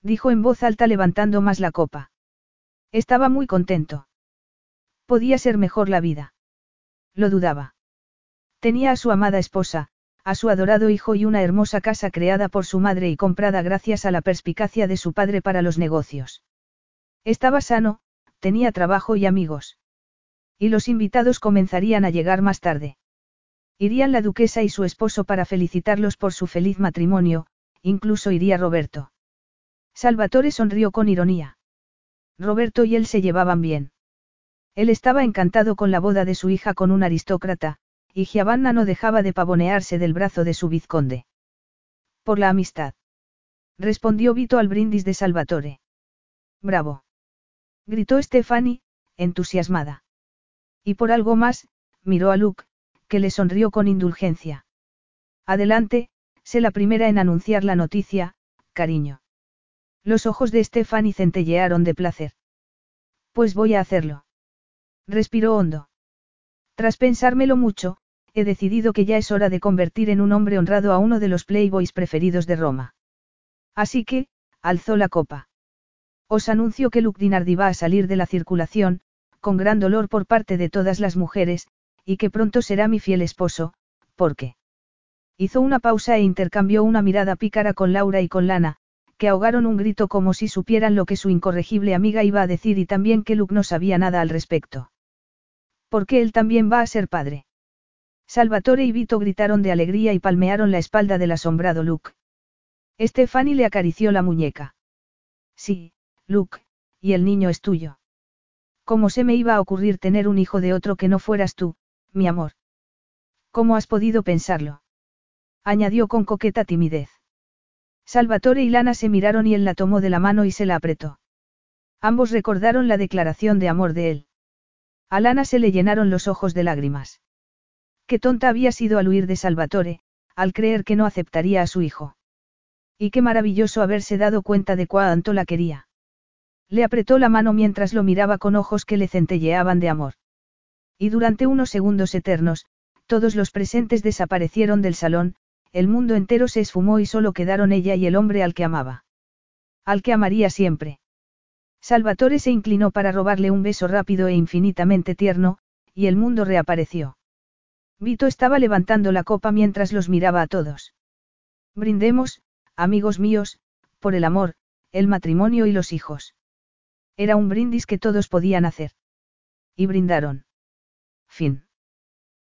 Dijo en voz alta levantando más la copa. Estaba muy contento. Podía ser mejor la vida. Lo dudaba. Tenía a su amada esposa, a su adorado hijo y una hermosa casa creada por su madre y comprada gracias a la perspicacia de su padre para los negocios. Estaba sano, tenía trabajo y amigos. Y los invitados comenzarían a llegar más tarde. Irían la duquesa y su esposo para felicitarlos por su feliz matrimonio, incluso iría Roberto. Salvatore sonrió con ironía. Roberto y él se llevaban bien. Él estaba encantado con la boda de su hija con un aristócrata, y Giovanna no dejaba de pavonearse del brazo de su vizconde. Por la amistad. Respondió Vito al brindis de Salvatore. Bravo. Gritó Stefani, entusiasmada. Y por algo más, miró a Luke, que le sonrió con indulgencia. Adelante, sé la primera en anunciar la noticia, cariño. Los ojos de Stefani centellearon de placer. Pues voy a hacerlo. Respiró hondo. Tras pensármelo mucho, he decidido que ya es hora de convertir en un hombre honrado a uno de los playboys preferidos de Roma. Así que, alzó la copa. Os anuncio que Luke Dinardi va a salir de la circulación, con gran dolor por parte de todas las mujeres, y que pronto será mi fiel esposo, porque. Hizo una pausa e intercambió una mirada pícara con Laura y con Lana, que ahogaron un grito como si supieran lo que su incorregible amiga iba a decir y también que Luke no sabía nada al respecto. Porque él también va a ser padre. Salvatore y Vito gritaron de alegría y palmearon la espalda del asombrado Luke. Stefani le acarició la muñeca. Sí, Luke, y el niño es tuyo. ¿Cómo se me iba a ocurrir tener un hijo de otro que no fueras tú, mi amor? ¿Cómo has podido pensarlo? añadió con coqueta timidez. Salvatore y Lana se miraron y él la tomó de la mano y se la apretó. Ambos recordaron la declaración de amor de él. A Lana se le llenaron los ojos de lágrimas. Qué tonta había sido al huir de Salvatore, al creer que no aceptaría a su hijo. Y qué maravilloso haberse dado cuenta de cuánto la quería. Le apretó la mano mientras lo miraba con ojos que le centelleaban de amor. Y durante unos segundos eternos, todos los presentes desaparecieron del salón, el mundo entero se esfumó y solo quedaron ella y el hombre al que amaba. Al que amaría siempre. Salvatore se inclinó para robarle un beso rápido e infinitamente tierno, y el mundo reapareció. Vito estaba levantando la copa mientras los miraba a todos. Brindemos, amigos míos, por el amor, el matrimonio y los hijos. Era un brindis que todos podían hacer. Y brindaron. Fin.